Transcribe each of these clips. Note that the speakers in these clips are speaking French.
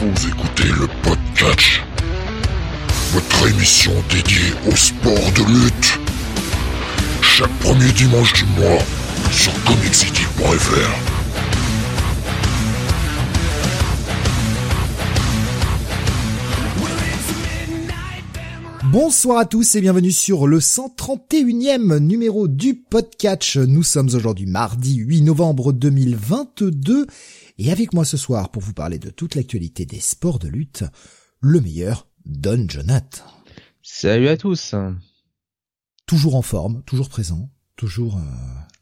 Vous écoutez le podcast, votre émission dédiée au sport de lutte. Chaque premier dimanche du mois sur comiccity.fr. Bonsoir à tous et bienvenue sur le 131e numéro du podcast. Nous sommes aujourd'hui mardi 8 novembre 2022 et avec moi ce soir pour vous parler de toute l'actualité des sports de lutte, le meilleur Don Jonathan. Salut à tous. Toujours en forme, toujours présent, toujours euh,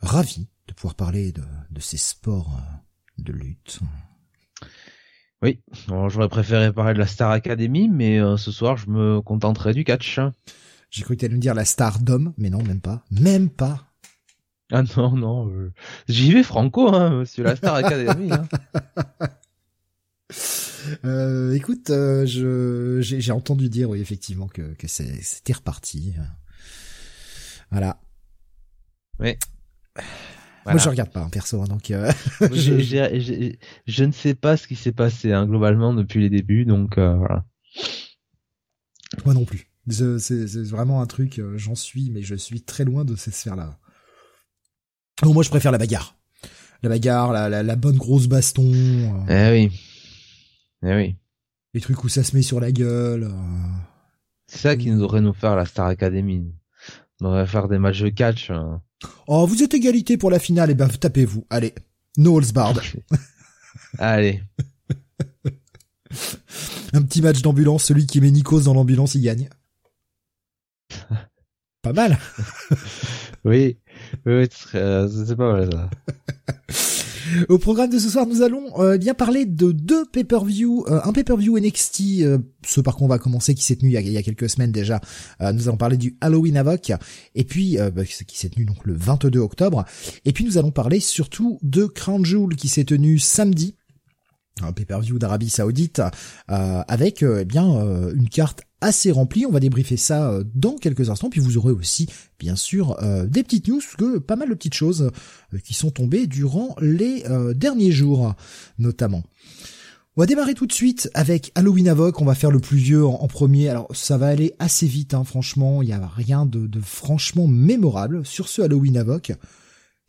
ravi de pouvoir parler de, de ces sports euh, de lutte. Oui, j'aurais préféré parler de la Star Academy, mais euh, ce soir je me contenterai du catch. J'ai cru que t'allais me dire la star d'homme, mais non, même pas. Même pas. Ah non, non, euh, j'y vais franco, hein, monsieur la Star Academy. hein. Euh, écoute, euh, je j'ai entendu dire, oui, effectivement, que, que c'était reparti. Voilà. Oui. Moi, je regarde pas, hein, perso, hein, donc... euh, j'ai- je ne sais pas ce qui s'est passé hein, globalement depuis les débuts, donc euh, voilà. Moi non plus. Je- C'est vraiment un truc, euh, j'en suis, mais je suis très loin de ces sphères-là. Bon, moi, je préfère la bagarre. La bagarre, la, la, la bonne grosse baston, euh, Eh oui. Eh oui. les trucs où ça se met sur la gueule. C'est ça qui nous devrait nous faire la Star Academy. On devrait faire des matchs de catch. hein. Oh, vous êtes égalité pour la finale, et ben tapez-vous. Allez, no holds barred. Allez. Un petit match d'ambulance, celui qui met Nikos dans l'ambulance, il gagne. Pas mal. Oui. Euh, c'est pas mal ça. Au programme de ce soir, nous allons euh, bien parler de deux pay-per-view, euh, un pay-per-view NXT, euh, ce par quoi on va commencer, qui s'est tenu il y a, quelques semaines déjà. Nous allons parler du Halloween Havoc, et puis bah, qui s'est tenu donc le 22 octobre. Et puis nous allons parler surtout de Crown Jewel qui s'est tenu samedi. Un pay-per-view d'Arabie Saoudite avec euh, eh bien une carte assez remplie. On va débriefer ça euh, dans quelques instants. Puis vous aurez aussi, bien sûr, euh, des petites news, que pas mal de petites choses euh, qui sont tombées durant les derniers jours, notamment. On va démarrer tout de suite avec Halloween Havoc. On va faire le plus vieux en, premier. Alors ça va aller assez vite, hein, franchement. Il n'y a rien de, franchement mémorable sur ce Halloween Havoc.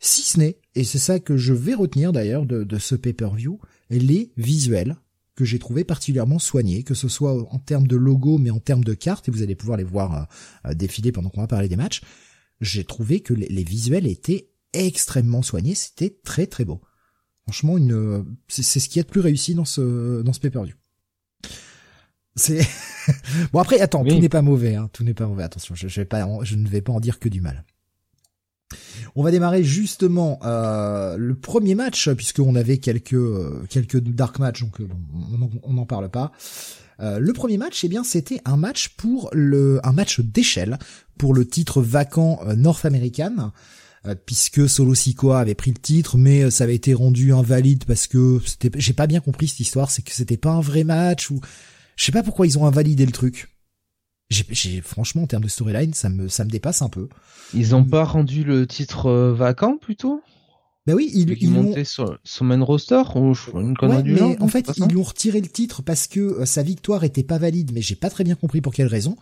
Si ce n'est, et c'est ça que je vais retenir d'ailleurs de, de ce pay-per-view, les visuels que j'ai trouvé particulièrement soignés, que ce soit en termes de logo, mais en termes de cartes, et vous allez pouvoir les voir euh, euh, défiler pendant qu'on va parler des matchs. J'ai trouvé que les, les visuels étaient extrêmement soignés, c'était très très beau. Franchement, une, euh, c'est ce qu'il y a de plus réussi dans ce dans ce pay-per-view. C'est bon après, attends, Oui. tout n'est pas mauvais, hein, tout n'est pas mauvais. Attention, je, je vais pas, je ne vais pas en dire que du mal. On va démarrer justement euh, le premier match puisqu'on avait quelques euh, quelques dark matchs donc euh, on en- on n'en parle pas. Le premier match, eh bien, c'était un match pour le un match d'échelle pour le titre vacant North American puisque Solo Sikoa avait pris le titre mais ça avait été rendu invalide parce que c'était j'ai pas bien compris cette histoire, c'est que c'était pas un vrai match ou je sais pas pourquoi ils ont invalidé le truc. J'ai, franchement en termes de storyline, ça me ça me dépasse un peu. Ils ont pas rendu le titre euh, vacant plutôt? Ben oui, ils, Ils, ils l'ont montaient sur, sur main roster ou une connerie Ouais, du mais genre en fait, ils lui ont retiré le titre parce que euh, sa victoire était pas valide, mais j'ai pas très bien compris pour quelle raison.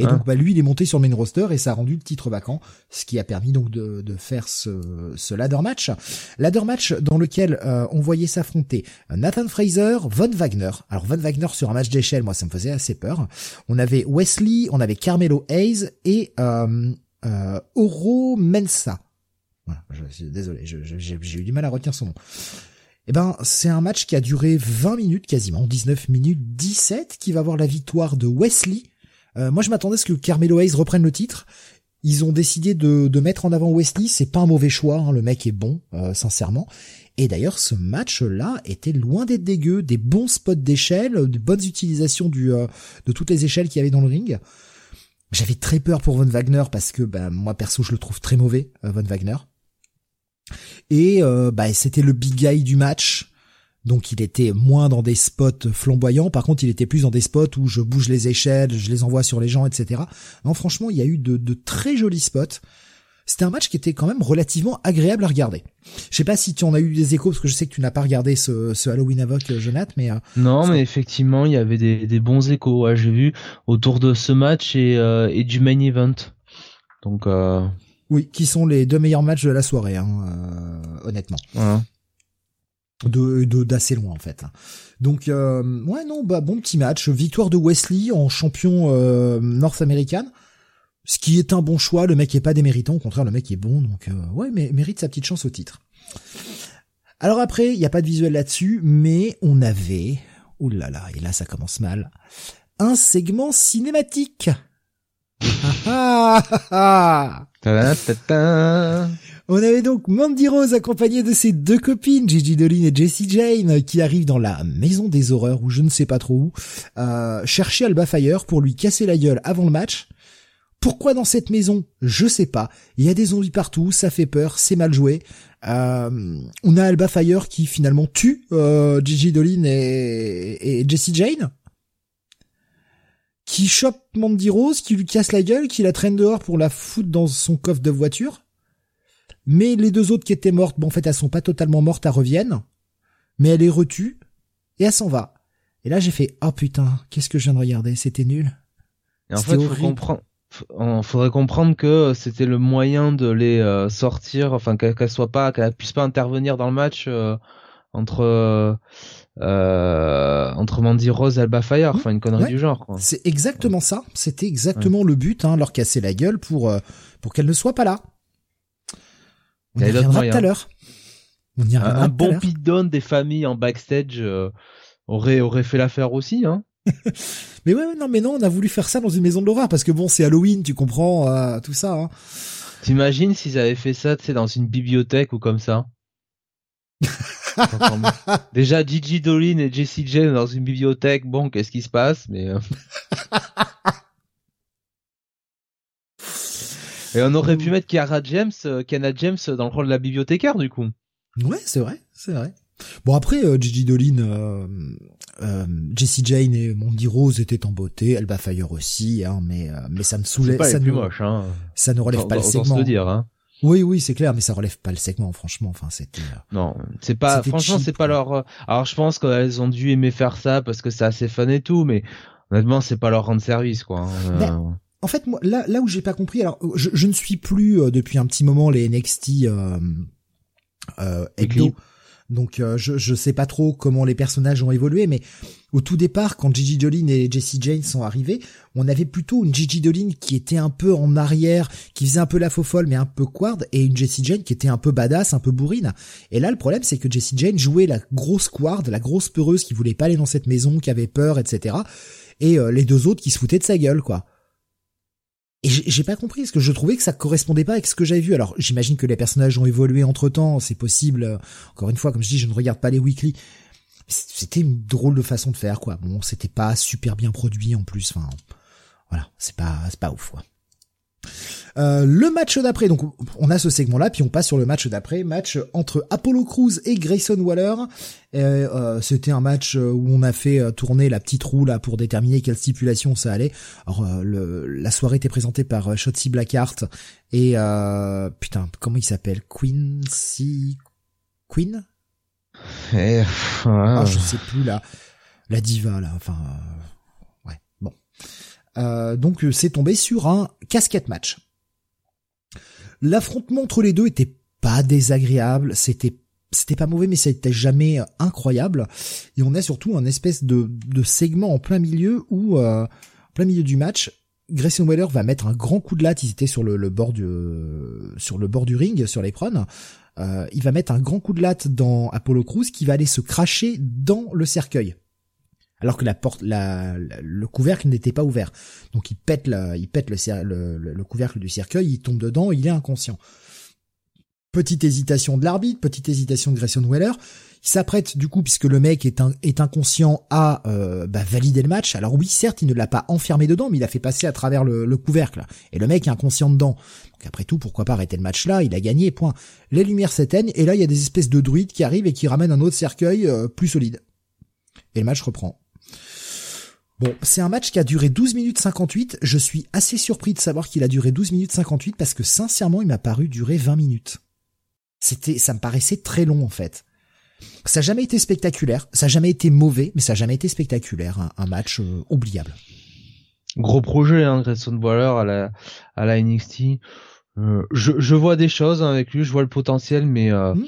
Et Ah. donc, bah, lui, il est monté sur le main roster et ça a rendu le titre vacant, ce qui a permis donc de, de faire ce, ce ladder match. Ladder match dans lequel euh, on voyait s'affronter Nathan Fraser, Von Wagner. Alors, Von Wagner sur un match d'échelle, moi, ça me faisait assez peur. On avait Wesley, on avait Carmelo Hayes et euh, euh, Oro Mensa. Voilà, je suis désolé, j'ai eu du mal à retenir son nom. Eh ben, c'est un match qui a duré 20 minutes quasiment, 19 minutes 17, qui va avoir la victoire de Wesley. Euh, moi, je m'attendais à ce que Carmelo Hayes reprenne le titre. Ils ont décidé de, de mettre en avant Wesley. C'est pas un mauvais choix. hein, le mec est bon, euh, sincèrement. Et d'ailleurs, ce match-là était loin d'être dégueu. Des bons spots d'échelle, de bonnes utilisations du, euh, de toutes les échelles qu'il y avait dans le ring. J'avais très peur pour Von Wagner parce que bah, moi perso je le trouve très mauvais, euh, Von Wagner. Et euh, bah, c'était le big guy du match. Donc il était moins dans des spots flamboyants, par contre il était plus dans des spots où je bouge les échelles, je les envoie sur les gens, etc. Non franchement il y a eu de, de très jolis spots. c'était un match qui était quand même relativement agréable à regarder. Je sais pas si tu en as eu des échos parce que je sais que tu n'as pas regardé ce, ce Halloween Havoc, Jonathan, mais non, mais effectivement, il y avait des, des bons échos. Ouais, J'ai vu autour de ce match et, et du main event. Donc oui, qui sont les deux meilleurs matchs de la soirée, hein, honnêtement. Voilà de d'assez loin en fait. Donc euh, ouais non bah bon petit match, victoire de Wesley en champion euh, North American. Ce qui est un bon choix, le mec est pas déméritant, au contraire le mec est bon donc euh, ouais mais mérite sa petite chance au titre. Alors après, il y a pas de visuel là-dessus, mais on avait oulala, là là, et là ça commence mal. Un segment cinématique. On avait donc Mandy Rose accompagnée de ses deux copines, Gigi Dolin et Jessie Jane, qui arrivent dans la maison des horreurs, ou je ne sais pas trop où, chercher Alba Fire pour lui casser la gueule avant le match. Pourquoi dans cette maison? Je sais pas. Il y a des zombies partout, ça fait peur, c'est mal joué. Euh, on a Alba Fire qui finalement tue euh, Gigi Dolin et, et Jessie Jane qui chope Mandy Rose, qui lui casse la gueule, qui la traîne dehors pour la foutre dans son coffre de voiture. Mais les deux autres qui étaient mortes, bon, en fait, elles sont pas totalement mortes, elles reviennent. Mais elle est retue. Et elle s'en va. Et là, j'ai fait, oh putain, qu'est-ce que je viens de regarder? C'était nul. Et en fait, faut comprendre, faudrait comprendre que c'était le moyen de les euh, sortir, enfin qu'elles soient pas, qu'elles puissent pas intervenir dans le match euh, entre euh, entre Mandy Rose et Alba Fire, enfin une connerie du genre. C'est exactement ça. C'était exactement le but, hein, leur casser la gueule pour pour qu'elles ne soient pas là. On y reviendra tout à l'heure. Un, bon bidon des familles en backstage euh, aurait aurait fait l'affaire aussi, hein. mais ouais, non, mais non, on a voulu faire ça dans une maison de l'horreur parce que bon, c'est Halloween, tu comprends euh, tout ça. Hein. T'imagines s'ils avaient fait ça, tu sais, dans une bibliothèque ou comme ça? Déjà, Gigi Dolin et Jessie Jane dans une bibliothèque, bon, qu'est-ce qui se passe Mais euh, Et on aurait pu mettre Kiara James, euh, Kiana James dans le rôle de la bibliothécaire du coup. Ouais, c'est vrai, c'est vrai. Bon après, euh, Gigi Dolin, euh, euh, Jessie Jane et Mandy Rose étaient en beauté, Elba Fire aussi, hein, mais mais ça ne soulève, ça ne, moche, hein. ça ne relève pas le segment. dire, hein. Oui, oui, c'est clair, mais ça relève pas le segment, franchement. Enfin, c'était. Non, c'est pas. Franchement, c'est pas leur. Alors, je pense qu'elles ont dû aimer faire ça parce que c'est assez fun et tout, mais honnêtement, c'est pas leur rendre service, quoi. Hein en fait, moi, là, là où j'ai pas compris, alors je, je, ne suis plus euh, depuis un petit moment les NXT euh, euh, donc euh, je, je sais pas trop comment les personnages ont évolué, mais au tout départ, quand Gigi Dolin et Jesse Jane sont arrivés, on avait plutôt une Gigi Dolin qui était un peu en arrière, qui faisait un peu la faux folle, mais un peu quard, et une Jessie Jane qui était un peu badass, un peu bourrine. Et là, le problème, c'est que Jessie Jane jouait la grosse quard, la grosse peureuse qui voulait pas aller dans cette maison, qui avait peur, etc. Et les deux autres qui se foutaient de sa gueule, quoi. Et j'ai pas compris, parce que je trouvais que ça correspondait pas avec ce que j'avais vu. Alors, j'imagine que les personnages ont évolué entre temps, c'est possible. Encore une fois, comme je dis, je ne regarde pas les weekly. C'était une drôle de façon de faire, quoi. Bon, c'était pas super bien produit en plus. Enfin, voilà, c'est pas, c'est pas ouf, quoi. Euh, le match d'après, donc on a ce segment-là, puis on passe sur le match d'après, match entre Apollo Crews et Grayson Waller. Euh, C'était un match où on a fait euh, tourner la petite roue là pour déterminer quelle stipulation ça allait. Alors euh, le, la soirée était présentée par Shotzi Blackheart et putain comment il s'appelle? Quincy Queen eh, ah, Je sais plus là, la diva là, enfin. Donc c'est tombé sur un casquette match. L'affrontement entre les deux était pas désagréable, c'était c'était pas mauvais mais c'était jamais incroyable et on a surtout un espèce de, de segment en plein milieu où euh, en plein milieu du match Grayson Waller va mettre un grand coup de latte, ils étaient sur le, bord du sur le bord du ring sur l'éperon. Euh, il va mettre un grand coup de latte dans Apollo Crews qui va aller se cracher dans le cercueil alors que la porte, la, le couvercle n'était pas ouvert. Donc il pète, la, il pète le, le, couvercle du cercueil, il tombe dedans, il est inconscient. Petite hésitation de l'arbitre, petite hésitation de Grayson Weller. Il s'apprête du coup, puisque le mec est inconscient, à euh, bah, valider le match. Alors oui, certes, il ne l'a pas enfermé dedans, mais il a fait passer à travers le, couvercle. Et le mec est inconscient dedans. Donc après tout, pourquoi pas arrêter le match là Il a gagné, point. Les lumières s'éteignent, et là, il y a des espèces de druides qui arrivent et qui ramènent un autre cercueil euh, plus solide. Et le match reprend. Bon, c'est un match qui a duré 12 minutes 58. Je suis assez surpris de savoir qu'il a duré 12 minutes 58 parce que sincèrement, il m'a paru durer 20 minutes. C'était, ça me paraissait très long en fait. Ça n'a jamais été spectaculaire, ça n'a jamais été mauvais, mais ça n'a jamais été spectaculaire. Un, match euh, oubliable. Gros projet, hein, Grayson Waller à la à la NXT. Euh, je, je vois des choses hein, avec lui, je vois le potentiel, mais euh, hmm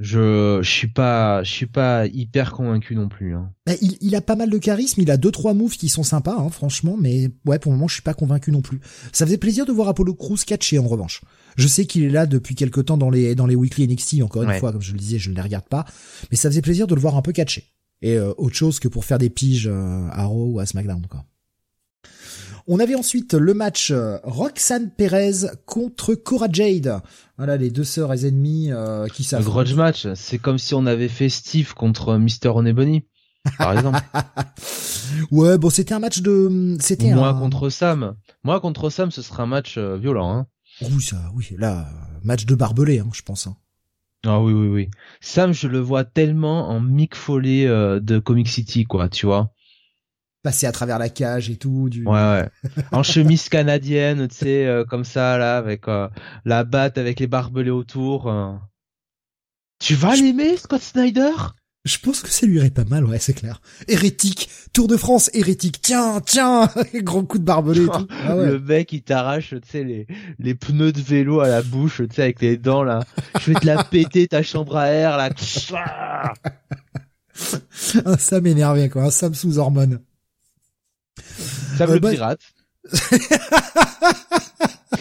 je je suis pas je suis pas hyper convaincu non plus. Hein. Bah, il, il, a pas mal de charisme, il a deux trois moves qui sont sympas, hein, franchement, mais ouais pour le moment je suis pas convaincu non plus. Ça faisait plaisir de voir Apollo Crews catcher en revanche. Je sais qu'il est là depuis quelque temps dans les dans les weekly NXT encore une fois, comme je le disais, je ne les regarde pas, mais ça faisait plaisir de le voir un peu catcher et euh, autre chose que pour faire des piges euh, à Raw ou à SmackDown quoi. On avait ensuite le match euh, Roxanne Perez contre Cora Jade. Voilà les deux sœurs et ennemies euh, qui savent. Grudge match, c'est comme si on avait fait Steve contre Mister Onebony, par exemple. ouais, bon, c'était un match de, c'était moi contre Sam. Moi contre Sam, ce sera un match euh, violent. Hein. Oui, ça, oui, là, match de barbelé, hein, je pense. Hein. Ah oui, oui, oui. Sam, je le vois tellement en Mick Foley de Comic City, quoi, tu vois passer à travers la cage et tout. Du... Ouais, ouais. En chemise canadienne, tu sais, euh, comme ça, là, avec euh, la batte, avec les barbelés autour. Euh. Tu vas l'aimer, Scott Snyder? Je pense que ça lui irait pas mal, ouais, c'est clair. Hérétique, Tour de France, hérétique. Tiens, tiens, grand coup de barbelé et tout. Ah Le mec, il t'arrache, tu sais, les, les pneus de vélo à la bouche, tu sais, avec les dents, là. Je vais te la péter, ta chambre à air, là. Sam énervé, quoi. Un Sam sous Sam euh, bah, pirate.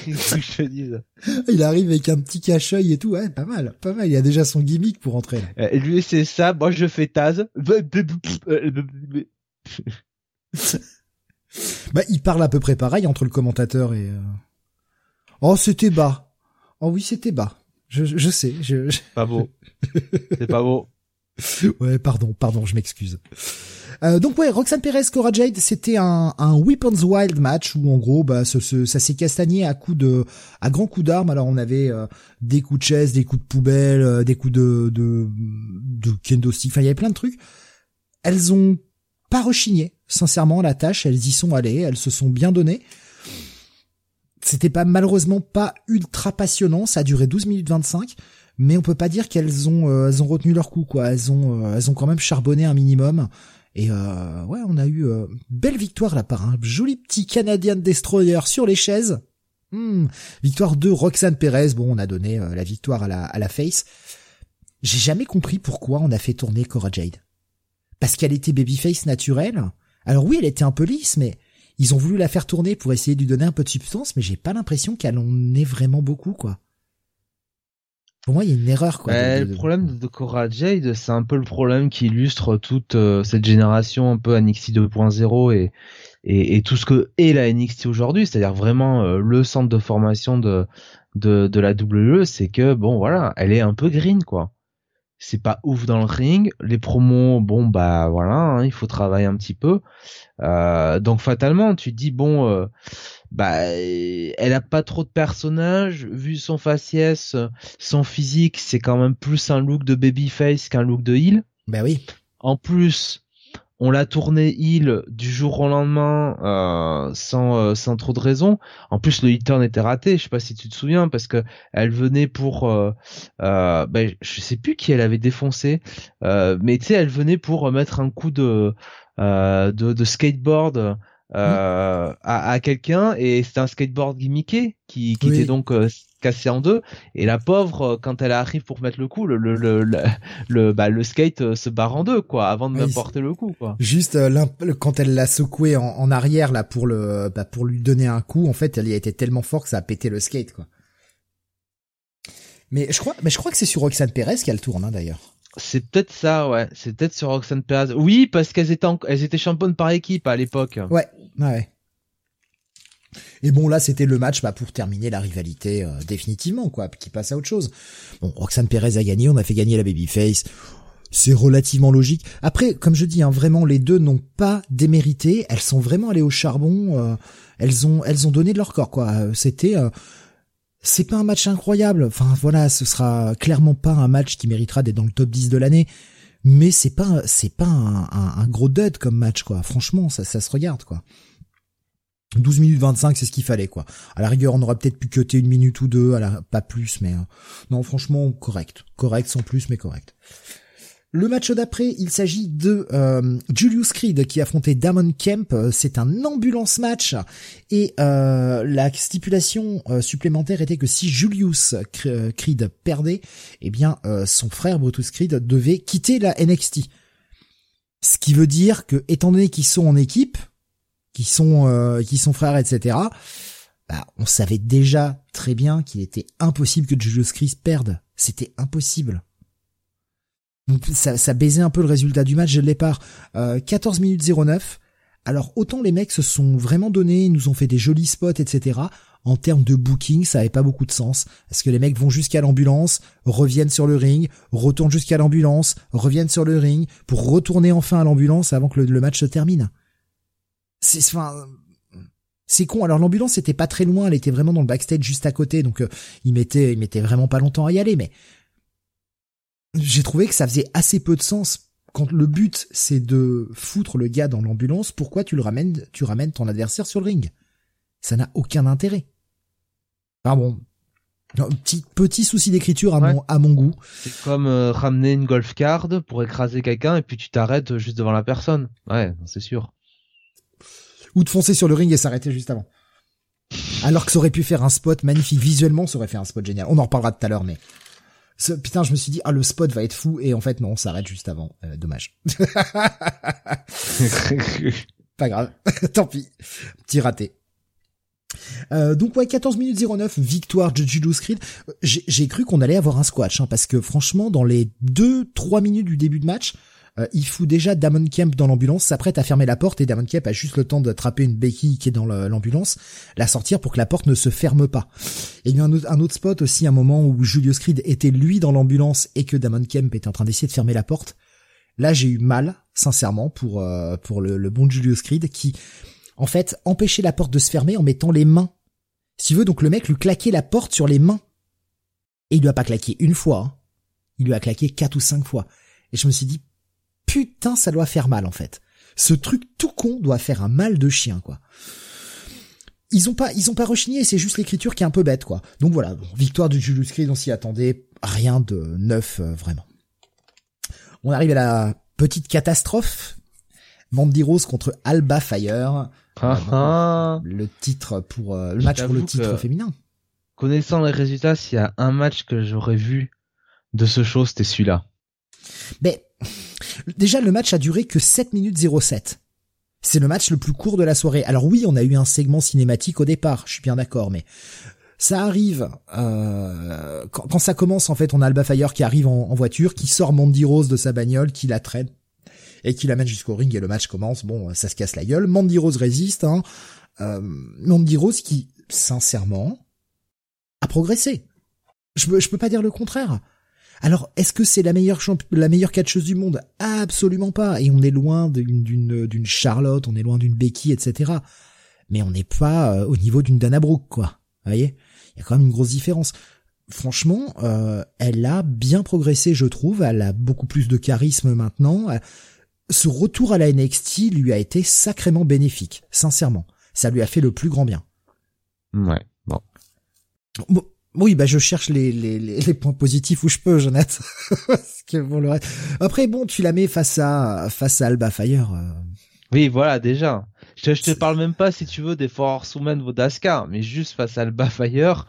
je. Il arrive avec un petit cache-œil et tout, ouais, pas mal, pas mal. Il a déjà son gimmick pour entrer. Euh, lui c'est ça, moi je fais Taz. bah il parle à peu près pareil entre le commentateur et. Euh... Oh c'était bas. Oh oui c'était bas. Je, je sais. Je, Pas beau. c'est pas beau. Ouais pardon, pardon, je m'excuse. Euh, donc ouais, Roxanne Perez, Cora Jade, c'était un, un Weapons Wild match où en gros, bah, ça s'est castagné à coups de, à grands coups d'armes. Alors on avait euh, des coups de chaise, des coups de poubelle, euh, des coups de, de, de kendo stick. Enfin, il y avait plein de trucs. Elles ont pas rechigné, sincèrement, la tâche. Elles y sont allées, elles se sont bien données. C'était pas malheureusement pas ultra passionnant. Ça a duré 12 minutes 25 mais on peut pas dire qu'elles ont elles ont retenu leur coup quoi elles ont elles ont quand même charbonné un minimum et euh, ouais, on a eu euh, belle victoire là par un joli petit Canadian Destroyer sur les chaises. Hmm, victoire de Roxane Perez. Bon, on a donné euh, la victoire à la, à la face. J'ai jamais compris pourquoi on a fait tourner Cora Jade. Parce qu'elle était babyface naturelle. Alors oui, elle était un peu lisse, mais ils ont voulu la faire tourner pour essayer de lui donner un peu de substance, mais j'ai pas l'impression qu'elle en ait vraiment beaucoup, quoi. Pour moi, il y a une erreur, quoi. Bah, le problème de Cora Jade, c'est un peu le problème qui illustre toute euh, cette génération un peu NXT 2.0 et, et, et, tout ce que est la NXT aujourd'hui, c'est-à-dire vraiment euh, le centre de formation de, de, de la WWE, c'est que, bon, voilà, elle est un peu green, quoi. C'est pas ouf dans le ring. Les promos, bon, bah voilà, hein, il faut travailler un petit peu. Euh, donc fatalement, tu te dis, bon bah elle a pas trop de personnages. Vu son faciès son physique c'est quand même plus un look de babyface qu'un look de heel. Bah oui. En plus on l'a tourné heel du jour au lendemain euh, sans euh, sans trop de raison en plus le heel turn était raté. Je sais pas si tu te souviens parce que elle venait pour euh, euh bah, je sais plus qui elle avait défoncé. Euh, mais tu sais elle venait pour mettre un coup de de, de skateboard euh, à, à quelqu'un et c'est un skateboard gimmické qui, qui était donc euh, cassé en deux. Et la pauvre euh, quand elle arrive pour mettre le coup le le le le, bah, le skate euh, se barre en deux quoi avant de oui, porter le coup quoi. juste quand elle l'a secoué en, en, arrière là pour le bah, pour lui donner un coup en fait elle y a été tellement fort que ça a pété le skate quoi. Mais je crois mais je crois que c'est sur Roxane Perez qu'elle tourne hein, d'ailleurs c'est peut-être ça, ouais. C'est peut-être sur Roxanne Perez. Oui, parce qu'elles étaient, étaient championnes par équipe à l'époque. Ouais, ouais. Et bon, là, c'était le match bah, pour terminer la rivalité euh, définitivement, quoi, qui passe à autre chose. Bon, Roxanne Perez a gagné, on a fait gagner la babyface. C'est relativement logique. Après, comme je dis, hein, vraiment, les deux n'ont pas démérité. Elles sont vraiment allées au charbon. Euh, elles ont, elles ont donné de leur corps, quoi. Euh, c'était, c'est pas un match incroyable. Enfin voilà, ce sera clairement pas un match qui méritera d'être dans le top 10 de l'année. mais c'est pas c'est pas un, gros dud comme match quoi. Franchement, ça ça se regarde quoi. 12 minutes 25, c'est ce qu'il fallait quoi. À la rigueur, on aurait peut-être pu cuter une minute ou deux, à la, pas plus, mais euh, non, franchement, correct, correct sans plus, mais correct. Le match d'après, il s'agit de euh, Julius Creed qui affrontait Damon Kemp. C'est un ambulance match et euh, la stipulation euh, supplémentaire était que si Julius Creed perdait, eh bien son frère Brutus Creed devait quitter la NXT. Ce qui veut dire que, étant donné qu'ils sont en équipe, qui sont qui sont frères, etc. Bah, on savait déjà très bien qu'il était impossible que Julius Creed perde. C'était impossible. Ça, baisait un peu le résultat du match dès le départ. 14 minutes 09. Alors autant les mecs se sont vraiment donnés, ils nous ont fait des jolis spots, etc. En termes de booking, ça avait pas beaucoup de sens. Parce que les mecs vont jusqu'à l'ambulance, reviennent sur le ring, retournent jusqu'à l'ambulance, reviennent sur le ring, pour retourner enfin à l'ambulance avant que le, match se termine? C'est, enfin, con. Alors l'ambulance était pas très loin, elle était vraiment dans le backstage juste à côté, donc euh, il mettait, il mettait vraiment pas longtemps à y aller. Mais j'ai trouvé que ça faisait assez peu de sens. Quand le but c'est de foutre le gars dans l'ambulance, pourquoi tu le ramènes, tu ramènes ton adversaire sur le ring? Ça n'a aucun intérêt. Ah bon, petit petit souci d'écriture à mon à mon goût. C'est comme euh, ramener une golf card pour écraser quelqu'un et puis tu t'arrêtes juste devant la personne. Ouais, c'est sûr. Ou de foncer sur le ring et s'arrêter juste avant. Alors que ça aurait pu faire un spot magnifique visuellement, ça aurait fait un spot génial. On en reparlera tout à l'heure, mais putain, je me suis dit, ah, le spot va être fou, et en fait, non, on s'arrête juste avant. Euh, dommage. Pas grave. Tant pis. Petit raté. Euh, donc ouais 14 minutes 09 victoire de Julius Creed j'ai cru qu'on allait avoir un squash hein, parce que franchement dans les 2-3 minutes du début de match euh, il fout déjà Damon Kemp dans l'ambulance, s'apprête à fermer la porte et Damon Kemp a juste le temps d'attraper une béquille qui est dans l'ambulance, la sortir pour que la porte ne se ferme pas. Et il y a un autre, spot aussi, un moment où Julius Creed était lui dans l'ambulance et que Damon Kemp était en train d'essayer de fermer la porte. Là, j'ai eu mal, sincèrement, pour euh, pour le, le bon Julius Creed qui, en fait, empêchait la porte de se fermer en mettant les mains. Si tu veux, donc le mec lui claquait la porte sur les mains. Et il lui a pas claqué une fois, hein. il lui a claqué quatre ou cinq fois. Et je me suis dit, putain, ça doit faire mal en fait. Ce truc tout con doit faire un mal de chien quoi. Ils ont pas, ils ont pas rechigné, c'est juste l'écriture qui est un peu bête quoi. Donc voilà, victoire de Julius Creed, on s'y attendait, rien de neuf euh, vraiment. On arrive à la petite catastrophe. Mandy Rose contre Alba Fire. Ah, ah. Le titre pour euh, le match pour le titre féminin. Connaissant les résultats, s'il y a un match que j'aurais vu de ce show, c'était celui-là. Mais Déjà, le match a duré que 7 minutes 07. C'est le match le plus court de la soirée. Alors oui, on a eu un segment cinématique au départ, je suis bien d'accord, mais ça arrive euh, quand, ça commence en fait, on a Alba Fire qui arrive en, voiture, qui sort Mandy Rose de sa bagnole, qui la traîne et qui l'amène jusqu'au ring et le match commence. Bon, ça se casse la gueule. Mandy Rose résiste. Hein. Euh, Mandy Rose qui, sincèrement, a progressé. Je, je peux pas dire le contraire. Alors, est-ce que c'est la meilleure la meilleure catcheuse du monde? Absolument pas. Et on est loin d'une d'une Charlotte, on est loin d'une Becky, etc. Mais on n'est pas euh, au niveau d'une Dana Brooke, quoi. Vous voyez? Il y a quand même une grosse différence. Franchement, euh, elle a bien progressé, je trouve. Elle a beaucoup plus de charisme maintenant. Ce retour à la NXT lui a été sacrément bénéfique, sincèrement. Ça lui a fait le plus grand bien. Ouais, bon. bon oui, bah je cherche les, les, les, points positifs où je peux, Jonathan. Après, bon, tu la mets face à face à Alba Fire. Euh. Oui, voilà, déjà. Je, je te parle même pas, si tu veux, des Four Horsewomen Vodaska, mais juste face à Alba Fire.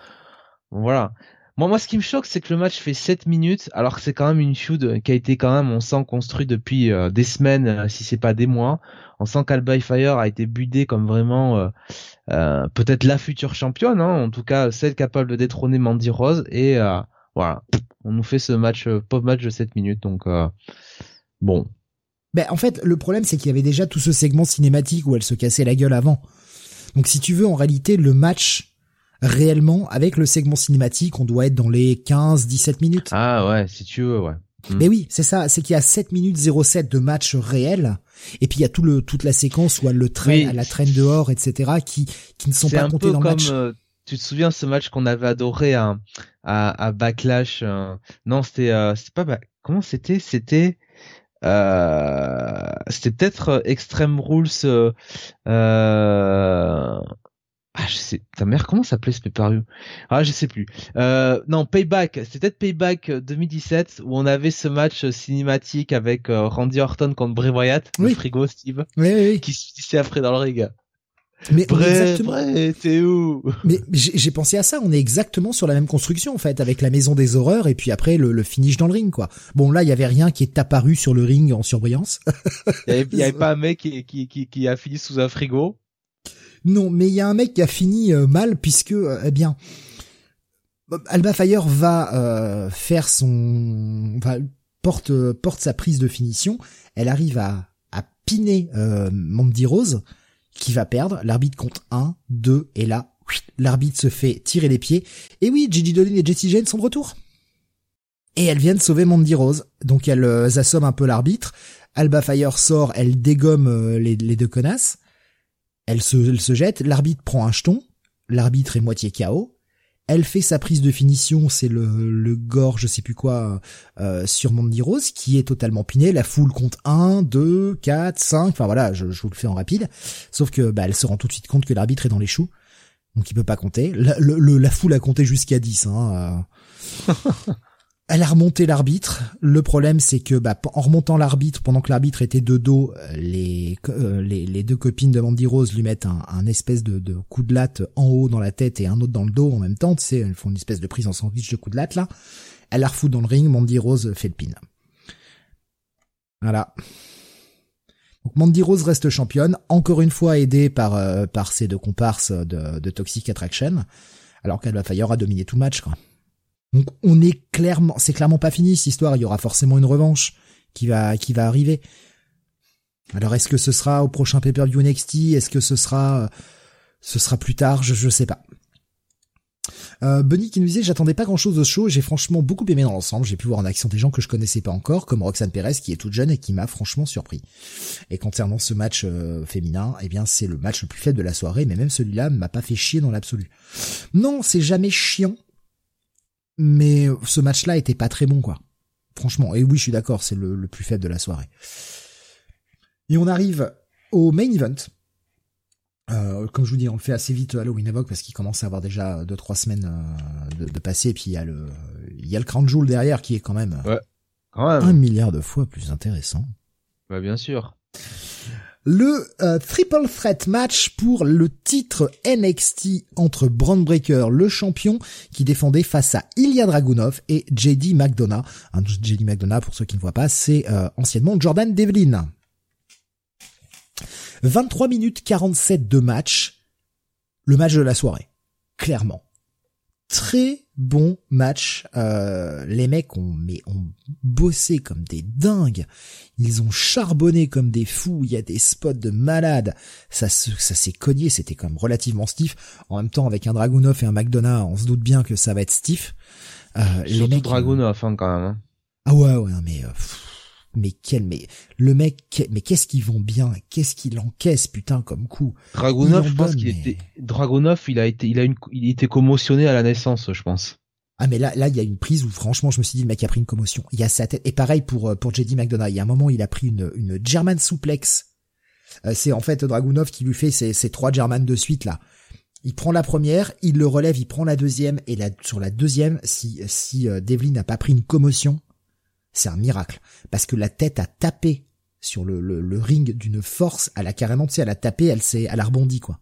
Voilà. Moi, moi, ce qui me choque, c'est que le match fait 7 minutes, alors que c'est quand même une feud qui a été quand même, on sent, construit depuis euh, des semaines, euh, si c'est pas des mois. On sent qu'Alba Fire a été budé comme vraiment euh, peut-être la future championne, hein, en tout cas celle capable de détrôner Mandy Rose. Et euh, voilà, on nous fait ce match, euh, pop match de 7 minutes. Donc bon. Ben en fait, le problème c'est qu'il y avait déjà tout ce segment cinématique où elle se cassait la gueule avant. Donc si tu veux, en réalité, le match réellement avec le segment cinématique, on doit être dans les 15-17 minutes. Ah ouais, si tu veux, ouais. Hmm. Mais oui, c'est ça, c'est qu'il y a 7 minutes 07 de match réel, et puis il y a tout le, toute la séquence où elle le traîne, la traîne dehors, etc., qui, qui ne sont pas comptés dans le match. Euh, tu te souviens ce match qu'on avait adoré à, à, à Backlash euh, Non, c'était, euh, c'était pas, comment c'était? C'était Euh, c'était peut-être Extreme Rules. Euh, euh, ah, je sais. Ta mère, comment s'appelait ce pay Ah, je sais plus. Euh, non, Payback. C'était peut-être Payback 2017 où on avait ce match cinématique avec Randy Orton contre Bray Wyatt, le frigo Steve, oui, oui, qui se après dans le ring. Mais Bref, t'es où? Mais j'ai pensé à ça. On est exactement sur la même construction en fait, avec la maison des horreurs et puis après le, finish dans le ring quoi. Bon là, il y avait rien qui est apparu sur le ring en surbrillance. Il y, avait, pas un mec qui, qui, qui, qui, a fini sous un frigo. Non, mais il y a un mec qui a fini euh, mal puisque euh, eh bien Alba Fire va euh, faire son, enfin, porte porte sa prise de finition. Elle arrive à à piner Mandy Rose qui va perdre. L'arbitre compte 1, 2, et là, l'arbitre se fait tirer les pieds. Et oui, Gigi Dolin et Jessie Jane sont de retour. Et elles viennent sauver Mandy Rose. Donc elles euh, assomment un peu l'arbitre. Alba Fire sort, elle dégomme euh, les, deux connasses. Elle se, jette, l'arbitre prend un jeton. L'arbitre est moitié KO. Elle fait sa prise de finition, c'est le, le gore, je sais plus quoi, euh, sur Mandy Rose, qui est totalement piné. La foule compte 1, 2, 4, 5, enfin voilà, je, je vous le fais en rapide. Sauf que bah, elle se rend tout de suite compte que l'arbitre est dans les choux, donc il peut pas compter. La foule a compté jusqu'à 10. Hein, euh. Elle a remonté l'arbitre. Le problème, c'est que bah, en remontant l'arbitre, pendant que l'arbitre était de dos, euh, les, euh, les, deux copines de Mandy Rose lui mettent un, un espèce de, de, coup de latte en haut dans la tête et un autre dans le dos en même temps. Tu sais, elles font une espèce de prise en sandwich de coup de latte là. Elle la refout dans le ring. Mandy Rose fait le pin. Voilà. Donc Mandy Rose reste championne, encore une fois aidée par euh, ses deux comparses de, de Toxic Attraction, alors qu'elle va Fire a dominé tout le match. Quoi. Donc on est clairement, c'est clairement pas fini cette histoire. Il y aura forcément une revanche qui va qui va arriver. Alors est-ce que ce sera au prochain pay-per-view NXT Est-ce que ce sera ce sera plus tard? Je je sais pas. Euh, Bunny qui nous disait j'attendais pas grand chose de ce show. J'ai franchement beaucoup aimé dans l'ensemble. J'ai pu voir en action des gens que je connaissais pas encore comme Roxane Perez qui est toute jeune et qui m'a franchement surpris. Et concernant ce match euh, féminin eh bien c'est le match le plus faible de la soirée mais même celui-là m'a pas fait chier dans l'absolu. Non c'est jamais chiant mais ce match-là était pas très bon, quoi. Franchement, et oui, je suis d'accord, c'est le, plus faible de la soirée. Et on arrive au main event. Euh, comme je vous dis, on le fait assez vite Halloween Evoque parce qu'il commence à avoir déjà deux trois semaines euh, de, de passé. Et puis il y a le, il y a le Crown Jewel derrière qui est quand même, ouais, quand même. un milliard de fois plus intéressant. Bah bien sûr le euh, triple threat match pour le titre NXT entre Braun Breaker, le champion, qui défendait face à Ilya Dragunov et JD McDonough. JD McDonough, pour ceux qui ne voient pas, c'est euh, anciennement Jordan Devlin. 23 minutes 47 de match. Le match de la soirée. Clairement. Très bon match. Euh, les mecs ont, mais ont bossé comme des dingues. Ils ont charbonné comme des fous. Il y a des spots de malades. Ça, ça s'est cogné. C'était quand même relativement stiff. En même temps, avec un Dragunov et un McDonough, on se doute bien que ça va être stiff. Euh, les mecs, Dragunov, hein, quand même. Hein. Ah ouais, ouais, mais. Euh, mais quel, mais le mec, mais qu'est-ce qu'ils vont bien, qu'est-ce qu'il encaisse, putain, comme coup? Dragunov, je pense qu'il était, Dragunov, il a été, il a une, il était commotionné à la naissance, je pense. Ah mais là, là, il y a une prise où franchement, je me suis dit, le mec a pris une commotion. Il y a sa tête. Et pareil pour euh, pour JD McDonough. Il y a un moment, il a pris une une German suplex. Euh, c'est en fait Dragunov qui lui fait ces, ces trois German de suite là. Il prend la première, il le relève, il prend la deuxième et là sur la deuxième, si si euh, Devlin n'a pas pris une commotion, c'est un miracle. Parce que la tête a tapé sur le, ring d'une force, elle a carrément, tu sais, elle a tapé, elle s'est, elle a rebondi, quoi.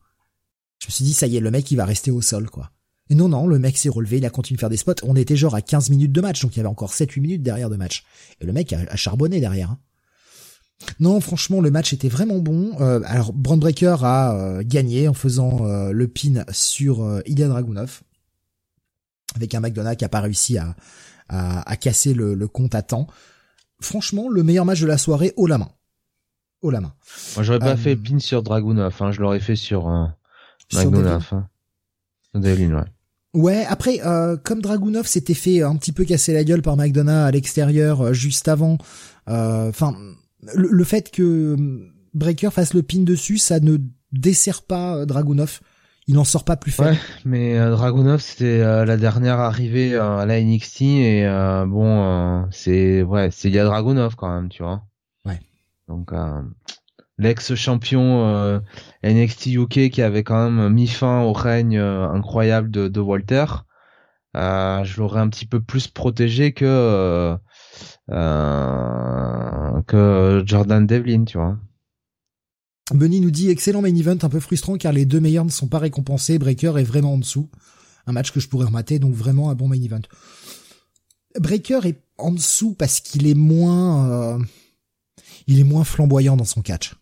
Je me suis dit, ça y est, le mec, il va rester au sol, quoi. Et non, non, le mec s'est relevé, il a continué de faire des spots. On était genre à 15 minutes de match, donc il y avait encore 7-8 minutes derrière de match. Et le mec a, charbonné derrière. Hein. Non, franchement, le match était vraiment bon. Euh, alors, Brand Breaker a euh, gagné en faisant euh, le pin sur euh, Ilya Dragunov. Avec un McDonough qui a pas réussi à, à, casser le, compte à temps. Franchement, le meilleur match de la soirée haut la main. Haut la main. Moi, j'aurais pas euh, fait pin sur Dragunov, hein, je l'aurais fait sur euh, Dragunov. Hein. ouais. Ouais, après, euh, comme Dragunov s'était fait un petit peu casser la gueule par McDonough à l'extérieur euh, juste avant, enfin, le, fait que Breaker fasse le pin dessus, ça ne dessert pas Dragunov il n'en sort pas plus fort. Ouais, mais euh, Dragunov c'était euh, la dernière arrivée euh, à la NXT et bon c'est ouais c'est il y a Dragunov quand même tu vois. Donc l'ex-champion NXT UK qui avait quand même mis fin au règne incroyable de, de Walter. je l'aurais un petit peu plus protégé que que Jordan Devlin, tu vois. Bunny nous dit excellent main event, un peu frustrant car les deux meilleurs ne sont pas récompensés. Breaker est vraiment en dessous. Un match que je pourrais remater, donc vraiment un bon main event. Breaker est en dessous parce qu'il est moins, euh, il est moins flamboyant dans son catch.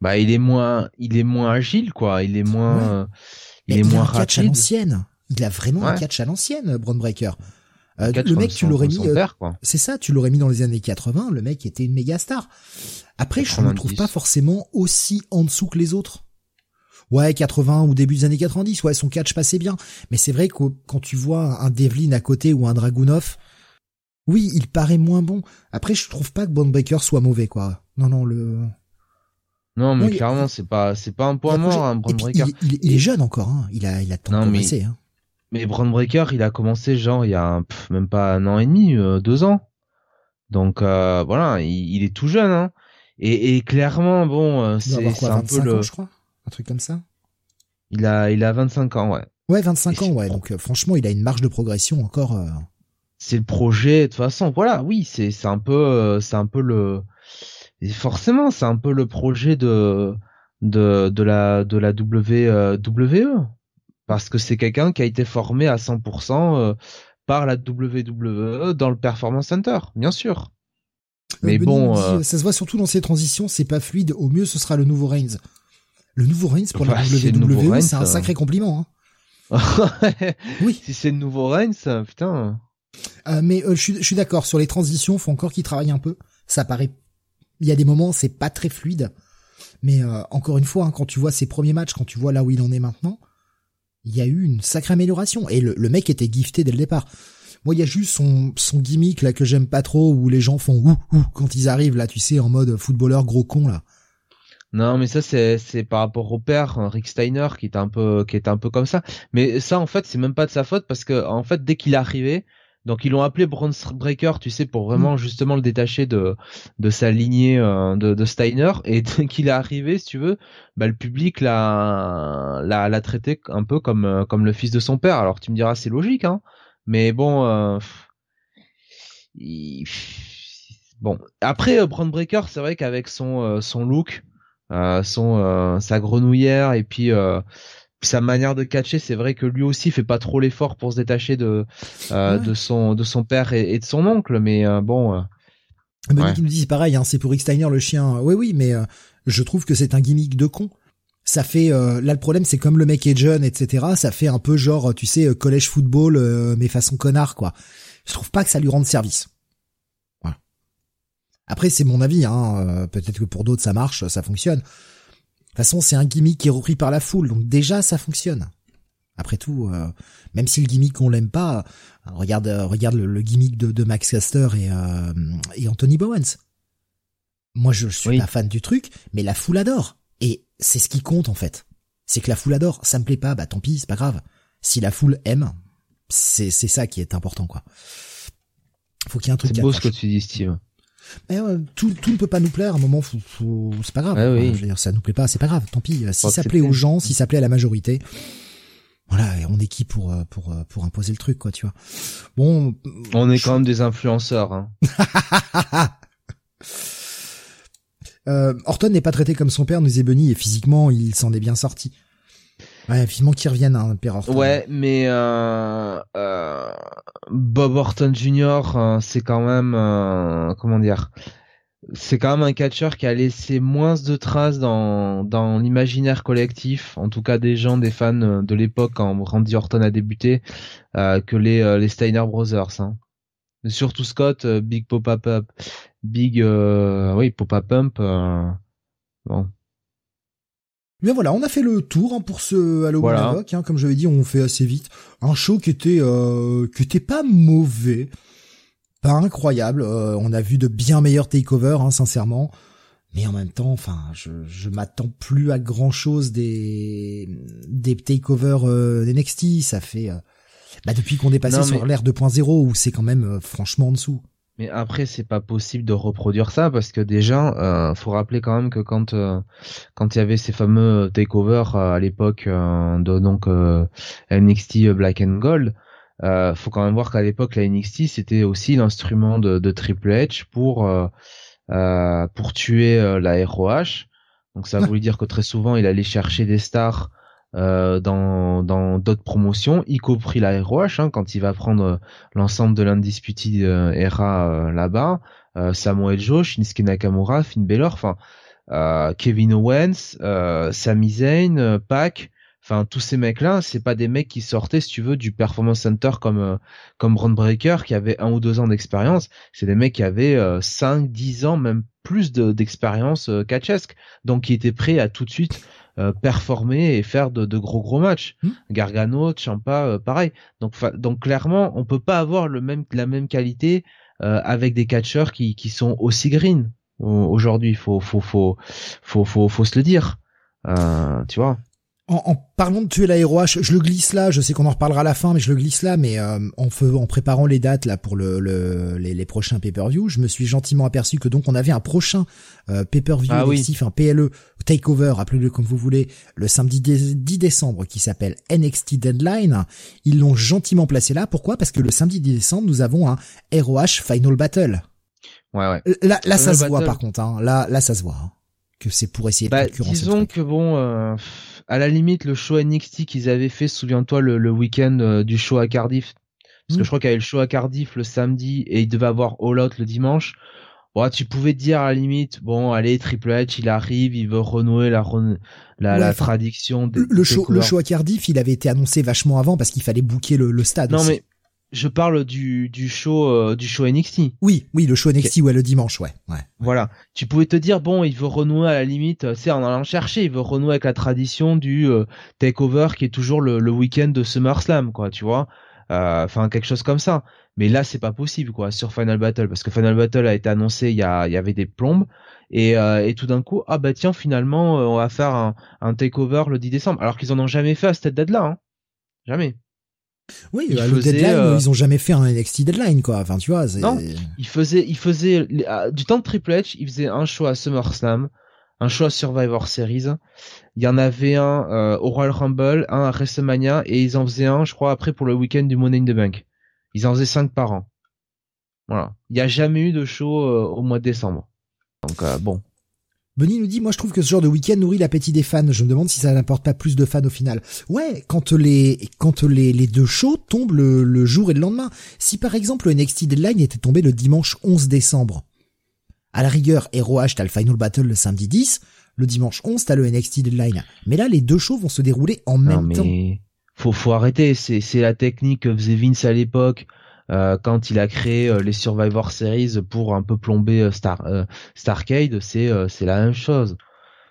Bah, il est moins, il est moins agile, quoi. Il est moins, il est moins a un catch à l'ancienne. Il a vraiment un catch à l'ancienne, Braun Breaker. Euh, le mec, tu l'aurais mis, euh, c'est ça, tu l'aurais mis dans les années 80. Le mec était une méga star. Après, je ne le trouve pas forcément aussi en dessous que les autres. Ouais, 80 ou début des années 90, ouais, son catch passait bien. Mais c'est vrai que quand tu vois un Devlin à côté ou un Dragunov, oui, il paraît moins bon. Après, je trouve pas que Breaker soit mauvais, quoi. Non, non, le... Non, mais clairement, c'est pas, c'est pas un point mort, hein, Breaker. Il, est jeune encore, hein. Il a, il a tant commencé, hein. Mais Braun Breaker, il a commencé genre il y a même pas un an et demi, euh, deux ans. Donc euh, voilà, il, est tout jeune. Hein. Et, et clairement, bon, euh, c'est un peu le. Ans, je crois, un truc comme ça? Il a, il a 25 ans, ouais. Ouais, 25 ans, ouais. Donc franchement, il a une marge de progression encore. C'est le projet. De toute façon, voilà, oui, c'est c'est un peu, c'est un peu le. Et forcément, c'est un peu le projet de de de la de la WWE parce que c'est quelqu'un qui a été formé à 100% euh, par la WWE dans le Performance Center, bien sûr. Euh, Mais bon, euh, ça se voit surtout dans ces transitions, c'est pas fluide. Au mieux, ce sera le nouveau Reigns. Le nouveau Reigns pour la WWE, c'est un sacré compliment. Hein. oui. Si c'est le nouveau Reigns, putain. mais je suis, je suis d'accord sur les transitions, faut encore qu'il travaille un peu. Ça paraît, il y a des moments, c'est pas très fluide. Mais encore une fois, hein, quand tu vois ses premiers matchs, quand tu vois là où il en est maintenant, il y a eu une sacrée amélioration. Et le, mec était gifté dès le départ. Moi, il y a juste son, son gimmick là que j'aime pas trop, où les gens font ouh ouh quand ils arrivent là, tu sais, en mode footballeur gros con là. Non, mais ça c'est c'est par rapport au père Rick Steiner qui est un peu qui est un peu comme ça. Mais ça en fait c'est même pas de sa faute parce que en fait dès qu'il est arrivé, donc ils l'ont appelé Bronze Breaker, tu sais, pour vraiment mm. justement le détacher de de sa lignée euh, de, de, Steiner. Et dès qu'il est arrivé, si tu veux, bah, le public l'a l'a l'a traité un peu comme euh, comme le fils de son père. Alors tu me diras c'est logique, hein. Mais bon, euh, bon. Après Bronze Breaker, c'est vrai qu'avec son son look, son sa grenouillère et puis sa manière de catcher, c'est vrai que lui aussi fait pas trop l'effort pour se détacher de euh, de son de son père et, de son oncle, mais euh, bon. Euh, ouais. nous dit pareil, hein, c'est pour Rick Steiner le chien. Oui oui, mais euh, je trouve que c'est un gimmick de con. Ça fait là le problème c'est comme le mec est jeune etc. Ça fait un peu genre tu sais collège football mais façon connard quoi. Je trouve pas que ça lui rende service. Voilà. Après c'est mon avis hein. Peut-être que pour d'autres ça marche, ça fonctionne façon, c'est un gimmick qui est repris par la foule, donc déjà ça fonctionne. Après tout, euh, même si le gimmick on l'aime pas, euh, regarde, euh, regarde le, gimmick de, Max Caster et, et Anthony Bowens. Moi, je, suis pas fan du truc, mais la foule adore. Et c'est ce qui compte en fait. C'est que la foule adore. Ça me plaît pas, bah tant pis, c'est pas grave. Si la foule aime, c'est c'est ça qui est important quoi. Faut qu'il y ait un truc. C'est beau ce que tu dis, Steve. Mais tout, tout ne peut pas nous plaire. À un moment, faut, faut, c'est pas grave. oui. je veux dire, ça nous plaît pas, c'est pas grave. Tant pis. Si ça plaît aux gens, si ça plaît à la majorité, voilà, on est qui pour pour pour imposer le truc, quoi, tu vois. Bon. On est quand même des influenceurs. Hein. euh, Orton n'est pas traité comme son père, nous dit Bunny, et physiquement, il s'en est bien sorti. Ouais, vivement qu'il revienne, hein, Orton. Ouais, mais euh, euh, Bob Orton Jr., euh, c'est quand même, euh, comment dire, c'est quand même un catcheur qui a laissé moins de traces dans, dans l'imaginaire collectif, en tout cas des gens, des fans euh, de l'époque quand Randy Orton a débuté, que les, les Steiner Brothers. Hein. Surtout Scott, Big Pop-Up, Big, oui, Pop-Up Pump. bon, Bien voilà, on a fait le tour hein, pour ce Halloween voilà. hein, comme je l'avais dit, on fait assez vite. Un show qui était euh, qui était pas mauvais, pas incroyable. Euh, on a vu de bien meilleurs takeovers, hein, sincèrement. Mais en même temps, enfin, je, je m'attends plus à grand chose des des takeovers euh, d'NXT. Ça fait euh, bah depuis qu'on est passé sur l'ère 2.0 où c'est quand même franchement en dessous. Mais après, c'est pas possible de reproduire ça parce que déjà, euh, faut rappeler quand même que quand euh, quand il y avait ces fameux takeovers euh, à l'époque euh, de donc NXT Black and Gold, faut quand même voir qu'à l'époque la NXT c'était aussi l'instrument de, de, Triple H pour pour tuer la ROH. Donc ça voulait dire que très souvent il allait chercher des stars euh, dans dans d'autres promotions, y compris la ROH, hein, quand il va prendre euh, l'ensemble de l'Undisputed euh, era là-bas, Samuel Joe, Shinsuke Nakamura, Finn Balor, Kevin Owens, Sami Zayn, Pac, enfin tous ces mecs-là, c'est pas des mecs qui sortaient, si tu veux, du Performance Center comme comme Ron Breaker qui avait un ou deux ans d'expérience, c'est des mecs qui avaient 5, 10 ans, même plus d'expérience catchesque, donc qui étaient prêts à tout de suite euh, performer et faire de, de, gros gros matchs. Hmm. Gargano, Champa, euh, pareil. Donc, donc clairement, on peut pas avoir le même la même qualité euh, avec des catcheurs qui, qui sont aussi green aujourd'hui. Faut faut faut faut faut faut se le dire. tu vois en, en, parlant de tuer la ROH, je le glisse là, je sais qu'on en reparlera à la fin, mais je le glisse là, mais euh, en, en préparant les dates là pour le, le les, les, prochains pay-per-view, je me suis gentiment aperçu que donc on avait un prochain euh, pay-per-view ah, un PLE takeover, appelez-le comme vous voulez, le samedi 10 décembre qui s'appelle NXT Deadline. Ils l'ont gentiment placé là. Pourquoi? Parce que le samedi 10 décembre, nous avons un ROH Final Battle. Ouais, ouais. Là, là, ça se voit par contre. Hein. Là, là, ça se voit. Hein, que c'est pour essayer de bah. Disons que bon. Euh à la limite, le show NXT qu'ils avaient fait, souviens-toi, le, week-end euh, du show à Cardiff. Parce que hmm. je crois qu'il y avait le show à Cardiff le samedi et il devait avoir All Out le dimanche. Bon, tu pouvais te dire à la limite, bon, allez, Triple H, il arrive, il veut renouer la, la, la tradition. le, show, le show à Cardiff, il avait été annoncé vachement avant parce qu'il fallait booker le, le stade. Non, mais je parle du, du show euh, du show NXT. Oui, oui, le show NXT ouais le dimanche, ouais, ouais. Voilà. Tu pouvais te dire bon, il veut renouer à la limite, c'est en allant chercher, il veut renouer avec la tradition du euh, takeover qui est toujours le, le week-end de SummerSlam, quoi, tu vois. Euh, enfin quelque chose comme ça. Mais là, c'est pas possible, quoi, sur Final Battle, parce que Final Battle a été annoncé, il y, a, il y avait des plombes, et, et tout d'un coup, ah bah tiens, finalement, on va faire un, un takeover le 10 décembre, alors qu'ils en ont jamais fait à cette date-là, hein. Jamais. Oui, ils, bah, deadline, euh, ils ont jamais fait un NXT deadline quoi. Enfin, tu vois. Non, ils faisaient, ils faisaient du temps de Triple H, ils faisaient un show à SummerSlam, un show à Survivor Series. Il y en avait un euh, au Royal Rumble, un à WrestleMania, et ils en faisaient un, je crois, après pour le week-end du Money in the Bank. Ils en faisaient cinq par an. Voilà. Il n'y a jamais eu de show euh, au mois de décembre. Donc bon. Benny nous dit, moi je trouve que ce genre de week-end nourrit l'appétit des fans. Je me demande si ça n'apporte pas plus de fans au final. Ouais, quand les quand les, les deux shows tombent le, jour et le lendemain. Si par exemple le NXT Deadline était tombé le dimanche 11 décembre, à la rigueur, ROH t'as le Final Battle le samedi 10, le dimanche 11 t'as le NXT Deadline. Mais là, les deux shows vont se dérouler en même temps. Faut faut arrêter. C'est c'est la technique que faisait Vince à l'époque quand il a créé euh, les Survivor Series pour un peu plomber euh, Star Starcade, c'est c'est la même chose.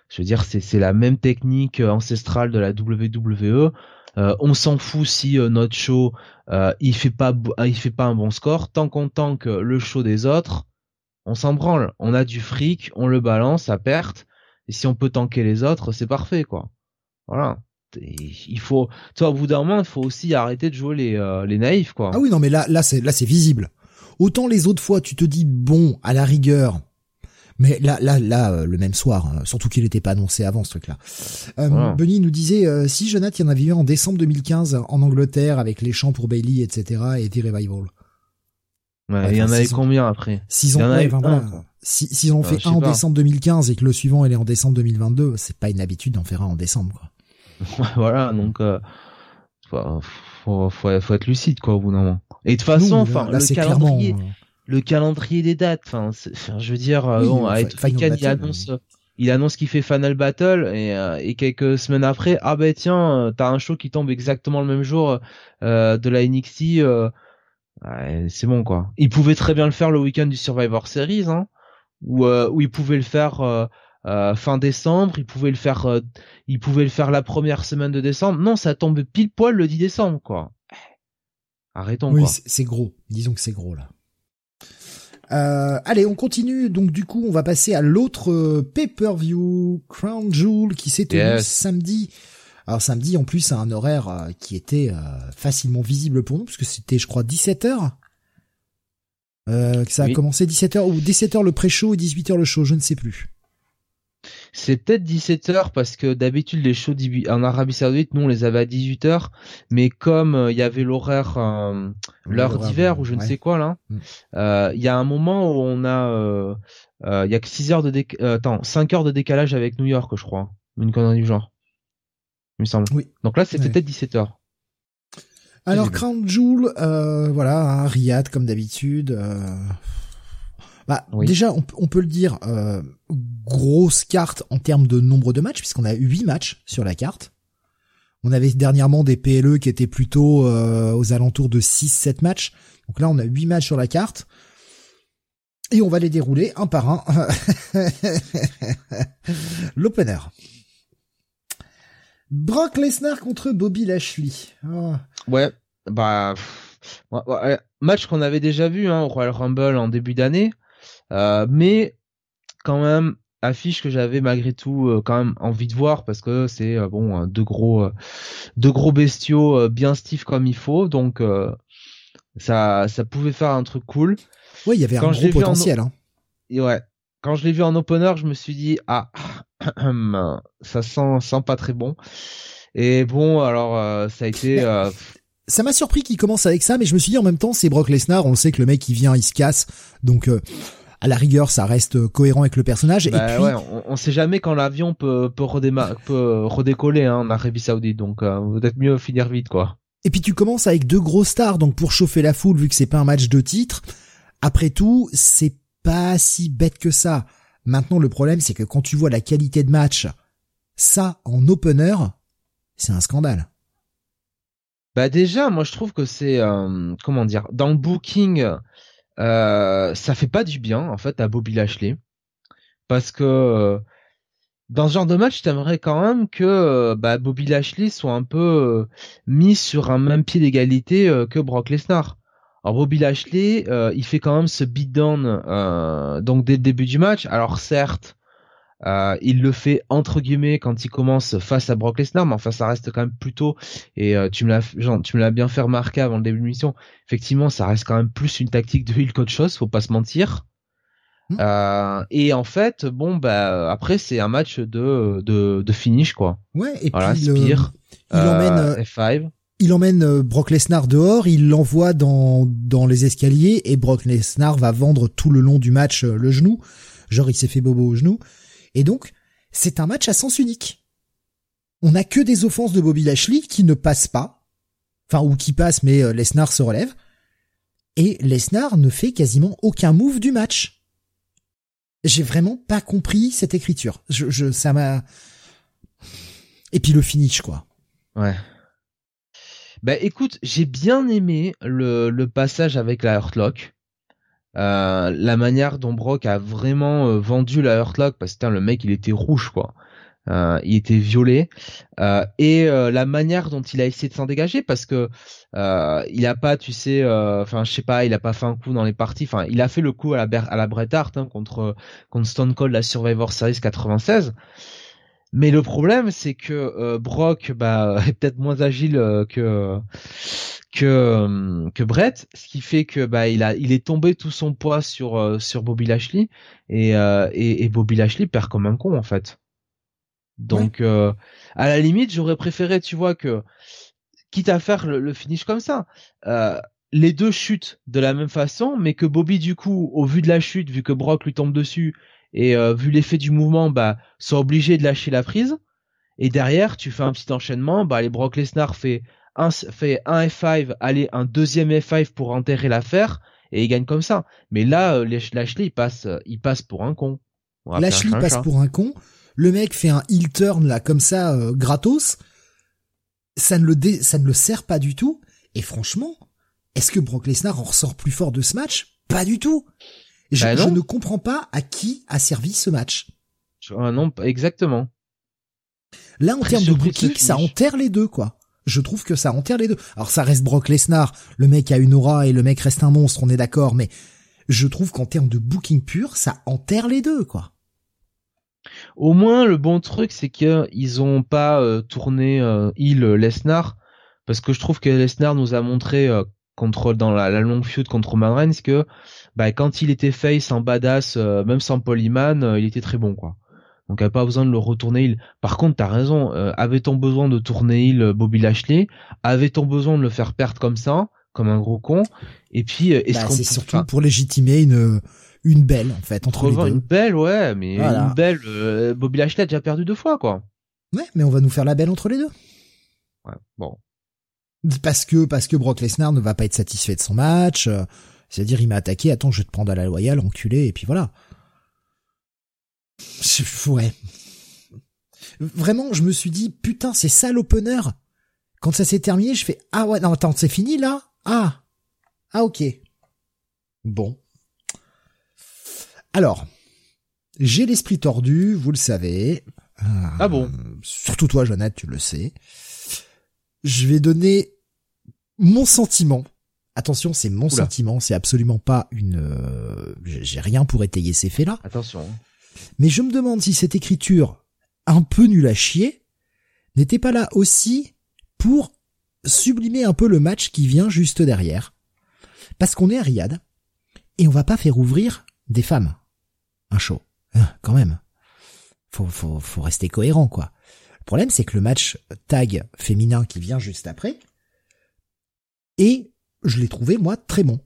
Je veux dire, c'est c'est la même technique ancestrale de la WWE. on s'en fout si notre show il fait pas il fait pas un bon score. Tant qu'on tanque le show des autres on s'en branle. On a du fric on le balance à perte. Et si on peut tanker les autres c'est parfait quoi. Voilà il faut, toi, au bout d'un moment, il faut aussi arrêter de jouer les, euh, les naïfs, quoi. Ah oui, non, mais là, là, c'est, là, c'est visible. Autant les autres fois, tu te dis bon, à la rigueur. Mais là, là, là, euh, le même soir, hein, surtout qu'il n'était pas annoncé avant ce truc-là. Euh, Benny nous disait, euh, si Jonathan, il y en avait eu en décembre 2015 en Angleterre avec les chants pour Bailey, etc. et The Revival. Ouais, il y en avait combien après S'ils ont, si, ont fait un en décembre 2015 et que le suivant il est en décembre 2022, c'est pas une habitude d'en faire un en décembre. Quoi. voilà, donc euh, faut, faut, faut, être lucide quoi au bout d'un moment. Et de toute façon, enfin le calendrier, euh, le calendrier des dates, enfin, je veux dire, euh, bon, il annonce, il annonce qu'il fait Final Battle et, et quelques semaines après, ah ben tiens, t'as un show qui tombe exactement le même jour de la NXT. c'est bon quoi. Il pouvait très bien le faire le week-end du Survivor Series, hein, ou où il pouvait le faire euh, fin décembre, il pouvait le faire, euh, il pouvait le faire la première semaine de décembre. Non, ça tombe pile poil le 10 décembre, quoi. Arrêtons. Oui, c'est gros. Disons que c'est gros là. Euh, allez, on continue. Donc du coup, on va passer à l'autre pay-per-view Crown Jewel qui s'est tenu samedi. Alors samedi, en plus, à un horaire qui était facilement visible pour nous, parce que c'était, je crois, 17 h Euh, que ça a commencé 17h ou 17h le pré-show et 18h le show, je ne sais plus. C'est peut-être 17h parce que d'habitude les shows en Arabie Saoudite, nous on les avait à 18h, mais comme euh, il y avait l'horaire, euh, l'heure d'hiver ou je ne sais quoi là, mm. euh, il y a un moment où on a, il y a que 6 heures de déc... attends, 5 heures de décalage avec New York, je crois, une connerie du genre, il me semble. Oui. Donc là c'était peut-être 17h. Alors Crown Jewel, voilà, un Riyad comme d'habitude. Bah, déjà, on, peut le dire, euh, grosse carte en termes de nombre de matchs, puisqu'on a 8 matchs sur la carte. On avait dernièrement des PLE qui étaient plutôt euh, aux alentours de 6-7 matchs. Donc là, on a 8 matchs sur la carte. Et on va les dérouler un par un. L'opener. Brock Lesnar contre Bobby Lashley. Oh. Ouais, bah match qu'on avait déjà vu hein, au Royal Rumble en début d'année. Euh, mais quand même affiche que j'avais malgré tout euh, quand même envie de voir parce que c'est euh, bon deux gros deux gros bestiaux bien stiff comme il faut donc ça ça pouvait faire un truc cool. Oui, il y avait un gros potentiel. Hein. Et ouais, quand je l'ai vu en opener, je me suis dit ah ça sent sent pas très bon. Et bon, alors ça a été ça m'a surpris qu'il commence avec ça, mais je me suis dit en même temps, c'est Brock Lesnar, on le sait que le mec il vient, il se casse, donc à la rigueur, ça reste cohérent avec le personnage. et bah puis... ouais, on, sait jamais quand l'avion peut peut, peut redécoller hein, en Arabie Saoudite, donc euh, peut-être mieux finir vite quoi. Et puis tu commences avec deux gros stars, donc pour chauffer la foule, vu que c'est pas un match de titre, après tout, c'est pas si bête que ça. Maintenant, le problème, c'est que quand tu vois la qualité de match, ça en opener, c'est un scandale. Bah déjà, moi je trouve que c'est euh, comment dire, dans le booking, euh, ça fait pas du bien en fait à Bobby Lashley parce que euh, dans ce genre de match, t'aimerais quand même que euh, bah, Bobby Lashley soit un peu mis sur un même pied d'égalité que Brock Lesnar. Alors Bobby Lashley, il fait quand même ce beatdown donc dès le début du match. Alors certes, euh, il le fait entre guillemets quand il commence face à Brock Lesnar, mais enfin ça reste quand même plutôt et euh, tu me l'as tu me l'as bien fait remarquer avant le début de l'émission. Effectivement, ça reste quand même plus une tactique de heal qu'autre chose, faut pas se mentir. Hmm. Euh, et en fait, bon bah après c'est un match de, de, de finish quoi. Ouais et puis il emmène F5. Il emmène Brock Lesnar dehors, il l'envoie dans dans les escaliers et Brock Lesnar va vendre tout le long du match le genou. Genre il s'est fait bobo au genou. Et donc, c'est un match à sens unique. On n'a que des offenses de Bobby Lashley qui ne passent pas. Enfin, ou qui passent, mais euh, Lesnar se relève. Et Lesnar ne fait quasiment aucun move du match. J'ai vraiment pas compris cette écriture. Ça m'a. Et puis le finish, quoi. Ouais. Bah écoute, j'ai bien aimé le, le passage avec la Hurtlock. Euh, la manière dont Brock a vraiment euh, vendu la Hurtlock parce que le mec il était rouge quoi. Euh, il était violet. Et la manière dont il a essayé de s'en dégager parce que il a pas tu sais enfin je sais pas il a pas fait un coup dans les parties. Enfin il a fait le coup à la à la Bret Hart hein, contre contre Stone Cold la Survivor Series 96 mais le problème c'est que Brock bah est peut-être moins agile que que euh, que Brett, ce qui fait que bah il a il est tombé tout son poids sur euh, sur Bobby Lashley et, euh, et, et Bobby Lashley perd comme un con en fait. Donc à la limite j'aurais préféré tu vois que quitte à faire le, finish comme ça, les deux chutent de la même façon, mais que Bobby du coup au vu de la chute, vu que Brock lui tombe dessus et vu l'effet du mouvement, bah soit obligé de lâcher la prise. Et derrière, tu fais un petit enchaînement. Bah, les Brock Lesnar fait un fait un F5, aller un deuxième F5 pour enterrer l'affaire et il gagne comme ça. Mais là, euh, Lashley il passe, euh, il passe pour un con. Lashley passe pour un con. Le mec fait un heel turn là comme ça euh, gratos. Ça ne le dé... ça ne le sert pas du tout. Et franchement, est-ce que Brock Lesnar en ressort plus fort de ce match? Pas du tout. Je, bah je, ne comprends pas à qui a servi ce match. non, exactement. Là, en termes de booking, ça enterre les deux, quoi je trouve que ça enterre les deux. Alors ça reste Brock Lesnar, le mec a une aura et le mec reste un monstre, on est d'accord, mais je trouve qu'en termes de booking pur, ça enterre les deux, quoi. Au moins, le bon truc, c'est qu'ils ont pas euh, tourné euh, il Lesnar, parce que je trouve que Lesnar nous a montré euh, contre dans la, la longue feud contre Roman Reigns que bah, quand il était face en badass, euh, même sans Polyman, euh, il était très bon quoi. Donc, il n'y a pas besoin de le retourner il. Par contre, t'as raison. Euh, avait-on besoin de tourner il Bobby Lashley? Avait-on besoin de le faire perdre comme ça, comme un gros con? Et puis, est-ce bah, qu'on c'est surtout pour légitimer une une belle en fait entre les deux. Une belle, ouais, mais une belle. Bobby Lashley a déjà perdu deux fois, quoi. Ouais, mais on va nous faire la belle entre les deux. Ouais, bon. Parce que parce que Brock Lesnar ne va pas être satisfait de son match. C'est-à-dire, il m'a attaqué, attends, je vais te prendre à la loyale, enculé, et puis voilà. Ouais. Vraiment, je me suis dit, putain, c'est ça l'opener. Quand ça s'est terminé, je fais, ah ouais, non, attends, c'est fini là? Ah. Ah, ok. Bon. Alors. J'ai l'esprit tordu, vous le savez. ah bon? Euh, surtout toi, Jonathan, tu le sais. Je vais donner mon sentiment Attention, c'est mon sentiment, c'est absolument pas une. Euh, j'ai rien pour étayer ces faits-là. Attention. Hein. Mais je me demande si cette écriture un peu nulle à chier n'était pas là aussi pour sublimer un peu le match qui vient juste derrière. Parce qu'on est à Riyad et on va pas faire ouvrir des femmes. Un show. Hein, quand même. Faut, faut, faut rester cohérent, quoi. Le problème, c'est que le match tag féminin qui vient juste après est je l'ai trouvé moi très bon.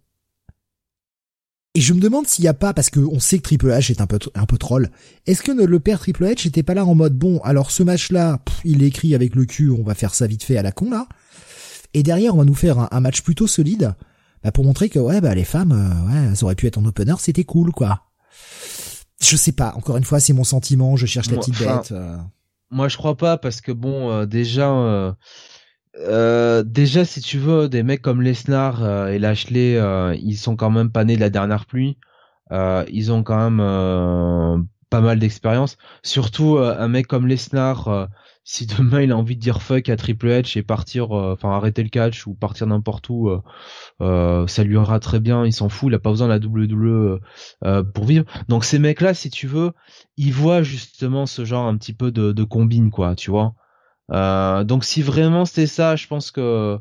Et je me demande s'il n'y a pas, parce qu'on sait que Triple H est un peu, un peu troll, est-ce que le père Triple H était pas là en mode, bon, alors ce match-là, il est écrit avec le cul, on va faire ça vite fait à la con, là. Et derrière, on va nous faire un, match plutôt solide, bah, pour montrer que, ouais, bah, les femmes, euh, ouais, elles auraient pu être en opener, c'était cool, quoi. Je sais pas, encore une fois, c'est mon sentiment, je cherche la petite bête. Euh. Moi, je crois pas, parce que bon, euh, déjà, euh, déjà, si tu veux, des mecs comme Lesnar euh, et Lashley, euh, ils sont quand même pas nés de la dernière pluie. ils ont quand même pas mal d'expérience. Surtout un mec comme Lesnar, si demain il a envie de dire fuck à Triple H et partir, enfin arrêter le catch ou partir n'importe où, ça lui aura très bien. Il s'en fout, il a pas besoin de la WWE pour vivre. Donc ces mecs-là, si tu veux, ils voient justement ce genre un petit peu de, de combine, quoi, tu vois. Euh, donc si vraiment c'était ça, je pense que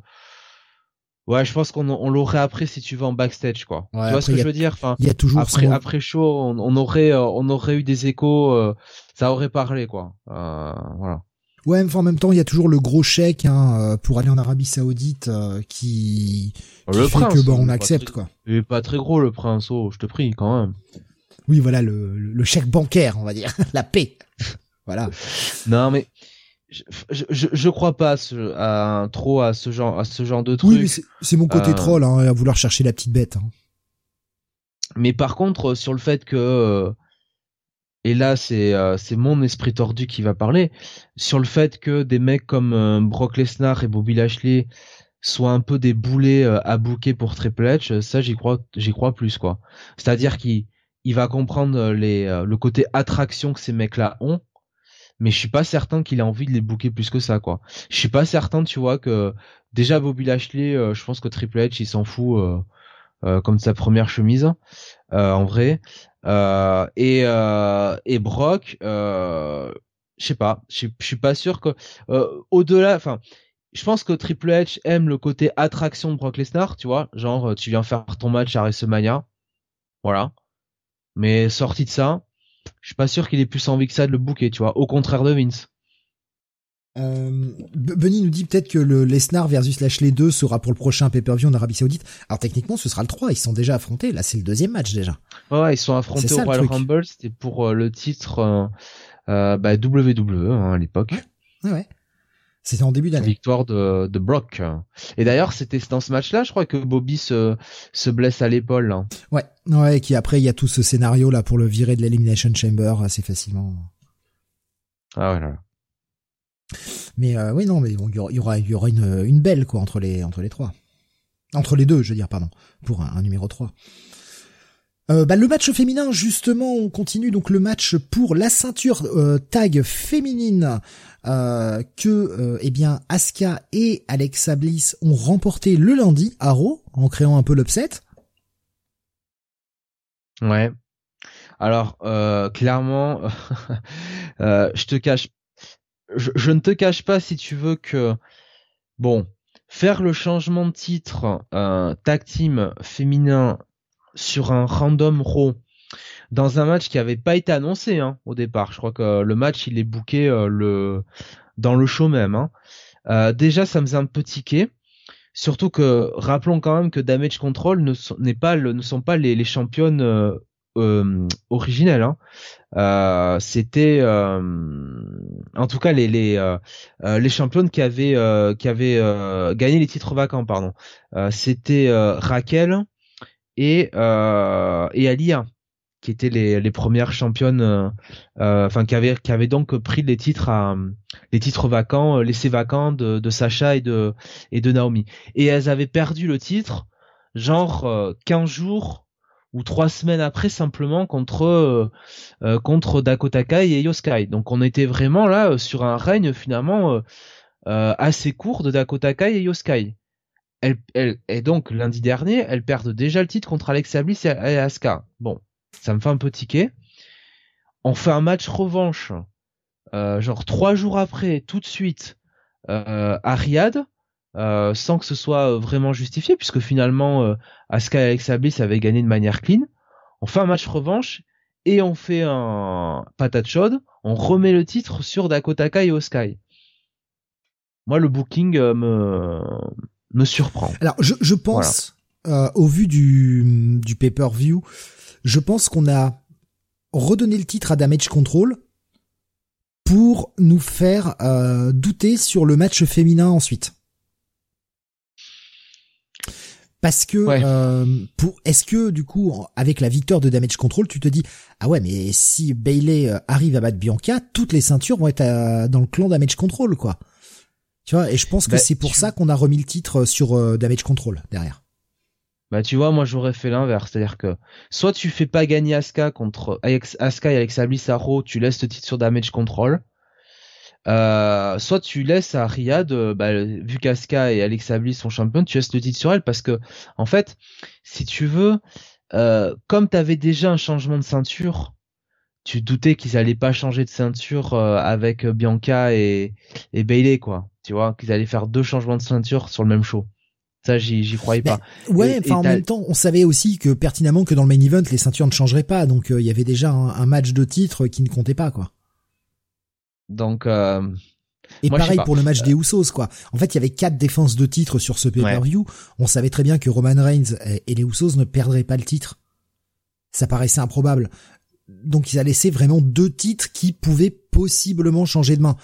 ouais, je pense qu'on on, l'aurait appris si tu veux en backstage quoi. tu vois ce que je veux dire? Enfin, il y a toujours après après show, on, aurait euh, on aurait eu des échos, euh, ça aurait parlé quoi. voilà. Ouais, mais en même temps, il y a toujours le gros chèque hein, pour aller en Arabie Saoudite qui, le fait que bah, on accepte quoi. Il est pas très gros le prince, oh, je te prie quand même. Oui, voilà le, le chèque bancaire, on va dire, la paix. voilà. Non mais je, je, je, crois pas à, trop à ce genre à ce genre de truc. Oui, c'est mon côté euh, troll hein, à vouloir chercher la petite bête. Hein. Mais par contre, sur le fait que euh, et là c'est euh, c'est mon esprit tordu qui va parler sur le fait que des mecs comme Brock Lesnar et Bobby Lashley soient un peu des boulets à bouquer pour Triple H, ça j'y crois j'y crois plus quoi. C'est-à-dire qu'il il va comprendre les le côté attraction que ces mecs-là ont mais je suis pas certain qu'il ait envie de les booker plus que ça quoi. Je suis pas certain tu vois que déjà Bobby Lashley euh, je pense que Triple H il s'en fout euh, euh, comme de sa première chemise en vrai et et Brock je sais pas je suis pas sûr que au-delà enfin je pense que Triple H aime le côté attraction de Brock Lesnar, tu vois, genre tu viens faire ton match à WrestleMania, voilà. Mais sorti de ça, je suis pas sûr qu'il ait plus envie que ça de le booker, tu vois, au contraire de Vince. Euh, Bunny nous dit peut-être que le Lesnar versus Lashley 2 sera pour le prochain pay-per-view en Arabie Saoudite. Alors techniquement, ce sera le 3, ils sont déjà affrontés. Là, c'est le deuxième match déjà. Ouais, ils sont affrontés au Royal Rumble, c'était pour euh, le titre euh, euh bah, WWE hein, à l'époque. Ouais, ouais. C'était en début d'année. Victoire de, de Brock. Et d'ailleurs, c'était dans ce match-là, je crois que Bobby se, se blesse à l'épaule. Ouais, ouais, et qui après, il y a tout ce scénario là pour le virer de l'Elimination Chamber assez facilement. Ah ouais, là. Mais euh, oui, non, mais il y aura, il y aura une, une belle quoi entre les, entre les trois. Entre les deux, je veux dire, pardon, pour un, un numéro 3. Euh, bah, le match féminin, justement, on continue donc le match pour la ceinture euh, tag féminine euh, que eh bien Asuka et Alexa Bliss ont remporté le lundi à Raw en créant un peu l'upset. Ouais. Alors clairement, je te cache, je, je, ne te cache pas si tu veux que bon, faire le changement de titre tag team féminin sur un random Raw dans un match qui avait pas été annoncé hein, au départ. Je crois que le match il est booké euh, le dans le show même. Hein. Euh, déjà, ça me faisait un peu tiquer. Surtout que rappelons quand même que Damage Control ne sont, pas ne sont pas les, les championnes euh, euh. Hein. Euh, c'était en tout cas les les les championnes qui avaient qui avaient gagné les titres vacants pardon c'était Raquel et et Alia qui étaient les, les premières championnes, euh, euh, enfin qui avaient qui avaient donc pris les titres à les titres vacants, euh, laissés vacants de, de Sacha et de et de Naomi. Et elles avaient perdu le titre genre 15 jours ou trois semaines après simplement contre contre Dakota Kai et Yoskai. Donc on était vraiment là sur un règne finalement assez court de Dakota Kai et Yoskai. Elle, elle, et donc lundi dernier, elles perdent déjà le titre contre Alexa Bliss et Asuka. Bon, ça me fait un peu tiquer. On fait un match revanche, euh, genre trois jours après, tout de suite, euh, à Riyad, euh, sans que ce soit vraiment justifié, puisque finalement Asuka et Alexa Bliss avaient gagné de manière clean. On fait un match revanche et on fait un patate chaude. On remet le titre sur Dakota Kai et Oskai. Moi, le booking me me surprend. Alors, je, je pense, au vu du, du pay-per-view, je pense qu'on a redonné le titre à Damage Control pour nous faire euh, douter sur le match féminin ensuite. Parce que euh, pour est-ce que du coup avec la victoire de Damage Control, tu te dis ah ouais mais si Bailey euh, arrive à battre Bianca, toutes les ceintures vont être dans le clan Damage Control quoi. Tu vois et je pense que bah, c'est pour ça qu'on a remis le titre sur Damage Control derrière. Bah tu vois, moi j'aurais fait l'inverse, c'est-à-dire que soit tu fais pas gagner Asuka contre Asuka et Alexa Bliss à tu laisses le titre sur Damage Control. Euh, soit tu laisses à Riyad, euh, bah, vu qu'Asuka et Alexa Bliss sont championnes, tu laisses le titre sur elle parce que en fait, si tu veux, euh, comme t'avais déjà un changement de ceinture, tu doutais qu'ils allaient pas changer de ceinture euh, avec Bianca et, et Bailey quoi. Tu vois, qu'ils allaient faire deux changements de ceinture sur le même show. Ça, j'y croyais pas. ouais, enfin en même temps, on savait aussi que pertinemment que dans le main event, les ceintures ne changeraient pas, donc euh, il y avait déjà un, match de titre qui ne comptait pas, quoi. Donc. Euh... Et pareil pour le match des Usos, quoi. En fait, il y avait quatre défenses de titre sur ce pay-per-view. On savait très bien que Roman Reigns et les Usos ne perdraient pas le titre. Ça paraissait improbable. Donc, ils a laissé vraiment deux titres qui pouvaient possiblement changer de main.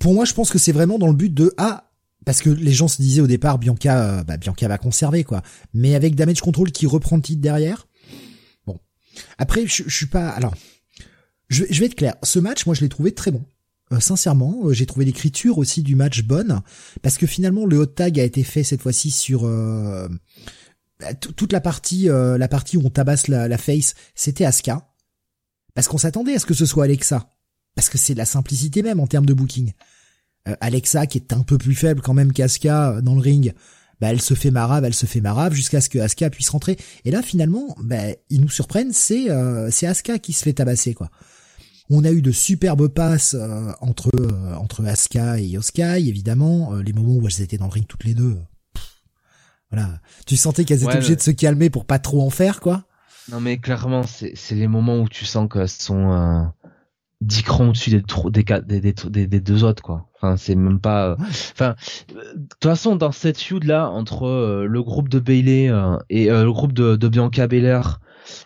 Pour moi, je pense que c'est vraiment dans le but de ah parce que les gens se disaient au départ Bianca euh, bah, Bianca va conserver quoi. Mais avec Damage Control qui reprend le titre derrière bon. Après je, je suis pas alors je, je, vais être clair. Ce match moi je l'ai trouvé très bon. Euh, sincèrement euh, j'ai trouvé l'écriture aussi du match bonne parce que finalement le hot tag a été fait cette fois-ci sur bah, toute la partie la partie où on tabasse la, la face. C'était Asuka. Parce qu'on s'attendait à ce que ce soit Alexa parce que c'est la simplicité même en termes de booking euh, Alexa qui est un peu plus faible quand même qu'Aska euh, dans le ring, bah elle se fait marave, elle se fait marave jusqu'à ce que Asuka puisse rentrer. Et là finalement, bah, ils nous surprennent, c'est euh, c'est Asuka qui se fait tabasser quoi. On a eu de superbes passes entre entre Asuka et Yoskai évidemment, les moments où elles étaient dans le ring toutes les deux. voilà, tu sentais qu'elles étaient obligées de se calmer pour pas trop en faire quoi. Non mais clairement c'est c'est les moments où tu sens qu'elles sont 10 crans au-dessus des, des, des, des, deux autres quoi. Enfin c'est même pas. Euh, enfin de toute façon dans cette feud là entre euh, le groupe de Bailey euh, et le groupe de, de Bianca Belair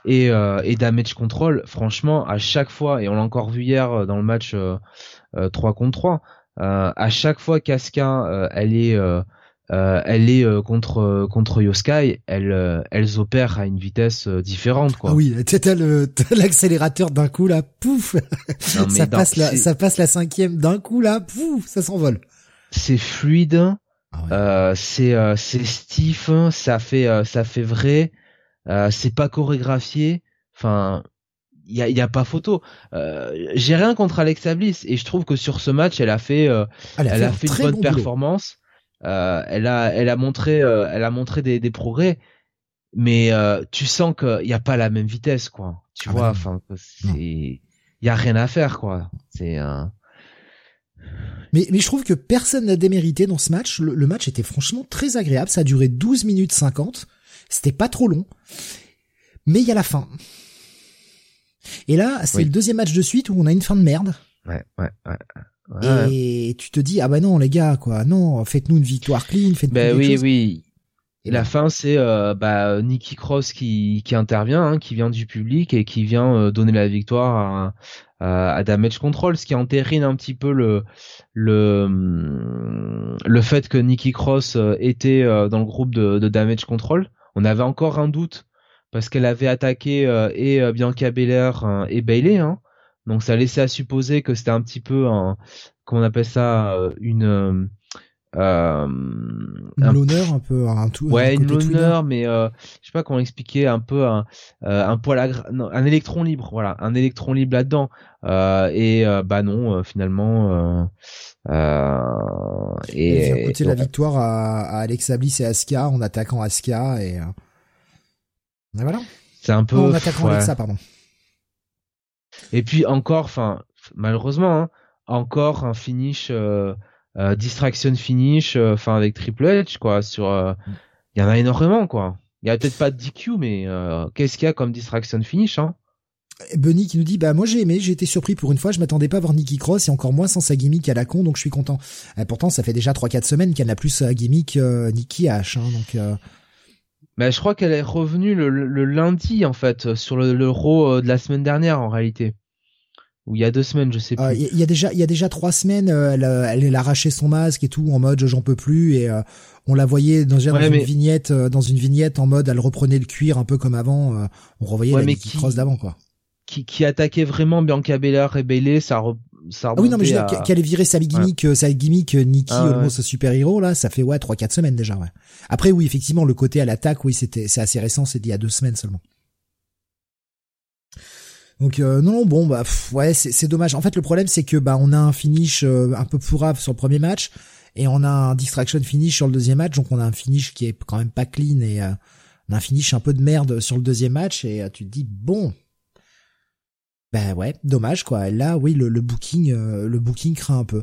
et, et Damage Control, franchement à chaque fois et on l'a encore vu hier dans le match 3 contre 3, à chaque fois qu'Asuka elle est euh, elle est euh, contre euh, contre Yoskai, elles elles opèrent à une vitesse différente quoi. Ah oui, t'as l'accélérateur d'un coup là, pouf, ça passe la ça passe la cinquième d'un coup là, pouf, ça s'envole. C'est fluide, ah c'est c'est stiff, ça fait ça fait vrai, c'est pas chorégraphié, enfin il y a, y a, pas photo. J'ai rien contre Alexa Bliss et je trouve que sur ce match, elle a fait, elle a fait, une bonne performance. Euh, elle a, elle a montré, euh, elle a montré des, des progrès, mais euh, tu sens qu'il n'y a pas la même vitesse, quoi. Tu ah vois, bah enfin, c'est, il y a rien à faire, quoi. C'est, Mais, mais je trouve que personne n'a démérité dans ce match. Le, match était franchement très agréable. Ça a duré 12 minutes 50. C'était pas trop long. Mais il y a la fin. Et là, c'est le deuxième match de suite où on a une fin de merde. Ouais, ouais, ouais. Et tu te dis ah bah non les gars quoi. Non faites-nous une victoire clean faites-nous ben oui oui. Et la fin, c'est euh, bah, Nicky Cross qui, qui intervient, hein, qui vient du public et qui vient euh, donner la victoire à, à, Damage Control, ce qui entérine un petit peu le le le fait que Nicky Cross euh, était dans le groupe de, de, Damage Control. On avait encore un doute parce qu'elle avait attaqué et Bianca Belair et Bailey, hein. Donc ça laissait à supposer que c'était un petit peu un comment on appelle ça une euh, l'honneur un peu un tout ouais une l'honneur mais euh, je sais pas comment expliquer un peu un euh, un poil à non, un électron libre voilà un électron libre là-dedans. Euh, et euh, bah non finalement euh, et, et coûter la victoire à, à Alexa Bliss et Asuka en attaquant Asuka et, et voilà. C'est un peu en attaquant Alexa pardon et puis encore enfin malheureusement hein, encore un finish euh, distraction finish, euh, enfin avec Triple H quoi. Sur, euh, il y en a énormément quoi. Il y a peut-être pas de DQ, mais qu'est-ce qu'il y a comme distraction finish hein? Bunny qui nous dit bah moi j'ai aimé, j'ai été surpris pour une fois, je m'attendais pas à voir Nikki Cross et encore moins sans sa gimmick à la con donc je suis content. Pourtant ça fait déjà 3 4 semaines qu'elle n'a plus sa gimmick euh, Nikki H hein, donc euh... bah, je crois qu'elle est revenue le, lundi en fait sur le, le de la semaine dernière en réalité ou il y a deux semaines, je sais ah, plus. Il y, a déjà, il y a déjà trois semaines, euh, elle, euh, elle, elle arraché son masque et tout en mode j'en peux plus et euh, on la voyait dans, une vignette, dans une vignette en mode elle reprenait le cuir un peu comme avant. on revoyait la qui, cross d'avant quoi. Qui, qui attaquait vraiment Bianca Belair et Bailey, ça, ça ah oui non mais je veux dire qu'elle ait viré sa gimmick, sa gimmick Nikki ah, Almost super héros là, ça fait ouais trois quatre semaines déjà ouais. Après oui effectivement le côté à l'attaque oui c'était c'est assez récent, c'est il y a deux semaines seulement. Donc euh, non bon bah ouais c'est dommage. En fait le problème c'est que bah on a un finish euh, un peu pourrave sur le premier match et on a un distraction finish sur le deuxième match donc on a un finish qui est quand même pas clean et euh, on a un finish un peu de merde sur le deuxième match et tu te dis bon bah ouais dommage quoi. là oui le, le booking le booking craint un peu.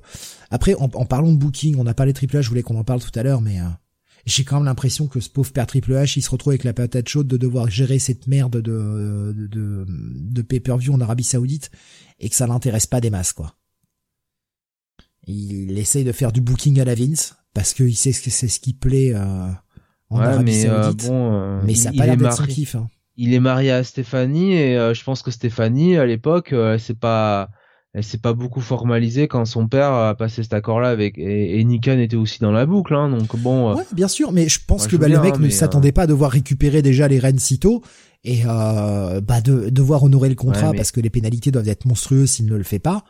Après en, en parlant de booking on a parlé triple A je voulais qu'on en parle tout à l'heure mais j'ai quand même l'impression que ce pauvre père Triple H, il se retrouve avec la patate chaude de devoir gérer cette merde de, de, de, pay-per-view en Arabie Saoudite et que ça l'intéresse pas des masses, quoi. Il essaye de faire du booking à la Vince parce qu'il sait que c'est ce qui plaît euh, en Arabie mais, euh, Saoudite. Euh, mais ça n'a pas l'air d'être son kiff. Hein. Il est marié à Stéphanie et je pense que Stéphanie, à l'époque, c'est pas elle s'est pas beaucoup formalisée quand son père a passé cet accord-là avec et, et Nikan était aussi dans la boucle, hein, donc bon. Euh, ouais, bien sûr, mais je pense que bah, le mec hein, ne s'attendait euh, pas à devoir récupérer déjà les rênes si tôt et euh, bah de devoir honorer le contrat parce que les pénalités doivent être monstrueuses s'il ne le fait pas.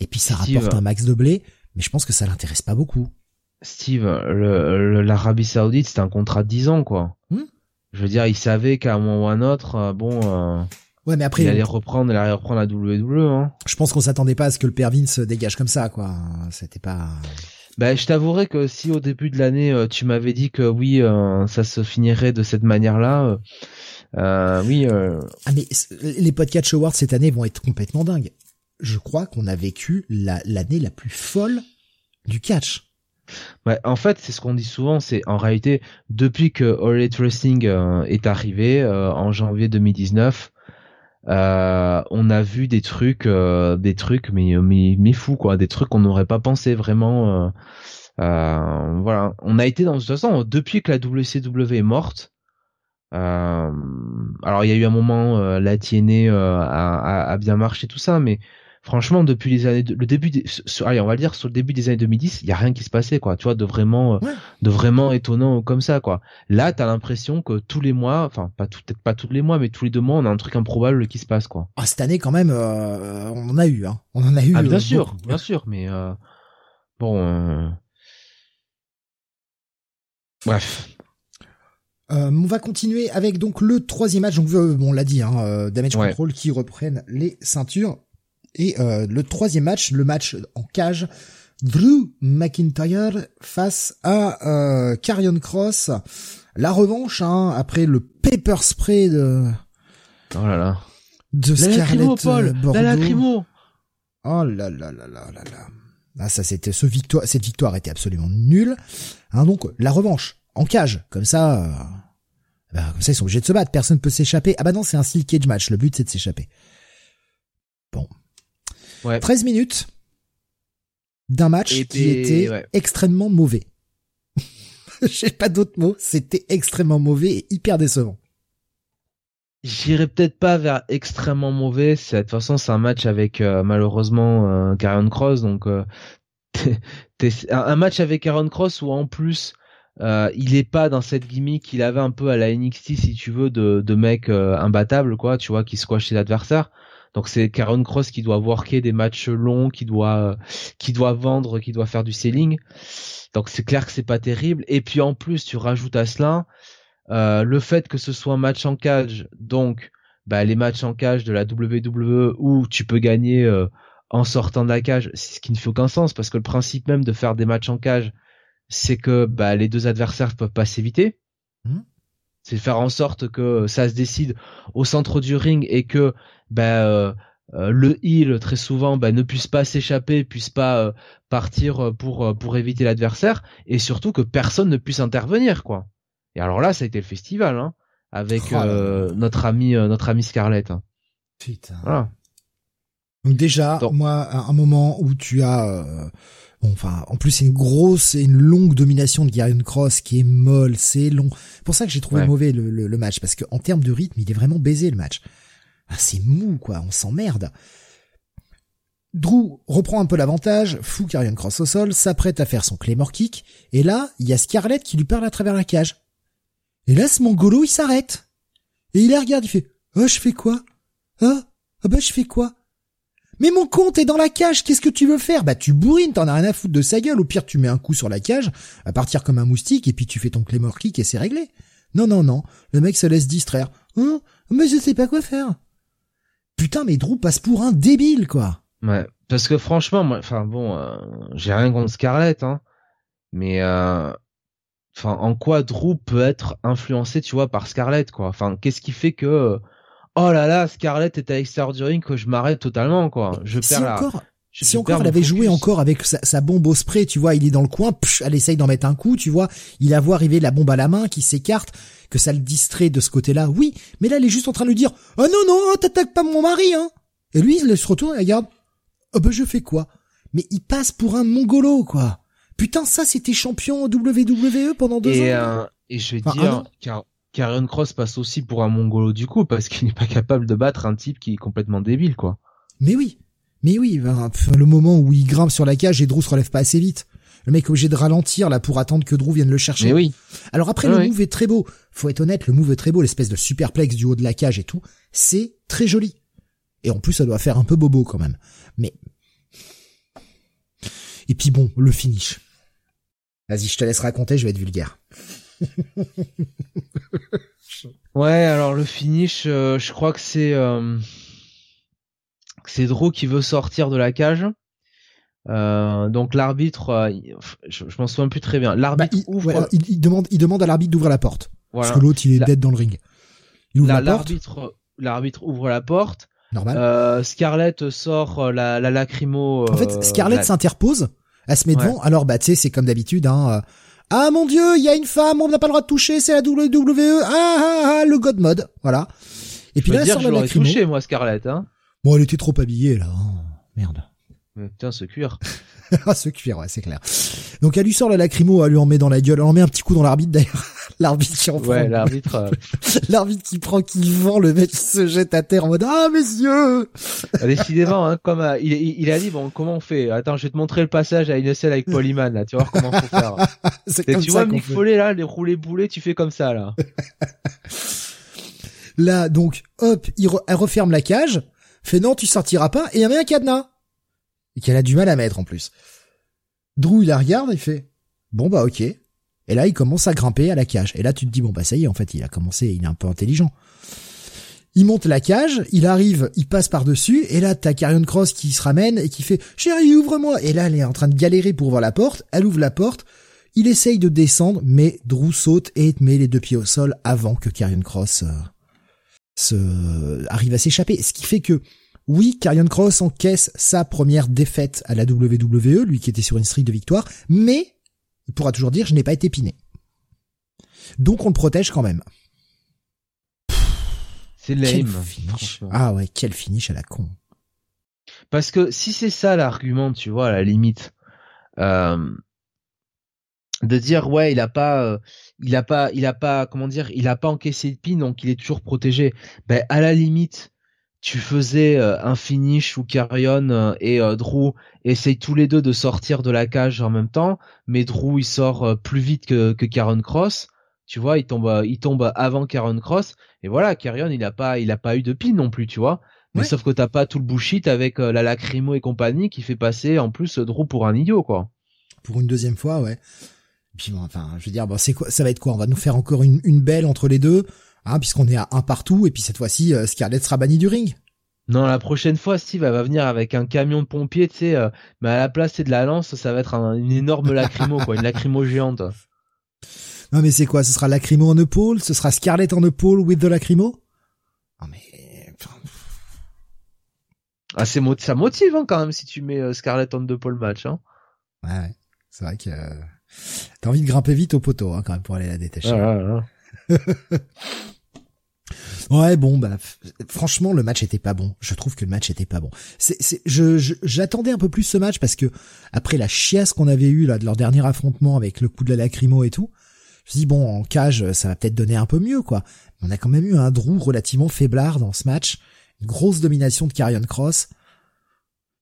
Et puis ça rapporte un max de blé, mais je pense que ça l'intéresse pas beaucoup. Steve, l'Arabie Saoudite, c'est un contrat de 10 ans, quoi. Hmm? Je veux dire, il savait qu'à un moment ou à un autre, euh, bon. Ouais, mais après. Il allait reprendre, il allait reprendre la WWE, hein. Je pense qu'on s'attendait pas à ce que le père Vince dégage comme ça, quoi. C'était pas. Ben, je t'avouerais que si au début de l'année euh, tu m'avais dit que oui, euh, ça se finirait de cette manière-là, euh, oui. Ah mais les podcasts Awards cette année vont être complètement dingues. Je crois qu'on a vécu l'année la, plus folle du catch. En fait, c'est ce qu'on dit souvent, c'est en réalité depuis que All Elite Wrestling est arrivé en janvier 2019, euh, on a vu des trucs, euh, des trucs, mais mais mais fou quoi, des trucs qu'on n'aurait pas pensé vraiment. Euh, voilà, on a été dans de toute depuis que la WCW est morte. alors il y a eu un moment, la TNA a, a, bien marché tout ça, mais franchement, depuis les années, le début, des, allez, on va dire sur le début des années 2010, il y a rien qui se passait, quoi. Tu vois, de vraiment, euh, de vraiment étonnant comme ça, quoi. Là, t'as l'impression que tous les mois, enfin, pas peut-être pas tous les mois, mais tous les deux mois, on a un truc improbable qui se passe, quoi. Ah, cette année, quand même, euh, on en a eu, hein. On en a eu. Ah, bien euh, sûr, bien sûr, mais bon. Bref. on va continuer avec donc le troisième match. Donc, bon, on l'a dit, hein, Damage Control qui reprennent les ceintures. Et euh, le troisième match, le match en cage, Drew McIntyre face à euh, Carrion Cross. La revanche, hein, après le paper spray de... Oh là là. De Scarlett Paul, Bordeaux. La lacrymo. Oh là là là là là là. Ah, ça c'était ce victoire, cette victoire était absolument nulle. Hein, donc la revanche en cage, comme ça, euh, bah, comme ça ils sont obligés de se battre. Personne peut s'échapper. Ah bah non, c'est un steel cage match. Le but c'est de s'échapper. Bon. Ouais. 13 minutes d'un match Et qui était ouais. extrêmement mauvais. J'ai pas d'autres mots. C'était extrêmement mauvais et hyper décevant. J'irai peut-être pas vers extrêmement mauvais. De toute façon c'est un match avec euh, malheureusement euh, Karrion Cross, donc euh, un, un match avec Aaron Cross où en plus euh, il est pas dans cette gimmick qu'il avait un peu à la NXT si tu veux de, de mec euh, imbattable quoi, tu vois, qui squash ses adversaires. Donc c'est Karen Cross qui doit worker des matchs longs, qui doit qui doit vendre, qui doit faire du selling. Donc c'est clair que c'est pas terrible. Et puis en plus tu rajoutes à cela euh, le fait que ce soit un match en cage, donc bah, les matchs en cage de la WWE où tu peux gagner euh, en sortant de la cage, ce qui ne fait aucun sens parce que le principe même de faire des matchs en cage, c'est que bah, les deux adversaires peuvent pas s'éviter. C'est faire en sorte que ça se décide au centre du ring et que bah, euh, euh, le heel très souvent bah, ne puisse pas s'échapper, puisse pas euh, partir pour euh, pour éviter l'adversaire et surtout que personne ne puisse intervenir quoi. Et alors là, ça a été le festival hein, avec Oh euh, notre ami notre ami Scarlett. hein. Putain. Voilà. Donc déjà, Donc- moi, à un moment où tu as, euh, bon, enfin, en plus c'est une grosse et une longue domination de Garion Cross qui est molle, c'est long. Pour ça que j'ai trouvé Ouais. mauvais le, le, le match parce que en termes de rythme, il est vraiment baisé le match. Ah, c'est mou quoi, on s'emmerde. Drew reprend un peu l'avantage, fout Karrion Cross au sol, s'apprête à faire son Claymore Kick, et là, il y a Scarlett qui lui parle à travers la cage. Et là, ce mongolo, il s'arrête. Et il la regarde, il fait, oh, je fais quoi? Ah, ah bah, je fais quoi? Mais mon con, t'es dans la cage, qu'est-ce que tu veux faire? Bah tu bourrines, t'en as rien à foutre de sa gueule, au pire tu mets un coup sur la cage, à partir comme un moustique, et puis tu fais ton Claymore Kick et c'est réglé. Non, non, non, le mec se laisse distraire. Hein? Mais je sais pas quoi faire. Putain, mais Drew passe pour un débile, quoi. Ouais, parce que franchement, moi, enfin bon, euh, j'ai rien contre Scarlett, hein, mais euh, enfin, en quoi Drew peut être influencé, tu vois, par Scarlett, quoi? Enfin, qu'est-ce qui fait que, oh là là, Scarlett est à l'extérieur du ring que je m'arrête totalement, quoi. Je si perds la, encore, je- si encore elle avait joué encore avec sa, sa bombe au spray, tu vois, il est dans le coin, pff, elle essaye d'en mettre un coup, tu vois, il a vu arriver la bombe à la main qui s'écarte, que ça le distrait de ce côté-là, oui, mais là elle est juste en train de lui dire, ah non, non, t'attaques pas mon mari, hein. Et lui, il se retourne et regarde, ah bah je fais quoi? Mais il passe pour un mongolo, quoi. Putain, ça c'était champion WWE pendant deux Et, ans. euh, et je vais Enfin, dire, car Karrion Cross passe aussi pour un mongolo du coup, parce qu'il n'est pas capable de battre un type qui est complètement débile, quoi. Mais oui, mais oui, ben, le moment où il grimpe sur la cage et Drew se relève pas assez vite. Le mec est obligé de ralentir là pour attendre que Drew vienne le chercher. Mais oui. Alors après, Ouais, le move est très beau. Faut être honnête, le move est très beau, l'espèce de superplex du haut de la cage et tout. C'est très joli. Et en plus, ça doit faire un peu bobo quand même. Mais... Et puis bon, le finish. Vas-y, je te laisse raconter, je vais être vulgaire. Ouais, alors le finish, euh, je crois que c'est euh, c'est Drew qui veut sortir de la cage. Euh, donc l'arbitre, je, je m'en souviens plus très bien. Bah, L'arbitre il, ouvre, ouais, il- il demande, il demande à l'arbitre d'ouvrir la porte. voilà. Parce que l'autre, il est La- dead dans le ring. Il ouvre La- la, porte, L'arbitre, l'arbitre ouvre la porte. normal. Scarlett sort la, la lacrymo. En fait, Scarlett s'interpose, elle se met Ouais. devant. Alors bah tu sais, c'est comme d'habitude. Hein, ah mon Dieu, il y a une femme, on n'a pas le droit de toucher, c'est la WWE. Ah ah ah, le God Mode, voilà. Et Je puis là, dire, sort je la l'aurais touché moi Scarlett. Hein. Bon, elle était trop habillée là. hein. Merde. Mais putain, ce cuir. ah ce cuir, ouais, c'est clair. Donc elle lui sort la lacrymo, elle lui en met dans la gueule, elle en met un petit coup dans l'arbitre d'ailleurs. L'arbitre qui en prend. Ouais, l'arbitre. euh, l'arbitre qui prend, qui vend, le mec qui se jette à terre en mode ah messieurs. Décidément, hein, comme euh, il, il, a dit bon, comment on fait? Attends, je vais te montrer le passage à une selle avec Paul Heyman, là. Tu vas voir comment faut faire. c'est Et comme tu ça vois Mick. Foley là, les roulés boulets, tu fais comme ça là. Là, donc, hop, il re- elle referme la cage, fait non, tu sortiras pas, et il y avait un cadenas. Et qu'elle a du mal à mettre, en plus. Drew, il la regarde, il fait, bon bah ok. Et là, il commence à grimper à la cage. Et là, tu te dis, bon bah ça y est, en fait, il a commencé, il est un peu intelligent. Il monte la cage, il arrive, il passe par-dessus, et là, t'as Carrion Cross qui se ramène et qui fait, chérie, ouvre-moi. Et là, elle est en train de galérer pour ouvrir la porte, elle ouvre la porte, il essaye de descendre, mais Drew saute et met les deux pieds au sol avant que Carrion Cross euh, se arrive à s'échapper. Ce qui fait que Oui, Karrion Cross encaisse sa première défaite à la WWE, lui qui était sur une streak de victoire, mais il pourra toujours dire je n'ai pas été piné. Donc on le protège quand même. C'est lame. Ah ouais, quel finish à la con. Parce que si c'est ça l'argument, tu vois, à la limite, euh, de dire ouais, il a pas, euh, il a pas, il a pas, comment dire, il a pas encaissé de pin, donc il est toujours protégé. Ben à la limite, tu faisais euh, un finish où Carrion et Drew essayent tous les deux de sortir de la cage en même temps, mais Drew il sort plus vite que que Karen Cross. Tu vois, il tombe, il tombe avant Karen Cross. Et voilà, Carrion, il a pas, il a pas eu de pin non plus, tu vois. Mais sauf que t'as pas tout le bullshit avec euh, la lacrymo et compagnie qui fait passer en plus Drew pour un idiot, quoi. Pour une deuxième fois, ouais. Et puis enfin, je veux dire, bon, c'est quoi, ça va être quoi? On va nous faire encore une, une belle entre les deux, hein, puisqu'on est à un partout. Et puis cette fois-ci, euh, Scarlett sera bannie du ring. Non, la prochaine fois, Steve elle va venir avec un camion de pompiers, tu sais, euh, mais à la place c'est de la lance, ça va être une énorme lacrymo, quoi, une lacrymo géante. Non mais c'est quoi Ce sera lacrymo en épaule Ce sera Scarlett en épaule with the lacrymo? Non mais... Ah, c'est ça motive hein, quand même si tu mets euh, Scarlett en deux pole match. Hein. Ouais, c'est vrai que euh, t'as envie de grimper vite au poteau hein, quand même pour aller la détacher. ouais, bon, bah franchement le match était pas bon. Je trouve que le match était pas bon. C'est, c'est, je, j'attendais un peu plus ce match parce que après la chiasse qu'on avait eue là de leur dernier affrontement avec le coup de la lacrymo et tout, je me dis bon, en cage, ça va peut-être donner un peu mieux, quoi. On a quand même eu un Drew relativement faiblard dans ce match. Une grosse domination de Carrion Cross.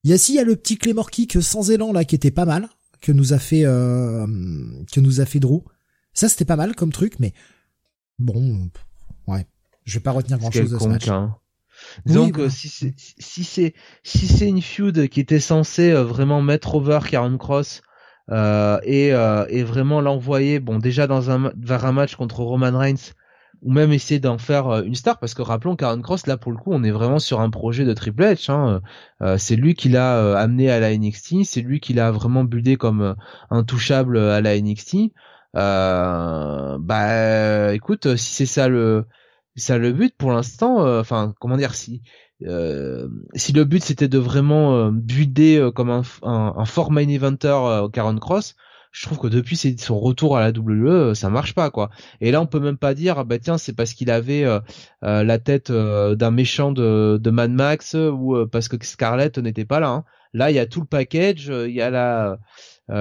Il y a si, il y a le petit Claymore Kick sans élan, là, qui était pas mal, que nous a fait, euh, que nous a fait Drew. Ça, c'était pas mal comme truc, mais bon, ouais. Je vais pas retenir grand chose de ce match. Hein. Donc si c'est si c'est si c'est une feud qui était censée euh, vraiment mettre over Karen Cross euh, et, euh, et vraiment l'envoyer bon déjà dans un vers un match contre Roman Reigns ou même essayer d'en faire euh, une star parce que rappelons Karen Cross là pour le coup on est vraiment sur un projet de Triple H hein. c'est lui qui l'a amené à la NXT c'est lui qui l'a vraiment buildé comme intouchable à la NXT bah écoute si c'est ça le ça le but pour l'instant enfin comment dire si euh, si le but c'était de vraiment euh, builder euh, comme un, un, un fort main eventer euh, Karen Cross, je trouve que depuis son retour à la WWE, ça marche pas quoi. Et là, on peut même pas dire, bah tiens, c'est parce qu'il avait la tête d'un méchant de, de Mad Max ou parce que Scarlett n'était pas là. Hein. Là, il y a tout le package, il y a la,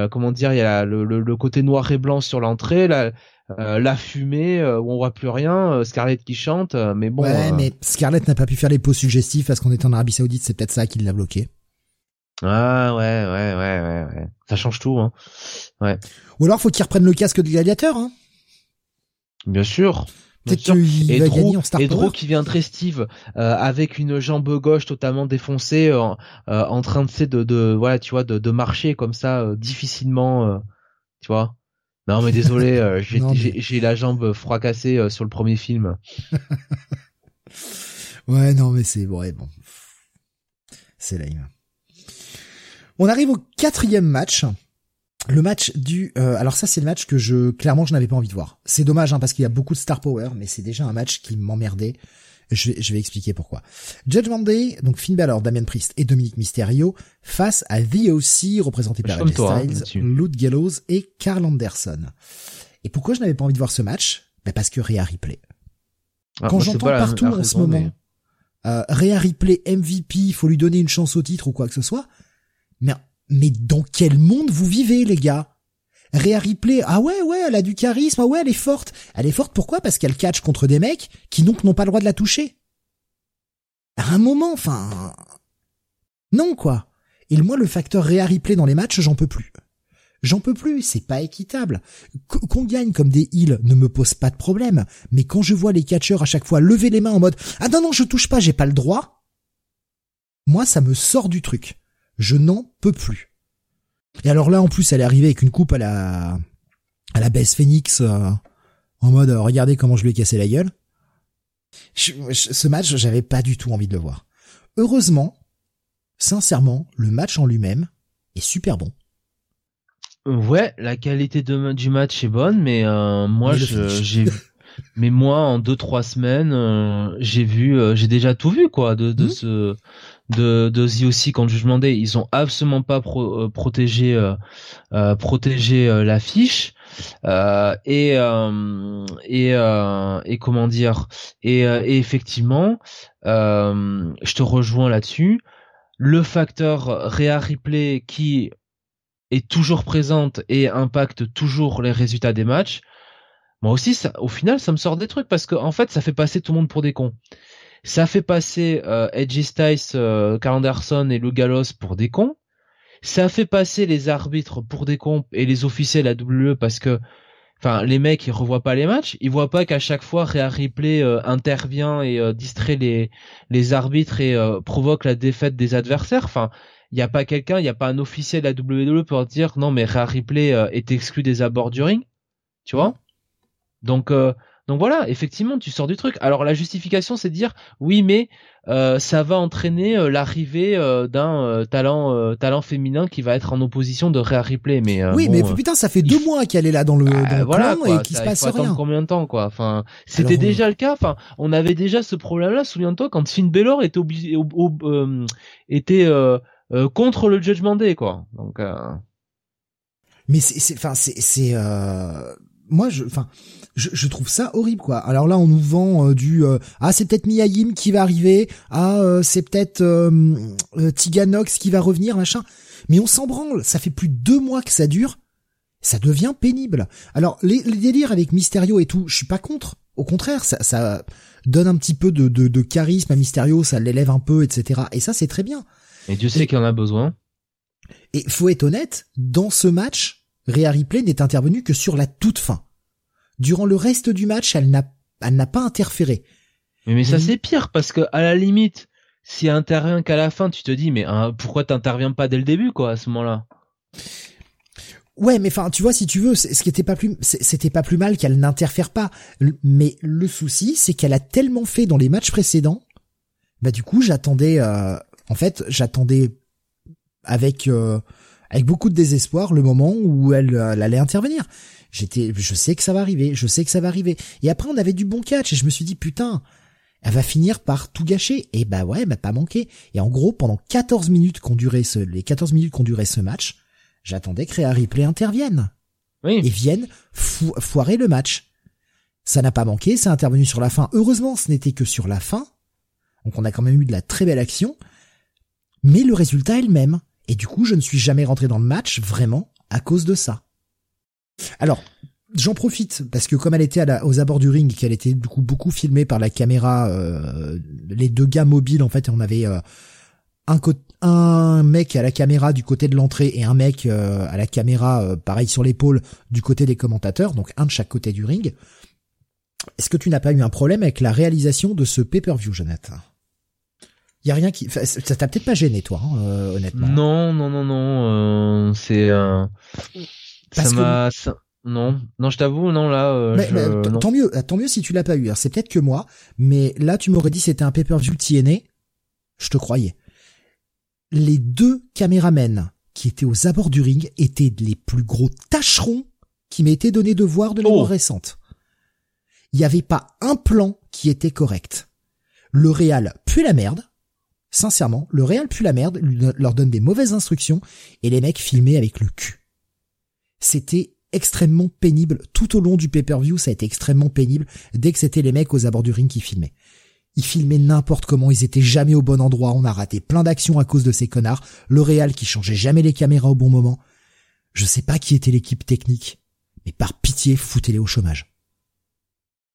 comment dire, il y a le, le, côté noir et blanc sur l'entrée, la, euh, la fumée euh, où on voit plus rien, euh, Scarlett qui chante, mais bon. Ouais, mais Scarlett n'a pas pu faire les pauses suggestifs parce qu'on est en Arabie Saoudite, c'est peut-être ça qui l'a bloqué. Ah ouais, ouais, ouais, ouais, ouais. Ça change tout, hein. Ouais. Ou alors faut qu'il reprenne le casque de gladiateur, hein. Bien sûr. Peut-être qu'il va gagner en Et Drew qui vient très Steve avec une jambe gauche totalement défoncée, en train de, de, de, voilà, tu vois, de, de marcher comme ça difficilement, tu vois. Non mais désolé, euh, j'ai la jambe fracassée euh, sur le premier film. ouais, non mais c'est vrai, bon. C'est lame. On arrive au quatrième match. Le match du... Euh, alors ça c'est le match que je... Clairement je n'avais pas envie de voir. C'est dommage hein, parce qu'il y a beaucoup de star power, mais c'est déjà un match qui m'emmerdait. Je vais, je vais expliquer pourquoi. Judgment Day, donc Finn Balor, Damien Priest et Dominique Mysterio face à The OC, représenté par AJ hein, Styles, Luke Gallows et Carl Anderson. Et pourquoi je n'avais pas envie de voir ce match? Ben Parce que Rhea Ripley. Ah, Quand j'entends partout en ce moment, mais... euh, Rhea Ripley MVP, il faut lui donner une chance au titre ou quoi que ce soit. Mais, mais dans quel monde vous vivez, les gars? Rhea Ripley, ah ouais, ouais, elle a du charisme, ah ouais, elle est forte. Elle est forte pourquoi? Parce qu'elle catch contre des mecs qui donc n'ont pas le droit de la toucher. À un moment, enfin... Non, quoi. Et moi, le facteur Rhea Ripley dans les matchs, j'en peux plus. J'en peux plus, c'est pas équitable. Qu'on gagne comme des heals ne me pose pas de problème, mais quand je vois les catcheurs à chaque fois lever les mains en mode « Ah non, non, je touche pas, j'ai pas le droit », moi, ça me sort du truc. Je n'en peux plus. Et alors là, en plus, elle est arrivée avec une coupe à la à la baisse Phoenix euh, en mode euh, regardez comment je lui ai cassé la gueule. ce match, j'avais pas du tout envie de le voir. Heureusement, sincèrement, le match en lui-même est super bon. Ouais, la qualité de, du match est bonne, mais euh, moi j'ai mais moi, en deux trois semaines, euh, j'ai vu, euh, j'ai déjà tout vu quoi de, de mmh. ce de de aussi quand Judgment Day. Ils ont absolument pas pro, protégé protégé l'affiche. et et et comment dire? Et, et effectivement je te rejoins là-dessus le facteur Rhea Ripley qui est toujours présente et impacte toujours les résultats des matchs, moi aussi, ça, au final, ça me sort des trucs parce que en fait, ça fait passer tout le monde pour des cons. Ça fait passer euh, Edgy Styles, euh, Anderson et Lou Gallows pour des cons. Ça fait passer les arbitres pour des cons et les officiels à WWE parce que, enfin, les mecs ils revoient pas les matchs, ils voient pas qu'à chaque fois Rhea Ripley euh, intervient et euh, distrait les les arbitres et euh, provoque la défaite des adversaires. Enfin, il n'y a pas quelqu'un, il n'y a pas un officiel à WWE pour dire non mais Rhea Ripley est exclu des abords du ring, tu vois? Donc, euh, donc voilà, effectivement, tu sors du truc. Alors la justification, c'est de dire oui, mais euh, ça va entraîner euh, l'arrivée d'un talent talent féminin qui va être en opposition de Rhea Ripley. Mais oui, mais putain, ça fait deux mois qu'elle est là dans le, bah, dans voilà, et qu'il se passe il faut rien. Combien de temps quoi? Enfin, c'était déjà le cas. Enfin, on avait déjà ce problème-là. Souviens-toi quand Finn Balor était obligé, était contre le Judgment Day quoi. Donc. Mais c'est, enfin, c'est, c'est, moi, je, enfin je, je, trouve ça horrible quoi. Alors là on nous vend euh, du euh, ah c'est peut-être Miyahim qui va arriver, ah euh, c'est peut-être Tiganox qui va revenir machin. Mais on s'en branle, ça fait plus de deux mois que ça dure, ça devient pénible. Alors les, les délires avec Mysterio et tout, je suis pas contre. Au contraire, ça, ça donne un petit peu de, de, de charisme à Mysterio, ça l'élève un peu, etc. Et ça c'est très bien. Et Dieu sait qu'il en a besoin. Et faut être honnête, dans ce match, Rhea Ripley n'est intervenu que sur la toute fin. Durant le reste du match, elle n'a, elle n'a pas interféré. Mais, mais ça c'est pire parce que à la limite, si elle intervient qu'à la fin, tu te dis mais hein, pourquoi t'interviens pas dès le début quoi à ce moment-là? Ouais, mais enfin, tu vois, si tu veux, ce qui était pas plus, c'était pas plus mal qu'elle n'interfère pas. Mais le souci, c'est qu'elle a tellement fait dans les matchs précédents. Bah du coup, j'attendais, euh, en fait, j'attendais avec euh, avec beaucoup de désespoir le moment où elle, elle allait intervenir. J'étais, je sais que ça va arriver, je sais que ça va arriver. Et après, on avait du bon catch et je me suis dit, putain, elle va finir par tout gâcher. Et bah ouais, bah pas manqué. Et en gros, pendant 14 minutes qu'on durait ce, les 14 minutes qu'on durait ce match, j'attendais que Rhea Ripley intervienne. Oui. Et vienne foirer le match. Ça n'a pas manqué, ça a intervenu sur la fin. Heureusement, ce n'était que sur la fin. Donc on a quand même eu de la très belle action. Mais le résultat est le même. Et du coup, je ne suis jamais rentré dans le match vraiment à cause de ça. Alors, j'en profite parce que comme elle était aux abords du ring, qu'elle était du coup beaucoup filmée par la caméra, euh, les deux gars mobiles en fait, on avait euh, un, un mec à la caméra du côté de l'entrée et un mec euh, à la caméra pareil sur l'épaule du côté des commentateurs, donc un de chaque côté du ring. Est-ce que tu n'as pas eu un problème avec la réalisation de ce pay-per-view, Jonathan il y a rien qui ça t'a peut-être pas gêné toi hein, honnêtement non non non non c'est ça m'a. Non, non, je t'avoue, non là. Euh, tant mieux, tant mieux si tu l'as pas eu. C'est peut-être que moi, mais là tu m'aurais dit c'était un pay-per-view TNA, je te croyais. Les deux caméramens qui étaient aux abords du ring étaient les plus gros tâcherons qui m'étaient donné de voir de mémoire oh. récente. Il n'y avait pas un plan qui était correct. Le réal pue la merde. Sincèrement, le réal pue la merde, leur donne des mauvaises instructions et les mecs filmaient avec le cul c'était extrêmement pénible tout au long du pay-per-view, ça a été extrêmement pénible dès que c'était les mecs aux abords du ring qui filmaient. Ils filmaient n'importe comment, ils étaient jamais au bon endroit, on a raté plein d'actions à cause de ces connards, le réal qui changeait jamais les caméras au bon moment. Je sais pas qui était l'équipe technique, mais par pitié, foutez-les au chômage.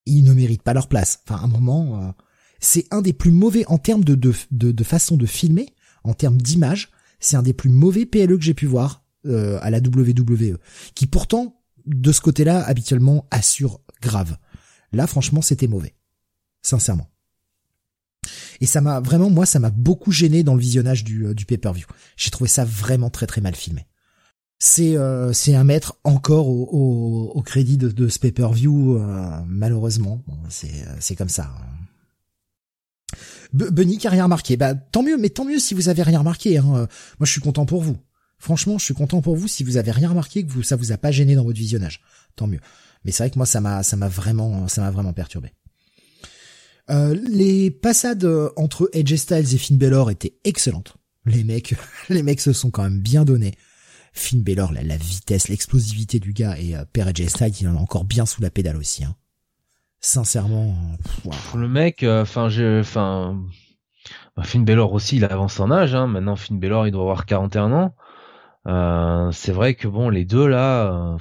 Ils ne méritent pas leur place. Enfin, un moment, euh, c'est un des plus mauvais en termes de, de, de façon de filmer, en termes d'image, c'est un des plus mauvais PLE que j'ai pu voir euh, à la WWE, qui pourtant, de ce côté-là, habituellement assure grave. Là, franchement, c'était mauvais. Sincèrement. Et ça m'a vraiment, moi, ça m'a beaucoup gêné dans le visionnage du, euh, du pay-per-view. J'ai trouvé ça vraiment très très mal filmé. C'est euh, c'est un maître encore au, au, au crédit de, de ce pay-per-view, malheureusement. c'est c'est comme ça. Bunny qui a rien remarqué. Bah tant mieux, mais tant mieux si vous avez rien remarqué. Hein. Moi, je suis content pour vous. Franchement, je suis content pour vous si vous avez rien remarqué, que vous, ça vous a pas gêné dans votre visionnage. Tant mieux. Mais c'est vrai que moi, ça m'a, vraiment, ça m'a vraiment perturbé. Euh, les passades entre Edge Styles et Finn Balor étaient excellentes. Les mecs, les mecs se sont quand même bien donnés. Finn Balor, la, vitesse, l'explosivité du gars et euh, Père Edge Styles, il en a encore bien sous la pédale aussi. Hein. Sincèrement, le mec, euh, enfin, j'ai, enfin, bah, Finn Balor aussi, il avance en âge. Hein. Maintenant, Finn Balor, il doit avoir 41 ans. Euh, c'est vrai que bon, les deux là, euh,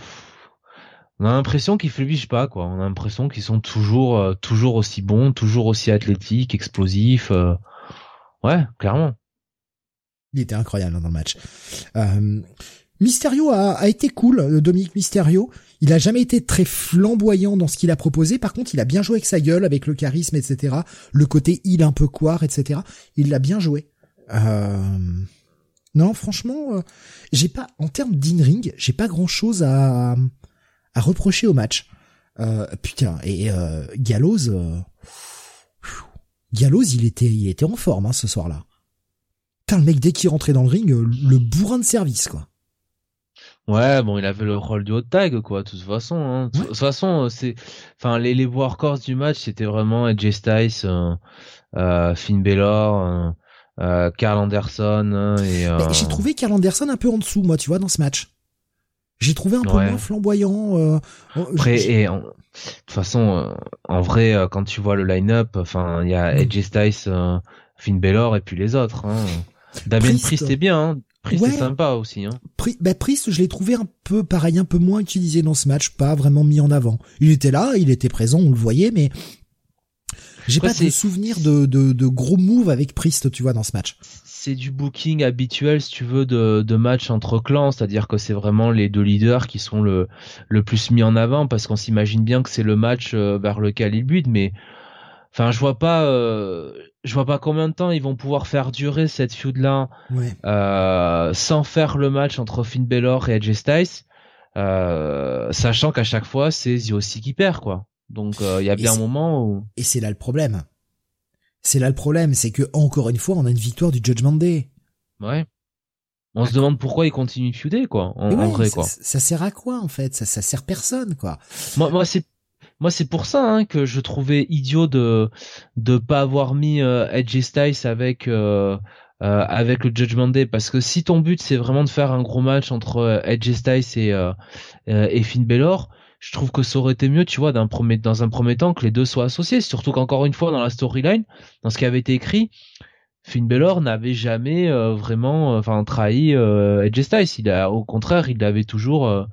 on a l'impression qu'ils flébichent pas, quoi. On a l'impression qu'ils sont toujours, euh, toujours aussi bons, toujours aussi athlétiques, explosifs. ouais, clairement. Il était incroyable hein, dans le match. Mysterio a, a, été cool, Dominique Mysterio. Il a jamais été très flamboyant dans ce qu'il a proposé. Par contre, il a bien joué avec sa gueule, avec le charisme, etc. Le côté il un peu coire, etc. Il l'a bien joué. Euh... Non, franchement, euh, j'ai pas, en termes d'in-ring, j'ai pas grand chose à, à reprocher au match. Euh, putain, et euh, Gallows, euh, Gallows, il était, il était en forme hein, ce soir-là. Putain, le mec dès qu'il rentrait dans le ring, le bourrin de service, quoi. Ouais, bon, il avait le rôle du hot tag, quoi, de toute façon. Hein. De toute façon, c'est, enfin, les, les workhorse du match, c'était vraiment Edge Styles, euh, Finn Balor, euh, Carl Anderson hein, et euh... j'ai trouvé Carl Anderson un peu en dessous moi tu vois dans ce match j'ai trouvé un peu moins flamboyant euh... Oh, après et de toute façon euh, en vrai euh, quand tu vois le line-up enfin il y a Edge Styles Finn Balor et puis les autres hein. Damien Priest est bien hein. Priest est sympa aussi hein. Pri bah, Priest je l'ai trouvé un peu pareil un peu moins utilisé dans ce match pas vraiment mis en avant il était là il était présent on le voyait mais j'ai pas de souvenir de, de, de, gros moves avec Priest, tu vois, dans ce match. C'est du booking habituel, si tu veux, de, de match entre clans, c'est-à-dire que c'est vraiment les deux leaders qui sont le, le plus mis en avant, parce qu'on s'imagine bien que c'est le match euh, vers lequel ils butent, mais enfin, je vois pas, euh, je vois pas combien de temps ils vont pouvoir faire durer cette feud là, euh, sans faire le match entre Finn Balor et Edge Styles, euh, sachant qu'à chaque fois c'est Ziosi qui perd, quoi. Donc il euh, y a bien un moment où... Et c'est là le problème. C'est là le problème, c'est que encore une fois, on a une victoire du Judgment Day. Ouais. On se demande pourquoi il continue de feuder, quoi. En, vrai, quoi. Ça, sert à quoi, en fait? Ça, ça sert personne, quoi. Moi, moi c'est moi c'est pour ça hein, que je trouvais idiot de de pas avoir mis euh, Edge Styles avec euh, euh, avec le Judgment Day parce que si ton but c'est vraiment de faire un gros match entre euh, Edge Styles et et Finn Balor, je trouve que ça aurait été mieux, tu vois, premier, dans un premier temps, que les deux soient associés. Surtout qu'encore une fois, dans la storyline, dans ce qui avait été écrit, Finn Balor n'avait jamais euh, vraiment, euh, enfin, trahi euh, Edge Styles. Il a, au contraire, il l'avait toujours, euh,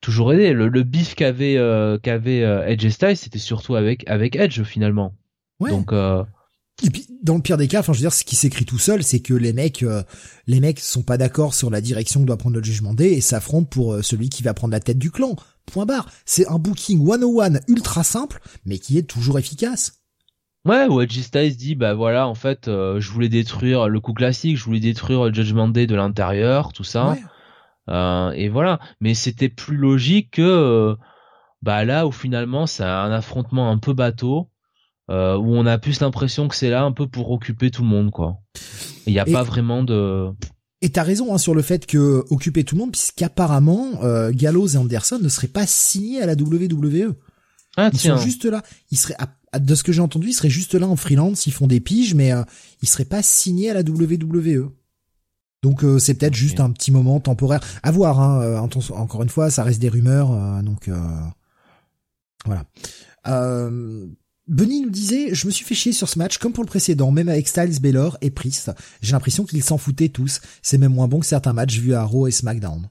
toujours aidé. Le, le bif qu'avait, qu'avait Edge Styles, c'était surtout avec, avec Edge finalement. Ouais. Donc. Et puis, dans le pire des cas, enfin, je veux dire, ce qui s'écrit tout seul, c'est que les mecs, les mecs sont pas d'accord sur la direction que doit prendre le jugement D et s'affrontent pour celui qui va prendre la tête du clan. Point barre. C'est un booking 101 ultra simple, mais qui est toujours efficace. Ouais, où Edge Styles dit, bah voilà, en fait, euh, je voulais détruire le coup classique, je voulais détruire Judgment Day de l'intérieur, tout ça. Euh, et voilà. Mais c'était plus logique que, euh, bah là où finalement c'est un affrontement un peu bateau, où on a plus l'impression que c'est là un peu pour occuper tout le monde, quoi. Il n'y a pas vraiment de... Et t'as raison hein, sur le fait que occuper tout le monde, puisqu'apparemment euh, Gallows et Anderson ne seraient pas signés à la WWE. Ah, ils sont juste là. Ils seraient, de ce que j'ai entendu, ils seraient juste là en freelance, ils font des piges, mais euh, ils seraient pas signés à la WWE. Donc euh, c'est peut-être juste un petit moment temporaire. À voir. Hein, euh, encore une fois, ça reste des rumeurs, euh, donc voilà. Bunny nous disait, je me suis fait chier sur ce match comme pour le précédent, même avec Styles, Baylor et Priest. J'ai l'impression qu'ils s'en foutaient tous. C'est même moins bon que certains matchs vus à Raw et SmackDown.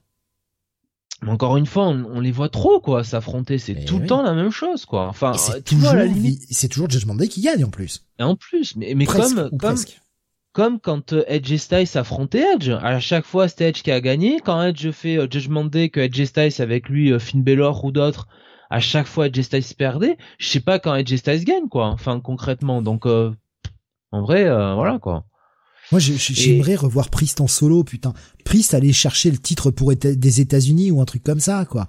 Encore une fois, on, les voit trop quoi s'affronter. C'est eh tout le temps la même chose quoi. Enfin, c'est toujours la limite. C'est toujours Judgment Day qui gagne en plus. Et en plus, mais, mais comme comme comme quand euh, Edge et Styles s'affrontaient Edge, à chaque fois c'était Edge qui a gagné. Quand Edge fait euh, Judgment Day, que Edge et Styles avec lui euh, Finn Balor ou d'autres à chaque fois Edge Styles perdait, je sais pas quand Edge Styles gagne quoi. Enfin concrètement, donc euh, en vrai, euh, voilà quoi. Moi, j'aimerais revoir Priest en solo, putain. Priest aller chercher le titre pour des États-Unis ou un truc comme ça, quoi.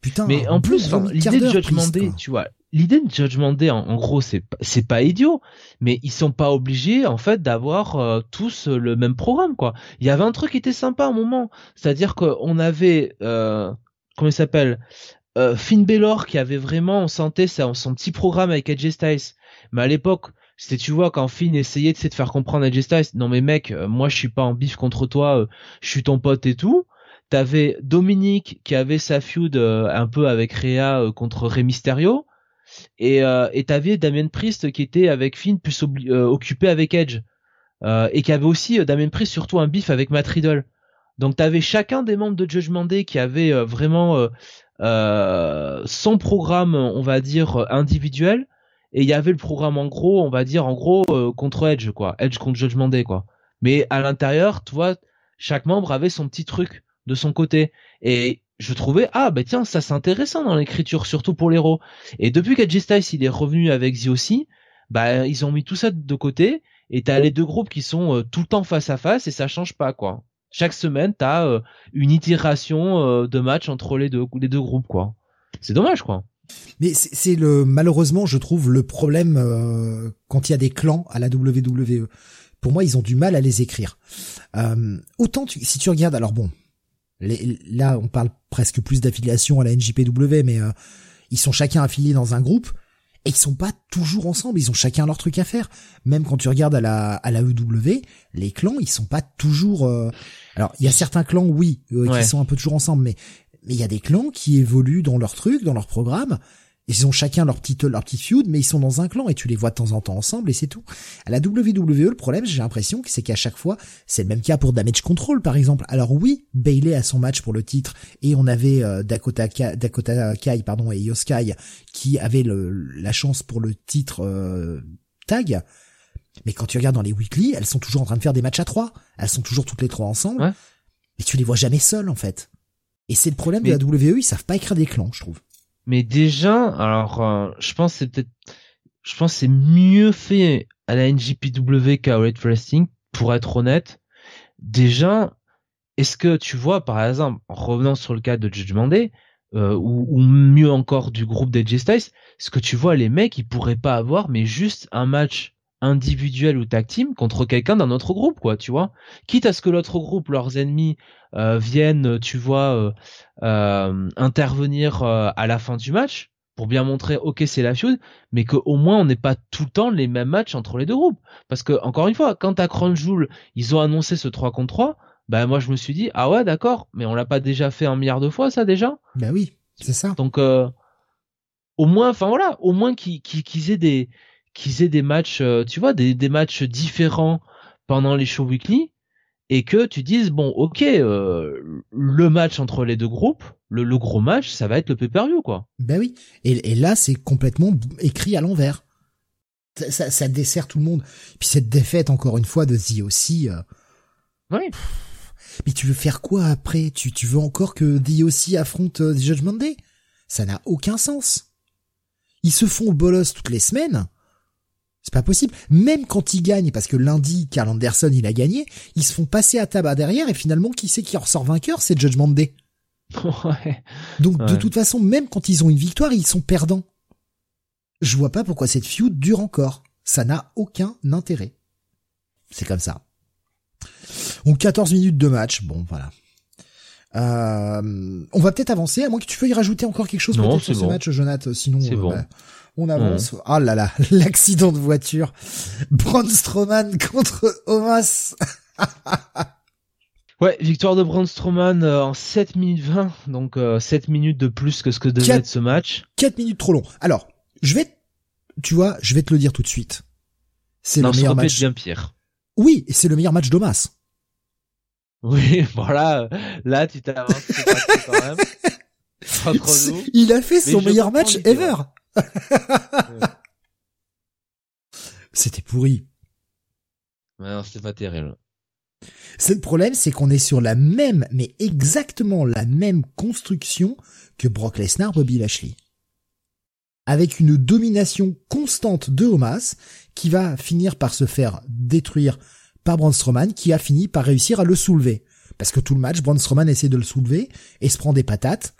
Putain. Mais en plus, l'idée de Judgment Day, tu vois, l'idée de Judgment Day, en, gros, c'est c'est pas idiot, mais ils sont pas obligés, en fait, d'avoir euh, tous le même programme, quoi. Il y avait un truc qui était sympa à un moment, c'est-à-dire qu'on avait, euh, comment il s'appelle, euh, Finn Balor qui avait vraiment, on sentait ça, son petit programme avec AJ Styles. Mais à l'époque, c'était tu vois quand Finn essayait de faire comprendre AJ Styles, non mais mec, euh, moi je suis pas en bif contre toi, euh, je suis ton pote et tout. T'avais Dominique qui avait sa feud un peu avec Rhea contre Rey Mysterio. Et et t'avais Damien Priest qui était avec Finn plus occupé avec Edge. et qui avait aussi Damien Priest surtout un bif avec Matt Riddle. Donc t'avais chacun des membres de Judgment Day qui avait vraiment euh, son programme, on va dire individuel, et il y avait le programme en gros, on va dire en gros euh, contre Edge quoi, Edge contre Judgment Day quoi. Mais à l'intérieur, tu vois, chaque membre avait son petit truc de son côté, et je trouvais ah bah tiens ça c'est intéressant dans l'écriture surtout pour l'héros. Et depuis qu'Edge Styles il est revenu avec aussi bah ils ont mis tout ça de côté et t'as les deux groupes qui sont euh, tout le temps face à face et ça change pas quoi chaque semaine, t'as as euh, une itération euh, de match entre les deux, les deux groupes, quoi. C'est dommage, quoi. Mais c'est le malheureusement, je trouve le problème quand il y a des clans à la WWE. Pour moi, ils ont du mal à les écrire. autant si tu regardes, alors bon, là on parle presque plus d'affiliation à la NJPW, mais ils sont chacun affiliés dans un groupe et ils sont pas toujours ensemble, ils ont chacun leur truc à faire. Même quand tu regardes à la à la EW, les clans, ils sont pas toujours euh, Alors, il y a certains clans oui, euh, qui sont un peu toujours ensemble mais mais il y a des clans qui évoluent dans leur truc, dans leur programme ils ont chacun leur petite leur petite feud, mais ils sont dans un clan et tu les vois de temps en temps ensemble et c'est tout. À la WWE, le problème, j'ai l'impression que c'est qu'à chaque fois, c'est le même cas pour Damage Control par exemple. Alors oui, Bailey a son match pour le titre et on avait euh, Dakota, Dakota Kai pardon et Yoskai qui avaient la chance pour le titre euh, tag. Mais quand tu regardes dans les weekly, elles sont toujours en train de faire des matchs à trois. Elles sont toujours toutes les trois ensemble. Ouais. Mais tu les vois jamais seules en fait. Et c'est le problème de la WWE, ils savent pas écrire des clans, je trouve. Mais déjà, alors, euh, je pense c'est peut-être, je pense c'est mieux fait à la NJPW qu'à Red Wrestling, pour être honnête. Déjà, est-ce que tu vois, par exemple, en revenant sur le cas de Judgment Day, euh, ou, ou, mieux encore du groupe des Styles, ce que tu vois, les mecs, ils pourraient pas avoir, mais juste un match individuel ou tag team contre quelqu'un d'un autre groupe, quoi, tu vois. Quitte à ce que l'autre groupe, leurs ennemis, euh, viennent, tu vois, euh, euh intervenir euh, à la fin du match pour bien montrer, ok, c'est la feud, mais qu'au moins on n'est pas tout le temps les mêmes matchs entre les deux groupes. Parce que encore une fois, quand à Crown Jewel, ils ont annoncé ce 3 contre 3, ben moi je me suis dit, ah ouais, d'accord, mais on l'a pas déjà fait un milliard de fois ça déjà? Ben oui, c'est ça. Donc au moins, enfin voilà, au moins qu'ils qu'ils aient des qu'ils aient des matchs, euh, tu vois, des, des matchs différents pendant les shows weekly et que tu dises bon ok euh, le match entre les deux groupes le, le, gros match ça va être le pay-per-view quoi. Ben oui. Et, et là c'est complètement écrit à l'envers. Ça, ça, dessert tout le monde. Puis cette défaite encore une fois de The aussi euh... oui. mais tu veux faire quoi après? Tu, tu veux encore que The aussi affronte euh, Judgment Day? Ça n'a aucun sens. Ils se font bolos toutes les semaines c'est pas possible. Même quand ils gagnent, parce que lundi, Carl Anderson, il a gagné, ils se font passer à tabac derrière et finalement, qui c'est qui en ressort vainqueur? C'est Judgment Day. Ouais. Donc, de toute façon, même quand ils ont une victoire, ils sont perdants. Je vois pas pourquoi cette feud dure encore. Ça n'a aucun intérêt. C'est comme ça. Donc 14 minutes de match, bon voilà. Euh, on va peut-être avancer, à moins que tu veuilles rajouter encore quelque chose peut-être sur ce match, Jonathan. Sinon, euh, bon. Bah, on avance. Ah là là, l'accident de voiture. Braun Strowman contre Omas. ouais, victoire de Braun Strowman euh, en 7 minutes 20, donc 7 minutes de plus que ce que devait être ce match. 4 minutes trop long. Alors, je vais, tu vois, je vais te le dire tout de suite. C'est le meilleur match. bien pire. Oui, c'est le meilleur match d'Omas. Oui, voilà. Là, tu t'avances quand même. Il a fait son meilleur match ever. C'était pourri. non, c'était pas terrible. C'est le problème, c'est qu'on est sur la même, mais exactement la même construction que Brock Lesnar, Bobby Lashley. Avec une domination constante de Homas, qui va finir par se faire détruire par Braun Strowman, qui a fini par réussir à le soulever. Parce que tout le match, Braun Strowman essaie de le soulever et se prend des patates.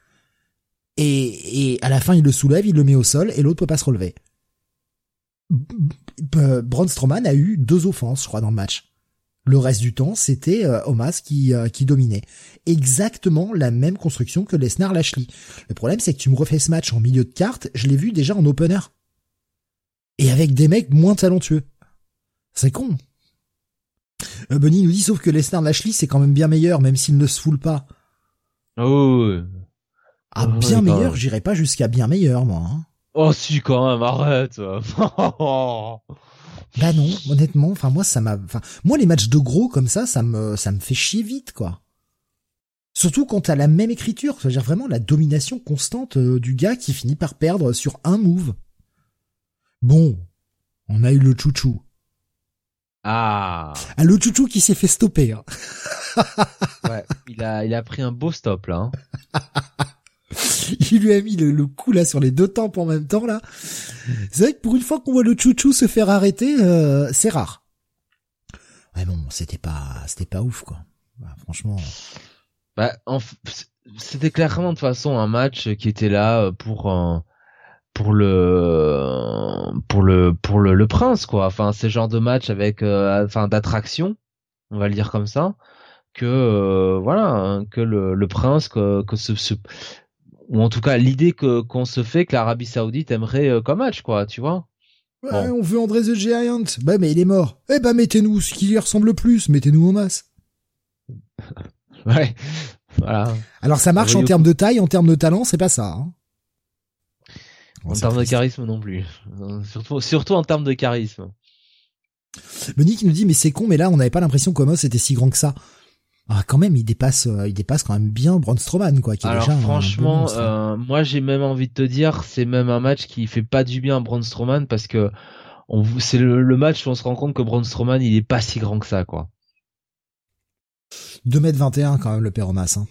Et, et à la fin, il le soulève, il le met au sol et l'autre peut pas se relever. Braun Strowman a eu deux offenses, je crois, dans le match. Le reste du temps, c'était euh, Omas qui, euh, qui dominait. Exactement la même construction que Lesnar Lashley. Le problème, c'est que tu me refais ce match en milieu de carte, je l'ai vu déjà en opener. Et avec des mecs moins talentueux. C'est con. Euh, Bunny nous dit, sauf que Lesnar Lashley, c'est quand même bien meilleur, même s'il ne se foule pas. Oh. Ah, bien meilleur, j'irai pas jusqu'à bien meilleur, moi. Hein. Oh si, quand même, arrête. Bah non, honnêtement, enfin moi ça m'a, enfin moi les matchs de gros comme ça, ça me, ça me fait chier vite quoi. Surtout quand t'as la même écriture, c'est-à-dire vraiment la domination constante euh, du gars qui finit par perdre sur un move. Bon, on a eu le chouchou. Ah. Ah le chouchou qui s'est fait stopper. Hein. ouais, il a, il a pris un beau stop là. Hein. il lui a mis le, coup là sur les deux tempes en même temps là. C'est vrai que pour une fois qu'on voit le chouchou se faire arrêter, euh, c'est rare. Ouais bon, c'était pas, c'était pas ouf quoi. Bah, franchement. Bah, c'était clairement de façon un match qui était là euh, pour pour le pour le pour le, prince quoi. Enfin, c'est genre de match avec euh, enfin d'attraction, on va le dire comme ça que voilà hein, que le, le prince que, que ce, ce, ou en tout cas l'idée que qu'on se fait que l'Arabie Saoudite aimerait euh, comme match quoi tu vois. Ouais, on veut André the Giant bah mais il est mort. Eh ben mettez-nous ce qui lui ressemble le plus. Mettez-nous en masse. Ouais. Voilà. Alors ça marche en termes de taille en termes de talent c'est pas ça hein. en termes de charisme non plus. Surtout surtout en termes de charisme. Qui nous dit mais c'est con mais là on n'avait pas l'impression qu'Omos était si grand que ça ah, quand même, il dépasse, euh, il dépasse quand même bien Braun Strowman, quoi. Qui Alors franchement, hein. euh, moi j'ai même envie de te dire, c'est même un match qui fait pas du bien à Braun Strowman parce que c'est le, match où on se rend compte que Braun Strowman il est pas si grand que ça, quoi. 2m21 quand même le Péromas. Hein.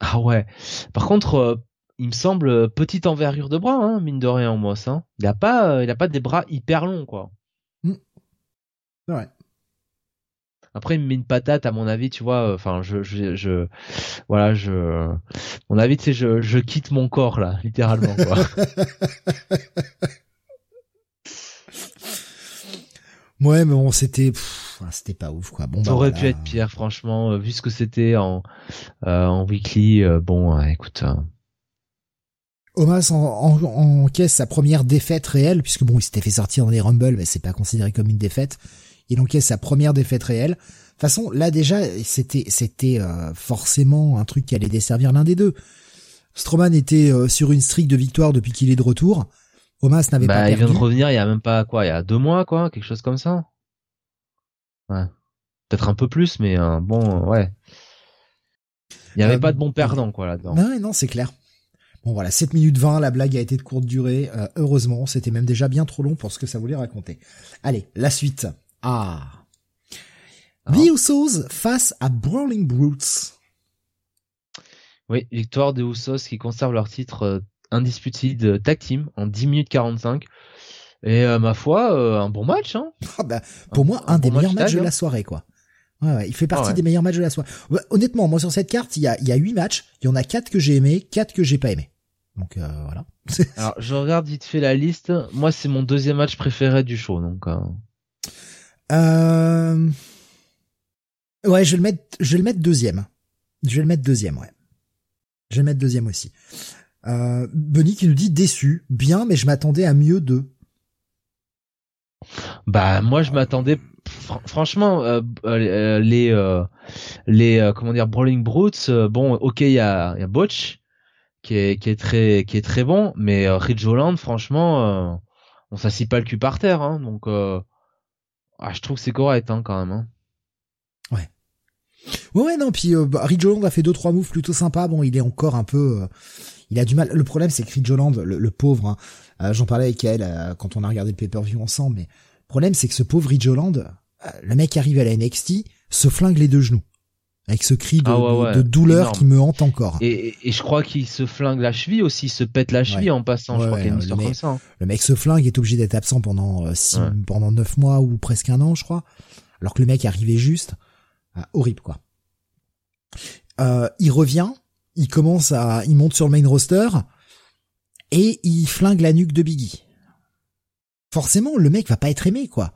Ah ouais. Par contre, euh, il me semble petite envergure de bras, hein, mine de rien, moi, ça. Il a pas, il a pas des bras hyper longs, quoi. Mmh. Ouais. Après, il me met une patate, à mon avis, tu vois. Enfin, je, je, je, voilà, je, mon avis, tu sais, je, je quitte mon corps là, littéralement, quoi. ouais, mais bon, c'était, c'était pas ouf, quoi. Bon, ça bah, aurait pu être pire, franchement, euh, vu ce que c'était en, euh, en weekly. Euh, bon, écoute. Omas en, en, encaisse sa première défaite réelle, puisque bon, il s'était fait sortir dans les Rumble, mais c'est pas considéré comme une défaite il encaisse sa première défaite réelle. De toute façon, là déjà, c'était c'était euh, forcément un truc qui allait desservir l'un des deux. Strowman était euh, sur une streak de victoire depuis qu'il est de retour. Omas n'avait bah, pas perdu. Il vient de revenir il y a même pas quoi, il y a deux mois quoi, quelque chose comme ça. Ouais. Peut-être un peu plus, mais euh, bon, ouais. Il n'y avait pas de bon perdant quoi là-dedans. Non, non, c'est clair. Bon voilà, 7 minutes 20, la blague a été de courte durée. heureusement, c'était même déjà bien trop long pour ce que ça voulait raconter. Allez, la suite. Ah. The Usos face à Brawling Brutes. Oui, victoire des Usos qui conservent leur titre euh, indisputé de tag team en 10 minutes 45. Et euh, ma foi, euh, un bon match. Hein ah bah, pour moi, un, des meilleurs matchs de la soirée, quoi. Ouais, ouais, il fait partie ah des meilleurs matchs de la soirée. honnêtement, moi sur cette carte, il y a, il y a 8 matchs. Il y en a 4 que j'ai aimé, 4 que j'ai pas aimé. Donc voilà. Alors je regarde vite fait la liste. Moi, c'est mon deuxième match préféré du show. Donc. Euh... Ouais, je vais le mettre, je le mettre deuxième. Je vais le mettre deuxième, ouais. Je vais le mettre deuxième aussi. Euh, Bunny qui nous dit déçu, bien, mais je m'attendais à mieux d'eux. Bah moi je m'attendais franchement euh, euh les euh, les euh, comment dire Brawling Brutes bon ok il y a, y a Botch qui est qui est très qui est très bon mais Ridge Holland franchement on s'assit pas le cul par terre hein, donc ah, je trouve que c'est correct hein, quand même. Hein. Ouais. Ouais, ouais, non, puis euh, bah, a fait deux trois moves plutôt sympas. Bon, il est encore un peu, euh, il a du mal. Le problème, c'est que Ridge Holland, le, pauvre, hein, euh, j'en parlais avec elle euh, quand on a regardé le pay-per-view ensemble, mais le problème, c'est que ce pauvre Ridge Holland, le mec arrive à la NXT, se flingue les deux genoux avec ce cri de, ah de, douleur qui me hante encore. Et, et je crois qu'il se flingue la cheville aussi, il se pète la cheville en passant. je crois qu'il y a une histoire comme ça. Hein. Le mec se flingue, est obligé d'être absent pendant euh, six, pendant neuf mois ou presque un an, je crois. Alors que le mec arrivait juste, ah, horrible quoi. Euh, il revient, il commence à, il monte sur le main roster et il flingue la nuque de Biggie. Forcément, le mec va pas être aimé quoi.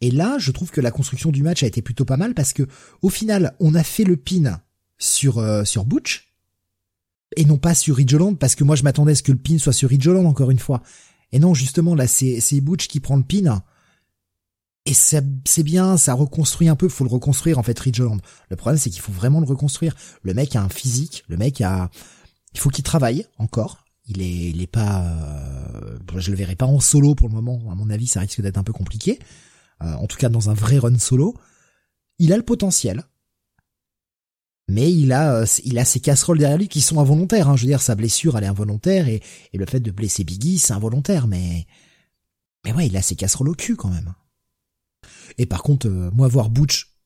Et là, je trouve que la construction du match a été plutôt pas mal parce que au final, on a fait le pin sur euh, sur Butch et non pas sur Ridge parce que moi je m'attendais à ce que le pin soit sur Ridge encore une fois. Et non, justement là c'est c'est Butch qui prend le pin. Et c'est bien, ça reconstruit un peu, faut le reconstruire en fait Ridge Le problème c'est qu'il faut vraiment le reconstruire. Le mec a un physique, le mec a il faut qu'il travaille encore. Il est il est pas euh... je le verrai pas en solo pour le moment, à mon avis, ça risque d'être un peu compliqué. Euh, en tout cas dans un vrai run solo. Il a le potentiel, mais il a euh, il a ses casseroles derrière lui qui sont involontaires. Hein. Je veux dire, sa blessure, elle est involontaire et, et le fait de blesser Biggie, c'est involontaire. Mais mais ouais, il a ses casseroles au cul quand même. Et par contre, euh, moi voir Butch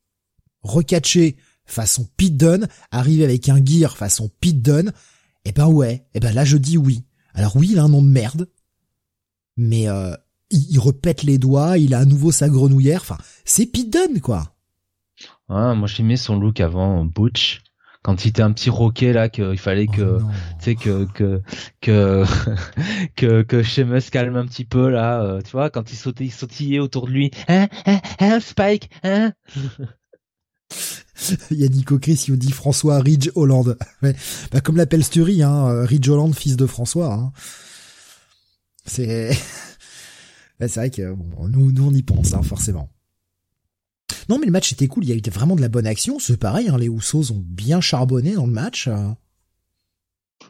recatcher façon Pete Dunne, arriver avec un gear façon Pete Dunne, eh ben ouais, eh ben là je dis oui. Alors oui, il a un nom de merde, mais euh, il, repète les doigts, il a à nouveau sa grenouillère. Enfin, c'est Pete Dunne quoi. Ah, moi j'aimais son look avant Butch quand il était un petit roquet là qu'il fallait que oh tu sais que que que que que Sheamus calme un petit peu là euh, tu vois quand il sautait il sautillait autour de lui hein hein, hein Spike hein? Il y a Nico Chris il dit François Ridge Hollande bah, comme l'appelle Stury hein euh, Ridge Hollande fils de François hein. c'est c'est vrai que bon, nous nous on y pense hein, forcément non, mais le match était cool. Il y a eu vraiment de la bonne action. C'est pareil, hein, les Houssos ont bien charbonné dans le match.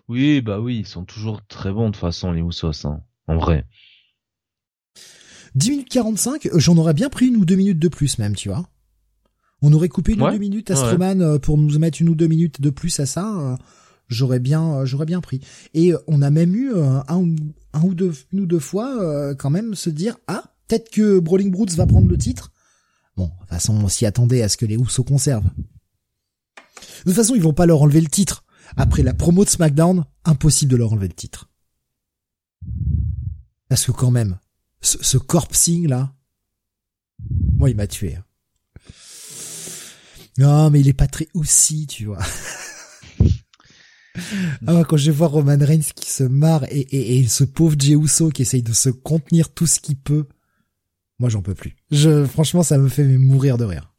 Oui, bah oui, ils sont toujours très bons de toute façon, les Houssos, hein, en vrai. 10 minutes 45, euh, j'en aurais bien pris une ou deux minutes de plus même, tu vois. On aurait coupé une ou deux minutes à Stroman euh, pour nous mettre une ou deux minutes de plus à ça. Euh, j'aurais bien, j'aurais bien pris. Et on a même eu un, un ou deux, une ou deux fois quand même se dire ah peut-être que Brawling Brutes va prendre le titre. Bon, de toute façon, on s'y attendait à ce que les Houssos conservent. De toute façon, ils vont pas leur enlever le titre. Après la promo de SmackDown, impossible de leur enlever le titre. Parce que quand même, ce, ce corpsing là, moi il m'a tué. Hein. Non, mais il est pas très aussi, tu vois. ah, quand je vois Roman Reigns qui se marre et, et, et ce pauvre Jey Uso qui essaye de se contenir tout ce qu'il peut. Moi, j'en peux plus. Je, franchement, ça me fait mourir de rire.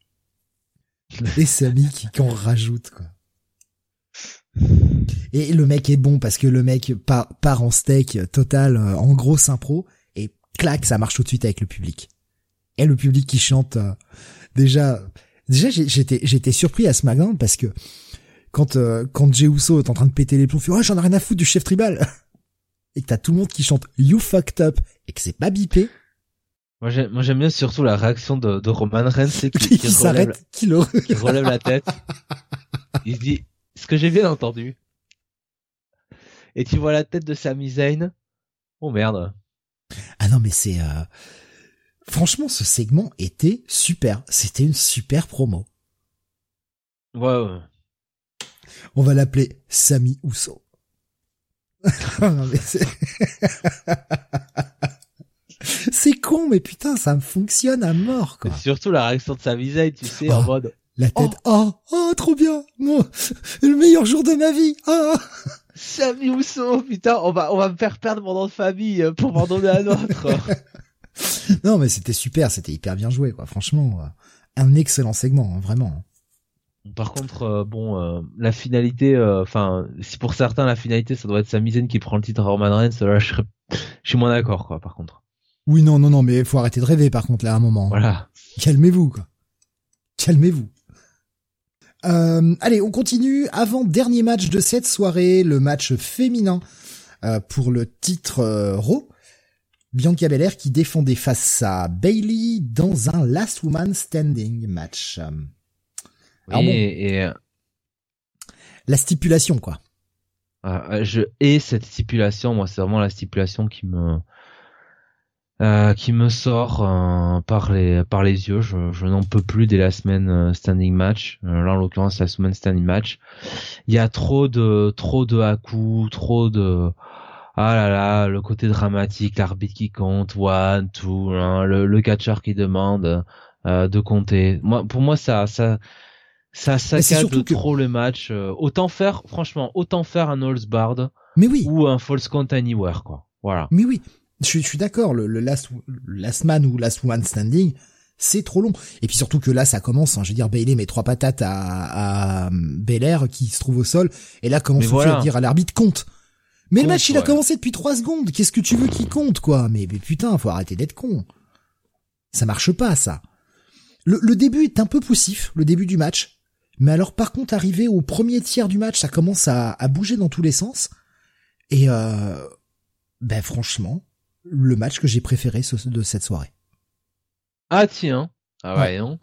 Et Samy qui, qui en rajoute, quoi. Et le mec est bon parce que le mec part, part en steak total, euh, en gros pro et clac, ça marche tout de suite avec le public. Et le public qui chante, euh, déjà, déjà j'étais, j'étais surpris à SmackDown parce que quand euh, quand Jey Uso est en train de péter les plombs, fait oh j'en ai rien à foutre du chef tribal et que t'as tout le monde qui chante You fucked up et que c'est pas bipé. Moi j'aime bien surtout la réaction de, de Roman Reigns, c'est qui, qui, relève, qui, le... qui relève la tête. Il se dit ce que j'ai bien entendu. Et tu vois la tête de Sami Zayn. Oh merde. Ah non mais c'est euh... franchement ce segment était super. C'était une super promo. Ouais. ouais. On va l'appeler Sami Ousso. c'est con, mais putain, ça fonctionne à mort, quoi. surtout la réaction de sa visage, tu sais, en oh, mode. La tête, oh, oh, trop bien, moi, le meilleur jour de ma vie, ah. Samy Ousso, putain, on va, on va me faire perdre mon nom de famille euh, pour m'en donner un autre. non, mais c'était super, c'était hyper bien joué, quoi. Franchement, un excellent segment, hein, vraiment. Par contre, euh, bon, la finalité, enfin, si pour certains la finalité, ça doit être Sami Zayn qui prend le titre à Roman Reigns, là, je, serais... je suis moins d'accord, quoi. Par contre. Oui, non, non, non, mais faut arrêter de rêver par contre là à un moment. Voilà. Calmez-vous, quoi. Calmez-vous. Euh, allez, on continue. Avant dernier match de cette soirée, le match féminin euh, pour le titre euh, Raw. Bianca Belair qui défendait face à Bailey dans un Last Woman Standing match. Oui, et, euh, la stipulation quoi. Ah, je hais cette stipulation. Moi, c'est vraiment la stipulation qui me euh, qui me sort euh, par les par les yeux. Je, je n'en peux plus dès la semaine standing match. là en l'occurrence la semaine standing match. Il y a trop de trop de à coups, trop de ah là là le côté dramatique, l'arbitre qui compte, one, two, hein, le, le catcheur qui demande de compter. Moi pour moi ça ça ça saccade trop le match. autant faire franchement autant faire un All's Bard mais oui. ou un False Count Anywhere quoi. Voilà. Mais oui, je suis, je suis d'accord, le, le last, last man ou last woman standing, c'est trop long. Et puis surtout que là, ça commence. Hein, je veux dire, Bailey met trois patates à, à Belair qui se trouve au sol. Et là, commence voilà. à dire à l'arbitre compte. Mais le match, il a commencé depuis trois secondes. Qu'est-ce que tu veux qu'il compte, quoi? Mais, mais, putain, faut arrêter d'être con. Ça marche pas, ça. Le, le, début est un peu poussif, le début du match. Mais alors, par contre, arrivé au premier tiers du match, ça commence à, à bouger dans tous les sens. Et euh, ben franchement, le match que j'ai préféré de cette soirée. Ah tiens. Ah ouais, non.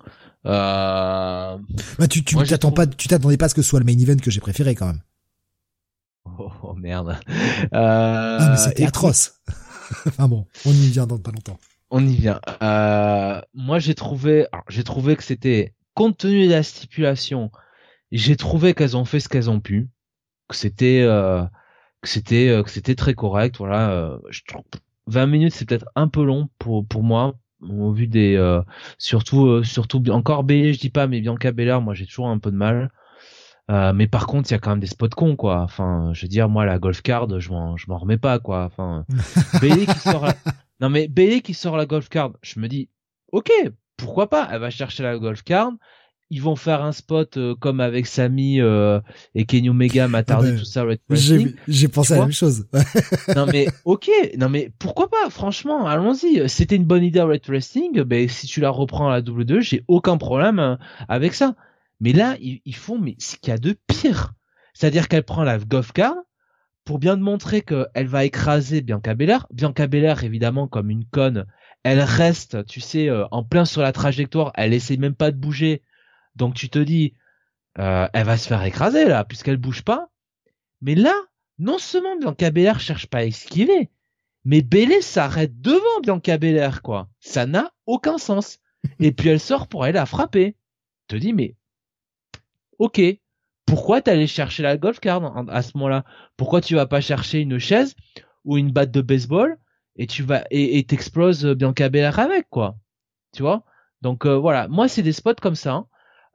Euh... Bah, tu tu t'attends pas, tu t'attendais pas à ce que ce soit le main event que j'ai préféré quand même. Oh, oh merde. Euh... Ah mais c'était atroce. enfin bon, on y vient dans pas longtemps. On y vient. Euh... Moi j'ai trouvé, j'ai trouvé que c'était compte tenu de la stipulation, j'ai trouvé qu'elles ont fait ce qu'elles ont pu, que c'était euh, que c'était euh, que c'était très correct. Voilà, euh, je trouve 20 minutes c'est peut-être un peu long pour pour moi au vu des euh, surtout surtout encore Bailey je dis pas mais Bianca Belair moi j'ai toujours un peu de mal mais par contre il y a quand même des spots cons quoi enfin je veux dire moi la golf card je m'en je m'en remets pas quoi enfin Bailey qui sort la... non mais Bailey qui sort la golf card je me dis ok pourquoi pas elle va chercher la golf card ils vont faire un spot euh, comme avec Sami euh, et Kenny Omega m'a tardé ah ben, tout ça J'ai pensé à la même chose. non mais ok, non mais pourquoi pas Franchement, allons-y. C'était une bonne idée à Red Wrestling. Ben si tu la reprends à la W2, j'ai aucun problème euh, avec ça. Mais là, ils, font mais ce qu'il y a de pire. C'est-à-dire qu'elle prend la golf car pour bien te montrer qu'elle va écraser Bianca Belair. Bianca Belair, évidemment, comme une conne, elle reste, tu sais, en plein sur la trajectoire. Elle essaie même pas de bouger donc tu te dis, euh, elle va se faire écraser là, puisqu'elle bouge pas. Mais là, non seulement Bianca Belair cherche pas à esquiver, mais Bélé s'arrête devant Bianca Belair, quoi. Ça n'a aucun sens. Et puis elle sort pour aller la frapper. te dis, mais, ok, pourquoi t'allais chercher la golf card à ce moment-là? Pourquoi tu vas pas chercher une chaise ou une batte de baseball et tu vas et t'exploses Bianca Belair avec, quoi Tu vois? Donc euh, voilà, moi c'est des spots comme ça. Hein.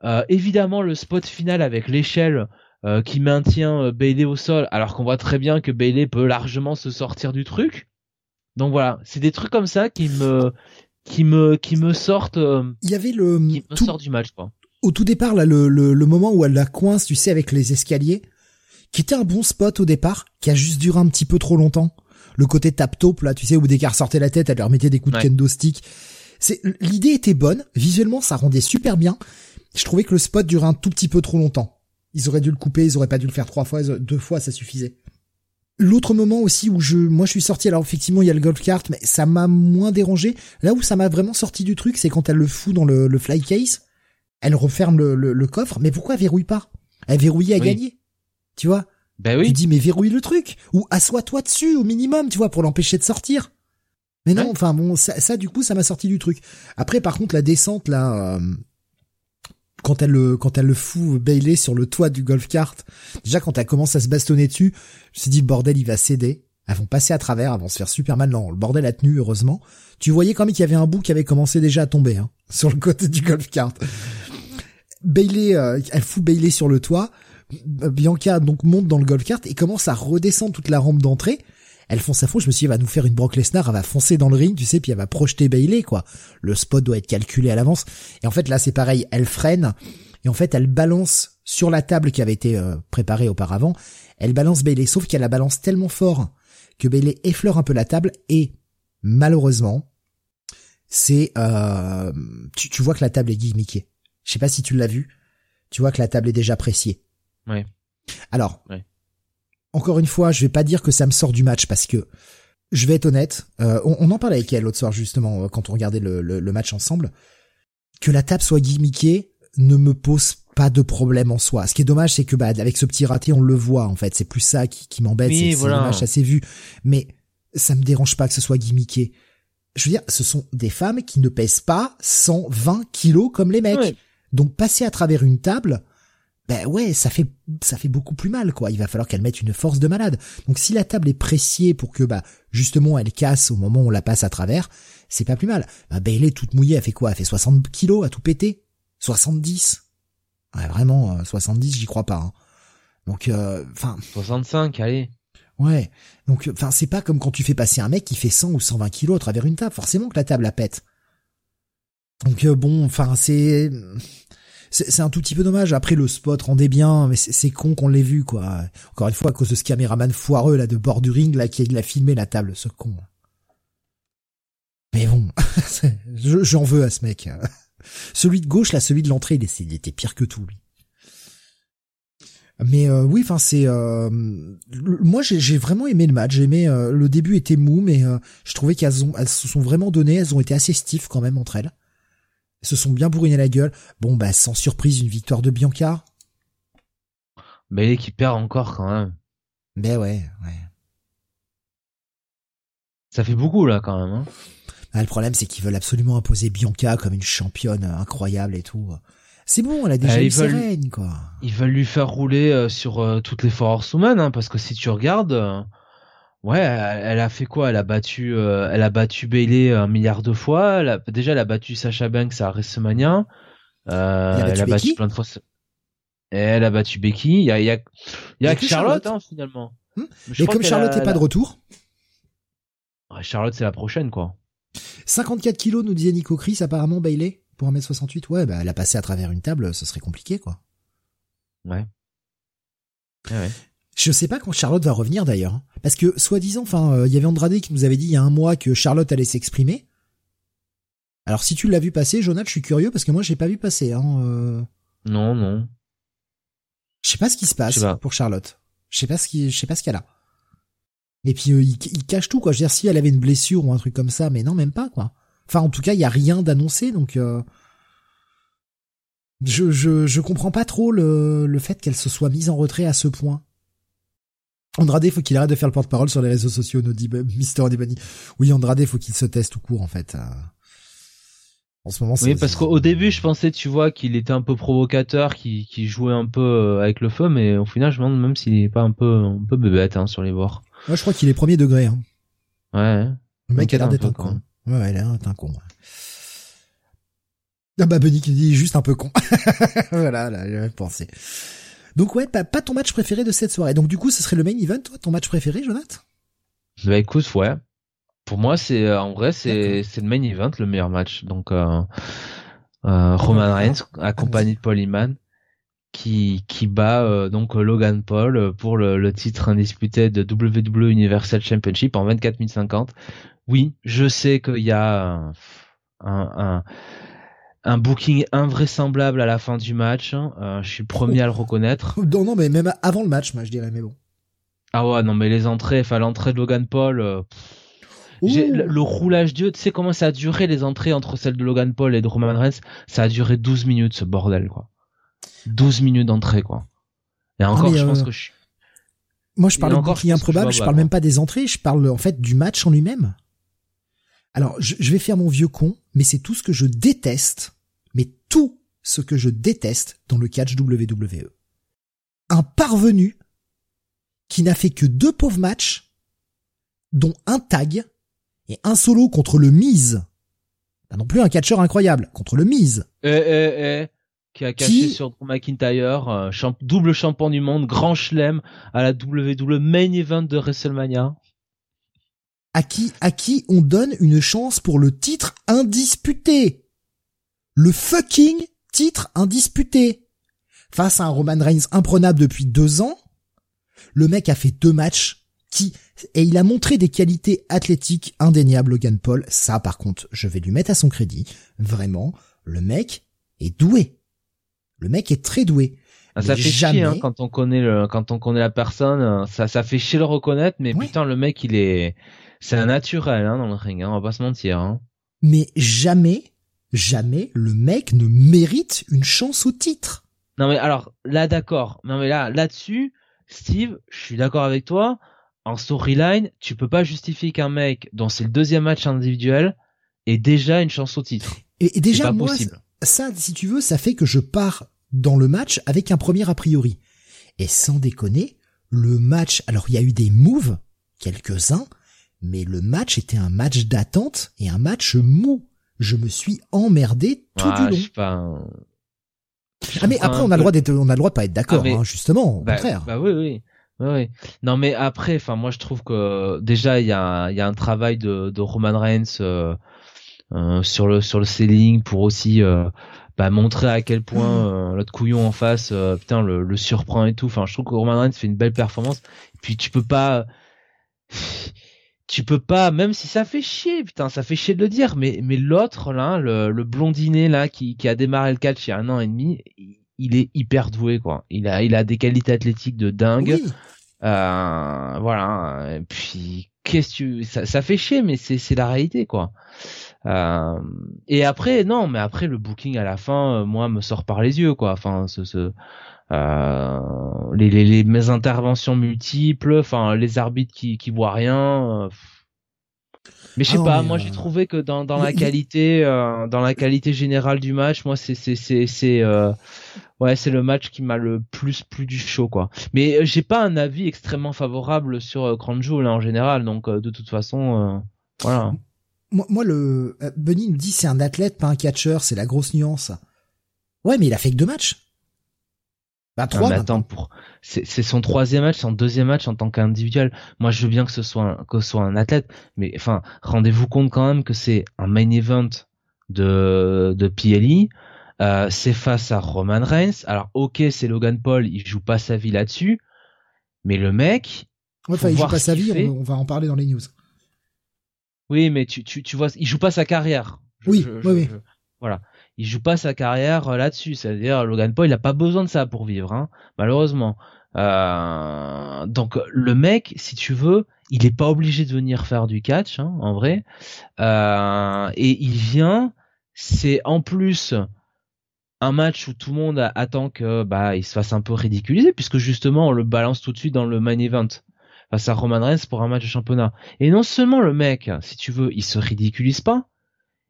Euh, évidemment, le spot final avec l'échelle euh, qui maintient euh, Bailey au sol, alors qu'on voit très bien que Bailey peut largement se sortir du truc. Donc voilà, c'est des trucs comme ça qui me qui me qui me sortent. Il y avait le qui me sort du match quoi. Au tout départ là, le, le, le moment où elle la coince, tu sais, avec les escaliers, qui était un bon spot au départ, qui a juste duré un petit peu trop longtemps. Le côté tap taupe là, tu sais, où dès qu'elle sortait la tête, elle leur mettait des coups de kendo stick. C'est l'idée était bonne, visuellement ça rendait super bien, je trouvais que le spot durait un tout petit peu trop longtemps. Ils auraient dû le couper, ils auraient pas dû le faire trois fois, deux fois, ça suffisait. L'autre moment aussi où je, moi je suis sorti, alors effectivement il y a le golf cart, mais ça m'a moins dérangé. Là où ça m'a vraiment sorti du truc, c'est quand elle le fout dans le, le fly case, elle referme le, le, coffre, mais pourquoi elle verrouille pas? Elle verrouille à gagner, tu vois? Ben oui. Tu dis mais verrouille le truc, ou assois-toi dessus au minimum, tu vois, pour l'empêcher de sortir. Mais non, enfin bon, ça, ça, du coup ça m'a sorti du truc. Après par contre la descente là, euh, quand elle le quand elle le fout Bailey sur le toit du golf cart, déjà quand elle commence à se bastonner dessus, je me suis dit bordel il va céder. Elles vont passer à travers, elles vont se faire super mal. Non, le bordel a tenu heureusement. Tu voyais quand même qu'il y avait un bout qui avait commencé déjà à tomber hein, sur le côté du golf cart. Bailey, euh, elle fout Bailey sur le toit. Bianca donc monte dans le golf cart et commence à redescendre toute la rampe d'entrée elle fonce à fond, je me suis dit, elle va nous faire une Brock Lesnar, elle va foncer dans le ring, tu sais, puis elle va projeter Bailey, quoi. Le spot doit être calculé à l'avance. Et en fait, là, c'est pareil, elle freine, et en fait, elle balance sur la table qui avait été euh, préparée auparavant, elle balance Bailey, sauf qu'elle la balance tellement fort que Bailey effleure un peu la table, et malheureusement, c'est, euh, tu, tu vois que la table est gimmickée. Je sais pas si tu l'as vu, tu vois que la table est déjà appréciée. Ouais. Alors, encore une fois, je vais pas dire que ça me sort du match parce que je vais être honnête. Euh, on, en parlait avec elle l'autre soir justement euh, quand on regardait le, match ensemble. Que la table soit gimmickée ne me pose pas de problème en soi. Ce qui est dommage, c'est que bah avec ce petit raté, on le voit en fait. C'est plus ça qui, qui m'embête. c'est voilà. match assez vu. Mais ça me dérange pas que ce soit gimmické. Je veux dire, ce sont des femmes qui ne pèsent pas 120 kilos comme les mecs. Donc passer à travers une table, ben ouais, ça fait ça fait beaucoup plus mal quoi. Il va falloir qu'elle mette une force de malade. Donc si la table est pressiée pour que bah justement elle casse au moment où on la passe à travers, c'est pas plus mal. Bah Bailey toute mouillée, elle fait quoi? Elle fait 60 kilos à tout péter? 70 Ouais vraiment 70, euh, j'y crois pas. Hein. Donc euh, enfin 65, allez. Ouais. Donc enfin c'est pas comme quand tu fais passer un mec qui fait 100 ou 120 kilos à travers une table. Forcément que la table la pète. Donc bon, enfin c'est c'est un tout petit peu dommage. Après le spot rendait bien, mais c'est con qu'on l'ait vu quoi. Encore une fois à cause de ce caméraman foireux là de bord du ring là qui a filmé la table, ce con. Mais bon, j'en veux à ce mec. Celui de gauche là, celui de l'entrée, il était pire que tout lui. Mais euh, oui, enfin c'est euh, moi j'ai vraiment aimé le match. J'ai aimé euh, le début était mou, mais je trouvais qu'elles se sont vraiment données. Elles ont été assez stiffs quand même entre elles. Se sont bien bourrinées la gueule. Bon bah sans surprise une victoire de Bianca. Mais qui perd encore quand même. Ben ouais, ouais. Ça fait beaucoup là quand même. Hein. Ah, le problème c'est qu'ils veulent absolument imposer Bianca comme une championne incroyable et tout. C'est bon, elle a déjà euh, eu quoi. Ils veulent lui faire rouler euh, sur euh, toutes les forces humaines, hein, parce que si tu regardes, ouais, elle, a fait quoi? Elle a battu, elle a battu Bailey un milliard de fois. Elle a, déjà, elle a battu Sacha Banks à WrestleMania. elle a battu plein de fois. Et elle a battu Becky. Il y a, il y a, il y a, Charlotte, Hein, finalement. Hmm? Mais comme Charlotte n'est pas de retour? Charlotte, c'est la prochaine, quoi. 54 kilos, nous disait Nico Chris, apparemment Bailey. Pour 1m68, ouais, bah, la passer à travers une table, ce serait compliqué, quoi. Ouais. ouais. Je sais pas quand Charlotte va revenir d'ailleurs, parce que soi-disant, enfin, euh, il y avait Andrade qui nous avait dit il y a un mois que Charlotte allait s'exprimer. Alors si tu l'as vu passer, Jonathan, je suis curieux parce que moi j'ai pas vu passer. Hein, euh... Non, non. Je sais pas ce qui se passe pour Charlotte. Je sais pas ce qui, je sais pas ce qu'elle a. Et puis euh, il, il, cache tout quoi. Je veux dire si elle avait une blessure ou un truc comme ça, mais non même pas quoi. Enfin, en tout cas, il y a rien d'annoncé, donc euh, je, je je comprends pas trop le le fait qu'elle se soit mise en retrait à ce point. Andrade, faut qu'il arrête de faire le porte-parole sur les réseaux sociaux, nous dit Mister Bunny. Oui, Andrade, faut qu'il se teste tout court, en fait. Euh. En ce moment, c'est... Oui, parce qu'au début, je pensais, tu vois, qu'il était un peu provocateur, qu'il jouait un peu euh, avec le feu, mais au final, je me demande même s'il est pas un peu, un peu bébête, hein, sur les bords. Moi, je crois qu'il est premier degré, hein. Ouais. Le mec a l'air d'être un con. Ouais, il est un con. Ah bah Bunny qui dit juste un peu con. voilà, là, j'avais pensé. Donc ouais, pas, pas ton match préféré de cette soirée. Donc du coup, ce serait le main event, toi, ton match préféré, Jonathan? Bah écoute, ouais. Pour moi, c'est euh, en vrai, c'est c'est le main event, le meilleur match. Donc euh, euh, Roman Reigns accompagné de Paul Heyman qui qui bat euh, donc Logan Paul pour le, le, titre indisputé de WWE Universal Championship en 24 50 oui, je sais qu'il y a un, un, booking invraisemblable à la fin du match. Hein. Euh, je suis le premier à le reconnaître. Non, non, mais même avant le match, moi, je dirais, mais bon. Ah ouais, non, mais les entrées, enfin, l'entrée de Logan Paul, euh, le, le, roulage Dieu, tu sais comment ça a duré les entrées entre celles de Logan Paul et de Roman Reigns? Ça a duré 12 minutes, ce bordel, quoi. 12 minutes d'entrée, quoi. Et encore, je pense que je Moi, je parle de booking improbable, je parle même pas des entrées, je parle, en fait, du match en lui-même. Alors, je, vais faire mon vieux con, mais c'est tout ce que je déteste, mais tout ce que je déteste dans le catch WWE. Un parvenu qui n'a fait que deux pauvres matchs, dont un tag et un solo contre le Miz. Pas non plus un catcheur incroyable, contre le Miz. Eh, eh, eh qui a caché sur Drew McIntyre, euh, double champion du monde, grand chelem à la WWE Main Event de WrestleMania à qui, à qui on donne une chance pour le titre indisputé. Le fucking titre indisputé. Face à un Roman Reigns imprenable depuis deux ans, le mec a fait deux matchs qui, et il a montré des qualités athlétiques indéniables, Logan Paul. Ça, par contre, je vais lui mettre à son crédit. Vraiment, le mec est doué. Le mec est très doué. Ah, ça fait chier hein, quand on connaît le, quand on connaît la personne, ça, ça fait chier le reconnaître, mais putain le mec il est, c'est un naturel hein, dans le ring, hein, on va pas se mentir. Hein. Mais jamais, jamais le mec ne mérite une chance au titre. Non mais alors là d'accord, non mais là là-dessus, Steve, je suis d'accord avec toi. En storyline, tu peux pas justifier qu'un mec dont c'est le deuxième match individuel ait déjà une chance au titre. Et, déjà moi, possible. ça, si tu veux, ça fait que je pars dans le match avec un premier a priori. Et sans déconner, le match, alors il y a eu des moves, quelques-uns, mais le match était un match d'attente et un match mou. Je me suis emmerdé tout du long. Pas... Ah mais après on a le droit d'être, on a le droit de pas être d'accord, ah, hein, justement, au bah, contraire. Bah oui oui. Oui. Non mais après, enfin moi je trouve que déjà il y a, y a un travail de, de Roman Reigns euh, sur le sur le selling pour aussi bah, montrer à quel point mmh. l'autre couillon en face putain le, le, surprend et tout. Enfin, je trouve que Roman Reigns fait une belle performance. Et puis tu peux pas tu peux pas, même si ça fait chier, putain, ça fait chier de le dire, mais mais l'autre là, le, le blondinet là qui, qui a démarré le catch il y a un an et demi, il est hyper doué quoi. Il a il a des qualités athlétiques de dingue. Euh, voilà. Et puis qu'est-ce que tu... ça, ça fait chier, mais c'est c'est la réalité quoi. Euh, et après non, mais après le booking à la fin, euh, moi me sort par les yeux quoi. Enfin ce, ce euh, les, les, les, mes interventions multiples, enfin les arbitres qui qui voient rien. Euh, mais je sais ah pas, moi j'ai trouvé que dans, dans la qualité euh, dans la qualité générale du match, moi c'est c'est c'est c'est ouais, c'est le match qui m'a le plus plus du chaud quoi. Mais j'ai pas un avis extrêmement favorable sur euh, Grand là en général, donc de toute façon voilà. Moi, moi le Bunny me dit c'est un athlète pas un catcheur, c'est la grosse nuance. Ouais, mais il a fait que deux matchs. Bah, trois, attends, pour c'est son troisième match, son deuxième match en tant qu'individuel. Moi, je veux bien que ce soit un, que ce soit un athlète, mais enfin, rendez-vous compte quand même que c'est un main event de de PLE. Euh, c'est face à Roman Reigns. Alors, ok, c'est Logan Paul, il joue pas sa vie là-dessus, mais le mec. enfin, il joue pas sa vie. On, va en parler dans les news. Oui, mais tu tu tu vois, il joue pas sa carrière. oui, oui, oui. voilà il joue pas sa carrière euh, là-dessus. C'est-à-dire Logan Paul, il a pas besoin de ça pour vivre, hein, malheureusement. Euh, donc le mec, si tu veux, il est pas obligé de venir faire du catch, hein, en vrai. Euh, et il vient, c'est en plus un match où tout le monde attend que bah il se fasse un peu ridiculiser, puisque justement on le balance tout de suite dans le main event face à Roman Reigns pour un match de championnat. Et non seulement le mec, si tu veux, il se ridiculise pas,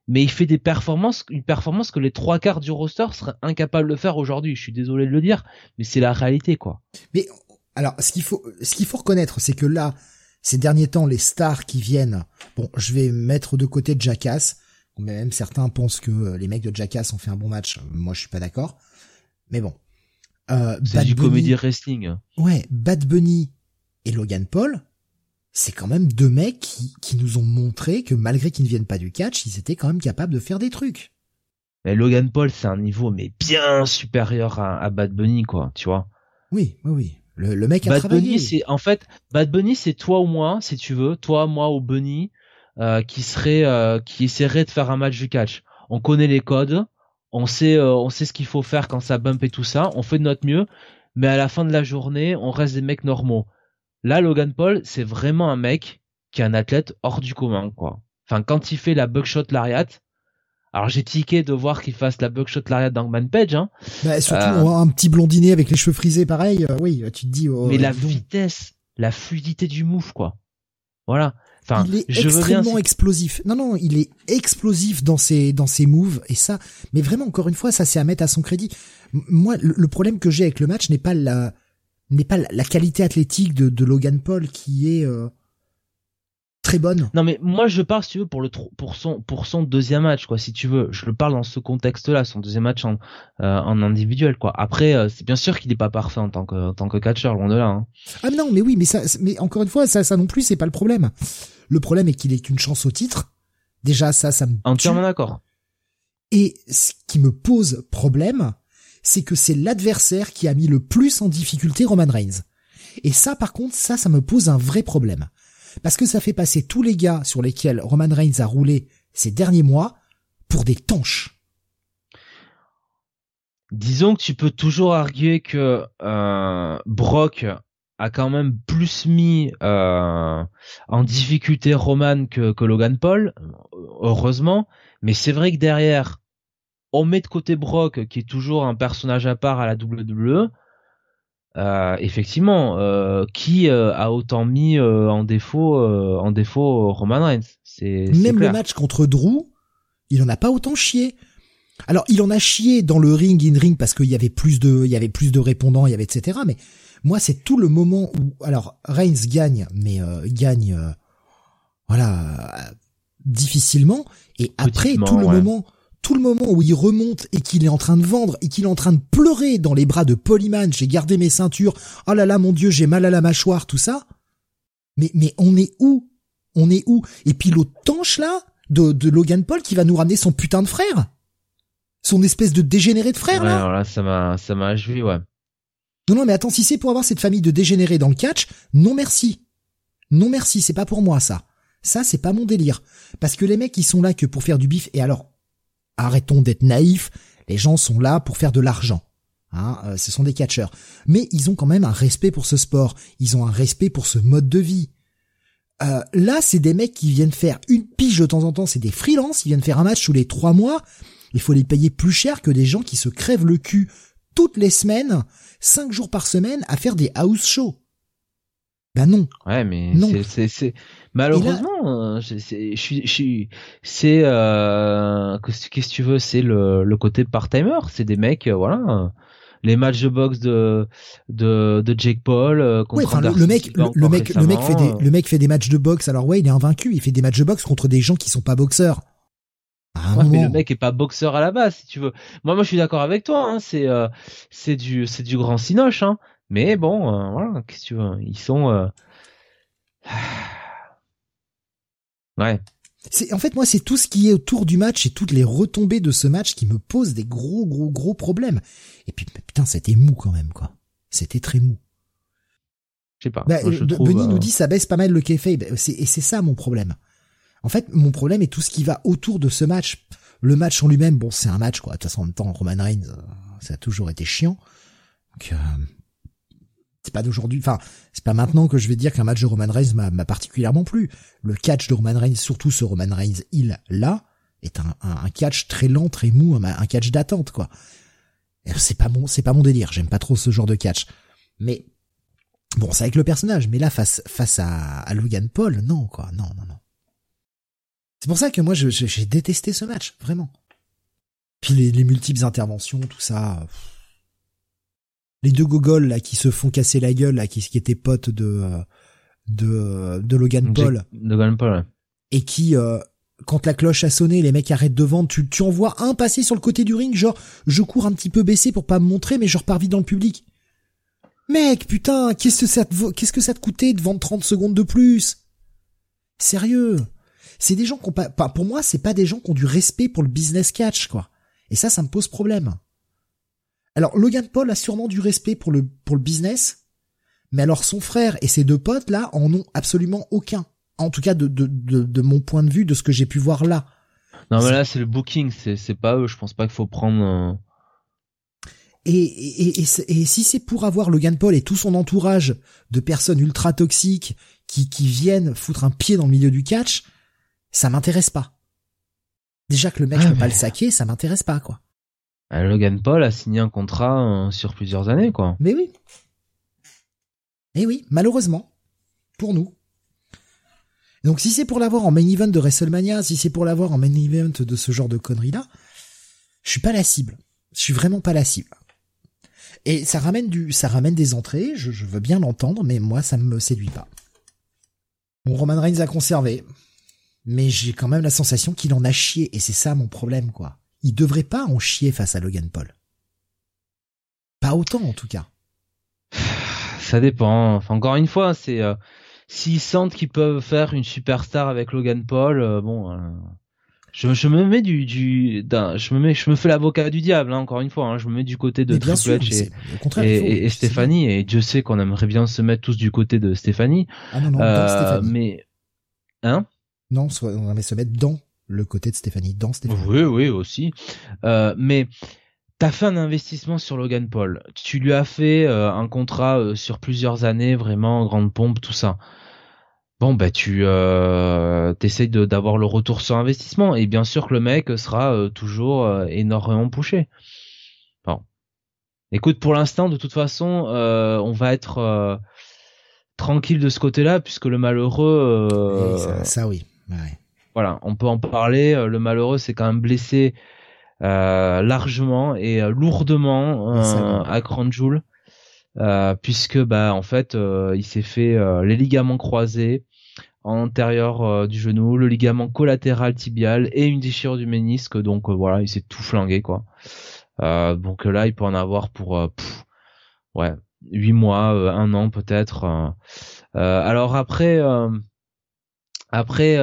mais il fait des performances, une performance que les trois quarts du roster seraient incapables de faire aujourd'hui. Je suis désolé de le dire, mais c'est la réalité, quoi. Mais alors, ce qu'il faut, ce qu'il faut reconnaître, c'est que là, ces derniers temps, les stars qui viennent, bon, je vais mettre de côté Jackass. Même certains pensent que euh, les mecs de Jackass ont fait un bon match. Moi, je suis pas d'accord. Mais bon. Euh, c'est du comédie wrestling. Ouais, Bad Bunny et Logan Paul, c'est quand même deux mecs qui, qui nous ont montré que malgré qu'ils ne viennent pas du catch, ils étaient quand même capables de faire des trucs. Mais Logan Paul, c'est un niveau mais bien supérieur à, Bad Bunny, quoi, tu vois. Oui, oui, oui. Le, le mec a Bad travaillé. Bunny, c'est en fait Bad Bunny, c'est toi ou moi, si tu veux, toi, moi ou Bunny, euh, qui serait, euh, qui essaierait de faire un match du catch. On connaît les codes, on sait, euh, on sait ce qu'il faut faire quand ça bump et tout ça, on fait de notre mieux, mais à la fin de la journée, on reste des mecs normaux. Là, Logan Paul, c'est vraiment un mec qui est un athlète hors du commun, quoi. Enfin, quand il fait la buckshot lariat, alors j'ai tiqué de voir qu'il fasse la buckshot lariat dans Page, hein. Bah, surtout euh, un petit blondinet avec les cheveux frisés, pareil. Euh, oui, tu te dis. Oh, mais la vitesse, la fluidité du move, quoi. Voilà. Enfin, il est extrêmement explosif. Non, non, il est explosif dans ses dans ses moves et ça. Mais vraiment, encore une fois, ça c'est à mettre à son crédit. moi, le problème que j'ai avec le match n'est pas la n'est pas la qualité athlétique de, Logan Paul qui est euh, très bonne. Non mais moi je parle si tu veux pour le pour son pour son deuxième match quoi si tu veux. Je le parle dans ce contexte là son deuxième match en euh, en individuel quoi. Après euh, c'est bien sûr qu'il n'est pas parfait en tant que en tant que catcheur loin de là hein. ah non mais oui mais ça mais encore une fois ça ça non plus c'est pas le problème. Le problème est qu'il est une chance au titre. Déjà ça ça me entièrement d'accord. Et ce qui me pose problème c'est que c'est l'adversaire qui a mis le plus en difficulté Roman Reigns. Et ça, par contre, ça, ça me pose un vrai problème. Parce que ça fait passer tous les gars sur lesquels Roman Reigns a roulé ces derniers mois pour des tanches. Disons que tu peux toujours arguer que euh, Brock a quand même plus mis euh, en difficulté Roman que, que Logan Paul, heureusement. Mais c'est vrai que derrière, on met de côté Brock, qui est toujours un personnage à part à la WWE. Euh, effectivement, euh, qui euh, a autant mis en défaut, en défaut Roman Reigns C'est même le match contre Drew, il en a pas autant chié. Alors, il en a chié dans le ring in ring parce qu'il y avait plus de, il y avait plus de répondants, il y avait etc. Mais moi, c'est tout le moment où, alors Reigns gagne, mais gagne, voilà, difficilement. Et après, tout le moment tout le moment où il remonte et qu'il est en train de vendre et qu'il est en train de pleurer dans les bras de Polyman, j'ai gardé mes ceintures, oh là là mon dieu, j'ai mal à la mâchoire, tout ça. Mais, mais on est où? On est où? Et puis l'autre tanche là, de, de Logan Paul qui va nous ramener son putain de frère son espèce de dégénéré de frère Ouais, là alors là, ça m'a, ça m'a achevé, ouais. Non non mais attends, si c'est pour avoir cette famille de dégénérés dans le catch, non merci. Non merci, c'est pas pour moi ça. Ça c'est pas mon délire. Parce que les mecs ils sont là que pour faire du bif et alors arrêtons d'être naïfs, les gens sont là pour faire de l'argent. Hein, euh, ce sont des catcheurs. Mais ils ont quand même un respect pour ce sport, ils ont un respect pour ce mode de vie. Euh, là, c'est des mecs qui viennent faire une pige de temps en temps, c'est des freelances, ils viennent faire un match tous les trois mois, il faut les payer plus cher que des gens qui se crèvent le cul toutes les semaines, cinq jours par semaine, à faire des house shows. Ben non. Ouais, mais Non. c'est, c'est, c'est, malheureusement, c'est, c'est, je suis, c'est, euh, qu'est-ce que tu veux, c'est le, le côté part-timer, c'est des mecs, euh, voilà, euh, les matchs de boxe de, de, de Jake Paul, euh, contre Ouais, enfin, le, mec, le, mec, le mec fait des, le mec fait des matchs de boxe. Alors ouais, il est invaincu. Il fait des matchs de boxe contre des gens qui sont pas boxeurs. Ouais, mais le mec est pas boxeur à la base, si tu veux. Moi, moi, je suis d'accord avec toi. Hein, c'est, euh, c'est du, c'est du grand cinoche. Hein. Mais bon, euh, voilà, qu'est-ce que tu veux Ils sont. Ouais. C'est, en fait, moi, c'est tout ce qui est autour du match et toutes les retombées de ce match qui me posent des gros, gros, gros problèmes. Et puis, putain, c'était mou quand même, quoi. C'était très mou. Je sais pas. Bah, Moi, je trouve, Benny euh, nous dit ça baisse pas mal le kayfabe. C'est, et c'est ça mon problème. En fait, mon problème est tout ce qui va autour de ce match. Le match en lui-même, bon, c'est un match, quoi. De toute façon, en même temps, Roman Reigns, euh, ça a toujours été chiant. Donc, euh, c'est pas d'aujourd'hui, enfin, c'est pas maintenant que je vais dire qu'un match de Roman Reigns m'a, particulièrement plu. Le catch de Roman Reigns, surtout ce Roman Reigns, il, là, est un, catch très lent, très mou, un, catch d'attente, quoi. C'est pas mon, c'est pas mon délire. J'aime pas trop ce genre de catch. Mais, bon, c'est avec le personnage. Mais là, face, face à, à Logan Paul, non, quoi. Non, non, non. C'est pour ça que moi, j'ai détesté ce match, vraiment. Puis les, les multiples interventions, tout ça. Les deux gogoles là qui se font casser la gueule, là, qui, qui étaient potes de de, de Logan Paul, De Logan Paul. ouais. et qui, euh, quand la cloche a sonné, les mecs arrêtent de vendre, tu, tu en vois un passer sur le côté du ring, genre, je cours un petit peu baissé pour pas me montrer, mais je repars vite dans le public. Mec, putain, qu'est-ce que ça te, qu'est-ce que ça te coûtait de vendre 30 secondes de plus? Sérieux. C'est des gens qui ont pas, pas- pour moi, c'est pas des gens qui ont du respect pour le business catch, quoi. Et ça, ça me pose problème. Alors, Logan Paul a sûrement du respect pour le, pour le business, mais alors son frère et ses deux potes, là, en ont absolument aucun. En tout cas, de, de, de, de mon point de vue, de ce que j'ai pu voir là. Non, mais là, c'est le booking, c'est, c'est pas eux. Je pense pas qu'il faut prendre. euh, Et, et, et, si c'est pour avoir Logan Paul et tout son entourage de personnes ultra toxiques qui, qui viennent foutre un pied dans le milieu du catch, ça m'intéresse pas. Déjà que le mec, Ah, je peux pas le saquer, ça m'intéresse pas, quoi. Euh, Logan Paul a signé un contrat euh, sur plusieurs années, quoi. Mais oui. Et oui, malheureusement. Pour nous. Donc si c'est pour l'avoir en main event de WrestleMania, si c'est pour l'avoir en main event de ce genre de conneries-là, je suis pas la cible. Je suis vraiment pas la cible. Et ça ramène du, ça ramène des entrées, je, veux bien l'entendre, mais moi ça me séduit pas. Bon, Roman Reigns a conservé. Mais j'ai quand même la sensation qu'il en a chié, et c'est ça mon problème, quoi. Il devrait pas en chier face à Logan Paul. Pas autant, en tout cas. Ça dépend. Enfin, encore une fois, c'est euh, s'ils sentent qu'ils peuvent faire une superstar avec Logan Paul, euh, bon, euh, je, je me mets du, du je me mets, je me fais l'avocat du diable. hein, encore une fois, hein, je me mets du côté de Triple H et, Stéphanie. Et Dieu sait qu'on aimerait bien se mettre tous du côté de Stéphanie. Ah non, non, Euh, Stéphanie. mais hein? Non, on aimerait se mettre dans le côté de Stéphanie, dans Stéphanie. Oui, oui, aussi. Euh, mais t'as fait un investissement sur Logan Paul. Tu lui as fait euh, un contrat euh, sur plusieurs années, vraiment grande pompe, tout ça. Bon, bah tu t'essayes d'avoir le retour sur investissement et bien sûr que le mec sera toujours énormément poussé. Bon, écoute, pour l'instant, de toute façon, on va être tranquille de ce côté-là puisque le malheureux. ça, ça, oui. Ouais. Voilà, on peut en parler. Euh, Le malheureux s'est quand même blessé euh, largement et euh, lourdement euh, oui. à euh, puisque bah en fait euh, il s'est fait euh, les ligaments croisés antérieur du genou, le ligament collatéral tibial et une déchirure du ménisque. Donc voilà, il s'est tout flingué quoi. Euh, donc là, il peut en avoir pour euh, pff, ouais huit mois, euh, un an peut-être. alors après. euh, Après,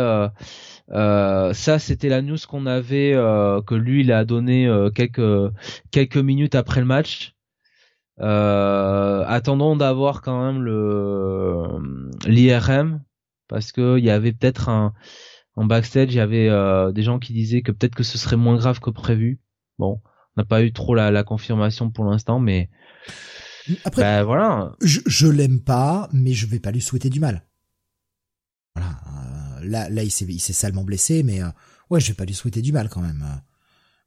euh, euh, ça c'était la news qu'on avait, euh, que lui il a donné quelques quelques minutes après le match. attendons d'avoir quand même le l'IRM parce que il y avait peut-être un en backstage, il y avait des gens qui disaient que peut-être que ce serait moins grave que prévu. Bon, on n'a pas eu trop la, la confirmation pour l'instant, mais après, bah, voilà. Je, je l'aime pas, mais je vais pas lui souhaiter du mal. Voilà. Euh, là, là, il s'est, il s'est salement blessé, mais euh, ouais, je vais pas lui souhaiter du mal quand même.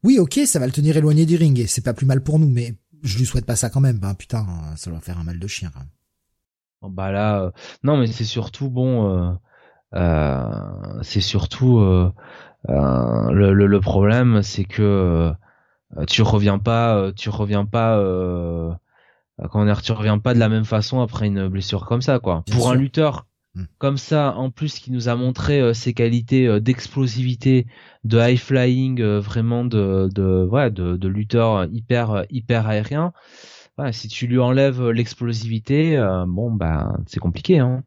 Oui, ok, ça va le tenir éloigné du ring et c'est pas plus mal pour nous, mais je lui souhaite pas ça quand même. Bah putain, ça va faire un mal de chien. Quand même. bah là, euh, non, mais c'est surtout bon. c'est surtout le, le, le, problème, c'est que tu reviens pas, tu reviens pas dire, tu reviens pas de la même façon après une blessure comme ça, quoi. Pour un lutteur. Comme ça, en plus qui nous a montré euh, ses qualités euh, d'explosivité, de high flying, euh, vraiment de de ouais, de, de lutteur hyper hyper aérien. Ouais, si tu lui enlèves l'explosivité, bon bah c'est compliqué, hein.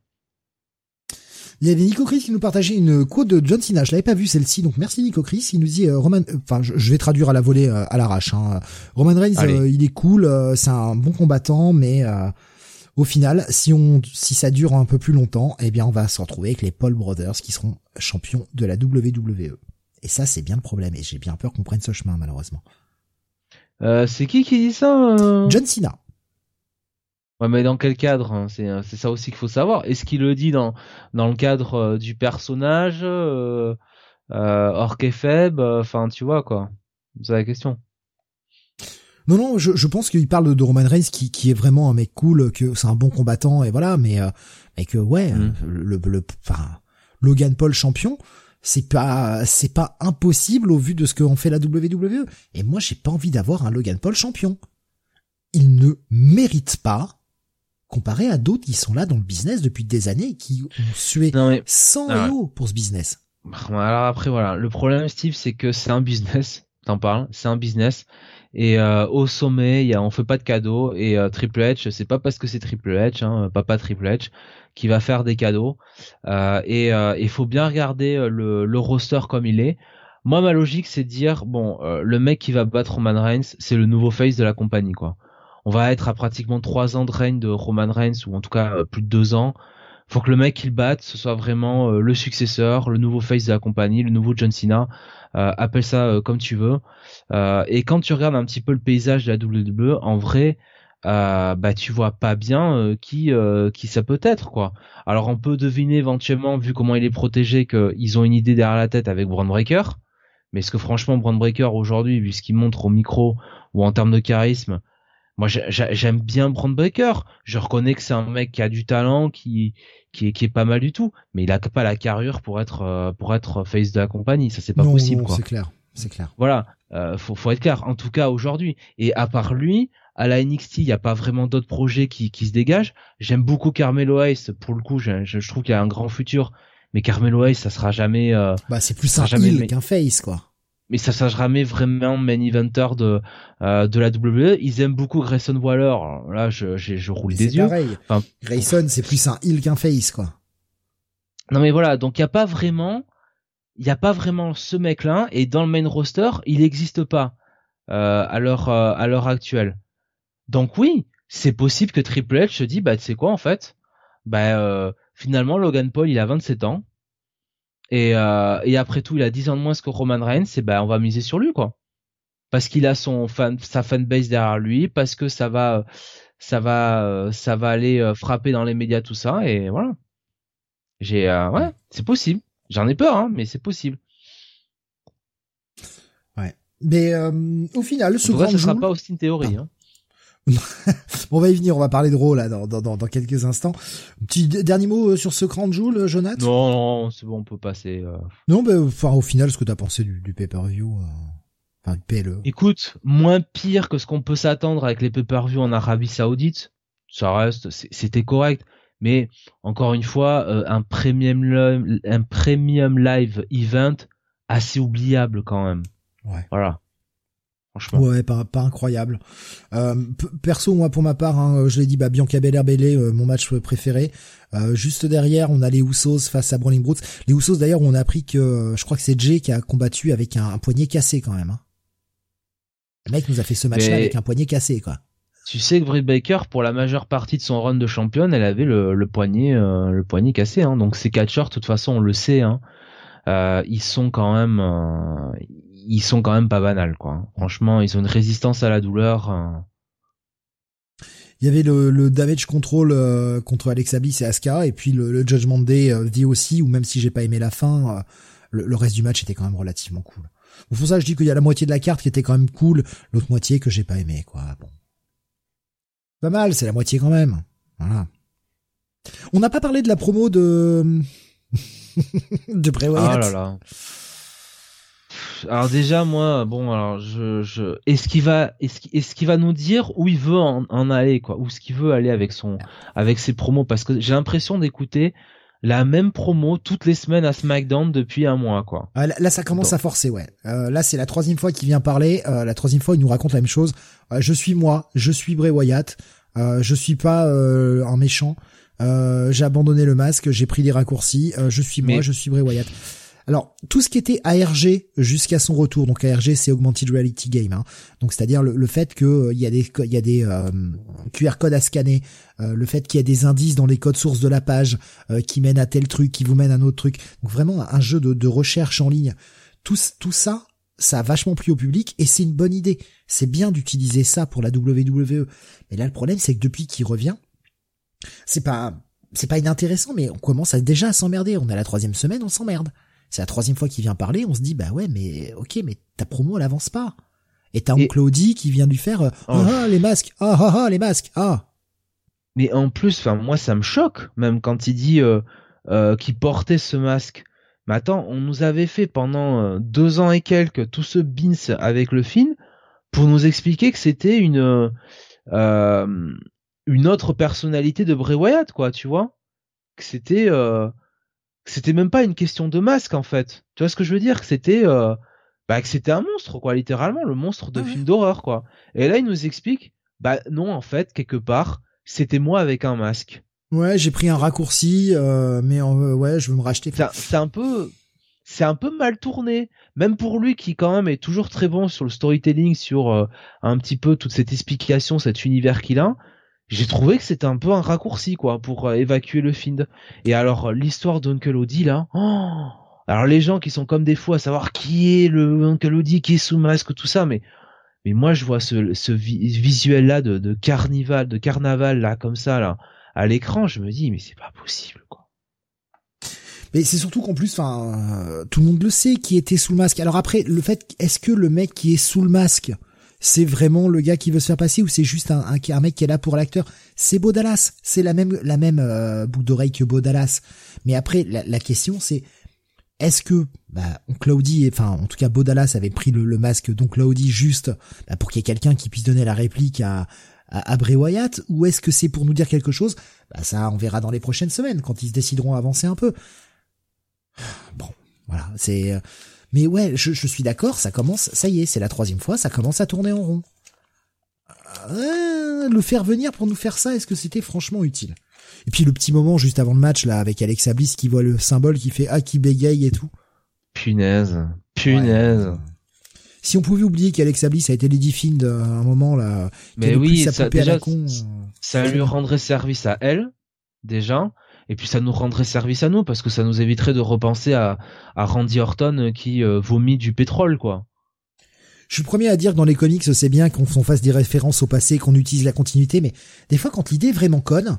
Il y avait Nico Chris qui nous partageait une quote de John Cena. Je l'avais pas vu celle-ci, donc merci Nico Chris. Il nous dit euh, Roman, euh, enfin je, vais traduire à la volée euh, à l'arrache. Hein. Roman Reigns, il est cool, c'est un bon combattant, mais au final, si on, si ça dure un peu plus longtemps, eh bien on va se retrouver avec les Paul Brothers qui seront champions de la WWE. Et ça, c'est bien le problème. Et j'ai bien peur qu'on prenne ce chemin, malheureusement. c'est qui qui dit ça John Cena. Ouais, mais dans quel cadre hein C'est c'est ça aussi qu'il faut savoir. Est-ce qu'il le dit dans dans le cadre euh, du personnage euh, euh, faible Enfin, tu vois quoi. C'est la question. Non, non, je, je pense qu'il parle de Roman Reigns qui, qui est vraiment un mec cool, que c'est un bon combattant et voilà, mais euh, mais que ouais, mmh. le, le, enfin, Logan Paul champion, c'est pas c'est pas impossible au vu de ce qu'en fait la WWE. Et moi, j'ai pas envie d'avoir un Logan Paul champion. Il ne mérite pas comparé à d'autres qui sont là dans le business depuis des années et qui ont sué sans ah pour ce business. Alors après voilà, le problème Steve c'est que c'est un business, t'en parles, c'est un business et euh, au sommet, y a, on fait pas de cadeaux et euh, Triple H, c'est pas parce que c'est Triple H, hein, papa Triple H, qui va faire des cadeaux euh, et il faut bien regarder le, le roster comme il est. Moi ma logique c'est de dire bon, le mec qui va battre Roman Reigns, c'est le nouveau face de la compagnie quoi on va être à pratiquement trois ans de règne de Roman Reigns ou en tout cas euh, plus de deux ans. Faut que le mec qu'il batte, ce soit vraiment euh, le successeur, le nouveau face de la compagnie, le nouveau John Cena. Euh, appelle ça comme tu veux. et quand tu regardes un petit peu le paysage de la WWE, en vrai, bah tu vois pas bien qui qui ça peut être quoi. Alors on peut deviner éventuellement vu comment il est protégé qu'ils ont une idée derrière la tête avec Braun Breaker. Mais est-ce que franchement Braun Breaker aujourd'hui, vu ce qu'il montre au micro ou en termes de charisme, moi j'aime bien Brand Breaker. Je reconnais que c'est un mec qui a du talent, qui qui est, qui est pas mal du tout, mais il a pas la carrure pour être euh, pour être face de la compagnie. Ça c'est pas possible. Non, c'est clair, c'est clair. Voilà, euh, faut faut être clair. En tout cas aujourd'hui. Et à part lui, à la NXT, il y a pas vraiment d'autres projets qui qui se dégagent. J'aime beaucoup Carmelo Hayes. Pour le coup, je, je, trouve qu'il a un grand futur. Mais Carmelo Hayes, ça sera jamais. Euh, bah c'est plus un qu'un face quoi mais ça sera jamais vraiment main eventer de euh, de la WWE. Ils aiment beaucoup Grayson Waller. là, je, je, je roule des yeux. Pareil. Enfin, Grayson, c'est plus un heel qu'un face, quoi. Non, mais voilà. Donc, il y a pas vraiment, il y a pas vraiment ce mec-là. Et dans le main roster, il n'existe pas euh, à l'heure euh, à l'heure actuelle. Donc oui, c'est possible que Triple H se dit, bah, tu sais quoi, en fait, bah, euh, finalement, Logan Paul, il a 27 ans. Et, euh, et après tout, il a 10 ans de moins que Roman Reigns, et ben on va miser sur lui quoi. Parce qu'il a son fan, sa fanbase derrière lui, parce que ça va, ça va, ça va aller euh, frapper dans les médias tout ça, et voilà. J'ai, euh, ouais, c'est possible. J'en ai peur, hein, mais c'est possible. Ouais. Mais euh, au final, ce grand ce sera pas Austin Theory. Hein. on va y venir, on va parler de Raw là dans, dans, dans, quelques instants. Petit dernier mot euh, sur ce Grand Joule, euh, Jonathan Non, non, c'est bon, on peut passer. Euh... Non, mais enfin au final, ce que t'as pensé du, du pay-per-view, euh... enfin du PLE. Écoute, moins pire que ce qu'on peut s'attendre avec les pay-per-view en Arabie Saoudite, ça reste, c'était correct. Mais encore une fois, euh, un premium un premium live event assez oubliable quand même. Ouais. Voilà. Franchement. Ouais, pas, pas incroyable. Euh, perso, moi, pour ma part, hein, je l'ai dit, bah, Bianca Belair euh, mon match préféré. Euh, juste derrière, on a les Usos face à Brawling Brutes. Les Usos, d'ailleurs, on a appris que, je crois que c'est Jay qui a combattu avec un, poignet cassé quand même. Hein. Le mec nous a fait ce match-là avec un poignet cassé, quoi. Tu sais que Britt Baker, pour la majeure partie de son run de championne, elle avait le, poignet, le poignet cassé. Hein. Donc ces catcheurs, de toute façon, on le sait. Hein. ils sont quand même, ils sont quand même pas banals, quoi. Franchement, ils ont une résistance à la douleur. Hein. Il y avait le, damage control euh, contre Alexa Bliss et Asuka, et puis le, Judgment Day euh, dit aussi, ou même si j'ai pas aimé la fin, euh, le, reste du match était quand même relativement cool. pour ça, je dis qu'il y a la moitié de la carte qui était quand même cool, l'autre moitié que j'ai pas aimé, quoi. Bon. Pas mal, c'est la moitié quand même. Voilà. On n'a pas parlé de la promo de de Bray Wyatt. Oh là là alors déjà moi bon alors je, je... est-ce qu'il va est-ce qu'il est va nous dire où il veut en, aller quoi? Où ce qu'il veut aller avec son avec ses promos? Parce que j'ai l'impression d'écouter la même promo toutes les semaines à SmackDown depuis un mois quoi. Ah, là, ça commence à forcer ouais. Euh, là c'est la troisième fois qu'il vient parler. Euh, la troisième fois il nous raconte la même chose. Euh, je suis moi, je suis Bray Wyatt. je suis pas un méchant. j'ai abandonné le masque, j'ai pris des raccourcis. je suis moi, je suis Bray Wyatt. Alors, tout ce qui était ARG jusqu'à son retour, donc ARG c'est Augmented Reality Game, hein. donc c'est-à-dire le, fait qu'il euh, y a des, il y a des euh, QR codes à scanner, euh, le fait qu'il y a des indices dans les codes sources de la page qui mènent à tel truc, qui vous mènent à un autre truc, donc vraiment un jeu de, recherche en ligne. Tout, tout ça, ça a vachement plu au public et c'est une bonne idée. C'est bien d'utiliser ça pour la WWE. Mais là, le problème, c'est que depuis qu'il revient, c'est pas, c'est pas inintéressant, mais on commence à déjà à s'emmerder. On a la troisième semaine, on s'emmerde. C'est la troisième fois qu'il vient parler, on se dit bah ouais mais ok mais ta promo elle avance pas. Et t'as oncle Claudie qui vient lui faire euh, oh. ah, ah les masques ah ah ah les masques ah. Mais en plus enfin moi ça me choque même quand il dit euh, euh, qu'il portait ce masque. Mais attends on nous avait fait pendant deux ans et quelques tout ce bins avec le film pour nous expliquer que c'était une une autre personnalité de Bray Wyatt quoi tu vois que c'était c'était même pas une question de masque en fait. Tu vois ce que je veux dire? Que c'était euh, bah que c'était un monstre quoi, littéralement le monstre de film d'horreur quoi. Et là il nous explique bah non en fait quelque part c'était moi avec un masque. Ouais, j'ai pris un raccourci euh, mais euh, ouais, je veux me racheter. C'est un peu c'est un peu mal tourné, même pour lui qui quand même est toujours très bon sur le storytelling, sur euh, un petit peu toute cette explication, cet univers qu'il a j'ai trouvé que c'était un peu un raccourci quoi pour euh, évacuer le Find. Et alors l'histoire d'Uncle Odie là, oh alors les gens qui sont comme des fous à savoir qui est le Uncle Odie, qui est sous masque, tout ça, mais mais moi je vois ce, ce visuel là de, de carnival, de carnaval là comme ça là à l'écran, je me dis mais c'est pas possible quoi. Mais c'est surtout qu'en plus, enfin, euh, tout le monde le sait qui était sous le masque. Alors après, le fait, est-ce que le mec qui est sous le masque, c'est vraiment le gars qui veut se faire passer ou c'est juste un, un, mec qui est là pour l'acteur? C'est Beau Dallas, c'est la même la même euh, boucle d'oreille que Beau Dallas. Mais après la, question c'est est-ce que bah Claudie, enfin en tout cas Beau Dallas avait pris le, masque donc Claudie juste bah, pour qu'il y ait quelqu'un qui puisse donner la réplique à à, Bray Wyatt? Ou est-ce que c'est pour nous dire quelque chose? Bah ça on verra dans les prochaines semaines quand ils se décideront à avancer un peu. Bon, voilà, c'est euh, mais ouais, je, suis d'accord, ça commence, ça y est, c'est la troisième fois, ça commence à tourner en rond. Euh, le faire venir pour nous faire ça, est-ce que c'était franchement utile? Et puis le petit moment juste avant le match là, avec Alexa Bliss qui voit le symbole qui fait ah qui bégaye et tout. Punaise, punaise. Si on pouvait oublier qu'Alexa Bliss a été Lady Find à un moment là, mais oui, ça, déjà, ça lui rendrait service à elle déjà et puis ça nous rendrait service à nous parce que ça nous éviterait de repenser à, à Randy Orton euh, qui euh, vomit du pétrole quoi. Je suis le premier à dire que dans les comics c'est bien qu'on fasse des références au passé, qu'on utilise la continuité, mais des fois quand l'idée est vraiment conne,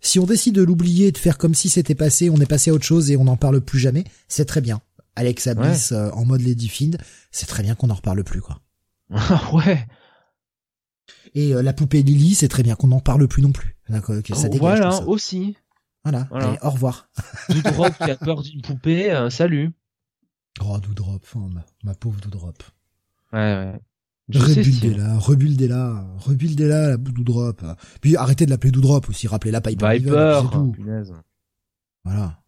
si on décide de l'oublier, de faire comme si c'était passé, on est passé à autre chose et on n'en parle plus jamais, c'est très bien. Alexa Bliss euh, en mode Lady Find, c'est très bien qu'on n'en reparle plus quoi. ouais. Et la poupée Lily, c'est très bien qu'on n'en parle plus non plus. Que ça dégage, voilà, aussi. Voilà. au revoir. Doudrop qui a peur d'une poupée, euh, salut. Oh, Doudrop, ma, pauvre Doudrop. Ouais, ouais. Rebuildez-la, rebuildez-la, rebuildez-la, la Doudrop. Puis arrêtez de l'appeler Doudrop aussi, rappelez-la Piper. Piper, tout. Voilà.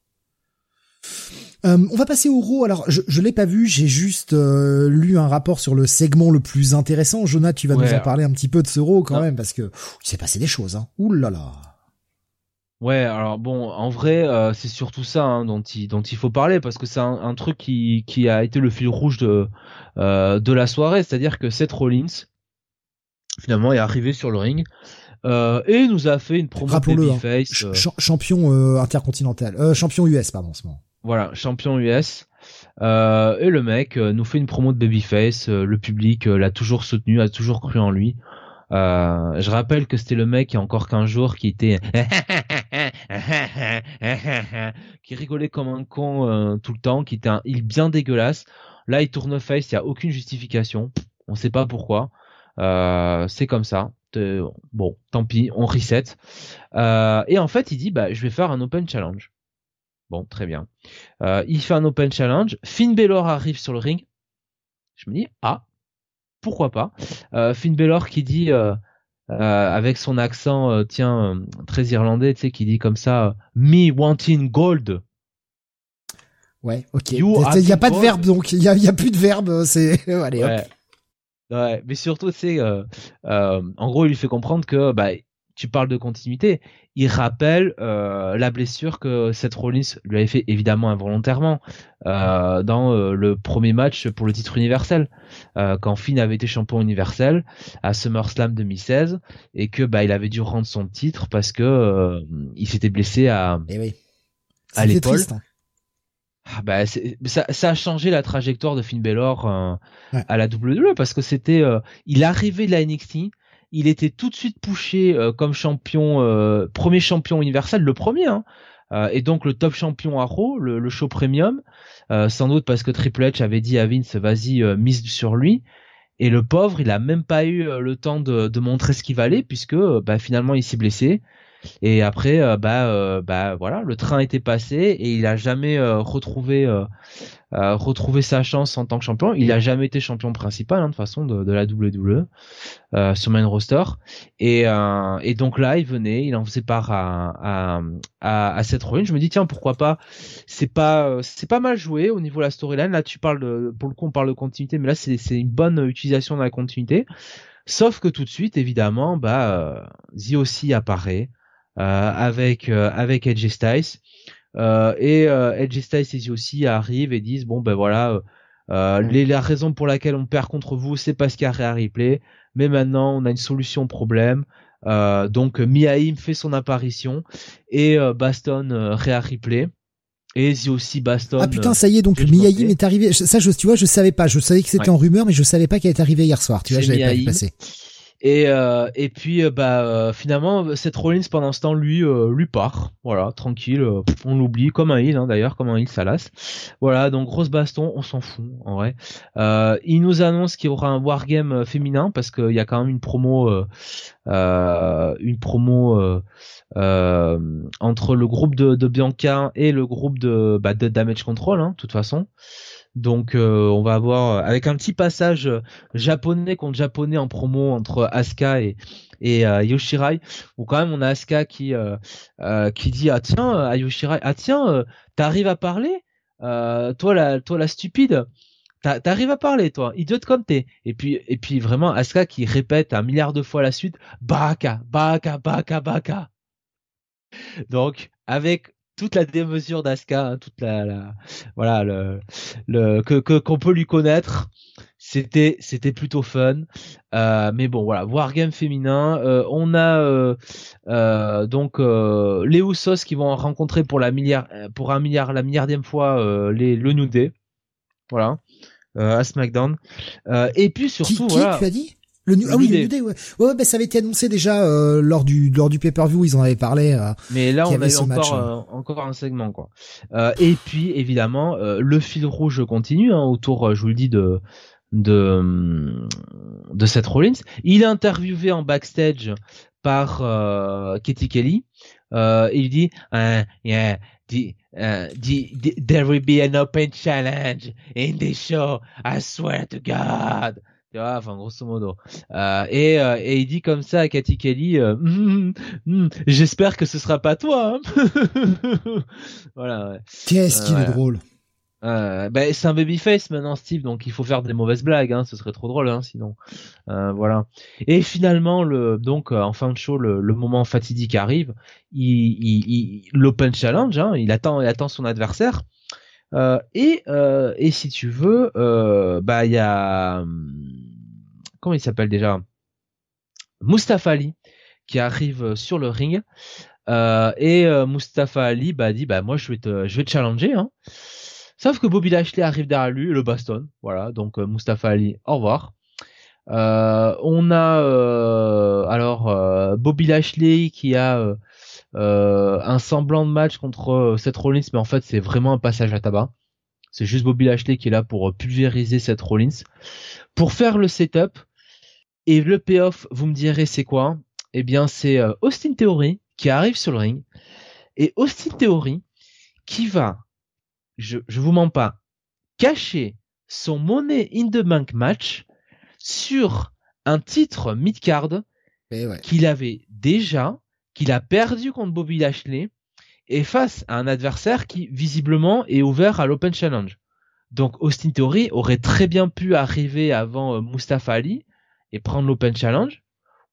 Euh, on va passer au Raw. Alors, je, je l'ai pas vu, j'ai juste euh, lu un rapport sur le segment le plus intéressant. Jonah, tu vas nous en parler un petit peu de ce Raw quand même, parce que il s'est passé des choses. Hein. Ouh là là. Ouais, alors bon, en vrai, euh, c'est surtout ça hein, dont il dont il faut parler parce que c'est un, truc qui qui a été le fil rouge de de la soirée, c'est-à-dire que Seth Rollins finalement est arrivé sur le ring euh, et nous a fait une promo babyface. Hein. champion euh, intercontinental, euh, champion US pardon ce moment. Voilà, champion US. Euh, et le mec nous fait une promo de babyface. le public l'a toujours soutenu, a toujours cru en lui. Je rappelle que c'était le mec il y a encore qu'un jour qui était qui rigolait comme un con tout le temps, qui était un il bien dégueulasse. Là, il tourne face, il y a aucune justification. On sait pas pourquoi. c'est comme ça bon, tant pis, on reset. Euh, et en fait, il dit, bah, je vais faire un open challenge. Bon, très bien. Euh, il fait un open challenge. Finn Balor arrive sur le ring. Je me dis, ah, pourquoi pas. Euh, Finn Balor qui dit, avec son accent, tiens, très irlandais, tu sais, qui dit comme ça, me wanting gold. Ouais, ok. Il n'y a pas de verbe, donc il n'y a, plus de verbe. C'est allez, hop. Ouais, mais surtout, c'est euh, euh, en gros, il lui fait comprendre que bah, tu parles de continuité. Il rappelle euh, la blessure que Seth Rollins lui avait fait évidemment involontairement euh, dans euh, le premier match pour le titre universel, quand Finn avait été champion universel à SummerSlam 2016 et que bah il avait dû rendre son titre parce que il s'était blessé à eh oui. à l'épaule. Hein. Ah bah ça, ça, a changé la trajectoire de Finn Balor à la WWE parce que c'était il arrivait de la NXT, il était tout de suite poussé euh, comme champion premier champion universel, le premier hein, et donc le top champion à Raw, le, show premium, sans doute parce que Triple H avait dit à Vince vas-y mise sur lui. Et le pauvre il a même pas eu le temps de, de montrer ce qu'il valait puisque bah, finalement il s'est blessé et après, euh, bah, euh, bah voilà, le train était passé et il a jamais euh, retrouvé retrouvé sa chance en tant que champion. Il a jamais été champion principal hein, de façon de, de la WWE euh, sur main roster. Et, et donc là, il venait, il en faisait part à à, à, à cette Je me dis tiens pourquoi pas? C'est pas c'est pas mal joué au niveau de la storyline. Là, tu parles de, pour le coup on parle de continuité, mais là c'est c'est une bonne utilisation de la continuité. Sauf que tout de suite, évidemment, bah, The aussi apparaît. Euh, avec euh, avec Edge Styles. Euh, et Edge Styles et aussi arrivent et disent bon ben voilà les, la raison pour laquelle on perd contre vous c'est parce qu'il y a Rhea Ripley mais maintenant on a une solution au problème euh, donc Miaim fait son apparition et euh, Baston Rhea Ripley et aussi Baston. Ah putain, ça y est, donc Miaim est arrivé. Ça, je, tu vois, je savais pas. Je savais que c'était en rumeur, mais je savais pas qu'elle est arrivée hier soir. Tu vois, j'avais pas vu passer. Et, euh, et puis euh, bah euh, finalement Seth Rollins pendant ce temps lui lui part. Voilà tranquille on l'oublie comme un heal hein, d'ailleurs comme un heal Salas voilà donc grosse baston on s'en fout en vrai. Il nous annonce qu'il y aura un wargame féminin parce qu'il y a quand même une promo une promo entre le groupe de, de, Bianca et le groupe de, bah, de Damage Control hein, de toute façon donc euh, on va avoir euh, avec un petit passage euh, japonais contre japonais en promo entre Asuka et et Yoshirai où quand même on a Asuka qui qui dit ah tiens à Yoshirai ah tiens t'arrives à parler? Toi la toi la stupide T'arrives à parler, toi, idiote comme t'es. Et puis, et puis vraiment, Asuka qui répète un milliard de fois la suite, Baka, Baka, Baka, Baka. Donc, avec toute la démesure d'Aska, hein, toute la, voilà le, le que qu'on peut lui connaître. C'était c'était plutôt fun, euh, mais bon voilà wargame féminin. Euh, on a euh, euh donc euh, les Usos qui vont rencontrer pour la milliard pour un milliard la milliardième fois les le New Day, voilà à SmackDown. et puis surtout qui, qui tu as dit? Le ah oui, le New Day, ouais. ouais, bah, ça avait été annoncé déjà euh, lors du lors du pay-per-view, ils en avaient parlé. Euh, Mais là, on a eu encore euh, encore un segment quoi. et puis évidemment, le fil rouge continue hein, autour, je vous le dis de de de Seth Rollins. Il est interviewé en backstage par Katie Kelly. et il dit, yeah, the, the, there will be an open challenge in this show. I swear to God vois, enfin grosso modo. Euh, et, euh, et il dit comme ça à Cathy Kelly, euh, hum, j'espère que ce sera pas toi. Hein. voilà. Qu'est-ce qu'il est drôle. Euh, bah, c'est un babyface maintenant Steve, donc il faut faire des mauvaises blagues, hein, ce serait trop drôle, hein, sinon. Euh, voilà. Et finalement, le donc euh, en fin de show, le, le moment fatidique arrive. Il, il, il l'open challenge, hein, il attend, il attend son adversaire. Euh, et euh, et si tu veux, euh, bah il y a hum, comment il s'appelle déjà? Mustafa Ali qui arrive sur le ring. et Mustafa Ali bah dit bah moi je vais te challenger. Hein. Sauf que Bobby Lashley arrive derrière lui le bastonne. Voilà, donc euh, Mustafa Ali, au revoir. Euh, on a euh, alors euh, Bobby Lashley qui a un semblant de match contre Seth Rollins, mais en fait c'est vraiment un passage à tabac. C'est juste Bobby Lashley qui est là pour pulvériser Seth Rollins. Pour faire le setup et le payoff, vous me direz c'est quoi? Eh bien c'est Austin Theory qui arrive sur le ring. Et Austin Theory qui va je, je vous mens pas, cacher son monnaie in the bank match sur un titre mid-card eh qu'il avait déjà, qu'il a perdu contre Bobby Lashley et face à un adversaire qui visiblement est ouvert à l'Open Challenge. Donc Austin Theory aurait très bien pu arriver avant euh, Mustafa Ali et prendre l'Open Challenge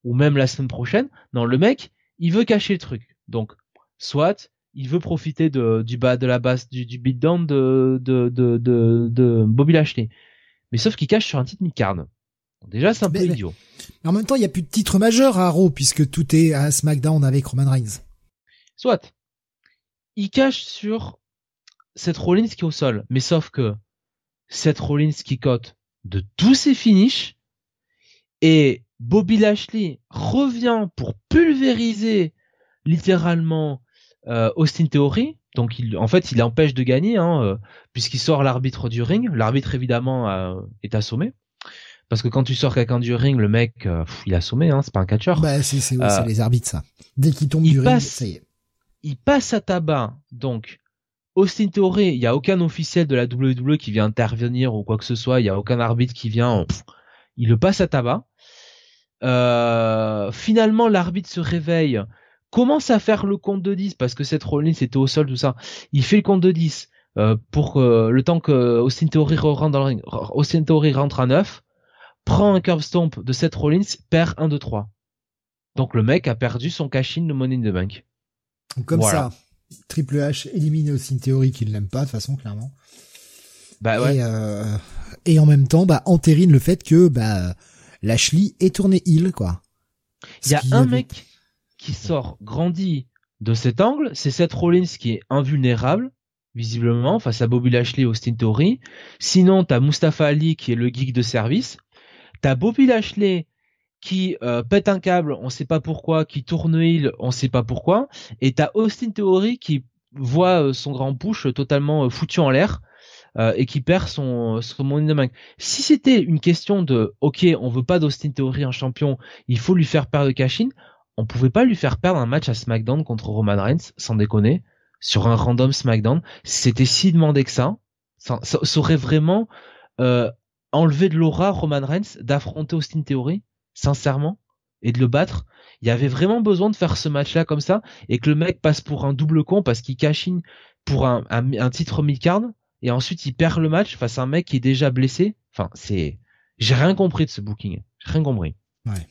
ou même la semaine prochaine. Non, le mec, il veut cacher le truc. Donc soit il veut profiter de, du bas de la base du, du beatdown de, de, de, de, de Bobby Lashley. Mais sauf qu'il cache sur un titre mid-card. Déjà, c'est un peu idiot. Mais en même temps, il n'y a plus de titre majeur à Raw puisque tout est à SmackDown avec Roman Reigns. Soit. Il cache sur cette Rollins qui est au sol. Mais sauf que cette Rollins qui cote de tous ses finishes et Bobby Lashley revient pour pulvériser littéralement euh, Austin Theory, donc il, en fait, il empêche de gagner, hein, euh, puisqu'il sort l'arbitre du ring. L'arbitre évidemment euh, est assommé, parce que quand tu sors quelqu'un du ring, le mec, il est assommé, hein, c'est pas un catcheur. Bah c'est c'est les arbitres ça. Dès qu'il tombe du ring, ça y est. Il passe à tabac, donc Austin Theory, il y a aucun officiel de la WWE qui vient intervenir ou quoi que ce soit, il y a aucun arbitre qui vient, il le passe à tabac. finalement, l'arbitre se réveille commence à faire le compte de 10 parce que cette Rollins était au sol tout ça. Il fait le compte de 10 euh, pour euh, le temps que Austin Theory rentre dans le ring. Austin Theory rentre à 9, prend un curve stomp de Seth Rollins, perd 1 2 3. Donc le mec a perdu son cash-in de Money in the Bank. Comme ça, Triple H élimine Austin Theory qu'il n'aime pas de façon clairement. Bah ouais. Et, euh, et en même temps, bah entérine le fait que bah Lashley est tourné heel quoi. Il y a un mec qui sort grandi de cet angle, c'est Seth Rollins qui est invulnérable, visiblement, face à Bobby Lashley et Austin Theory. Sinon, t'as Mustafa Ali qui est le geek de service. T'as Bobby Lashley qui euh, pète un câble, on sait pas pourquoi, qui tourne heel, on sait pas pourquoi. Et t'as Austin Theory qui voit euh, son grand push totalement euh, foutu en l'air. Et qui perd son son money de main. Si c'était une question de OK, on veut pas d'Austin Theory en champion, il faut lui faire perdre de cash on pouvait pas lui faire perdre un match à SmackDown contre Roman Reigns, sans déconner, sur un random SmackDown. C'était si demandé que ça. Ça, aurait vraiment euh, enlevé de l'aura Roman Reigns d'affronter Austin Theory, sincèrement, et de le battre. Il y avait vraiment besoin de faire ce match-là comme ça, et que le mec passe pour un double con parce qu'il cachine pour un, un, titre mid-card, et ensuite il perd le match face à un mec qui est déjà blessé. Enfin, c'est, j'ai rien compris de ce booking. J'ai rien compris. Ouais.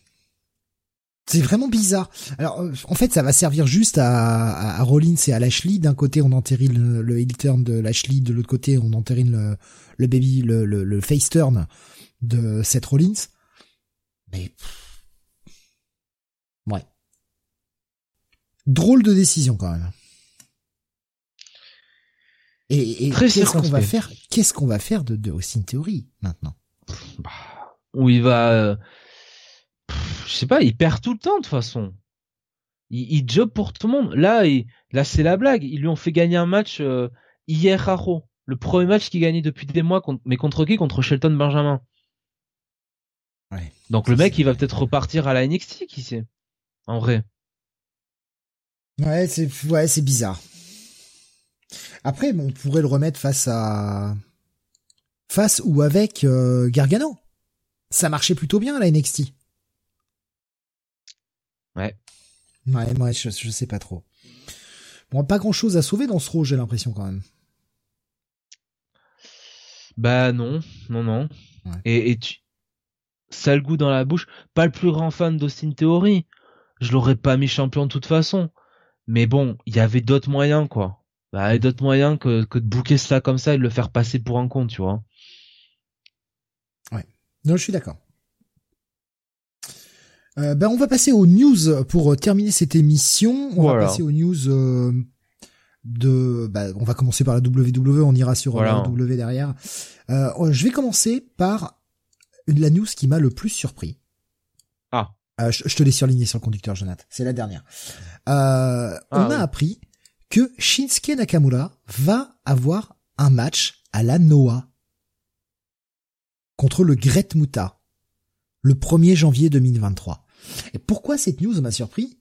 C'est vraiment bizarre. Alors, euh, en fait, ça va servir juste à, à, Rollins et à Lashley. D'un côté, on entérine le, le heel turn de Lashley, de l'autre côté, on entérine le, le baby, le, le, le, face turn de Seth Rollins. Mais ouais, drôle de décision quand même. Et, et qu'est-ce qu'on va faire Qu'est-ce qu'on va faire de, de Austin Theory maintenant? Bah, Où il va euh, je sais pas, il perd tout le temps de toute façon. Il, il job pour tout le monde. Là, là c'est la blague. Ils lui ont fait gagner un match euh, hier à Raw. Le premier match qu'il gagnait depuis des mois, mais contre qui? Contre Shelton Benjamin. Ouais, Donc le mec, il va peut-être repartir à la NXT, qui sait En vrai. Ouais, c'est ouais, c'est bizarre. Après, on pourrait le remettre face à face ou avec euh, Gargano. Ça marchait plutôt bien à la NXT. Ouais. Ouais, moi, je, je sais pas trop. Bon, pas grand chose à sauver dans ce rôle, j'ai l'impression quand même. Bah non, non, non. Et, et tu, ça le goût dans la bouche. Pas le plus grand fan d'Austin Theory. Je l'aurais pas mis champion de toute façon. Mais bon, il y avait d'autres moyens, quoi. Bah, il y avait d'autres moyens que, que de bouquer ça comme ça et de le faire passer pour un con, tu vois. Ouais. Non, je suis d'accord. Euh, ben on va passer aux news pour terminer cette émission. On va passer aux news euh, de. Bah, on va commencer par la WWE, on ira sur la W derrière. Euh, je vais commencer par la news qui m'a le plus surpris. Ah. Euh, je, te l'ai surligné sur le conducteur, Jonathan. C'est la dernière. Euh, on ah a appris que Shinsuke Nakamura va avoir un match à la Noah contre le Gret Muta le 1er janvier 2023. Et pourquoi cette news m'a surpris?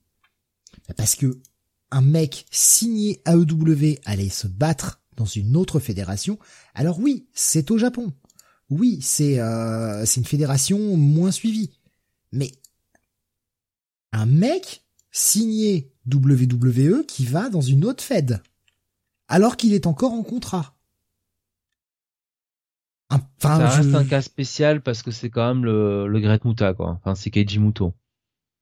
Bah, Parce que un mec signé AEW allait se battre dans une autre fédération. Alors oui, c'est au Japon. Oui, c'est euh, c'est une fédération moins suivie. Mais un mec signé WWE qui va dans une autre Fed alors qu'il est encore en contrat. Enfin, ça reste un cas spécial parce que c'est quand même le, le Great Muta quoi. Enfin, c'est Keiji Muto.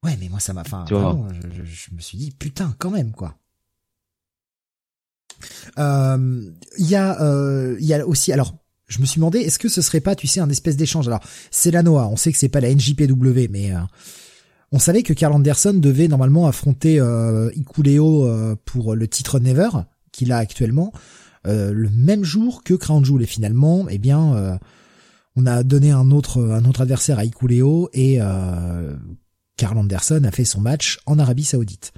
Ouais, mais moi ça m'a. Enfin, je, me suis dit putain quand même quoi. Euh, il y a, euh, il y a aussi alors je me suis demandé, est-ce que ce serait pas, tu sais, un espèce d'échange? Alors, c'est la Noah, on sait que c'est pas la NJPW, mais euh, on savait que Carl Anderson devait normalement affronter euh, Ikuleo euh, pour le titre Never, qu'il a actuellement, euh, le même jour que Crown Jewel. Et finalement, eh bien, on a donné un autre, un autre adversaire à Ikuleo et Carl Anderson a fait son match en Arabie Saoudite.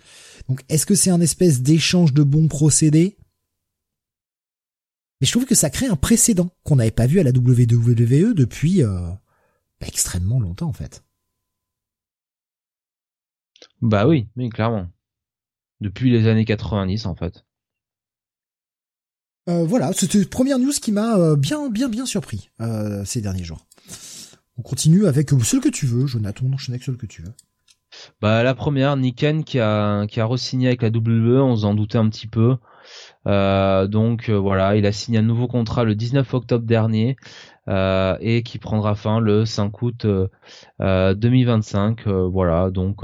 Donc, est-ce que c'est un espèce d'échange de bons procédés? Mais je trouve que ça crée un précédent qu'on n'avait pas vu à la WWE depuis euh, bah, extrêmement longtemps en fait. Bah oui, mais clairement. Depuis les années 90 en fait. Euh, voilà, c'était une première news qui m'a euh, bien bien bien surpris euh, ces derniers jours. On continue avec celle que tu veux, Jonathan, on enchaîne avec celle que tu veux. Bah la première, Niken qui a qui a re-signé avec la WWE, on s'en doutait un petit peu. Donc voilà, il a signé un nouveau contrat le 19 octobre dernier euh, et qui prendra fin le 5 août 2025. voilà, donc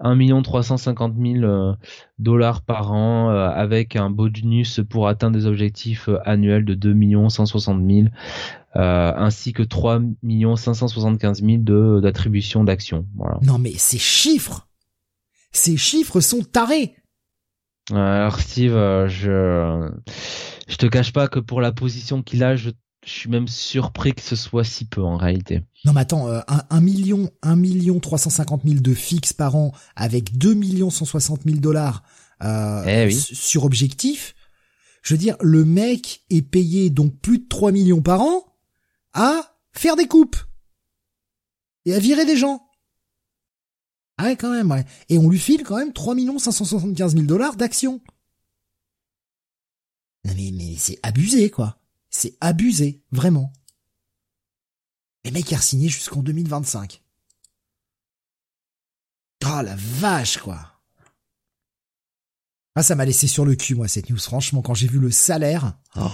1 350 000 dollars par an avec un bonus pour atteindre des objectifs annuels de 2 160 000 ainsi que 3 575 000 de d'attribution d'actions. Voilà. Non mais ces chiffres, ces chiffres sont tarés. Alors Steve, euh, je je te cache pas que pour la position qu'il a, je, suis même surpris que ce soit si peu en réalité. Non mais attends, euh, un, million, un million trois cent cinquante mille de fixe par an avec deux millions cent soixante mille dollars euh, eh sur objectif. Je veux dire, le mec est payé donc plus de 3 millions par an à faire des coupes et à virer des gens. Ah ouais, quand même, ouais. Et on lui file quand même 3 575 000 dollars d'actions. Mais, mais c'est abusé, quoi. C'est abusé, vraiment. Les mecs a signé jusqu'en 2025. Oh la vache, quoi. Ah, ça m'a laissé sur le cul, moi, cette news. Franchement, quand j'ai vu le salaire. Oh.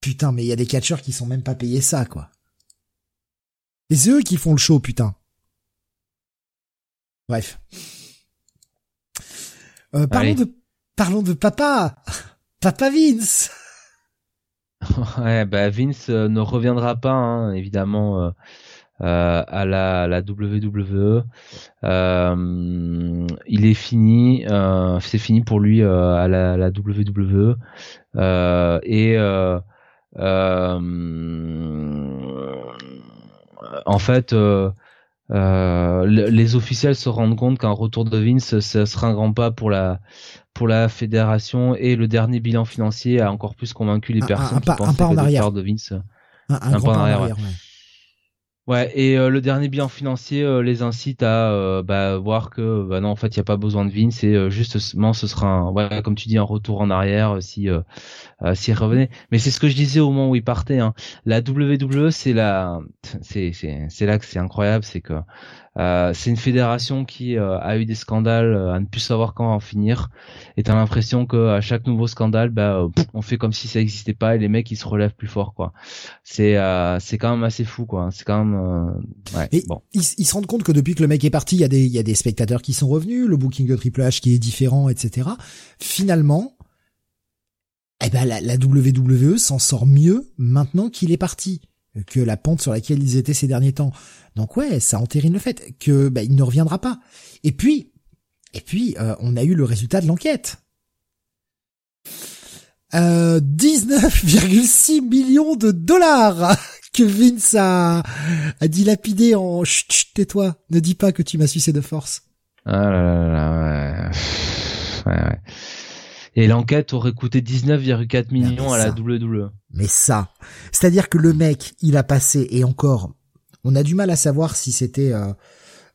Putain, mais il y a des catcheurs qui sont même pas payés ça, quoi. Et c'est eux qui font le show, putain. Bref. Euh, parlons de parlons de papa, papa Vince. ouais, bah Vince euh, ne reviendra pas, hein, évidemment, euh, euh à la, WWE. il est fini, c'est fini pour lui à la, WWE. et en fait. Les officiels se rendent compte qu'un retour de Vince, ça sera un grand pas pour la pour la fédération et le dernier bilan financier a encore plus convaincu les personnes qui pensaient que le de Vince. Un, pas en arrière. Ouais, et euh, le dernier bilan financier euh, les incite à euh, bah, voir que bah non en fait il y a pas besoin de Vince et justement ce sera un, ouais, comme tu dis un retour en arrière si s'il revenait. Mais c'est ce que je disais au moment où il partait. Hein. La WWE c'est la c'est c'est c'est là que c'est incroyable, c'est que Euh, c'est une fédération qui euh, a eu des scandales euh, à ne plus savoir quand en finir. Et t'as l'impression que à chaque nouveau scandale, bah, on fait comme si ça n'existait pas et les mecs ils se relèvent plus fort quoi. C'est c'est quand même assez fou quoi. C'est quand même ouais, bon. Ils, se rendent compte que depuis que le mec est parti, il y a des il y a des spectateurs qui sont revenus, le booking de Triple H qui est différent, etc. Finalement, eh ben la, la WWE s'en sort mieux maintenant qu'il est parti que la pente sur laquelle ils étaient ces derniers temps. Donc ouais, ça entérine le fait que bah, il ne reviendra pas. Et puis, et puis, euh, on a eu le résultat de l'enquête. Euh, 19,6 millions de dollars que Vince a, a dilapidé en chut, tais-toi, ne dis pas que tu m'as sucé de force. Ah là là là. Et l'enquête aurait coûté 19,4 millions à la WWE. Mais ça, c'est-à-dire que le mec, il a passé et encore, on a du mal à savoir si c'était euh,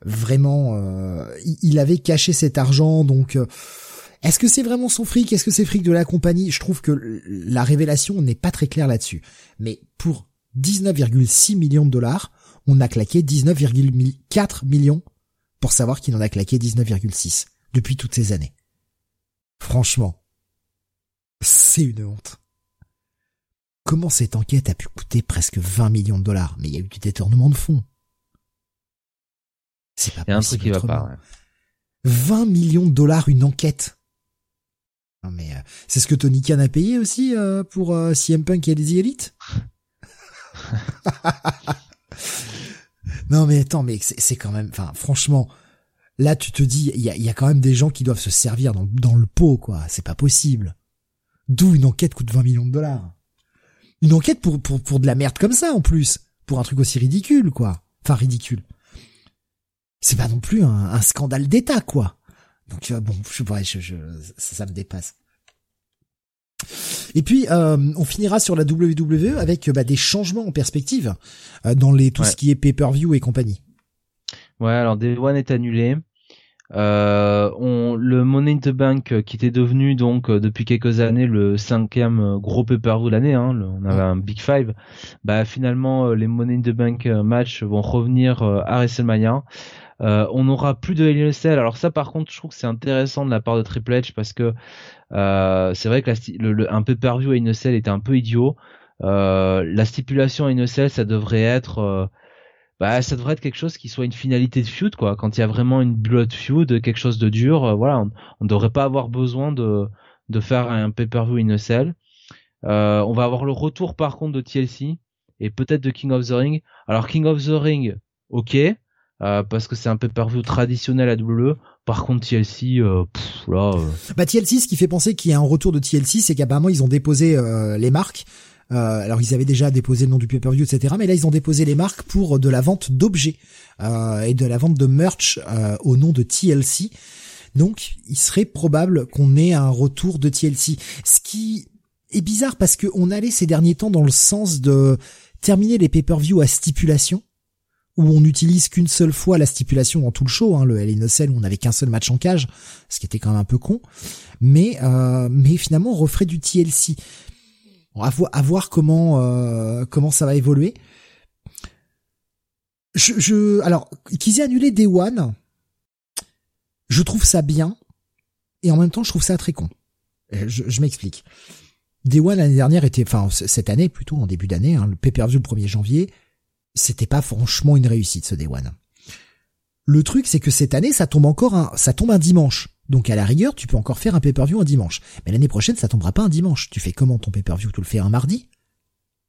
vraiment, euh, il avait caché cet argent, donc. Euh, est-ce que c'est vraiment son fric? Est-ce que c'est fric de la compagnie? Je trouve que la révélation n'est pas très claire là-dessus. Mais pour 19,6 millions de dollars, on a claqué 19,4 millions pour savoir qu'il en a claqué 19,6 depuis toutes ces années. Franchement, c'est une honte. Comment cette enquête a pu coûter presque 20 millions de dollars? Mais il y a eu du détournement de fonds. C'est pas possible. un truc qui va pas. 20 millions de dollars une enquête. Non mais euh, c'est ce que Tony Khan a payé aussi euh, pour euh, CM Punk et les Elite. non mais attends mais c'est quand même enfin franchement là tu te dis il y a, y a, quand même des gens qui doivent se servir dans, dans le pot quoi c'est pas possible. D'où une enquête coûte 20 millions de dollars. Une enquête pour, pour, pour de la merde comme ça, en plus. Pour un truc aussi ridicule, quoi. Enfin, ridicule. C'est pas non plus un, scandale d'État, quoi. Donc, euh, bon, je, ouais, je, je, ça, me dépasse. Et puis, euh, on finira sur la WWE avec bah, des changements en perspective euh, dans les tout ce qui est pay-per-view et compagnie. Ouais, alors Day One est annulé. Euh, on, le Money in the Bank euh, qui était devenu donc euh, depuis quelques années le cinquième gros pay-per-view de l'année, hein, on avait un Big Five, bah finalement les Money in the Bank match vont revenir à WrestleMania. on n'aura plus de Hell Alors ça, par contre, je trouve que c'est intéressant de la part de Triple H parce que c'est vrai que le, un pay-per-view à Cell était un peu idiot. la stipulation à Cell, ça devrait être bah ça devrait être quelque chose qui soit une finalité de feud quoi. Quand il y a vraiment une blood feud, quelque chose de dur, euh, voilà, on ne devrait pas avoir besoin de faire un pay-per-view in a cell. Euh, on va avoir le retour par contre de TLC et peut-être de King of the Ring. Alors King of the Ring, ok, euh, parce que c'est un pay-per-view traditionnel à WWE. Par contre TLC, euh, là. Bah TLC, ce qui fait penser qu'il y a un retour de TLC, c'est qu'apparemment ils ont déposé les marques euh, alors ils avaient déjà déposé le nom du pay-per-view, etc. Mais là ils ont déposé les marques pour de la vente d'objets euh, et de la vente de merch euh, au nom de TLC. Donc il serait probable qu'on ait un retour de TLC. Ce qui est bizarre parce qu'on allait ces derniers temps dans le sens de terminer les pay-per-view à stipulation où on n'utilise qu'une seule fois la stipulation dans tout le show, hein, le Hell in Cell où on n'avait qu'un seul match en cage, ce qui était quand même un peu con, mais mais finalement on referait du TLC à, voir comment euh, comment ça va évoluer. Je, je alors qu'ils aient annulé Day One, je trouve ça bien et en même temps je trouve ça très con. Je, je m'explique. Day One l'année dernière était, enfin cette année plutôt en début d'année, hein, le pay-per-view le 1er janvier, c'était pas franchement une réussite ce Day One. Le truc c'est que cette année ça tombe encore un, ça tombe un dimanche. Donc à la rigueur, tu peux encore faire un pay-per-view un dimanche. Mais l'année prochaine, ça tombera pas un dimanche. Tu fais comment ton pay-per-view? Tu le fais un mardi?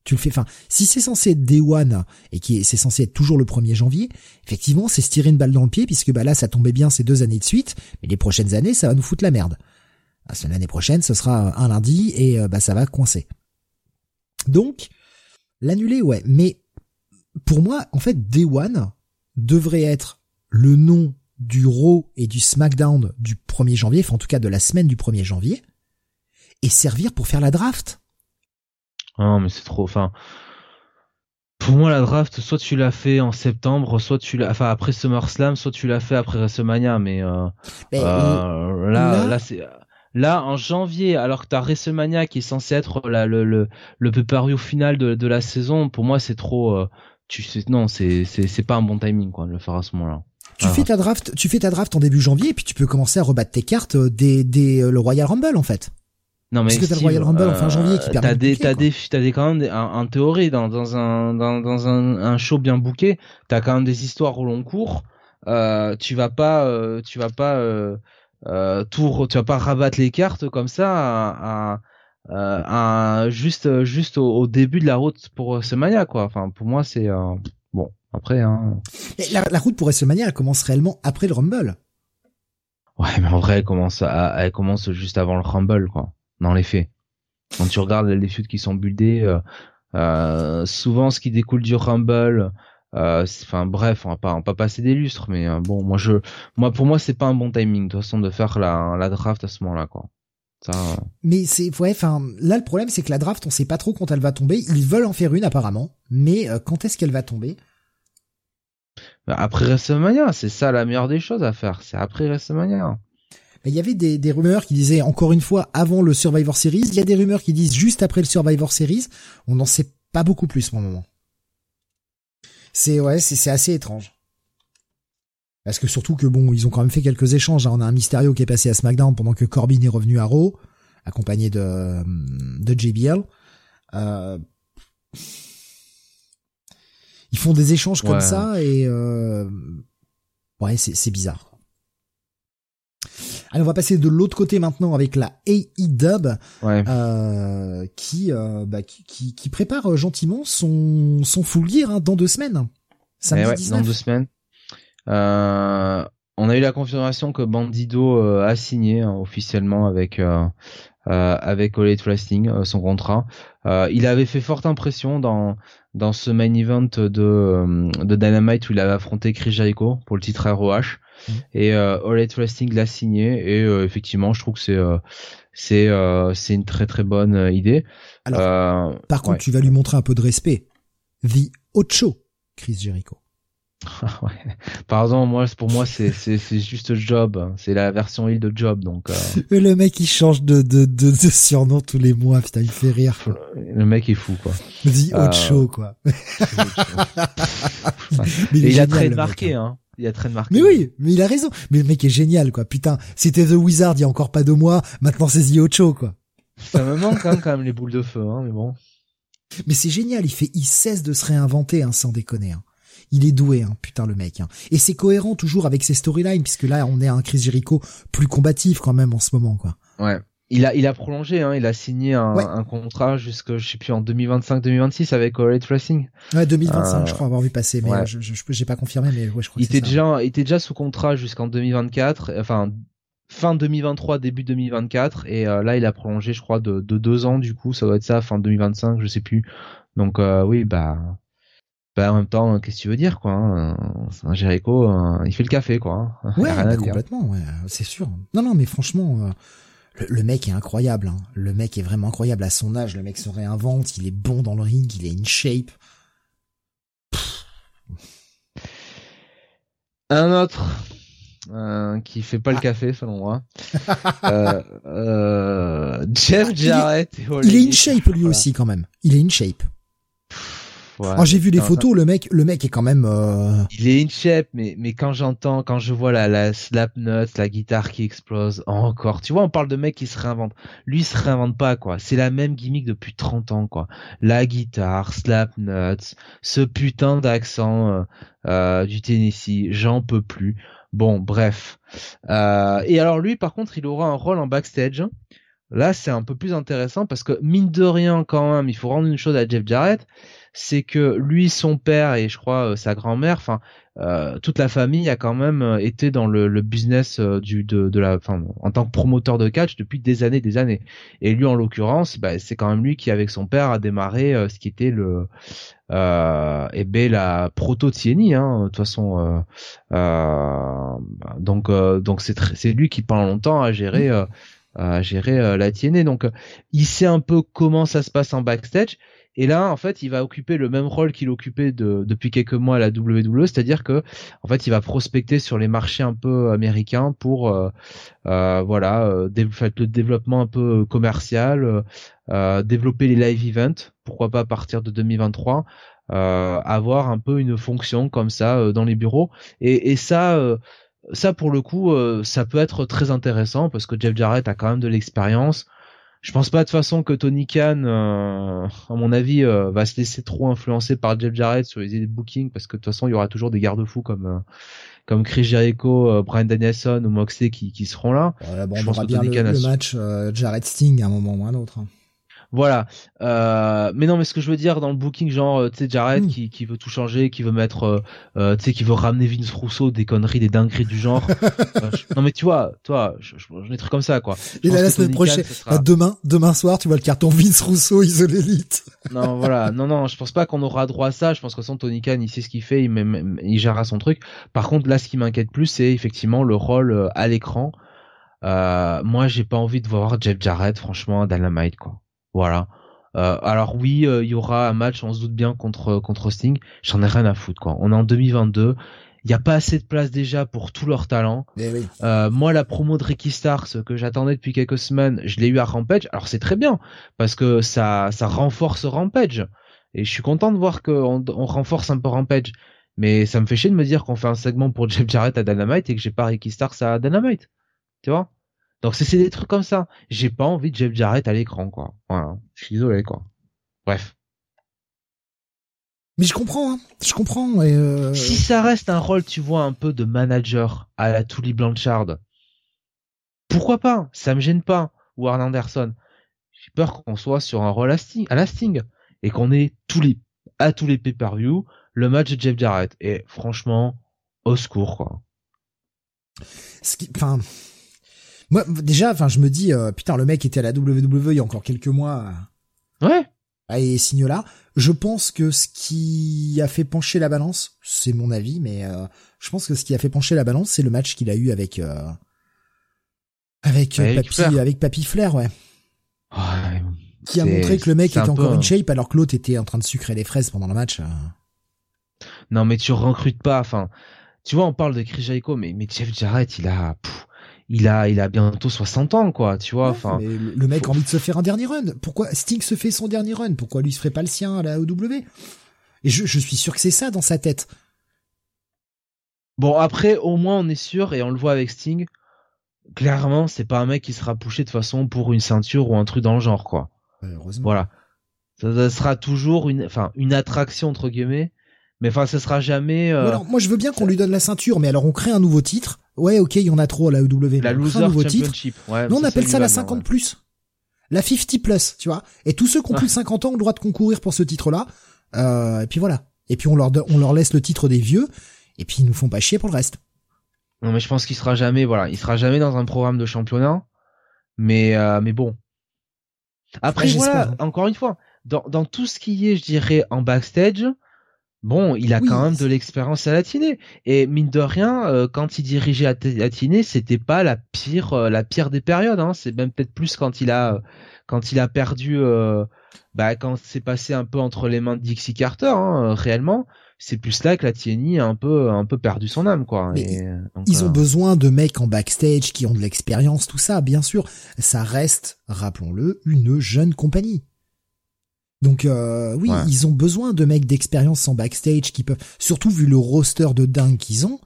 Tu le fais, enfin, si c'est censé être Day One et qui c'est censé être toujours le 1er janvier, effectivement, c'est se tirer une balle dans le pied puisque bah là, ça tombait bien ces deux années de suite, mais les prochaines années, ça va nous foutre la merde. L'année prochaine, ce sera un lundi et euh, bah ça va coincer. Donc, l'annuler, ouais. Mais pour moi, en fait, Day One devrait être le nom du Raw et du SmackDown du 1er janvier, enfin en tout cas de la semaine du 1er janvier, et servir pour faire la draft. Non mais c'est trop, enfin... Pour moi, la draft, soit tu l'as fait en septembre, soit tu l'as, enfin après SummerSlam, soit tu l'as fait après WrestleMania, mais, euh, euh, là, là, c'est, là en janvier, alors que t'as WrestleMania qui est censé être la, le le le pay-per-view final de, de la saison, pour moi c'est trop, euh, tu sais, non, c'est c'est c'est pas un bon timing quoi de le faire à ce moment-là. Tu fais ta draft, tu fais ta draft en début janvier et puis tu peux commencer à rebattre tes cartes dès, dès le Royal Rumble en fait. Non mais Parce que t'as le Royal Rumble en fin janvier qui permet t'as de des t'as des t'as des quand même des- en, en théorie dans dans un dans, dans un, un show bien booké t'as quand même des histoires au long cours. Euh, tu vas pas euh, tu vas pas euh, euh, tout tu vas pas rabattre les cartes comme ça à, à- à- juste juste au, au début de la route pour ce mania quoi. Enfin pour moi c'est euh, bon après hein. La, la route pour WrestleMania, elle commence réellement après le Rumble. ouais mais en vrai elle commence à, elle commence juste avant le Rumble quoi. Dans les faits. Quand tu regardes les feuds qui sont buildés euh, euh, souvent ce qui découle du Rumble euh, enfin bref on va pas on va pas passer des lustres mais bon moi je moi pour moi c'est pas un bon timing de toute façon de faire la la draft à ce moment là quoi. Ça Mais c'est ouais, enfin là le problème c'est que la draft, on sait pas trop quand elle va tomber. Ils veulent en faire une apparemment, mais quand est-ce qu'elle va tomber? Après WrestleMania c'est ça la meilleure des choses à faire c'est après WrestleMania Ben, Il y avait des, des rumeurs qui disaient encore une fois avant le Survivor Series. Il y a des rumeurs qui disent juste après le Survivor Series. On n'en sait pas beaucoup plus pour le moment. C'est ouais, c'est assez étrange. Parce que surtout que bon, ils ont quand même fait quelques échanges. hein. On a un Mysterio qui est passé à SmackDown pendant que Corbin est revenu à Raw, accompagné de de JBL. Euh, Ils font des échanges comme ça et euh, ouais, c'est bizarre. Allez, on va passer de l'autre côté maintenant avec la AEW ouais euh, qui, euh, bah, qui, qui qui prépare euh, gentiment son son full gear hein, dans deux semaines. Samedi Eh ouais, 19. dans deux semaines. Euh, on a eu la confirmation que Bandido a signé hein, officiellement avec euh, avec All Elite Wrestling euh, son contrat. Euh, il avait fait forte impression dans dans ce main event de euh, de Dynamite où il avait affronté Chris Jericho pour le titre ROH Mhm. et euh, All Elite Wrestling l'a signé et euh, effectivement je trouve que c'est euh, c'est euh, c'est une très très bonne idée. Alors, Euh, Par contre, ouais. tu vas lui montrer un peu de respect. The Ocho, Chris Jericho. Ah ouais. Pardon, moi, c'est- pour moi, c'est, c'est, c'est juste Job. hein. C'est la version île de Job, donc, euh, Et le mec, il change de, de, de, de surnom tous les mois. Putain, il fait rire. quoi. le mec est fou, quoi. The Euh, Ocho, quoi. Mais il a très le marqué, mec, hein. Il a très marqué. Mais oui, mais il a raison. Mais le mec est génial, quoi. Putain, c'était The Wizard il y a encore pas deux mois. Maintenant, c'est The Ocho, quoi. Ça me manque, hein, quand même, les boules de feu, hein, mais bon. Mais c'est génial, il fait, il cesse de se réinventer, hein, sans déconner. Hein. Il est doué, hein, putain le mec. Hein. Et c'est cohérent toujours avec ses storylines, puisque là on est à un Chris Jericho plus combatif quand même en ce moment, quoi. Ouais. Il a, il a prolongé, hein. Il a signé un, Ouais. un contrat jusque, je sais plus, en 2025-2026 avec All Elite Wrestling. Ouais, 2025, Euh, je crois avoir vu passer, mais ouais. je, je, j'ai pas confirmé, mais ouais, je crois Il était déjà, il était déjà sous contrat jusqu'en 2024, enfin, fin 2023, début 2024, et euh, là, il a prolongé, je crois, de, de deux ans, du coup, ça doit être ça, fin 2025, je sais plus. Donc, euh, oui, bah, bah, en même temps, qu'est-ce que tu veux dire, quoi, hein, un Jericho, euh, il fait le café, quoi. hein. Ouais, bah, complètement, ouais, c'est sûr. Non, non, mais franchement, euh, le, le mec est incroyable. Hein. Le mec est vraiment incroyable à son âge. Le mec se réinvente, il est bon dans le ring, il est in shape. Un autre, euh, qui fait pas le Ah. café, selon moi. euh, euh, Jeff Il est- Jarrett. et All Il est in shape lui Voilà. aussi quand même. Il est in shape. Ouais, j'ai vu les photos, le mec, le mec est quand même. euh, Il est in shape, mais, mais quand j'entends, quand je vois la, la slap nuts, la guitare qui explose, encore, tu vois, on parle de mec qui se réinvente. Lui, il se réinvente pas, quoi. C'est la même gimmick depuis 30 ans, quoi. La guitare, slap nuts, ce putain d'accent euh, euh, du Tennessee, j'en peux plus. Bon, bref. Euh, et alors lui, par contre, il aura un rôle en backstage. Là, c'est un peu plus intéressant parce que mine de rien, quand même, il faut rendre une chose à Jeff Jarrett, c'est que lui, son père et je crois euh, sa grand-mère, enfin euh, toute la famille a quand même euh, été dans le, le business euh, du de, de la, enfin en tant que promoteur de catch depuis des années, des années. Et lui, en l'occurrence, bah, c'est quand même lui qui, avec son père, a démarré euh, ce qui était le, euh, eh ben la proto TNI, hein, de toute façon. euh, euh, donc euh, donc c'est c'est lui qui pendant longtemps a géré euh, à gérer euh, la TNA. Donc, euh, il sait un peu comment ça se passe en backstage. Et là, en fait, il va occuper le même rôle qu'il occupait de, depuis quelques mois à la WWE, c'est-à-dire que, en fait, il va prospecter sur les marchés un peu américains pour, euh, euh, voilà, euh, le développement un peu commercial, euh, euh, développer les live events, pourquoi pas à partir de 2023, avoir un peu une fonction comme ça dans les bureaux. Et, et ça, ça pour le coup, ça peut être très intéressant parce que Jeff Jarrett a quand même de l'expérience. Je pense pas de toute façon que Tony Khan, à mon avis, va se laisser trop influencer par Jeff Jarrett sur les idées de booking parce que de toute façon, il y aura toujours des garde-fous comme comme Chris Jericho, euh, Brian Danielson ou Moxley qui, qui seront là. bon, on aura bien le, match euh, Jared Sting à un moment ou à un autre. Hein. Voilà. Euh, mais non, mais ce que je veux dire dans le booking, genre, euh, tu sais, Jared hmm. qui, qui veut tout changer, qui veut mettre, euh, euh, tu sais, qui veut ramener Vince Russo, des conneries, des dingueries du genre. non, mais tu vois, toi, je, je, je, des trucs comme ça, quoi. Et là, la semaine prochaine, bah, demain, demain soir, tu vois le carton Vince Russo isolé élite. non, voilà. Non, non, je pense pas qu'on aura droit à ça. Je pense que son Tony Khan, il sait ce qu'il fait, il, il gérera son truc. Par contre, là, ce qui m'inquiète plus, c'est effectivement le rôle à l'écran. Euh, moi, j'ai pas envie de voir Jeff Jarrett, franchement, à Dynamite, quoi. Voilà. Euh, alors oui, euh, il y aura un match, on se doute bien contre contre Sting. J'en ai rien à foutre quoi. On est en 2022. Il n'y a pas assez de place déjà pour tout leur talent. Eh euh, moi, la promo de Ricky Starks que j'attendais depuis quelques semaines, je l'ai eu à Rampage. Alors c'est très bien parce que ça ça renforce Rampage et je suis content de voir qu'on on renforce un peu Rampage. Mais ça me fait chier de me dire qu'on fait un segment pour Jeff Jarrett à Dynamite et que j'ai pas Ricky Starks à Dynamite. Tu vois? Donc c'est des trucs comme ça. J'ai pas envie de Jeff Jarrett à l'écran, quoi. Voilà. Je suis désolé, quoi. Bref. Mais je comprends, hein. Je comprends. Et euh... Si ça reste un rôle, tu vois, un peu de manager à la Tully Blanchard, pourquoi pas? Ça me gêne pas. Ou Arn Anderson. J'ai peur qu'on soit sur un rôle à, Sting, à la Sting et qu'on ait tous les à tous les pay-per-view le match de Jeff Jarrett. Et franchement, au secours, quoi. Ce qui, enfin, moi, déjà, enfin, je me dis, euh, putain, le mec était à la WWE il y a encore quelques mois. Ouais. Et signe là. Je pense que ce qui a fait pencher la balance, c'est mon avis, mais euh, je pense que ce qui a fait pencher la balance, c'est le match qu'il a eu avec euh, avec, Papy, avec Papy Flair, ouais. ouais qui a montré que le mec était encore in shape alors que l'autre était en train de sucrer les fraises pendant le match. Non, mais tu recrutes pas. Enfin, tu vois, on parle de Chris Jericho, mais mais Jeff Jarrett, il a il a, il a bientôt 60 ans, quoi, tu vois. Enfin, le mec a envie de se faire un dernier run. Pourquoi Sting se fait son dernier run? Pourquoi lui se ferait pas le sien à la OW Et je, je suis sûr que c'est ça dans sa tête. Bon, après, au moins, on est sûr et on le voit avec Sting. Clairement, c'est pas un mec qui sera poussé de façon pour une ceinture ou un truc dans le genre, quoi. heureusement. Voilà. Ça, sera toujours une, enfin, une attraction entre guillemets. Mais enfin, ce sera jamais. Euh... moi, je veux bien qu'on lui donne la ceinture, mais alors on crée un nouveau titre Ouais, ok, il y en a trop à la EW. La Loser Championship. Ouais, Nous, on appelle ça la 50 plus. La 50 plus, tu vois. Et tous ceux qui ont plus de 50 ans ont le droit de concourir pour ce titre-là. Euh, et puis voilà. Et puis on leur, on leur laisse le titre des vieux. Et puis ils nous font pas chier pour le reste. Non, mais je pense qu'il sera jamais, voilà, il sera jamais dans un programme de championnat. Mais, euh, mais bon. Après, voilà, hein. encore une fois, dans, dans tout ce qui est, je dirais, en backstage, Bon, il a quand même de l'expérience à latiner. Et mine de rien, euh, quand il dirigeait à latiner, c'était pas la pire, euh, la pire des périodes. Hein. C'est même peut-être plus quand il a, quand il a perdu, euh, bah, quand c'est passé un peu entre les mains de Dixie Carter, hein, réellement. C'est plus là que la TNI a un peu, un peu perdu son âme, quoi. ils ont besoin de mecs en backstage qui ont de l'expérience, tout ça, bien sûr. Ça reste, rappelons-le, une jeune compagnie. Donc euh, oui, ils ont besoin de mecs d'expérience en backstage qui peuvent, surtout vu le roster de dingue qu'ils ont,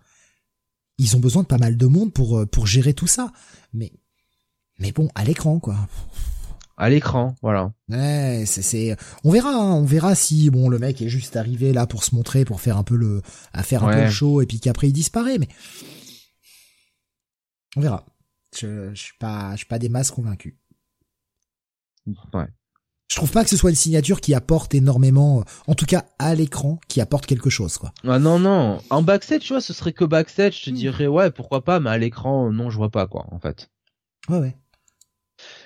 ils ont besoin de pas mal de monde pour euh, pour gérer tout ça. Mais mais bon, à l'écran quoi. À l'écran, voilà. Ouais, c'est c'est on verra hein, on verra si bon le mec est juste arrivé là pour se montrer pour faire un peu le à faire un peu le show et puis qu'après il disparaît mais on verra. Je, je suis pas je suis pas des masses convaincus. Ouais je trouve pas que ce soit une signature qui apporte énormément, en tout cas à l'écran, qui apporte quelque chose, quoi. Ah non, non. En backstage, tu vois, ce serait que backstage, je te hmm. dirais, ouais, pourquoi pas, mais à l'écran, non, je vois pas, quoi, en fait. Ouais, ouais.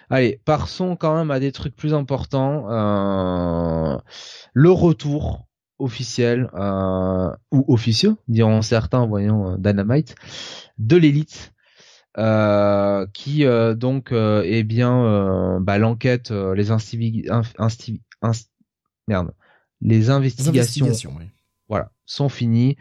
Allez, passons quand même à des trucs plus importants. Euh, le retour officiel, euh, ou officieux, diront certains, voyons, euh, Dynamite, de l'élite qui euh, donc euh, est bien bah, l'enquête, les insti merde, les investigations, voilà, sont finies.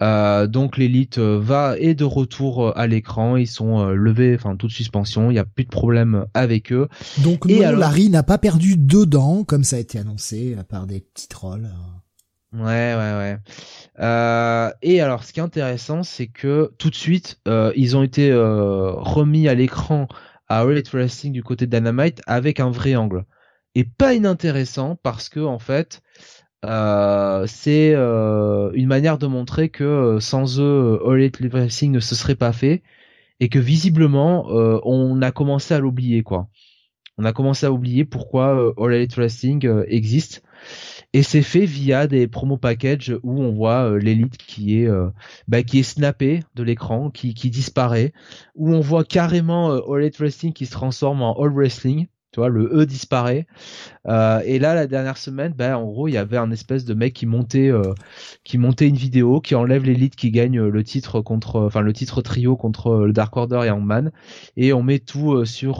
donc l'élite va et de retour à l'écran, ils sont levés, enfin toute suspension, il n'y a plus de problème avec eux. Donc non, Larry n'a pas perdu deux dents comme ça a été annoncé par des petits trolls. Ouais, ouais, ouais. Euh, et alors, ce qui est intéressant, c'est que tout de suite, euh, ils ont été euh, remis à l'écran à All Wrestling du côté de Dynamite avec un vrai angle. Et pas inintéressant parce que en fait, c'est une manière de montrer que sans eux, All Wrestling ne se serait pas fait et que visiblement, on a commencé à l'oublier, quoi. On a commencé à oublier pourquoi All Elite Wrestling existe et c'est fait via des promo packages où on voit euh, l'élite qui est euh, bah, qui est snappé de l'écran, qui, qui disparaît, où on voit carrément euh, All Wrestling qui se transforme en All Wrestling tu vois, le E disparaît. Euh, et là, la dernière semaine, ben, en gros, il y avait un espèce de mec qui montait, euh, qui montait une vidéo, qui enlève l'élite, qui gagne le titre contre, enfin le titre trio contre le Dark Order et Hangman, et on met tout euh, sur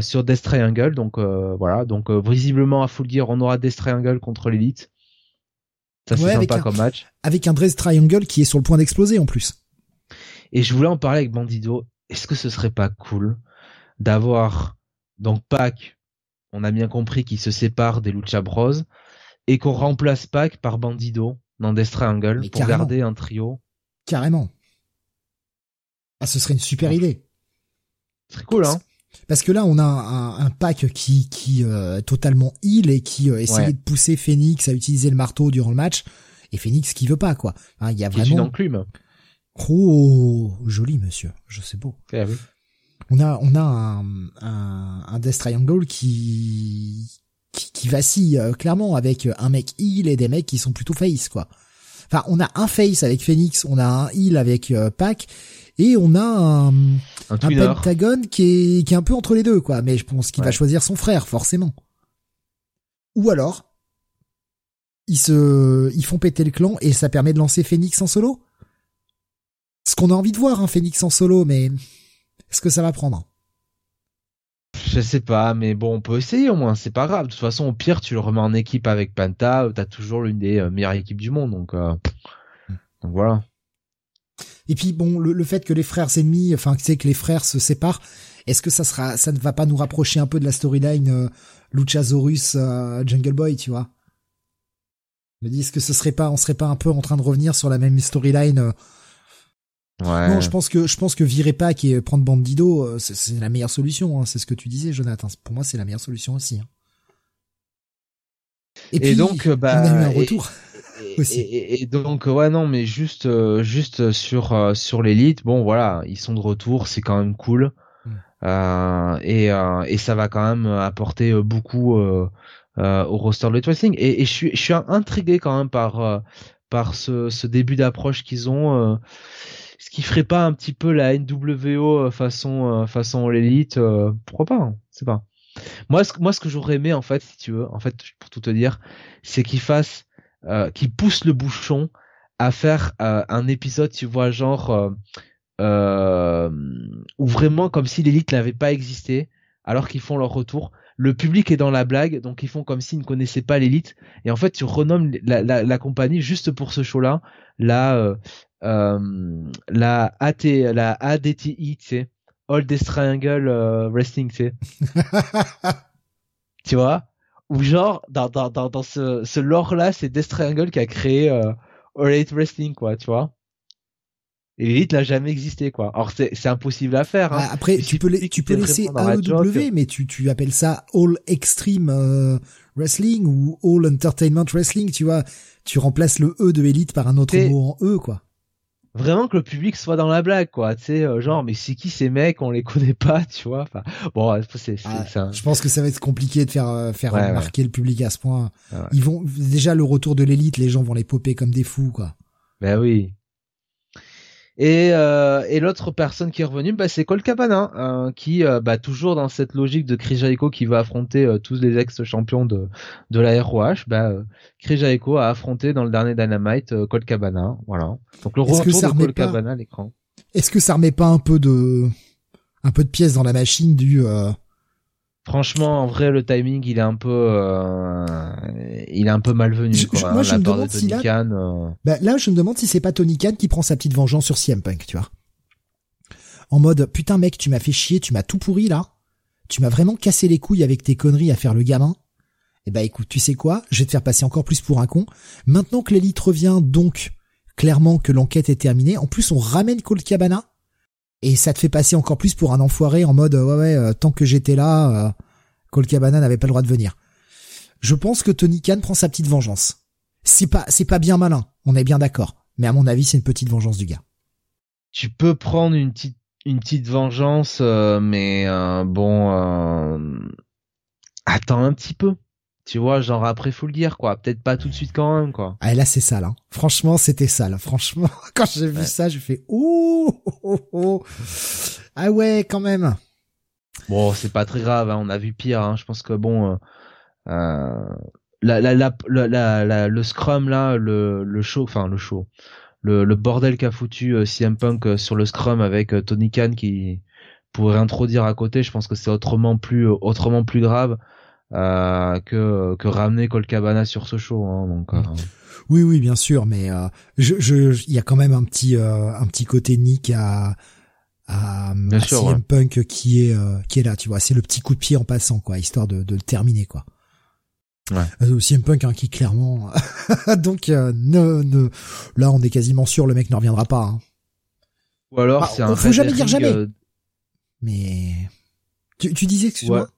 sur Death Triangle. Donc voilà, donc visiblement à Full Gear, on aura Death Triangle contre l'élite. Ça c'est sympa comme match. Avec un Death Triangle qui est sur le point d'exploser en plus. Et je voulais en parler avec Bandido. Est-ce que ce serait pas cool d'avoir donc Pac, on a bien compris qu'il se sépare des Lucha Bros et qu'on remplace Pac par Bandido dans Death Triangle pour garder un trio. Carrément. Ah, ce serait une super idée. Ce serait cool, hein. Parce que là, on a un, un Pac qui qui euh, totalement heal et qui euh, essayait de pousser Phoenix à utiliser le marteau durant le match et Phoenix qui veut pas quoi. Il y a vraiment. Une enclume. Oh, joli monsieur, je sais beau. Eh oui on a on a un, un, un Death Triangle qui qui, qui vacille euh, clairement avec un mec heal et des mecs qui sont plutôt face quoi. Enfin, on a un face avec Phoenix, on a un heal avec euh, Pac et on a un, un, Pentagon qui est qui est un peu entre les deux quoi. Mais je pense qu'il va choisir son frère forcément. Ou alors ils se ils font péter le clan et ça permet de lancer Phoenix en solo. Ce qu'on a envie de voir, un Phoenix en solo, mais est-ce que ça va prendre je sais pas, mais bon, on peut essayer au moins, c'est pas grave. De toute façon, au pire, tu le remets en équipe avec Penta, t'as toujours l'une des euh, meilleures équipes du monde, donc, euh, donc voilà. Et puis bon, le, fait que les frères ennemis, enfin, tu sais que les frères se séparent, est-ce que ça sera, ça ne va pas nous rapprocher un peu de la storyline euh, Luchasaurus Jungle Boy, tu vois? Je me dis, est-ce que ce serait pas, on serait pas un peu en train de revenir sur la même storyline Ouais. Non, je pense que je pense que virer Pac et prendre Bandido, euh, c'est la meilleure solution. Hein. C'est ce que tu disais, Jonathan. Pour moi, c'est la meilleure solution aussi. Hein. Et, puis, donc, bah, on a eu un retour. Et, aussi. Et, donc, ouais, non, mais juste, euh, juste sur euh, sur l'élite, bon, voilà, ils sont de retour, c'est quand même cool. Mm. Euh, et, et ça va quand même apporter beaucoup au roster de Wrestling. Et, je suis je suis intrigué quand même par par ce, ce début d'approche qu'ils ont qui ferait pas un petit peu la NWO euh, façon euh, façon l'élite euh, pourquoi pas hein, c'est pas moi ce moi ce que j'aurais aimé en fait si tu veux en fait pour tout te dire c'est qu'ils fassent euh, qu'ils poussent le bouchon à faire un épisode tu vois genre euh, où vraiment comme si l'élite n'avait pas existé alors qu'ils font leur retour le public est dans la blague, donc ils font comme s'ils ne connaissaient pas l'élite. Et en fait, tu renommes la, la, la, compagnie juste pour ce show-là, la euh, la AT, la ADTI, tu sais, All Death Triangle euh, Wrestling, tu sais. tu vois? Ou genre, dans, dans, dans, dans ce, ce lore-là, c'est Death Triangle qui a créé euh, All Elite Wrestling, quoi, tu vois? Et l'élite n'a jamais existé quoi. Alors c'est c'est impossible à faire. Hein. Bah, après tu peux tu peux laisser AEW mais tu tu appelles ça All Extreme euh, Wrestling ou All Entertainment Wrestling, tu vois? Tu remplaces le E de élite par un autre mot en E quoi vraiment que le public soit dans la blague quoi. Tu sais euh, genre mais c'est qui ces mecs? On les connaît pas tu vois. Enfin bon c'est ah, je pense que ça va être compliqué de faire euh, faire marquer le public à ce point. Ils vont déjà le retour de l'élite les gens vont les popper comme des fous quoi. Ben oui et, euh, et l'autre personne qui est revenue, bah, c'est Cole Cabana, hein, qui, euh, bah, toujours dans cette logique de Chris Jericho qui va affronter euh, tous les ex-champions de, de la ROH, bah, Chris Jericho a affronté dans le dernier Dynamite Cole Cabana, voilà. Donc le retour de Cole Cabana à l'écran. Est-ce que ça remet pas un peu de un peu de pièces dans la machine du Franchement, en vrai, le timing, il est un peu, euh, il est un peu malvenu. quoi, moi, je me demande si là, euh. bah, là, je me demande si c'est pas Tony Khan qui prend sa petite vengeance sur CM Punk, tu vois. En mode, putain, mec, tu m'as fait chier, tu m'as tout pourri là. Tu m'as vraiment cassé les couilles avec tes conneries à faire le gamin. Eh ben écoute, tu sais quoi? Je vais te faire passer encore plus pour un con. Maintenant que l'élite revient, donc clairement que l'enquête est terminée. En plus, on ramène Colt Cabana et ça te fait passer encore plus pour un enfoiré en mode ouais ouais euh, tant que j'étais là, euh, Colt Cabana n'avait pas le droit de venir. Je pense que Tony Khan prend sa petite vengeance. C'est pas c'est pas bien malin, on est bien d'accord. Mais à mon avis, c'est une petite vengeance du gars. Tu peux prendre une petite une petite vengeance, euh, mais bon, attends un petit peu. Tu vois, genre après le dire quoi, peut-être pas tout de suite quand même quoi. Ah là c'est sale hein. Franchement, c'était sale. Franchement, quand j'ai vu ça, j'ai fait ouh oh, oh, Ah ouais, quand même. Bon, c'est pas très grave, hein. on a vu pire hein. je pense que bon euh, euh, la, la, la, la, le scrum là, le le show, enfin le show. Le, le bordel qu'a foutu euh, CM Punk euh, sur le scrum avec Tony Khan qui pourrait introduire à côté, je pense que c'est autrement plus autrement plus grave euh, que que ramener Colcabana sur ce show. Hein, donc. Euh. Oui, oui, bien sûr, mais euh, je, je, il y a quand même un petit, un petit côté Nick à, à, à CM Punk qui est, qui est là, tu vois. C'est le petit coup de pied en passant, quoi, histoire de, de le terminer, quoi. Ouais. CM Punk hein, qui clairement, donc ne, ne, là, on est quasiment sûr le mec ne reviendra pas. Hein. Ou alors, ah, c'est un. Faut jamais dire jamais. Mais tu, tu disais, excuse-moi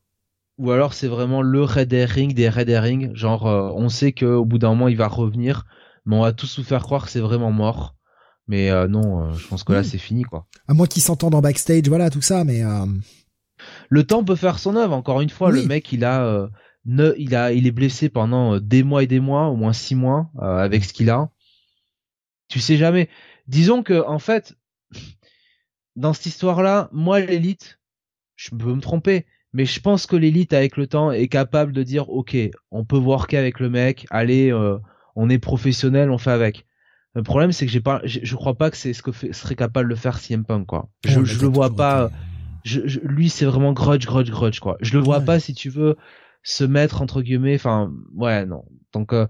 ou alors c'est vraiment le Red Herring des Red Herring, genre euh, on sait qu'au bout d'un moment il va revenir, mais on va tous nous faire croire que c'est vraiment mort. Mais euh, non, euh, je pense que là c'est fini quoi. À moins qu'ils s'entendent en backstage, voilà tout ça, mais le temps peut faire son œuvre. Encore une fois, le mec il a ne, il a il est blessé pendant des mois et des mois, au moins six mois avec ce qu'il a. Tu sais jamais. Disons que en fait, dans cette histoire-là, moi l'élite, je peux me tromper, mais je pense que l'élite avec le temps est capable de dire ok on peut worker avec le mec allez euh, on est professionnel on fait avec. Le problème c'est que j'ai pas je, crois pas que c'est ce que serait capable de faire CM Punk quoi. Je, je le vois pas. je, lui c'est vraiment grudge grudge grudge quoi. Je le vois pas si tu veux se mettre entre guillemets enfin ouais non. Donc euh,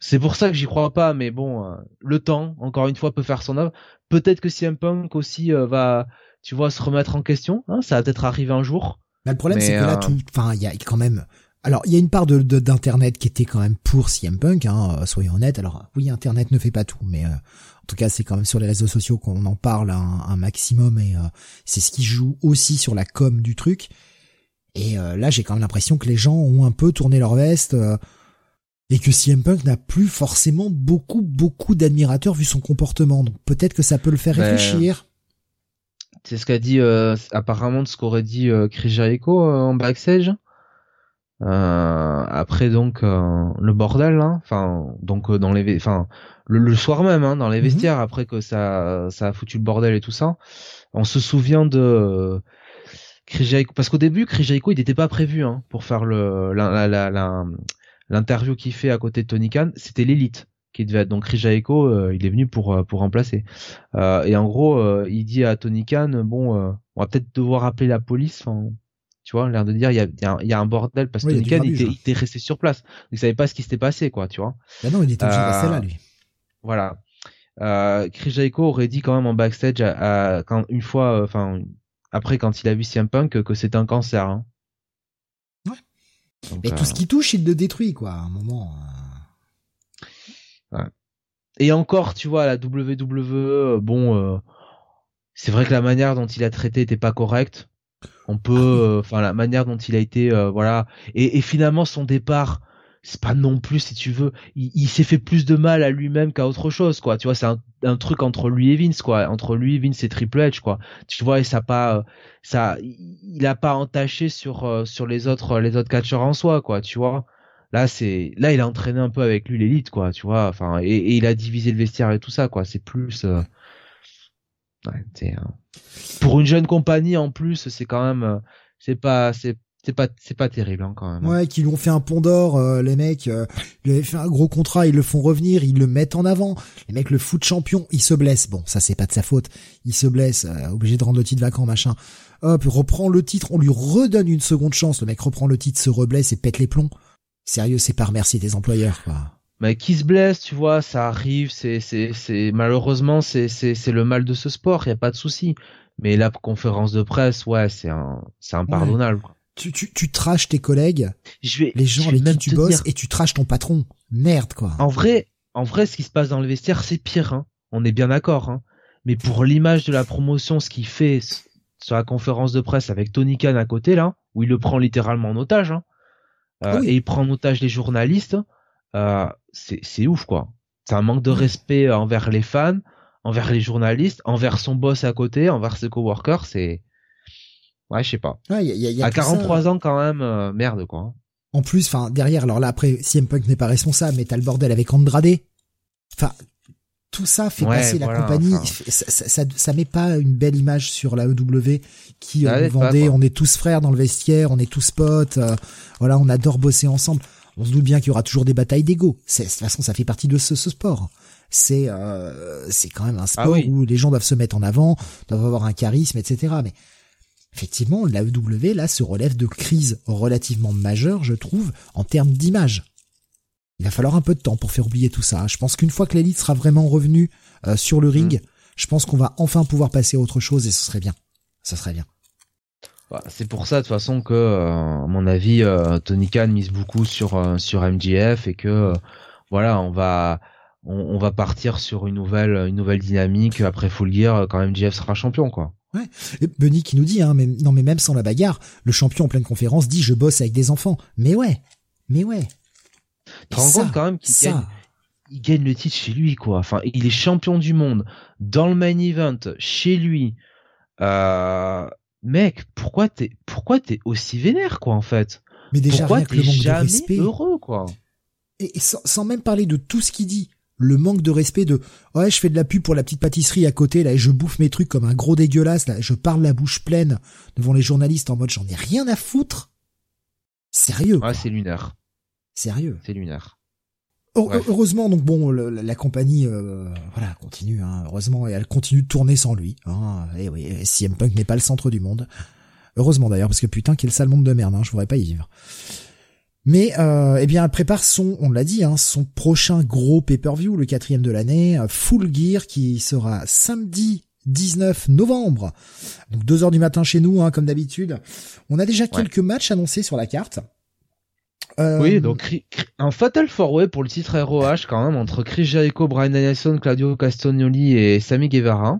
c'est pour ça que j'y crois pas mais bon euh, le temps encore une fois peut faire son œuvre. Peut-être que CM Punk aussi va tu vois, se remettre en question. Hein, ça va peut-être arriver un jour. Mais le problème, c'est que là, euh, tout, enfin, il y a quand même. Alors, il y a une part de d'internet qui était quand même pour CM Punk, hein, euh, soyons honnêtes. Alors, oui, internet ne fait pas tout, mais euh, en tout cas, c'est quand même sur les réseaux sociaux qu'on en parle un, maximum, et c'est ce qui joue aussi sur la com du truc. Et là, j'ai quand même l'impression que les gens ont un peu tourné leur veste et que CM Punk n'a plus forcément beaucoup, beaucoup d'admirateurs vu son comportement. Donc peut-être que ça peut le faire ben, réfléchir. C'est ce qu'a dit euh, apparemment de ce qu'aurait dit euh, Chris Jericho euh, en backstage. Euh, après donc le bordel, hein. enfin donc dans les, enfin le, soir même hein, dans les mhm. vestiaires après que ça ça a foutu le bordel et tout ça. On se souvient de Chris Jericho parce qu'au début Chris Jericho il n'était pas prévu hein, pour faire le l'interview qu'il fait à côté de Tony Khan, c'était l'élite qui devait être donc Rijaeko, euh, il est venu pour euh, pour remplacer. Euh, et en gros, il dit à Tony Khan, bon, on va peut-être devoir appeler la police. tu vois, l'air de dire, il y a, y, y a, un bordel parce que Tony Khan il, était, resté sur place, il savait pas ce qui s'était passé, quoi, tu vois. Bah non, il était obligé de rester là, lui. Voilà. Euh, Chris aurait dit quand même en backstage, à, quand une fois, enfin après quand il a vu CM Punk que c'était un cancer. Hein. Ouais. Mais tout ce qui touche, il le détruit, quoi. À un moment. Et encore, tu vois, la WWE, euh, bon, euh, c'est vrai que la manière dont il a traité était pas correcte. On peut, ah euh, enfin, la manière dont il a été, voilà. Et, finalement, son départ, c'est pas non plus, si tu veux, il, s'est fait plus de mal à lui-même qu'à autre chose, quoi. Tu vois, c'est un, truc entre lui et Vince, quoi. Entre lui, Vince et Triple H, quoi. Tu vois, et ça pas, ça, il a pas entaché sur sur les autres les autres catcheurs en soi, quoi. Tu vois. Là, c'est là, il a entraîné un peu avec lui l'élite, quoi, tu vois. Enfin, et, il a divisé le vestiaire et tout ça, quoi. C'est plus. Euh, ouais, Pour une jeune compagnie, en plus, c'est quand même, euh, c'est pas, c'est c'est pas c'est pas terrible hein, quand même. Hein. Ouais, qui lui ont fait un pont d'or, euh, les mecs, euh, ils avaient fait un gros contrat, ils le font revenir, ils le mettent en avant. Les mecs le foutent champion, il se blesse. Bon, ça c'est pas de sa faute. Il se blesse, obligé de rendre le titre vacant, machin. Hop, reprend le titre, on lui redonne une seconde chance. Le mec reprend le titre, se reblesse et pète les plombs. Sérieux, c'est par merci des employeurs, quoi. Mais qui se blesse, tu vois, ça arrive, c'est, c'est, c'est, malheureusement, c'est, c'est, c'est le mal de ce sport, y a pas de souci. Mais la conférence de presse, ouais, c'est un, c'est impardonnable. tu, tu, tu traches tes collègues, Je vais, les gens avec qui tu bosses dire, et tu traches ton patron. Merde, quoi. En vrai, en vrai, ce qui se passe dans le vestiaire, c'est pire. Hein. On est bien d'accord. Hein. Mais pour l'image de la promotion, ce qu'il fait sur la conférence de presse avec Tony Khan à côté là, où il le prend littéralement en otage, hein, oui. et il prend en otage les journalistes, euh, c'est ouf quoi. C'est un manque de respect envers les fans, envers les journalistes, envers son boss à côté, envers ses coworkers. C'est ouais, je sais pas. Ouais, y a- y a- À que ça. 43 ans quand même, euh, merde quoi. En plus, enfin derrière, alors là après, CM Punk n'est pas responsable, mais t'as le bordel avec Andrade. Enfin, tout ça fait Ouais, passer la compagnie. enfin. Ça, ça, ça, ça met pas une belle image sur la EW qui euh, pas, vendait. on est tous frères dans le vestiaire, on est tous potes. euh, voilà, on adore bosser ensemble. On se doute bien qu'il y aura toujours des batailles d'ego. C'est- De toute façon, ça fait partie de ce, ce sport. C'est euh, c'est quand même un sport Ah oui. où les gens doivent se mettre en avant, doivent avoir un charisme, etc. Mais effectivement, la EW là se relève de crises relativement majeures, je trouve, en termes d'image. Il va falloir un peu de temps pour faire oublier tout ça. Je pense qu'une fois que l'élite sera vraiment revenue euh, sur le ring, je pense qu'on va enfin pouvoir passer à autre chose et ce serait bien. Ça serait bien. Bah, c'est pour ça de toute façon que, euh, à mon avis, euh, Tony Khan mise beaucoup sur sur MJF et que voilà, on va on, on va partir sur une nouvelle une nouvelle dynamique après Full Gear quand MJF sera champion quoi. Et Bunny qui nous dit, hein, mais, non mais même sans la bagarre, le champion en pleine conférence dit je bosse avec des enfants. Mais ouais, mais ouais. Te rends compte quand même qu'il gagne il gagne le titre chez lui quoi. Enfin, il est champion du monde dans le main event chez lui. Euh, mec, pourquoi t'es pourquoi t'es aussi vénère quoi en fait? Mais déjà Pourquoi t'es le manque de jamais respect. heureux quoi? Et, et sans, sans même parler de tout ce qu'il dit, le manque de respect de ouais je fais de la pub pour la petite pâtisserie à côté là et je bouffe mes trucs comme un gros dégueulasse là, je parle la bouche pleine devant les journalistes en mode j'en ai rien à foutre. Sérieux. Ouais, c'est lunaire, sérieux. c'est lunaire. Bref. Heureusement donc bon le- la, la compagnie euh, voilà continue hein, heureusement et elle continue de tourner sans lui. Hein, et oui CM Punk n'est pas le centre du monde. Heureusement d'ailleurs parce que putain quel sale monde de merde hein, je voudrais pas y vivre. Mais euh, eh bien elle prépare son on l'a dit hein, son prochain gros pay-per-view le quatrième de l'année Full Gear qui sera samedi 19 novembre. Donc 2 heures du matin chez nous hein, comme d'habitude. On a déjà quelques matchs annoncés sur la carte. Euh, Oui, donc un Fatal Four Way pour le titre ROH quand même entre Chris Jericho, Brian Danielson, Claudio Castagnoli et Sammy Guevara.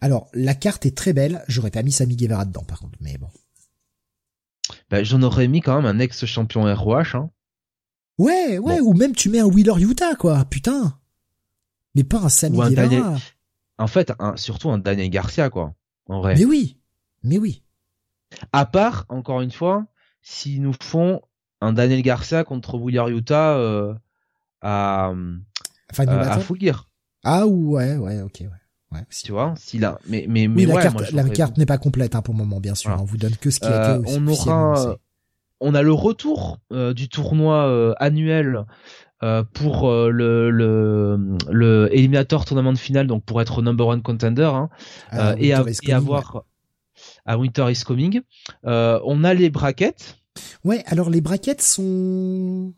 Alors, la carte est très belle. J'aurais pas mis Sami Guevara dedans, par contre. Mais bon. Ben, j'en aurais mis quand même un ex-champion ROH. Hein. Ouais, ouais. Bon. Ou même tu mets un Wheeler Utah, quoi. Putain. Mais pas un Sami Ou un Guevara. Daniel- En fait, un, surtout un Daniel Garcia quoi. En vrai. Mais oui. Mais oui. À part, encore une fois, s'ils nous font un Daniel Garcia contre Wheeler Utah euh, à, euh, à. Full Gear. Ah ouais, ouais, ok, ouais. Tu vois, s'il a. Mais, mais, Oui, mais la ouais, carte, moi, la carte n'est pas complète hein, pour le moment, bien sûr. Voilà. On vous donne que ce qui a Euh, été on aura, on a le retour euh, du tournoi euh, annuel euh, pour euh, le, le le Eliminator Tournament Final, donc pour être number one contender hein, Ah, euh, et, à- et avoir à Winter is Coming. Euh, on a les brackets. Ouais, alors les brackets sont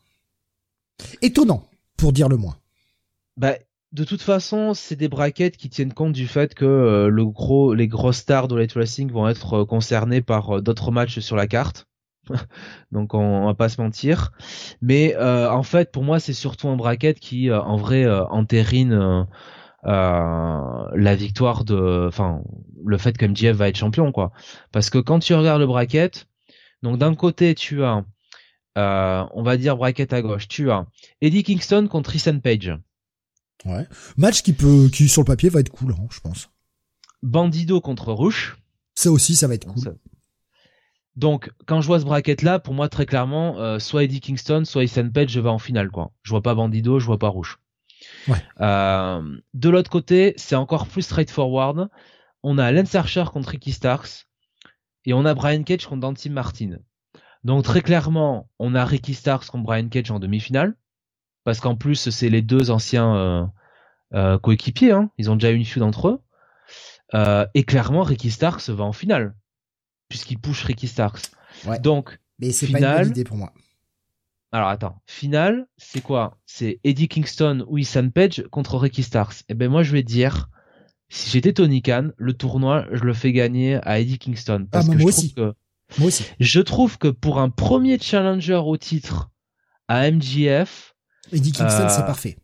étonnants, pour dire le moins. Bah, de toute façon, c'est des brackets qui tiennent compte du fait que euh, le gros, les grosses stars de Light Racing vont être euh, concernés par euh, d'autres matchs sur la carte. Donc on, on va pas se mentir. Mais euh, en fait, pour moi, c'est surtout un bracket qui, en vrai, entérine la victoire de, enfin, le fait que MJF va être champion, quoi. Parce que quand tu regardes le bracket, donc d'un côté tu as, euh, on va dire bracket à gauche, tu as Eddie Kingston contre Ethan Page. Ouais. Match qui peut, qui sur le papier va être cool, hein, je pense. Bandido contre Rush. Ça aussi, ça va être cool. Donc, quand je vois ce bracket là, pour moi très clairement, euh, soit Eddie Kingston, soit Ethan Page, je vais en finale quoi. Je vois pas Bandido, je vois pas Rush. Ouais. Euh, de l'autre côté, c'est encore plus straightforward. On a Lance Archer contre Ricky Starks et on a Brian Cage contre Dante Martin. Donc très clairement, on a Ricky Starks contre Brian Cage en demi-finale parce qu'en plus c'est les deux anciens euh, euh, coéquipiers. Hein. Ils ont déjà eu une feud entre eux. Euh, et clairement, Ricky Starks va en finale puisqu'il push Ricky Starks. Ouais. Donc, Mais c'est pas une bonne idée pour moi. alors attends, finale, c'est quoi? C'est Eddie Kingston ou Ethan Page contre Ricky Starks. Et ben moi je vais dire, si j'étais Tony Khan, le tournoi, je le fais gagner à Eddie Kingston parce Ah, que moi je aussi. trouve que Moi aussi. Je trouve que pour un premier challenger au titre à MJF, Eddie Kingston, Euh, c'est parfait.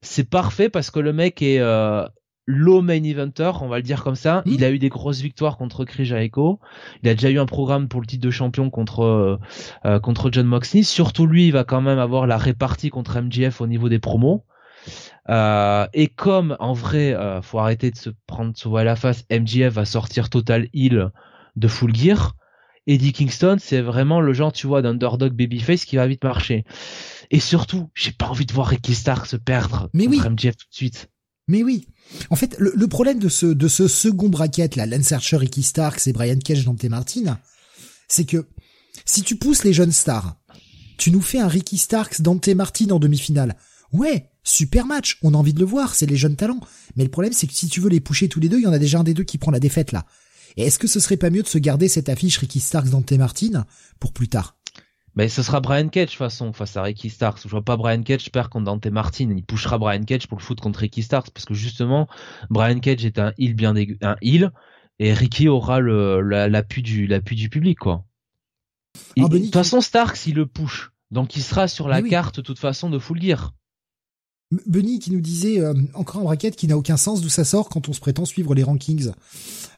c'est parfait parce que le mec est euh, low main eventer, on va le dire comme ça. Mhm. Il a eu des grosses victoires contre Chris Jericho. Il a déjà eu un programme pour le titre de champion contre euh, euh, contre John Moxley. Surtout lui, il va quand même avoir la répartie contre MJF au niveau des promos. Euh, et comme en vrai, euh, faut arrêter de se prendre voir à la face, MJF va sortir total heal de Full Gear. Eddie Kingston, c'est vraiment le genre, tu vois, d'underdog babyface qui va vite marcher. Et surtout, j'ai pas envie de voir Ricky Stark se perdre Mais contre oui. MJF tout de suite. Mais oui. En fait, le, le problème de ce, de ce second bracket, là, Lance Archer, Ricky Starks et Brian Cage, Dante Martin, c'est que si tu pousses les jeunes stars, tu nous fais un Ricky Starks, Dante Martin en demi-finale. Ouais, super match, on a envie de le voir, c'est les jeunes talents. Mais le problème, c'est que si tu veux les pousser tous les deux, il y en a déjà un des deux qui prend la défaite, là. Et est-ce que ce serait pas mieux de se garder cette affiche Ricky Starks, Dante Martin pour plus tard? Mais ce sera Brian Cage de toute façon face à Ricky Starks. Je vois pas Brian Cage perdre contre Dante Martin. Il pushera Brian Cage pour le foot contre Ricky Starks parce que justement Brian Cage est un heel bien dégueu, un heel et Ricky aura le la- l'appui du l'appui du public quoi. Ah, de toute façon Starks il le push donc il sera sur la oui. carte de toute façon de Full Gear. Benny qui nous disait euh, encore un bracket qui n'a aucun sens d'où ça sort quand on se prétend suivre les rankings.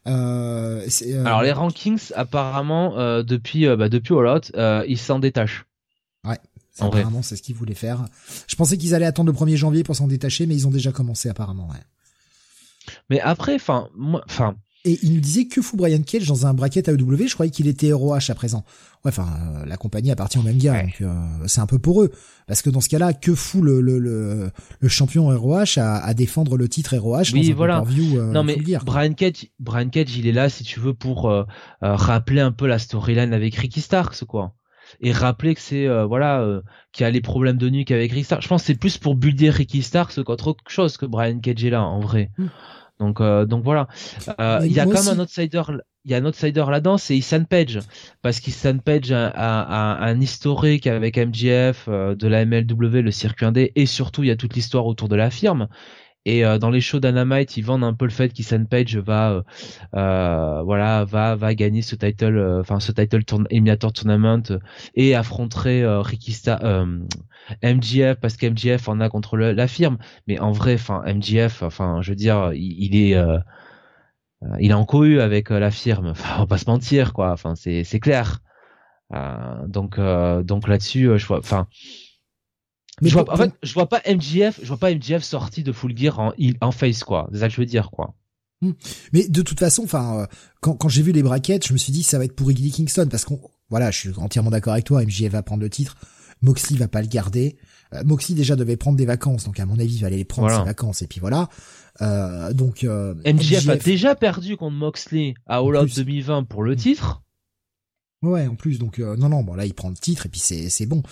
Euh, c'est, euh, Alors les rankings apparemment euh, depuis euh, bah, depuis All Out euh, ils s'en détachent. en vrai. apparemment c'est ce qu'ils voulaient faire. Je pensais qu'ils allaient attendre le 1er janvier pour s'en détacher, mais ils ont déjà commencé apparemment. Ouais. Mais après enfin moi enfin Et il nous disait que fout Brian Cage dans un bracket AEW. Je croyais qu'il était ROH à présent. Ouais, enfin euh, la compagnie appartient au même gars, Ouais. donc euh, c'est un peu pour eux. Parce que dans ce cas-là, que fout le le, le, le champion ROH à, à défendre le titre ROH Oui, dans un voilà. pay-per-view, euh, non mais. Brian Cage, Brian Cage, il est là si tu veux pour euh, rappeler un peu la storyline avec Ricky Starks quoi. Et rappeler que c'est voilà qu'il y a les problèmes de nuque avec Ricky Starks. Je pense que c'est plus pour builder Ricky Starks qu'autre chose que Brian Cage est là en vrai. Mm. Donc euh, donc voilà. Euh, il y a quand même un outsider il y a un outsider là-dedans, c'est Ethan Page parce qu'Ethan Page a, a- a un historique avec MJF euh, de la MLW, le circuit indé et surtout il y a toute l'histoire autour de la firme. Et euh, dans les shows d'Anamite, ils vendent un peu le fait qu'Ethan Page va, euh, euh, voilà, va va gagner ce title, enfin ce title Eliminator Tournament et affronterait Ricky Sta- euh, MJF parce qu'MJF en a contre la firme. Mais en vrai, enfin MJF, enfin je veux dire, il, est il en cohue avec la firme. Enfin, on va pas se mentir, quoi. Enfin, c'est clair. Donc donc là-dessus, je vois, enfin. Mais je vois, en fait, je vois pas MJF, je vois pas MJF sorti de Full Gear en, en face, quoi. C'est ça que je veux dire, quoi. Mais de toute façon, enfin, euh, quand, quand j'ai vu les brackets, je me suis dit ça va être pour Eddie Kingston parce qu'on, voilà, je suis entièrement d'accord avec toi. MJF va prendre le titre, Moxley va pas le garder. Euh, Moxley déjà devait prendre des vacances, donc à mon avis, il va aller prendre Voilà. ses vacances et puis voilà. Euh, donc euh, MJF, a déjà perdu contre Moxley à All Out plus. 2020 pour le titre. ouais, en plus, donc euh, non, non, bon là, il prend le titre et puis c'est c'est bon.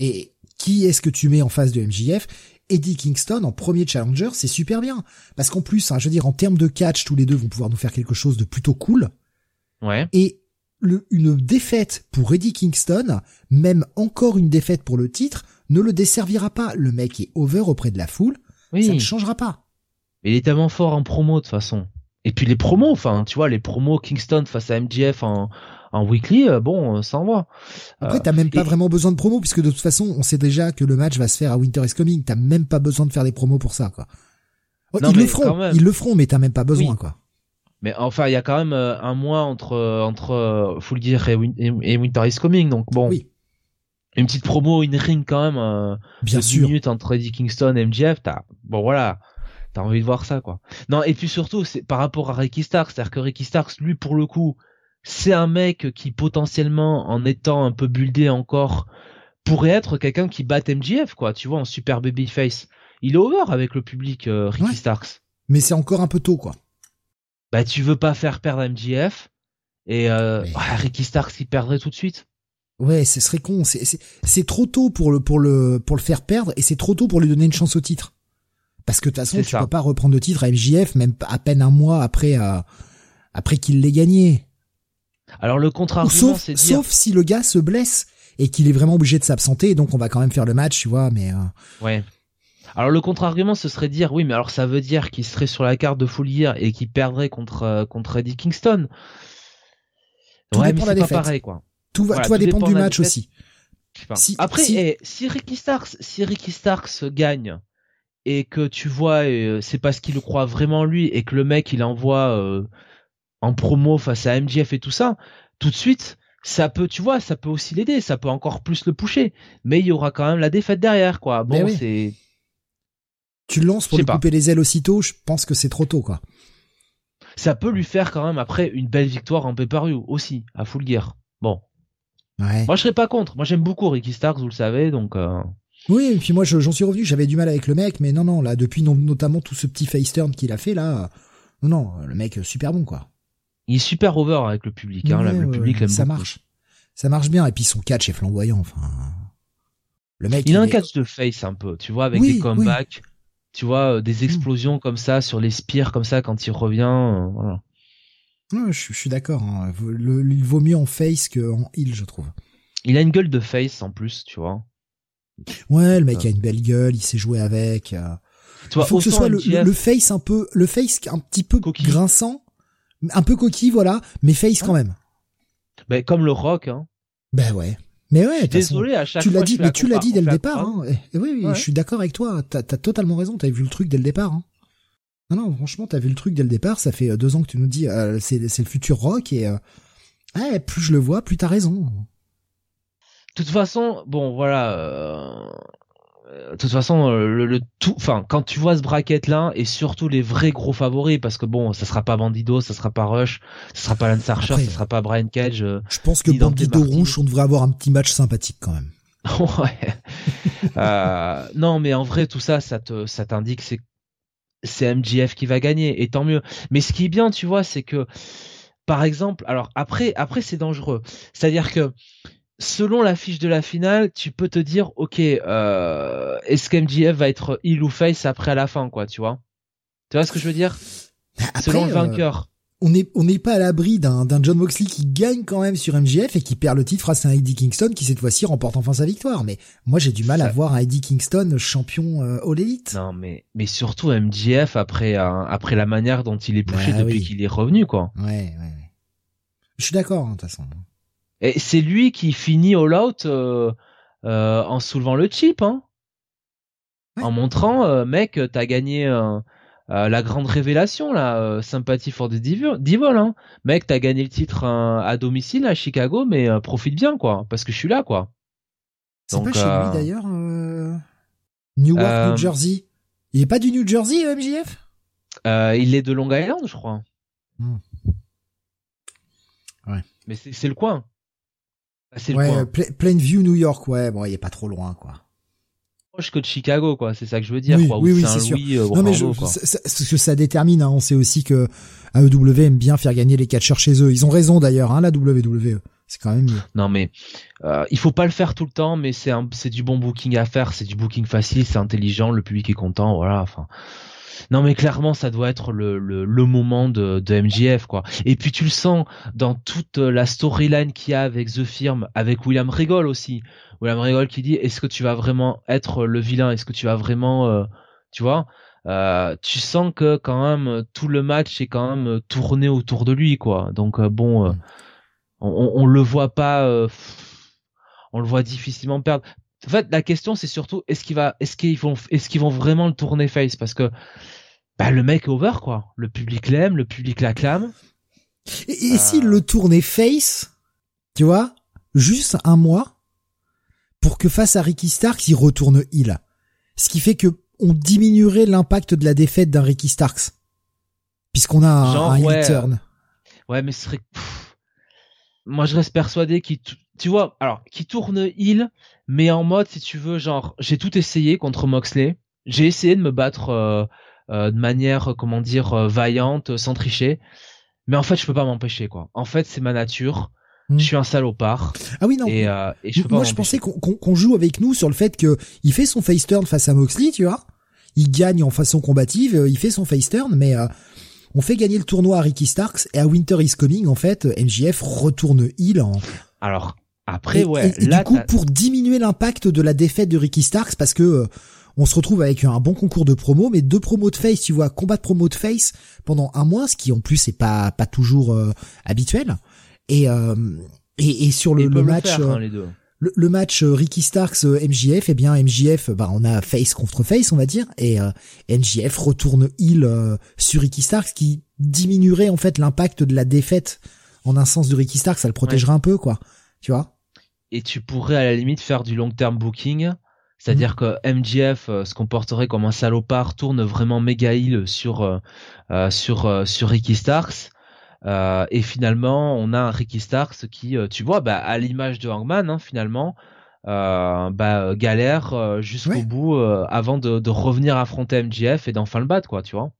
Et qui est-ce que tu mets en face de MJF Eddie Kingston en premier challenger, c'est super bien parce qu'en plus, hein, je veux dire, en termes de catch, tous les deux vont pouvoir nous faire quelque chose de plutôt cool. Ouais. Et le, une défaite pour Eddie Kingston, même encore une défaite pour le titre, ne le desservira pas. Le mec est over auprès de la foule, Oui. ça ne changera pas. Il est tellement fort en promo de toute façon. Et puis les promos, enfin, tu vois, les promos Kingston face à MJF en, en weekly, euh, bon, euh, ça envoie. Après, Euh, t'as même pas et- vraiment besoin de promo, puisque de toute façon, on sait déjà que le match va se faire à Winter is Coming. T'as même pas besoin de faire des promos pour ça, quoi. Oh, Non, ils le feront, ils le feront, mais t'as même pas besoin, Oui. quoi. Mais enfin, il y a quand même euh, un mois entre entre euh, Full Gear et, Win- et- Winter is Coming, donc bon, Oui. une petite promo in ring quand même. Euh, Bien de 10 sûr. minutes entre Eddie Kingston et MJF, t'as bon voilà, t'as envie de voir ça quoi. Non et puis surtout c'est par rapport à Ricky Starks, c'est-à-dire que Ricky Starks lui pour le coup c'est un mec qui potentiellement en étant un peu buildé encore pourrait être quelqu'un qui batte MJF quoi, tu vois en super babyface. Il est over avec le public euh, Ricky Ouais. Starks. Mais c'est encore un peu tôt, quoi. Bah tu veux pas faire perdre MJF et euh, Mais- Ricky Starks il perdrait tout de suite. Ouais, ce serait con. C'est, trop tôt pour le, pour le, pour le faire perdre et c'est trop tôt pour lui donner une chance au titre. Parce que de toute façon, tu ça. peux pas reprendre le titre à MJF même à peine un mois après, euh, après qu'il l'ait gagné. Alors le contre-argument sauf, c'est de dire sauf si le gars se blesse et qu'il est vraiment obligé de s'absenter, donc on va quand même faire le match, tu vois, mais, euh, Ouais. Alors le contre-argument ce serait dire oui mais alors ça veut dire qu'il serait sur la carte de Full Gear et qu'il perdrait contre euh, contre Eddie Kingston. Tout ouais, dépend mais c'est pas pareil, quoi. Tout va, Voilà, tout va tout dépendre dépend du match aussi. Si- Après, si- eh, si Ricky Starks, si Ricky Starks gagne et que tu vois, euh, c'est parce qu'il le croit vraiment en lui et que le mec il envoie euh, en promo face à MJF et tout ça, tout de suite, ça peut, tu vois, ça peut aussi l'aider, ça peut encore plus le pousser. Mais il y aura quand même la défaite derrière, quoi. Bon, oui. c'est Tu le lances pour lui pas. couper les ailes aussitôt, je pense que c'est trop tôt, quoi. ça peut lui faire quand même après une belle victoire en pay-per-view aussi à Full Gear. Bon, Ouais. moi je serais pas contre. Moi j'aime beaucoup Ricky Starks, vous le savez, donc. euh, Oui, et puis moi, je- j'en suis revenu, j'avais du mal avec le mec, mais non, non, là, depuis no- notamment tout ce petit face turn qu'il a fait, là, non, non, le mec, super bon, quoi. Il est super over avec le public. Hein, là, Ouais, le public ouais, ça beaucoup. marche. Ça marche bien, et puis son catch est flamboyant, enfin. Le mec, Il a un est- catch de face un peu, tu vois, avec Oui, des comebacks, tu vois, euh, des explosions comme ça sur les spires comme ça quand il revient. euh, voilà. Je, je suis d'accord, hein. Il vaut mieux en face qu'en heal, je trouve. Il a une gueule de face en plus, tu vois. Ouais, le mec Ah. a une belle gueule, il sait jouer avec. euh. Tu vois, il faut que ce soit le, MJF, le- le face un peu, le face un petit peu Coquille. grinçant, un peu coquille, voilà, mais face quand même. ben, comme le rock, hein. Ben ouais. Mais ouais, façon, Désolé à chaque tu l'as dit, mais la tu l'as dit dès le départ. Hein. Et, oui, oui, Ouais. je suis d'accord avec toi. T'as as totalement raison. T'avais vu le truc dès le départ. Hein. Non, non, franchement, t'as vu le truc dès le départ. Ça fait euh, deux ans que tu nous dis, euh, c'est c'est le futur rock et euh, ouais, plus je le vois, plus t'as raison. De toute façon, bon, voilà. euh, De toute façon, euh, le, le tout, enfin, quand tu vois ce bracket là, et surtout les vrais gros favoris, parce que bon, ça sera pas Bandido, ça sera pas Rush, ça sera pas Lance Archer, Après, ça sera pas Brian Cage. euh, Je pense que Bandido. Rouge, on devrait avoir un petit match sympathique quand même. ouais. Euh, non, mais en vrai, tout ça, ça te, ça t'indique que c'est, c'est MJF qui va gagner, et tant mieux. Mais ce qui est bien, tu vois, c'est que, par exemple, alors après, après c'est dangereux. C'est-à-dire que, selon la fiche de la finale, tu peux te dire, ok, euh, est-ce qu'MJF va être heel ou face après à la fin, quoi, tu vois? Tu vois ce que je veux dire? Après, Selon le euh, vainqueur. on n'est on pas à l'abri d'un John Moxley qui gagne quand même sur MJF et qui perd le titre face à un Eddie Kingston qui cette fois-ci remporte enfin sa victoire. Mais moi j'ai du mal à voir un Eddie Kingston champion euh, All Elite. Non, mais, mais surtout MJF après, après la manière dont il est poussé Bah depuis oui. qu'il est revenu, quoi. Ouais, ouais, ouais. Je suis d'accord, hein, de toute façon. Et c'est lui qui finit All Out euh, euh, en soulevant le chip, hein. Ouais. En montrant, euh, mec, t'as gagné euh, euh, la grande révélation, là, euh, Sympathie for the Devil, Devil, hein. Mec, t'as gagné le titre euh, à domicile à Chicago, mais euh, profite bien, quoi, parce que je suis là, quoi. C'est pas chez lui d'ailleurs. Euh... Newark, New Jersey. Il est pas du New Jersey, MJF Euh, il est de Long Island, je crois. Hmm. Ouais. Mais c'est le coin. C'est Ouais, Pla- Plainview, New York. Ouais, bon, il est pas trop loin, quoi. Proche que de Chicago, quoi. C'est ça que je veux dire, Oui, quoi. oui, Ou oui, c'est euh, Non mais je, quoi. ça- ce que ça détermine, hein, on sait aussi que AEW aime bien faire gagner les catcheurs chez eux. Ils ont raison d'ailleurs, hein, la WWE. C'est quand même mieux. Non mais euh, il faut pas le faire tout le temps, mais c'est un, c'est du bon booking à faire, c'est du booking facile, c'est intelligent, le public est content, voilà. Enfin, non mais clairement ça doit être le le, le moment de, de MJF quoi. Et puis tu le sens dans toute la storyline qu'il y a avec The Firm, avec William Regal aussi. William Regal qui dit est-ce que tu vas vraiment être le vilain, est-ce que tu vas vraiment, euh, tu vois? Euh, tu sens que quand même tout le match est quand même tourné autour de lui quoi. Donc euh, bon, euh, on, on, on le voit pas, euh, on le voit difficilement perdre. En fait, la question c'est surtout est-ce qu'il va, est-ce qu'ils vont, est-ce qu'ils vont vraiment le tourner face? Parce que bah, le mec est over quoi. Le public l'aime, le public l'acclame. Et, et Euh. s'il le tournait face, tu vois, juste un mois, pour que face à Ricky Starks, il retourne heel. Ce qui fait que on diminuerait l'impact de la défaite d'un Ricky Starks. Puisqu'on a un, Genre, un heel ouais, turn. Ouais, mais ce serait. pff. Moi, je reste persuadé qu'il, tu vois, alors qu'il tourne heel, mais en mode, si tu veux, genre, j'ai tout essayé contre Moxley. J'ai essayé de me battre euh, euh, de manière, comment dire, euh, vaillante, sans tricher. Mais en fait, je peux pas m'empêcher, quoi. En fait, c'est ma nature. Hmm. Je suis un salopard. Ah oui, non. Et, euh, et je peux pas Moi, je pensais qu'on joue avec nous sur le fait que il fait son face turn face à Moxley, tu vois. Il gagne en façon combative, euh, il fait son face turn, mais euh, on fait gagner le tournoi à Ricky Starks et à Winter is Coming, en fait, euh, MJF retourne heel en. Alors, après, et, ouais, et- et là, du coup, pour diminuer l'impact de la défaite de Ricky Starks, parce que euh, on se retrouve avec un bon concours de promos, mais deux promos de face, tu vois, combat de promo de face pendant un mois, ce qui en plus est pas pas toujours euh, habituel. Et et, et sur le, le match. hein, les deux le, match euh, Ricky Starks euh, MJF, eh bien MJF, bah on a face contre face, on va dire, et euh, MJF retourne heal sur Ricky Starks, qui diminuerait en fait l'impact de la défaite en un sens de Ricky Starks, ça le protégerait un peu, quoi. Tu vois? Et tu pourrais à la limite faire du long term booking, c'est-à-dire mhm. que MJF se comporterait comme un salopard, tourne vraiment méga heal sur sur sur Ricky Starks euh, et finalement, on a un Ricky Starks qui, euh, tu vois, bah, à l'image de Hangman, hein, finalement, euh, bah, galère euh, jusqu'au bout avant de, de, revenir affronter MJF et d'enfin le battre, quoi, tu vois.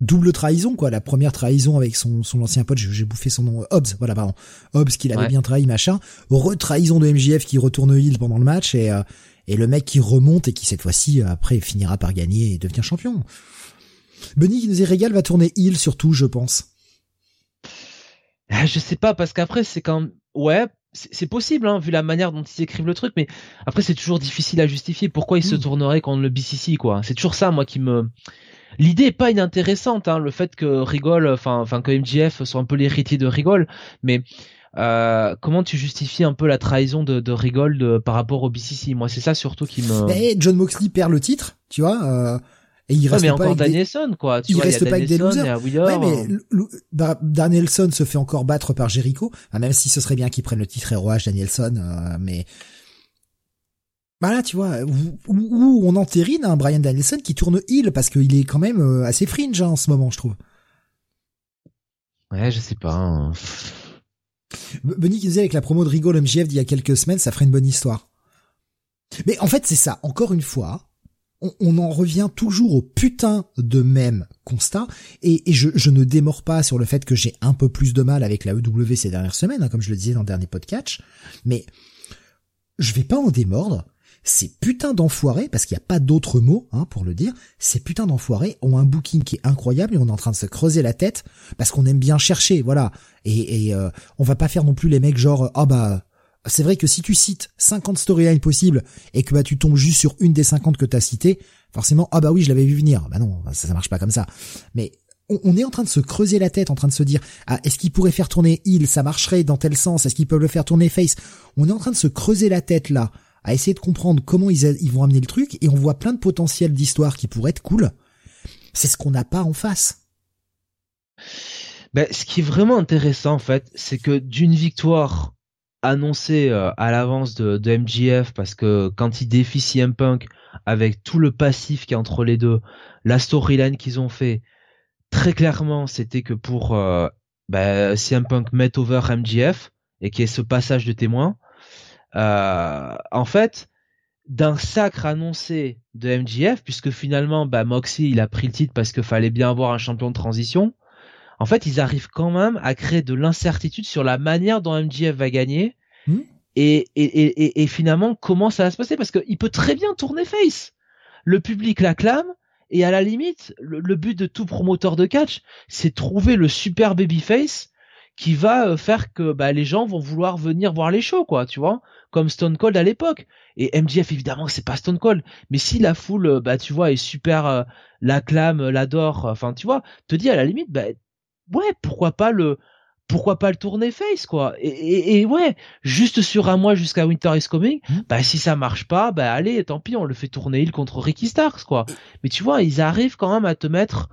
Double trahison, quoi. La première trahison avec son, son ancien pote, j'ai bouffé son nom, Hobbs, voilà, pardon. Hobbs qu'il avait bien trahi, machin. Retrahison de MJF qui retourne heal pendant le match et, et le mec qui remonte et qui cette fois-ci, après, finira par gagner et devenir champion. Benny qui nous régale va tourner heal surtout, je pense. Ah, je sais pas, parce qu'après, c'est quand même... Ouais, c'est possible, hein, vu la manière dont ils écrivent le truc, mais après, c'est toujours difficile à justifier. Pourquoi ils se hmm. tourneraient contre le BCC, quoi C'est toujours ça, moi, qui me... L'idée est pas inintéressante, hein, le fait que Rigole, enfin, enfin que MJF soit un peu l'héritier de Rigole, mais euh, comment tu justifies un peu la trahison de, de Rigole par rapport au BCC Moi, c'est ça surtout qui me. Mais John Moxley perd le titre, tu vois. Euh, et il reste mais pas encore Danielson, quoi. Tu il vois, reste il y a pas avec des losers. Ouais, mais Danielson se fait encore battre par Jericho. même si ce serait bien qu'il prenne le titre ROH Danielson, euh, mais voilà, tu vois, où, on entérine un Brian Danielson qui tourne heel parce qu'il est quand même euh, assez fringe hein, en ce moment, je trouve. Ouais, je sais pas. Hein. Benny qui disait avec la promo de Rigol MJF d'il y a quelques semaines, ça ferait une bonne histoire. Mais en fait, c'est ça. Encore une fois, on, en revient toujours au putain de même constat, et, je, ne démords pas sur le fait que j'ai un peu plus de mal avec la EW ces dernières semaines, hein, comme je le disais dans le dernier podcast, mais je vais pas en démordre. Ces putains d'enfoirés, parce qu'il n'y a pas d'autre mot hein, pour le dire, ces putains d'enfoirés ont un booking qui est incroyable et on est en train de se creuser la tête parce qu'on aime bien chercher, voilà. Et, et euh, on va pas faire non plus les mecs genre ah bah c'est vrai que si tu cites 50 storylines possibles et que bah tu tombes juste sur une des 50 que t'as citées, forcément ah bah oui je l'avais vu venir. Bah non, ça, ça marche pas comme ça. Mais on, est en train de se creuser la tête, en train de se dire ah est-ce qu'il pourrait faire tourner il, ça marcherait dans tel sens, est-ce qu'ils peuvent le faire tourner face? On est en train de se creuser la tête là, à essayer de comprendre comment ils, vont amener le truc et on voit plein de potentiel d'histoire qui pourraient être cool. C'est ce qu'on n'a pas en face. Ben, ce qui est vraiment intéressant en fait, c'est que d'une victoire annoncé euh, à l'avance de, de, MJF parce que quand il défie CM Punk avec tout le passif qui est entre les deux, la storyline qu'ils ont fait, très clairement c'était que pour euh, bah, CM Punk met over MJF et qui est ce passage de témoin. Euh, en fait, d'un sacre annoncé de MJF, puisque finalement bah, Moxie il a pris le titre parce qu'il fallait bien avoir un champion de transition, en fait, ils arrivent quand même à créer de l'incertitude sur la manière dont MJF va gagner hmm. et, et, et, et, finalement comment ça va se passer parce qu'il peut très bien tourner face. Le public l'acclame et à la limite, le, but de tout promoteur de catch, c'est trouver le super baby face qui va euh, faire que bah, les gens vont vouloir venir voir les shows, quoi, tu vois, comme Stone Cold à l'époque. Et MJF, évidemment, c'est pas Stone Cold, mais si la foule, euh, bah, tu vois, est super, euh, l'acclame, l'adore, enfin, tu vois, te dis à la limite, bah, ouais, pourquoi pas le pourquoi pas le tourner face quoi et, et, ouais juste sur un mois jusqu'à Winter is Coming mmh. bah si ça marche pas bah allez tant pis on le fait tourner il contre Ricky Starks quoi mais tu vois ils arrivent quand même à te mettre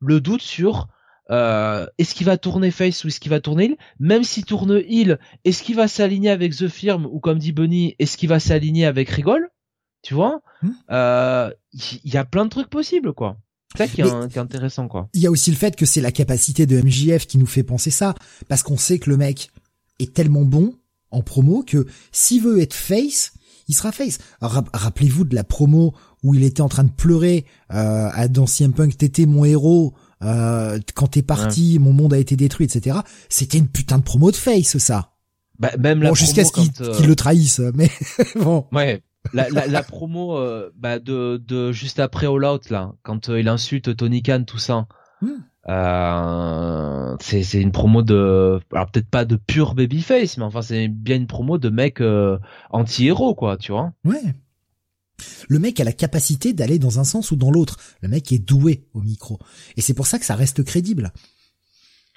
le doute sur euh, est-ce qu'il va tourner face ou est-ce qu'il va tourner il même s'il tourne il est-ce qu'il va s'aligner avec The Firm ou comme dit Bunny est-ce qu'il va s'aligner avec Rigol? Tu vois? Mmh. euh, il y, a plein de trucs possibles quoi c'est ça qui est, intéressant, quoi. Il y a aussi le fait que c'est la capacité de MJF qui nous fait penser ça, parce qu'on sait que le mec est tellement bon en promo que s'il veut être face, il sera face. Rappelez-vous de la promo où il était en train de pleurer euh, à dans CM Punk, t'étais mon héros, euh, quand t'es parti, mon monde a été détruit, etc. C'était une putain de promo de face, ça. Bah, même bon, jusqu'à ce qu'il euh, le trahisse, mais bon. Ouais, la, la, la, promo euh, bah, de, de juste après All Out là, quand euh, il insulte Tony Khan tout ça, hmm. euh, c'est c'est une promo de, alors peut-être pas de pure babyface, mais enfin c'est bien une promo de mec euh, anti-héros quoi, tu vois. Ouais. Le mec a la capacité d'aller dans un sens ou dans l'autre. Le mec est doué au micro, et c'est pour ça que ça reste crédible.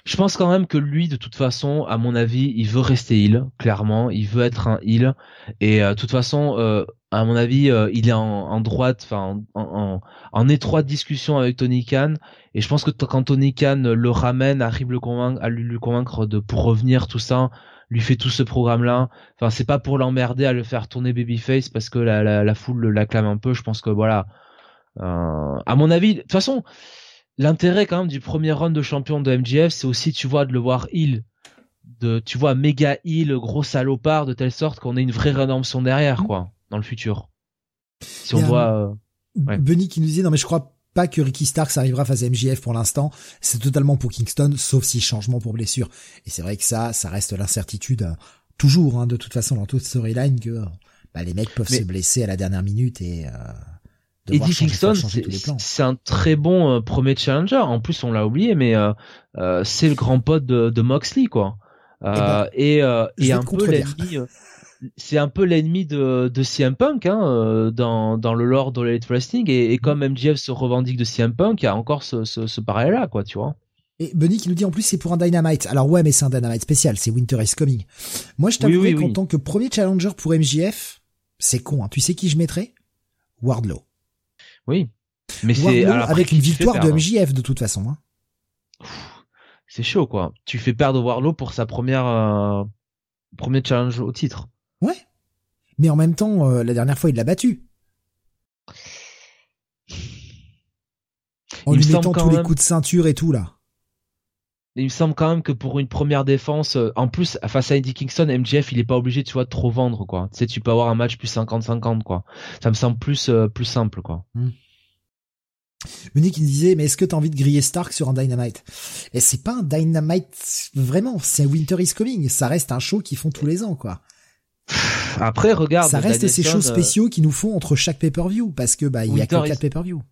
Je pense quand même que lui, de toute façon, à mon avis, il veut rester heal, clairement. Il veut être un heal. Et euh, de toute façon, euh, à mon avis, euh, il est en, droite, en, étroite discussion avec Tony Khan. Et je pense que quand Tony Khan le ramène, arrive le convaincre, à lui, lui convaincre de pour revenir, tout ça, lui fait tout ce programme-là. Enfin, c'est pas pour l'emmerder à le faire tourner babyface parce que la, la, la foule l'acclame un peu. Je pense que voilà. à mon avis, de toute façon l'intérêt quand même du premier round de champion de MGF, c'est aussi, tu vois, de le voir heal. De, tu vois, méga heal, gros salopard, de telle sorte qu'on ait une vraie rédemption derrière, mm. quoi, dans le futur. Si on voit. Euh, Benny qui nous disait, non mais je crois pas que Ricky Starks arrivera face à MJF pour l'instant. C'est totalement pour Kingston, sauf si changement pour blessure. Et c'est vrai que ça, ça reste l'incertitude, euh, toujours, hein, de toute façon, dans toute storyline, que bah, les mecs peuvent se blesser à la dernière minute et... Euh... Eddie Kingston, c'est un très bon euh, premier challenger. En plus, on l'a oublié, mais euh, euh, c'est le grand pote de, de Moxley, quoi. Eh ben, et et un peu l'ennemi. C'est un peu l'ennemi de, de CM Punk hein, dans, dans le lore de l'Elite Wrestling et, et, comme MJF se revendique de CM Punk, il y a encore ce, ce, ce parallèle-là, quoi, tu vois. Et Bunny qui nous dit en plus c'est pour un Dynamite. Alors ouais, mais c'est un Dynamite spécial, c'est Winter is Coming. Moi, je t'avoue qu'en tant que premier challenger pour MJF, c'est con. Hein. Tu sais qui je mettrais? Wardlow. Oui. Mais c'est avec une victoire de MJF de toute façon. Hein. C'est chaud quoi. Tu fais perdre Warlow pour sa première euh, premier challenge au titre. Ouais. Mais en même temps, euh, la dernière fois, il l'a battu. En lui mettant tous les coups de ceinture et tout là. Il me semble quand même que pour une première défense, euh, en plus face à Eddie Kingston, MJF il est pas obligé tu vois de trop vendre quoi. Tu sais tu peux avoir un match plus 50-50 quoi. Ça me semble plus euh, plus simple quoi. Hmm. Monique il disait mais est-ce que t'as envie de griller Stark sur un Dynamite? Et c'est pas un Dynamite vraiment, c'est Winter is Coming. Ça reste un show qu'ils font tous les ans quoi. Après regarde. Ça reste ces shows euh, spéciaux qui nous font entre chaque pay-per-view parce que bah il y a que 4 pay-per-view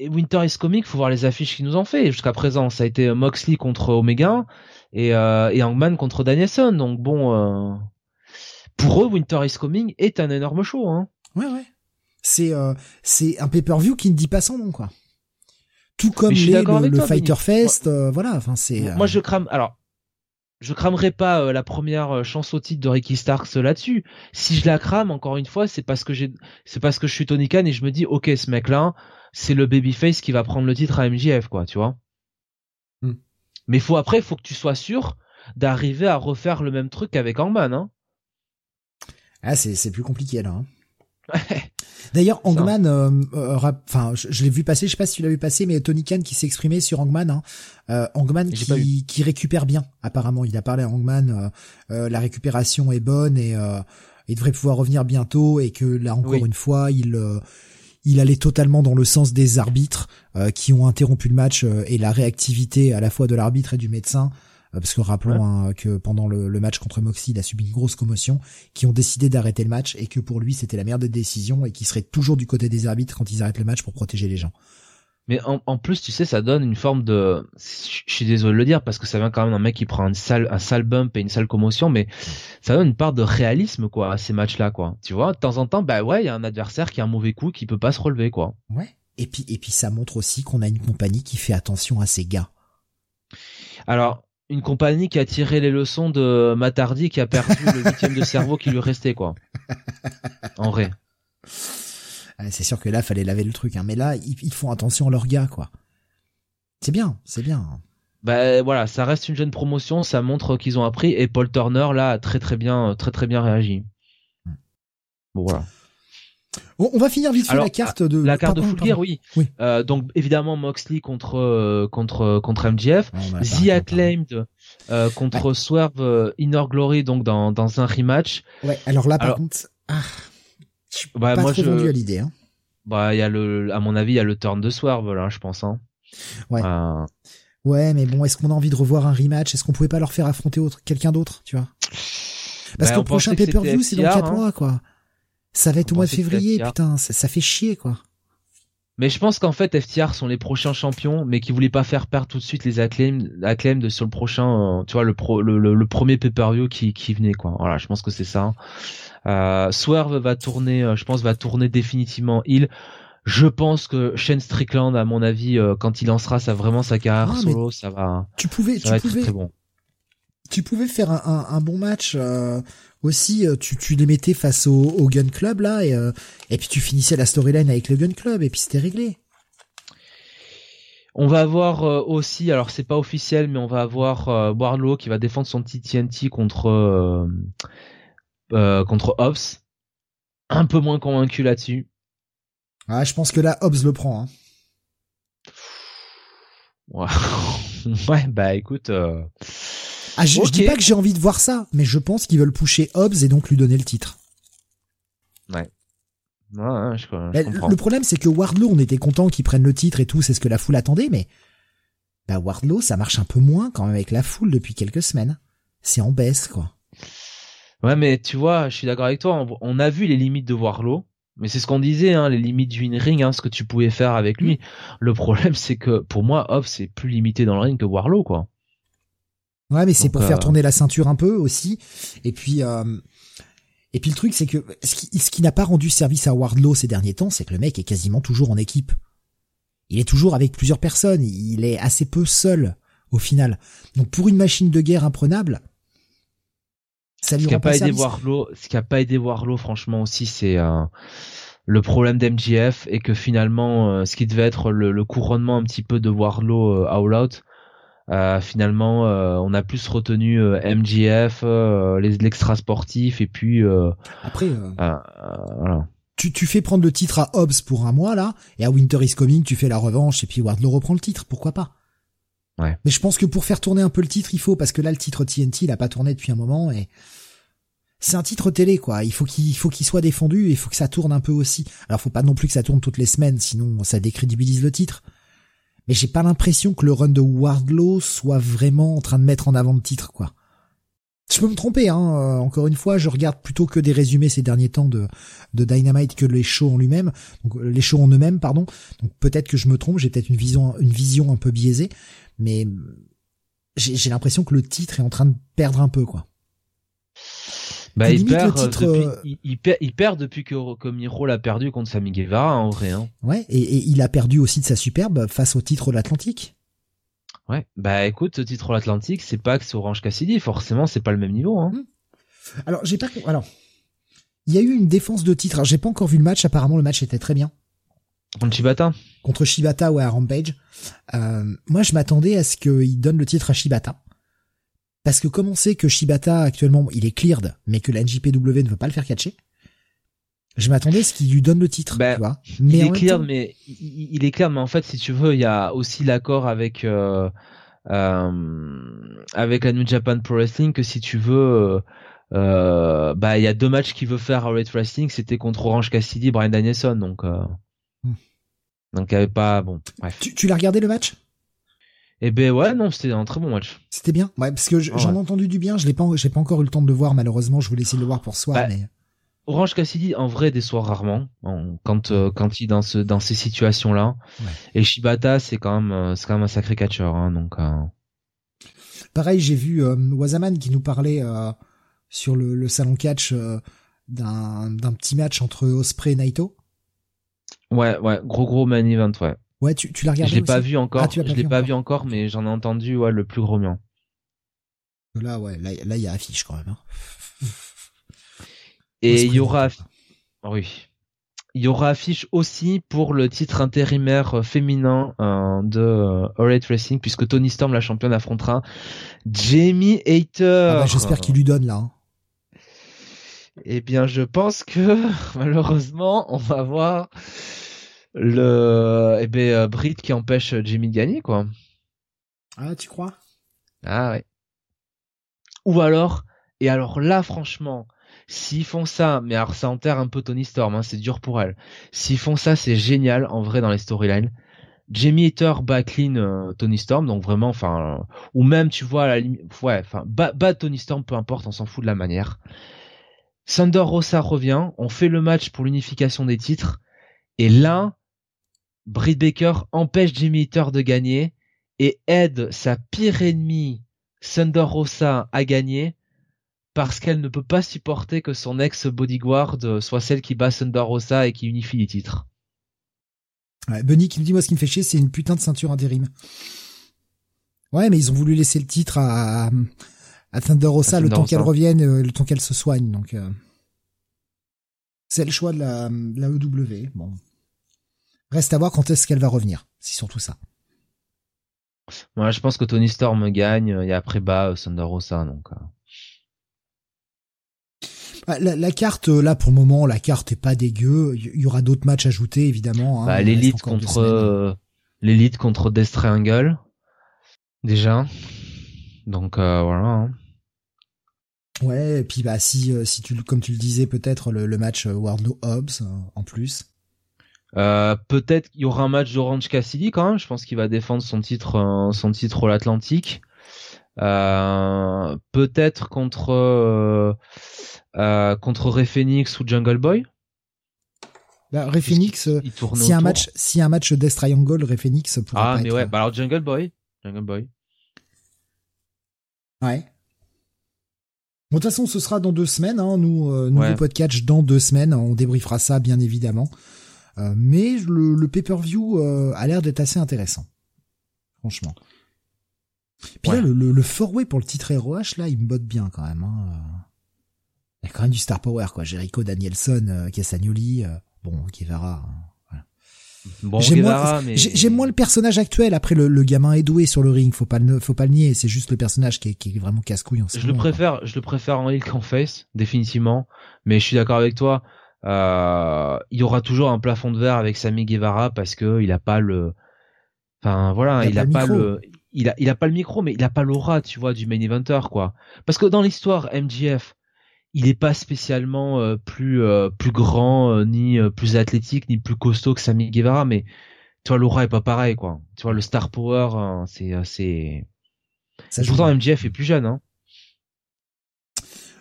et Winter is Comic, faut voir les affiches qu'ils nous ont fait. Jusqu'à présent, ça a été Moxley contre Omega et, euh, et Hangman contre Danielson. Donc bon, euh, pour eux, Winter is Coming est un énorme show. Hein. Ouais, ouais. C'est euh, c'est un pay-per-view qui ne dit pas son nom, quoi. Tout comme le, Fighter Fest, euh, voilà. Enfin, c'est. Moi, je crame. Alors, je cramerai pas euh, la première chance au titre de Ricky Starks là-dessus. Si je la crame, encore une fois, c'est parce que j'ai, c'est parce que je suis Tony Khan et je me dis, ok, ce mec-là, c'est le babyface qui va prendre le titre à MJF, quoi, tu vois. Hmm. Mais faut après, faut que tu sois sûr d'arriver à refaire le même truc avec Hangman, hein. Ah, c'est, c'est plus compliqué, là, hein. D'ailleurs, Hangman, euh, euh, enfin, je, l'ai vu passer, je sais pas si tu l'as vu passer, mais Tony Khan qui s'est exprimé sur Hangman, hein, euh, Hangman qui, qui, récupère bien, apparemment. Il a parlé à Hangman, la récupération est bonne et il devrait pouvoir revenir bientôt et que là encore une fois, il il allait totalement dans le sens des arbitres euh, qui ont interrompu le match euh, et la réactivité à la fois de l'arbitre et du médecin. Euh, parce que rappelons hein, que pendant le, match contre Moxie, il a subi une grosse commotion, qui ont décidé d'arrêter le match et que pour lui c'était la meilleure des décisions et qui serait toujours du côté des arbitres quand ils arrêtent le match pour protéger les gens. Mais en, en, plus, tu sais, ça donne une forme de. Je suis désolé de le dire parce que ça vient quand même d'un mec qui prend une sale, un sale bump et une sale commotion, mais ça donne une part de réalisme quoi à ces matchs-là, quoi. Tu vois, de temps en temps, bah ouais, il y a un adversaire qui a un mauvais coup, qui peut pas se relever, quoi. Ouais. Et puis, et puis, ça montre aussi qu'on a une compagnie qui fait attention à ses gars. Alors, une compagnie qui a tiré les leçons de Matardi qui a perdu le huitième de cerveau qui lui restait, quoi. En vrai c'est sûr que là, fallait laver le truc. Hein. Mais là, ils, font attention à leurs gars, quoi. C'est bien, c'est bien. Bah voilà, ça reste une jeune promotion, ça montre qu'ils ont appris et Paul Turner là a très très bien, très très bien réagi. Hmm. Bon voilà. On va finir vite fait la carte de la carte de Full oui. oui. Euh, donc évidemment Moxley contre euh, contre contre MJF, The Acclaimed euh, contre Swerve Inner Glory donc dans dans un rematch. Ouais, alors là par contre, ah, je bah, pas moi, trop je... vendu à l'idée. Hein. Bah, il y a le, à mon avis, il y a le turn de Swerve là, je pense. Hein. Ouais. Euh... Ouais, mais bon, est-ce qu'on a envie de revoir un rematch? Est-ce qu'on pouvait pas leur faire affronter autre, quelqu'un d'autre, tu vois? Parce bah, que le prochain pay-per-view, c'est dans 4 hein. mois, quoi. Ça va être au mois de février, putain, ça, ça, fait chier, quoi. Mais je pense qu'en fait, FTR sont les prochains champions, mais qui voulaient pas faire perdre tout de suite les acclaims, de sur le prochain, euh, tu vois, le, pro, le, le, premier pay-per-view qui, qui venait, quoi. Voilà, je pense que c'est ça. Euh, Swerve va tourner, euh, je pense, va tourner définitivement il. Je pense que Shane Strickland, à mon avis, euh, quand il lancera ça vraiment sa carrière Ah, solo, ça va, Tu pouvais, ça tu va être pouvais, très bon. tu pouvais faire un, un, un bon match euh, aussi. euh, Tu, tu les mettais face au, au Gun Club là, et, euh, et puis tu finissais la storyline avec le Gun Club, et puis c'était réglé. On va avoir euh, aussi, alors c'est pas officiel, mais on va avoir euh, Warlow qui va défendre son petit TNT contre contre Hobbs. Un peu moins convaincu là-dessus. Ah, je pense que là, Hobbs le prend. Hein. Ouais, ouais bah écoute. Ah, je, je dis pas que j'ai envie de voir ça, mais je pense qu'ils veulent pousser Hobbs et donc lui donner le titre. Ouais, ouais, je, je Mais comprends. le problème, c'est que Wardlow, on était content qu'il prenne le titre et tout, c'est ce que la foule attendait, mais bah Wardlow, ça marche un peu moins quand même avec la foule depuis quelques semaines. C'est en baisse, quoi. Ouais, mais tu vois, je suis d'accord avec toi. On, on a vu les limites de Warlow, mais c'est ce qu'on disait, hein, les limites du in-ring, hein, ce que tu pouvais faire avec lui. Le problème, c'est que pour moi, Hobbs c'est plus limité dans le ring que Warlow, quoi. Ouais, mais c'est pour faire euh, tourner la ceinture un peu aussi. Et puis, euh, et puis le truc, c'est que ce qui, ce qui n'a pas rendu service à Wardlow ces derniers temps, c'est que le mec est quasiment toujours en équipe. Il est toujours avec plusieurs personnes. Il est assez peu seul au final. Donc pour une machine de guerre imprenable, ça lui Ce qui a pas aidé. Warlow, ce qui a pas aidé Warlow, franchement aussi, c'est euh, le problème d'MGF et que finalement, euh, ce qui devait être le, le couronnement un petit peu de Warlow euh, All Out, euh, finalement, euh, on a plus retenu euh, MGF, euh, les l'extra sportif et puis euh, Après, voilà. tu, tu fais prendre le titre à Hobbs pour un mois là, et à Winter is Coming, tu fais la revanche et puis Wardlow reprend le titre. Pourquoi pas? Ouais. Mais je pense que pour faire tourner un peu le titre, il faut parce que là le titre TNT il a pas tourné depuis un moment et c'est un titre télé quoi. Il faut qu'il il faut qu'il soit défendu et il faut que ça tourne un peu aussi. Alors faut pas non plus que ça tourne toutes les semaines, sinon ça décrédibilise le titre. Mais j'ai pas l'impression que le run de Wardlow soit vraiment en train de mettre en avant le titre quoi. Je peux me tromper, hein. euh, encore une fois, je regarde plutôt que des résumés ces derniers temps de, de Dynamite que les shows en lui-même, donc euh, les shows en eux-mêmes, pardon. Donc peut-être que je me trompe, j'ai peut-être une vision, une vision un peu biaisée, mais j'ai j'ai l'impression que le titre est en train de perdre un peu, quoi. Bah, il perd, titre, depuis, il, il perd, il perd depuis que, que Miro l'a perdu contre Sami Guevara, en vrai. Hein. Ouais, et, et il a perdu aussi de sa superbe face au titre de l'Atlantique. Ouais. Bah écoute, ce titre Atlantique, c'est pas que c'est Orange Cassidy, forcément, c'est pas le même niveau. Hein. Alors j'ai pas, alors il y a eu une défense de titre. J'ai pas encore vu le match. Apparemment le match était très bien Contre Chibata. contre Shibata ou à Rampage. Euh, moi je m'attendais à ce qu'il donne le titre à Shibata. Parce que comme on sait que Shibata actuellement il est cleared, mais que la NJPW ne veut pas le faire catcher, je m'attendais à ce qu'il lui donne le titre, Ben, tu vois. il Mais en est temps- mais il, il est clair, mais en fait, si tu veux, il y a aussi l'accord avec euh, euh, avec la New Japan Pro Wrestling que si tu veux, euh, bah il y a deux matchs qu'il veut faire à Red Wrestling, c'était contre Orange Cassidy, et Brian Danielson, donc euh, Hmm. donc il y avait pas bon, bref. tu, tu l'as regardé le match? Et ben ouais, non, c'était un très bon match. C'était bien. Ouais, parce que Ah j'en ai entendu du bien. Je l'ai pas, j'ai pas encore eu le temps de le voir malheureusement. Je voulais essayer de le voir pour soi, Bah, mais Orange Cassidy en vrai déçoit rarement en- quand euh, quand il est dans ce dans ces situations là. Ouais. Et Shibata c'est quand même euh, c'est quand même un sacré catcheur hein, donc euh, pareil, j'ai vu euh, Wazaman qui nous parlait sur le, le salon catch d'un d'un petit match entre Osprey et Naito. ouais ouais gros gros main event ouais. Ouais, tu, tu l'as regardé je l'ai pas vu encore, Ah, tu l'as pas je l'ai pas vu encore mais j'en ai entendu ouais le plus gros mien. Là, ouais, là, là, il y a affiche quand même. Hein. Et il y aura quoi. oui. Il y aura affiche aussi pour le titre intérimaire féminin euh, de euh, All Elite Wrestling puisque Tony Storm la championne affrontera Jamie Hater. Ah bah, J'espère qu'il lui donne là. hein. Eh bien, je pense que malheureusement, on va voir le eh ben euh, Britt qui empêche Jimmy de gagner quoi. Ah, tu crois? Ah ouais. Ou alors et alors là franchement, s'ils font ça, mais alors ça enterre un peu Tony Storm, hein, c'est dur pour elle. S'ils font ça, c'est génial en vrai dans les storylines. Jamie Hater bat clean euh, Tony Storm, donc vraiment, enfin, euh, ou même tu vois à la limite, ouais, enfin, bat, bat Tony Storm, peu importe, on s'en fout de la manière. Thunder Rosa revient, on fait le match pour l'unification des titres, et là, Britt Baker empêche Jimmy Hater de gagner et aide sa pire ennemie, Thunder Rosa, à gagner parce qu'elle ne peut pas supporter que son ex bodyguard soit celle qui bat Thunder Rosa et qui unifie les titres. Ouais, Bunny qui nous dit moi ce qui me fait chier c'est une putain de ceinture intérim. Ouais mais ils ont voulu laisser le titre à, à Thunder Rosa le temps qu'elle revienne, euh, le temps qu'elle se soigne donc euh. c'est le choix de la, de la EW. Bon. Reste à voir quand est-ce qu'elle va revenir. C'est surtout ça. Moi, je pense que Tony Storm gagne et après bas Thunder Rosa donc. Bah, la, carte, euh, là, pour le moment, la carte est pas dégueu. Il y aura d'autres matchs ajoutés, évidemment. Hein. Bah, l'élite contre euh, l'élite contre Death Triangle, déjà. Donc euh, voilà. Hein. Ouais, et puis bah si si tu comme tu le disais peut-être le, match Wardlow Hobbs en plus. Peut-être qu'il y aura un match d'Orange Cassidy quand même. Je pense qu'il va défendre son titre son titre l'Atlantique. peut-être contre euh, contre Ray Phoenix ou Jungle Boy bah, Ray Phoenix, euh, si un match, si un match Death Triangle, Ray Phoenix pourrait Ah, mais ouais, euh, bah alors Jungle Boy. Jungle Boy. Ouais. Bon, de toute façon, ce sera dans deux semaines, hein, nous, euh, nouveau podcast dans deux semaines, on débriefera ça, bien évidemment. Euh, mais le, le pay-per-view a l'air d'être assez intéressant. Franchement. Puis là, le, le, le four-way pour le titre ROH, là, il me botte bien quand même. Hein. Il y a quand même du star power, quoi. Jericho, Danielson, euh, Castagnoli, euh, bon, Guevara. Hein, voilà. Bon, j'aime moins, mais... moins le personnage actuel. Après, le, le, gamin est doué sur le ring, faut pas le, faut pas le nier. C'est juste le personnage qui est, qui est vraiment casse-couille en ce Je le préfère, je le préfère en heel qu'en face, définitivement. Mais je suis d'accord avec toi. Euh, il y aura toujours un plafond de verre avec Sami Guevara parce que il a pas le, enfin voilà, il, a, pas, le, il a, il a pas le micro, mais il a pas l'aura, tu vois, du main eventer quoi. Parce que dans l'histoire MJF, il est pas spécialement euh, plus euh, plus grand euh, ni plus athlétique ni plus costaud que Sami Guevara mais tu vois l'aura est pas pareil quoi. Tu vois le star power hein, c'est c'est pourtant MJF est plus jeune hein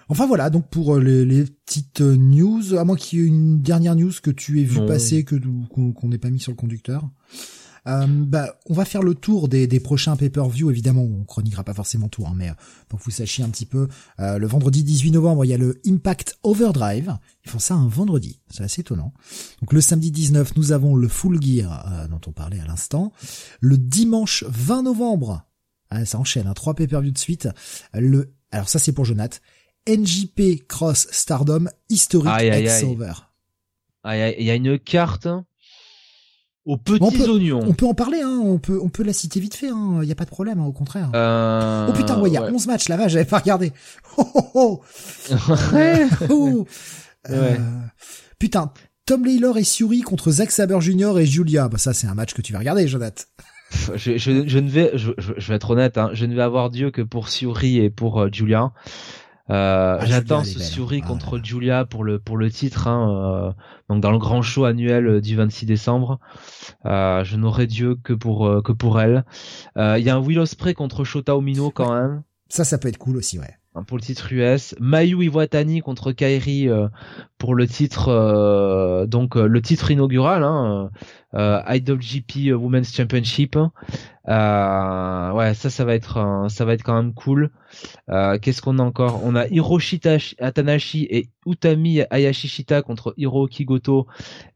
Enfin voilà, donc pour les, les petites news, à moins qu'il y ait une dernière news que tu aies vu passer, que qu'on n'ait pas mis sur le conducteur. Euh, bah, on va faire le tour des, des prochains pay-per-view. Évidemment, on chroniquera pas forcément tout, hein, mais euh, pour que vous sachiez un petit peu, euh, le vendredi 18 novembre, il y a le Impact Overdrive. Ils font ça un vendredi, c'est assez étonnant. Donc le samedi 19, nous avons le Full Gear dont on parlait à l'instant. Le dimanche 20 novembre, ah, ça enchaîne, hein, trois pay-per-view de suite. Le, alors ça c'est pour Jonath. NJP Cross Stardom Historic X Over. Il y a une carte aux petits oignons. On peut en parler, hein. On peut, on peut la citer vite fait. Hein. Y a pas de problème, hein, au contraire. Euh... Oh putain, ouais, il y a 11 matchs là-bas. J'avais pas regardé. Oh, oh, oh. ouais. oh. Euh... Putain, Tom Laylor et Suri contre Zack Saber Jr. et Julia. Bah ça, c'est un match que tu vas regarder, Jonathan. Je, je, je, ne vais, je, je, vais être honnête, hein, je ne vais avoir Dieu que pour Suri et pour euh, Julia. Euh, ah, J'attends ce Suri contre Julia pour le pour le titre, hein, euh, donc dans le grand show annuel euh, du 26 décembre. Euh, je n'aurai Dieu que pour euh, que pour elle. Il y a un Will Ospreay contre Shota Omino quand même. Ça, ça peut être cool aussi, ouais. Hein, pour le titre US. Mayu Iwatani contre Kairi pour le titre donc le titre inaugural hein, euh, IWGP Women's Championship. Euh, ouais, ça, ça va être, ça va être quand même cool. Euh, Qu'est-ce qu'on a encore? On a Hiroshi Atanashi et Utami Ayashishita contre Hiroki Goto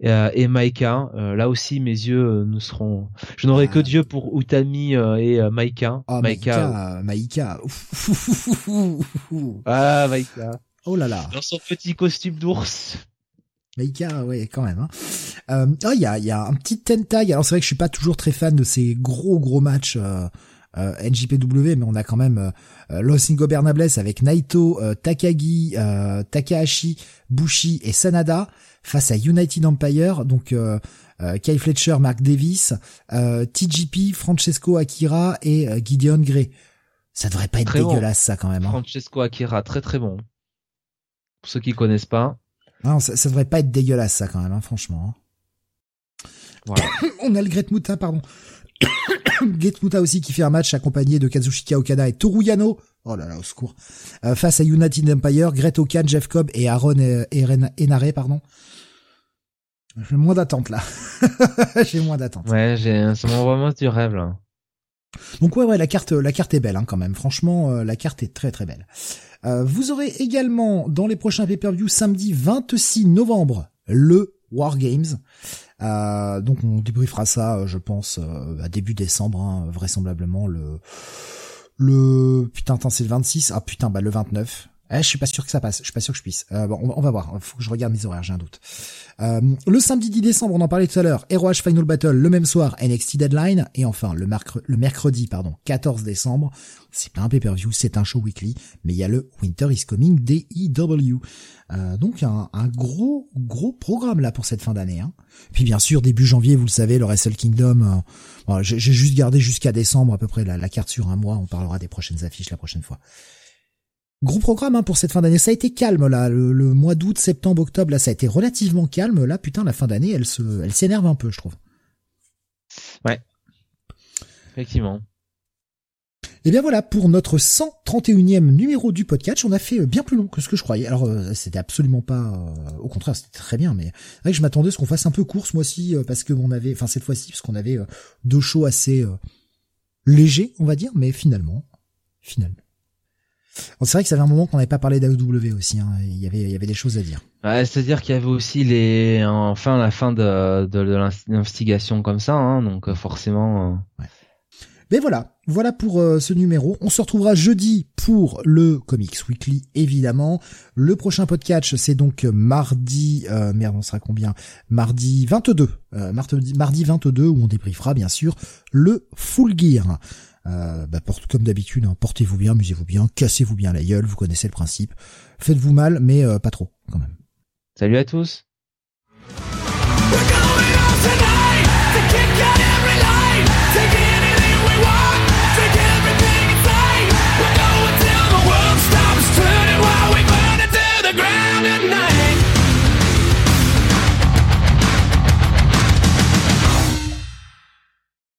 euh, et Maika. Euh, là aussi, mes yeux ne seront. Je n'aurai que ah. Dieu pour Utami et Maika. Oh, Maika. Maika. ah, Maika. Oh là là. Dans son petit costume d'ours. Maika, ouais, quand même. Hein. Euh, ah, il y a, y a un petit ten tag. Alors c'est vrai que je suis pas toujours très fan de ces gros gros matchs euh, euh, NJPW, mais on a quand même euh, Los Ingobernables avec Naito, euh, Takagi, euh, Takahashi, Bushi et Sanada face à United Empire. Donc Kai Fletcher, Mark Davis, TGP, Francesco Akira et Gideon Gray. Ça devrait pas être dégueulasse ça quand même. Hein. Francesco Akira, très très bon. Pour ceux qui connaissent pas. Non, ça, ça devrait pas être dégueulasse ça quand même, hein, franchement. Hein. Voilà. On a le Great Muta, pardon. Great Muta aussi qui fait un match accompagné de Kazushika Okada et Toru Yano. Oh là là, au secours. Euh, face à United Empire, Great Okan, Jeff Cobb et Aaron Enare, pardon. J'ai moins d'attente là. j'ai moins d'attente. Ouais, j'ai, c'est vraiment du rêve là. Donc ouais, ouais, la carte, la carte est belle hein, quand même. Franchement, euh, la carte est très très belle. Euh, vous aurez également dans les prochains pay-per-view samedi 26 novembre le War Games. Euh, donc on débriefera ça, je pense, à début décembre, hein, vraisemblablement le le putain, c'est le 26. Ah putain, bah le 29. Eh, je suis pas sûr que ça passe. Je suis pas sûr que je puisse. Euh, bon, on, va voir. Faut que je regarde mes horaires. J'ai un doute. Euh, le samedi 10 décembre, on en parlait tout à l'heure. ROH Final Battle le même soir. NXT Deadline et enfin le, le mercredi, pardon, 14 décembre. C'est pas un pay-per-view, c'est un show weekly, mais il y a le Winter is Coming DEW. Euh, donc un, un, gros gros programme là pour cette fin d'année. Hein. Puis bien sûr début janvier, vous le savez, le Wrestle Kingdom. Euh, J'ai juste gardé jusqu'à décembre à peu près la carte sur un mois. On parlera des prochaines affiches la prochaine fois. Gros programme hein, pour cette fin d'année. Ça a été calme là, le, mois d'août, septembre, octobre, là, ça a été relativement calme. Là, putain, la fin d'année, elle se, elle s'énerve un peu, je trouve. Ouais. Effectivement. Et eh bien voilà, pour notre 131e numéro du podcast, on a fait euh, bien plus long que ce que je croyais. Alors euh, c'était absolument pas, euh, au contraire, c'était très bien, mais c'est vrai que je m'attendais à ce qu'on fasse un peu court ce mois-ci parce que on avait, enfin cette fois-ci, parce qu'on avait deux shows assez légers, on va dire, mais finalement, finalement, c'est vrai que ça fait un moment qu'on n'avait pas parlé d'AEW aussi. Hein. Il y avait, il y avait des choses à dire. Ouais, C'est-à-dire qu'il y avait aussi les, enfin la fin de, de, l'investigation comme ça, hein, donc euh, forcément. Euh. Mais voilà, voilà pour euh, ce numéro. On se retrouvera jeudi pour le Comics Weekly, évidemment. Le prochain podcast, c'est donc mardi, euh, merde, on sera combien? Mardi 22, mardi, mardi 22, où on débriefera bien sûr le Full Gear. Euh, bah, comme d'habitude, hein, portez-vous bien, amusez-vous bien, cassez-vous bien la gueule, vous connaissez le principe. Faites-vous mal, mais euh, pas trop quand même. Salut à tous.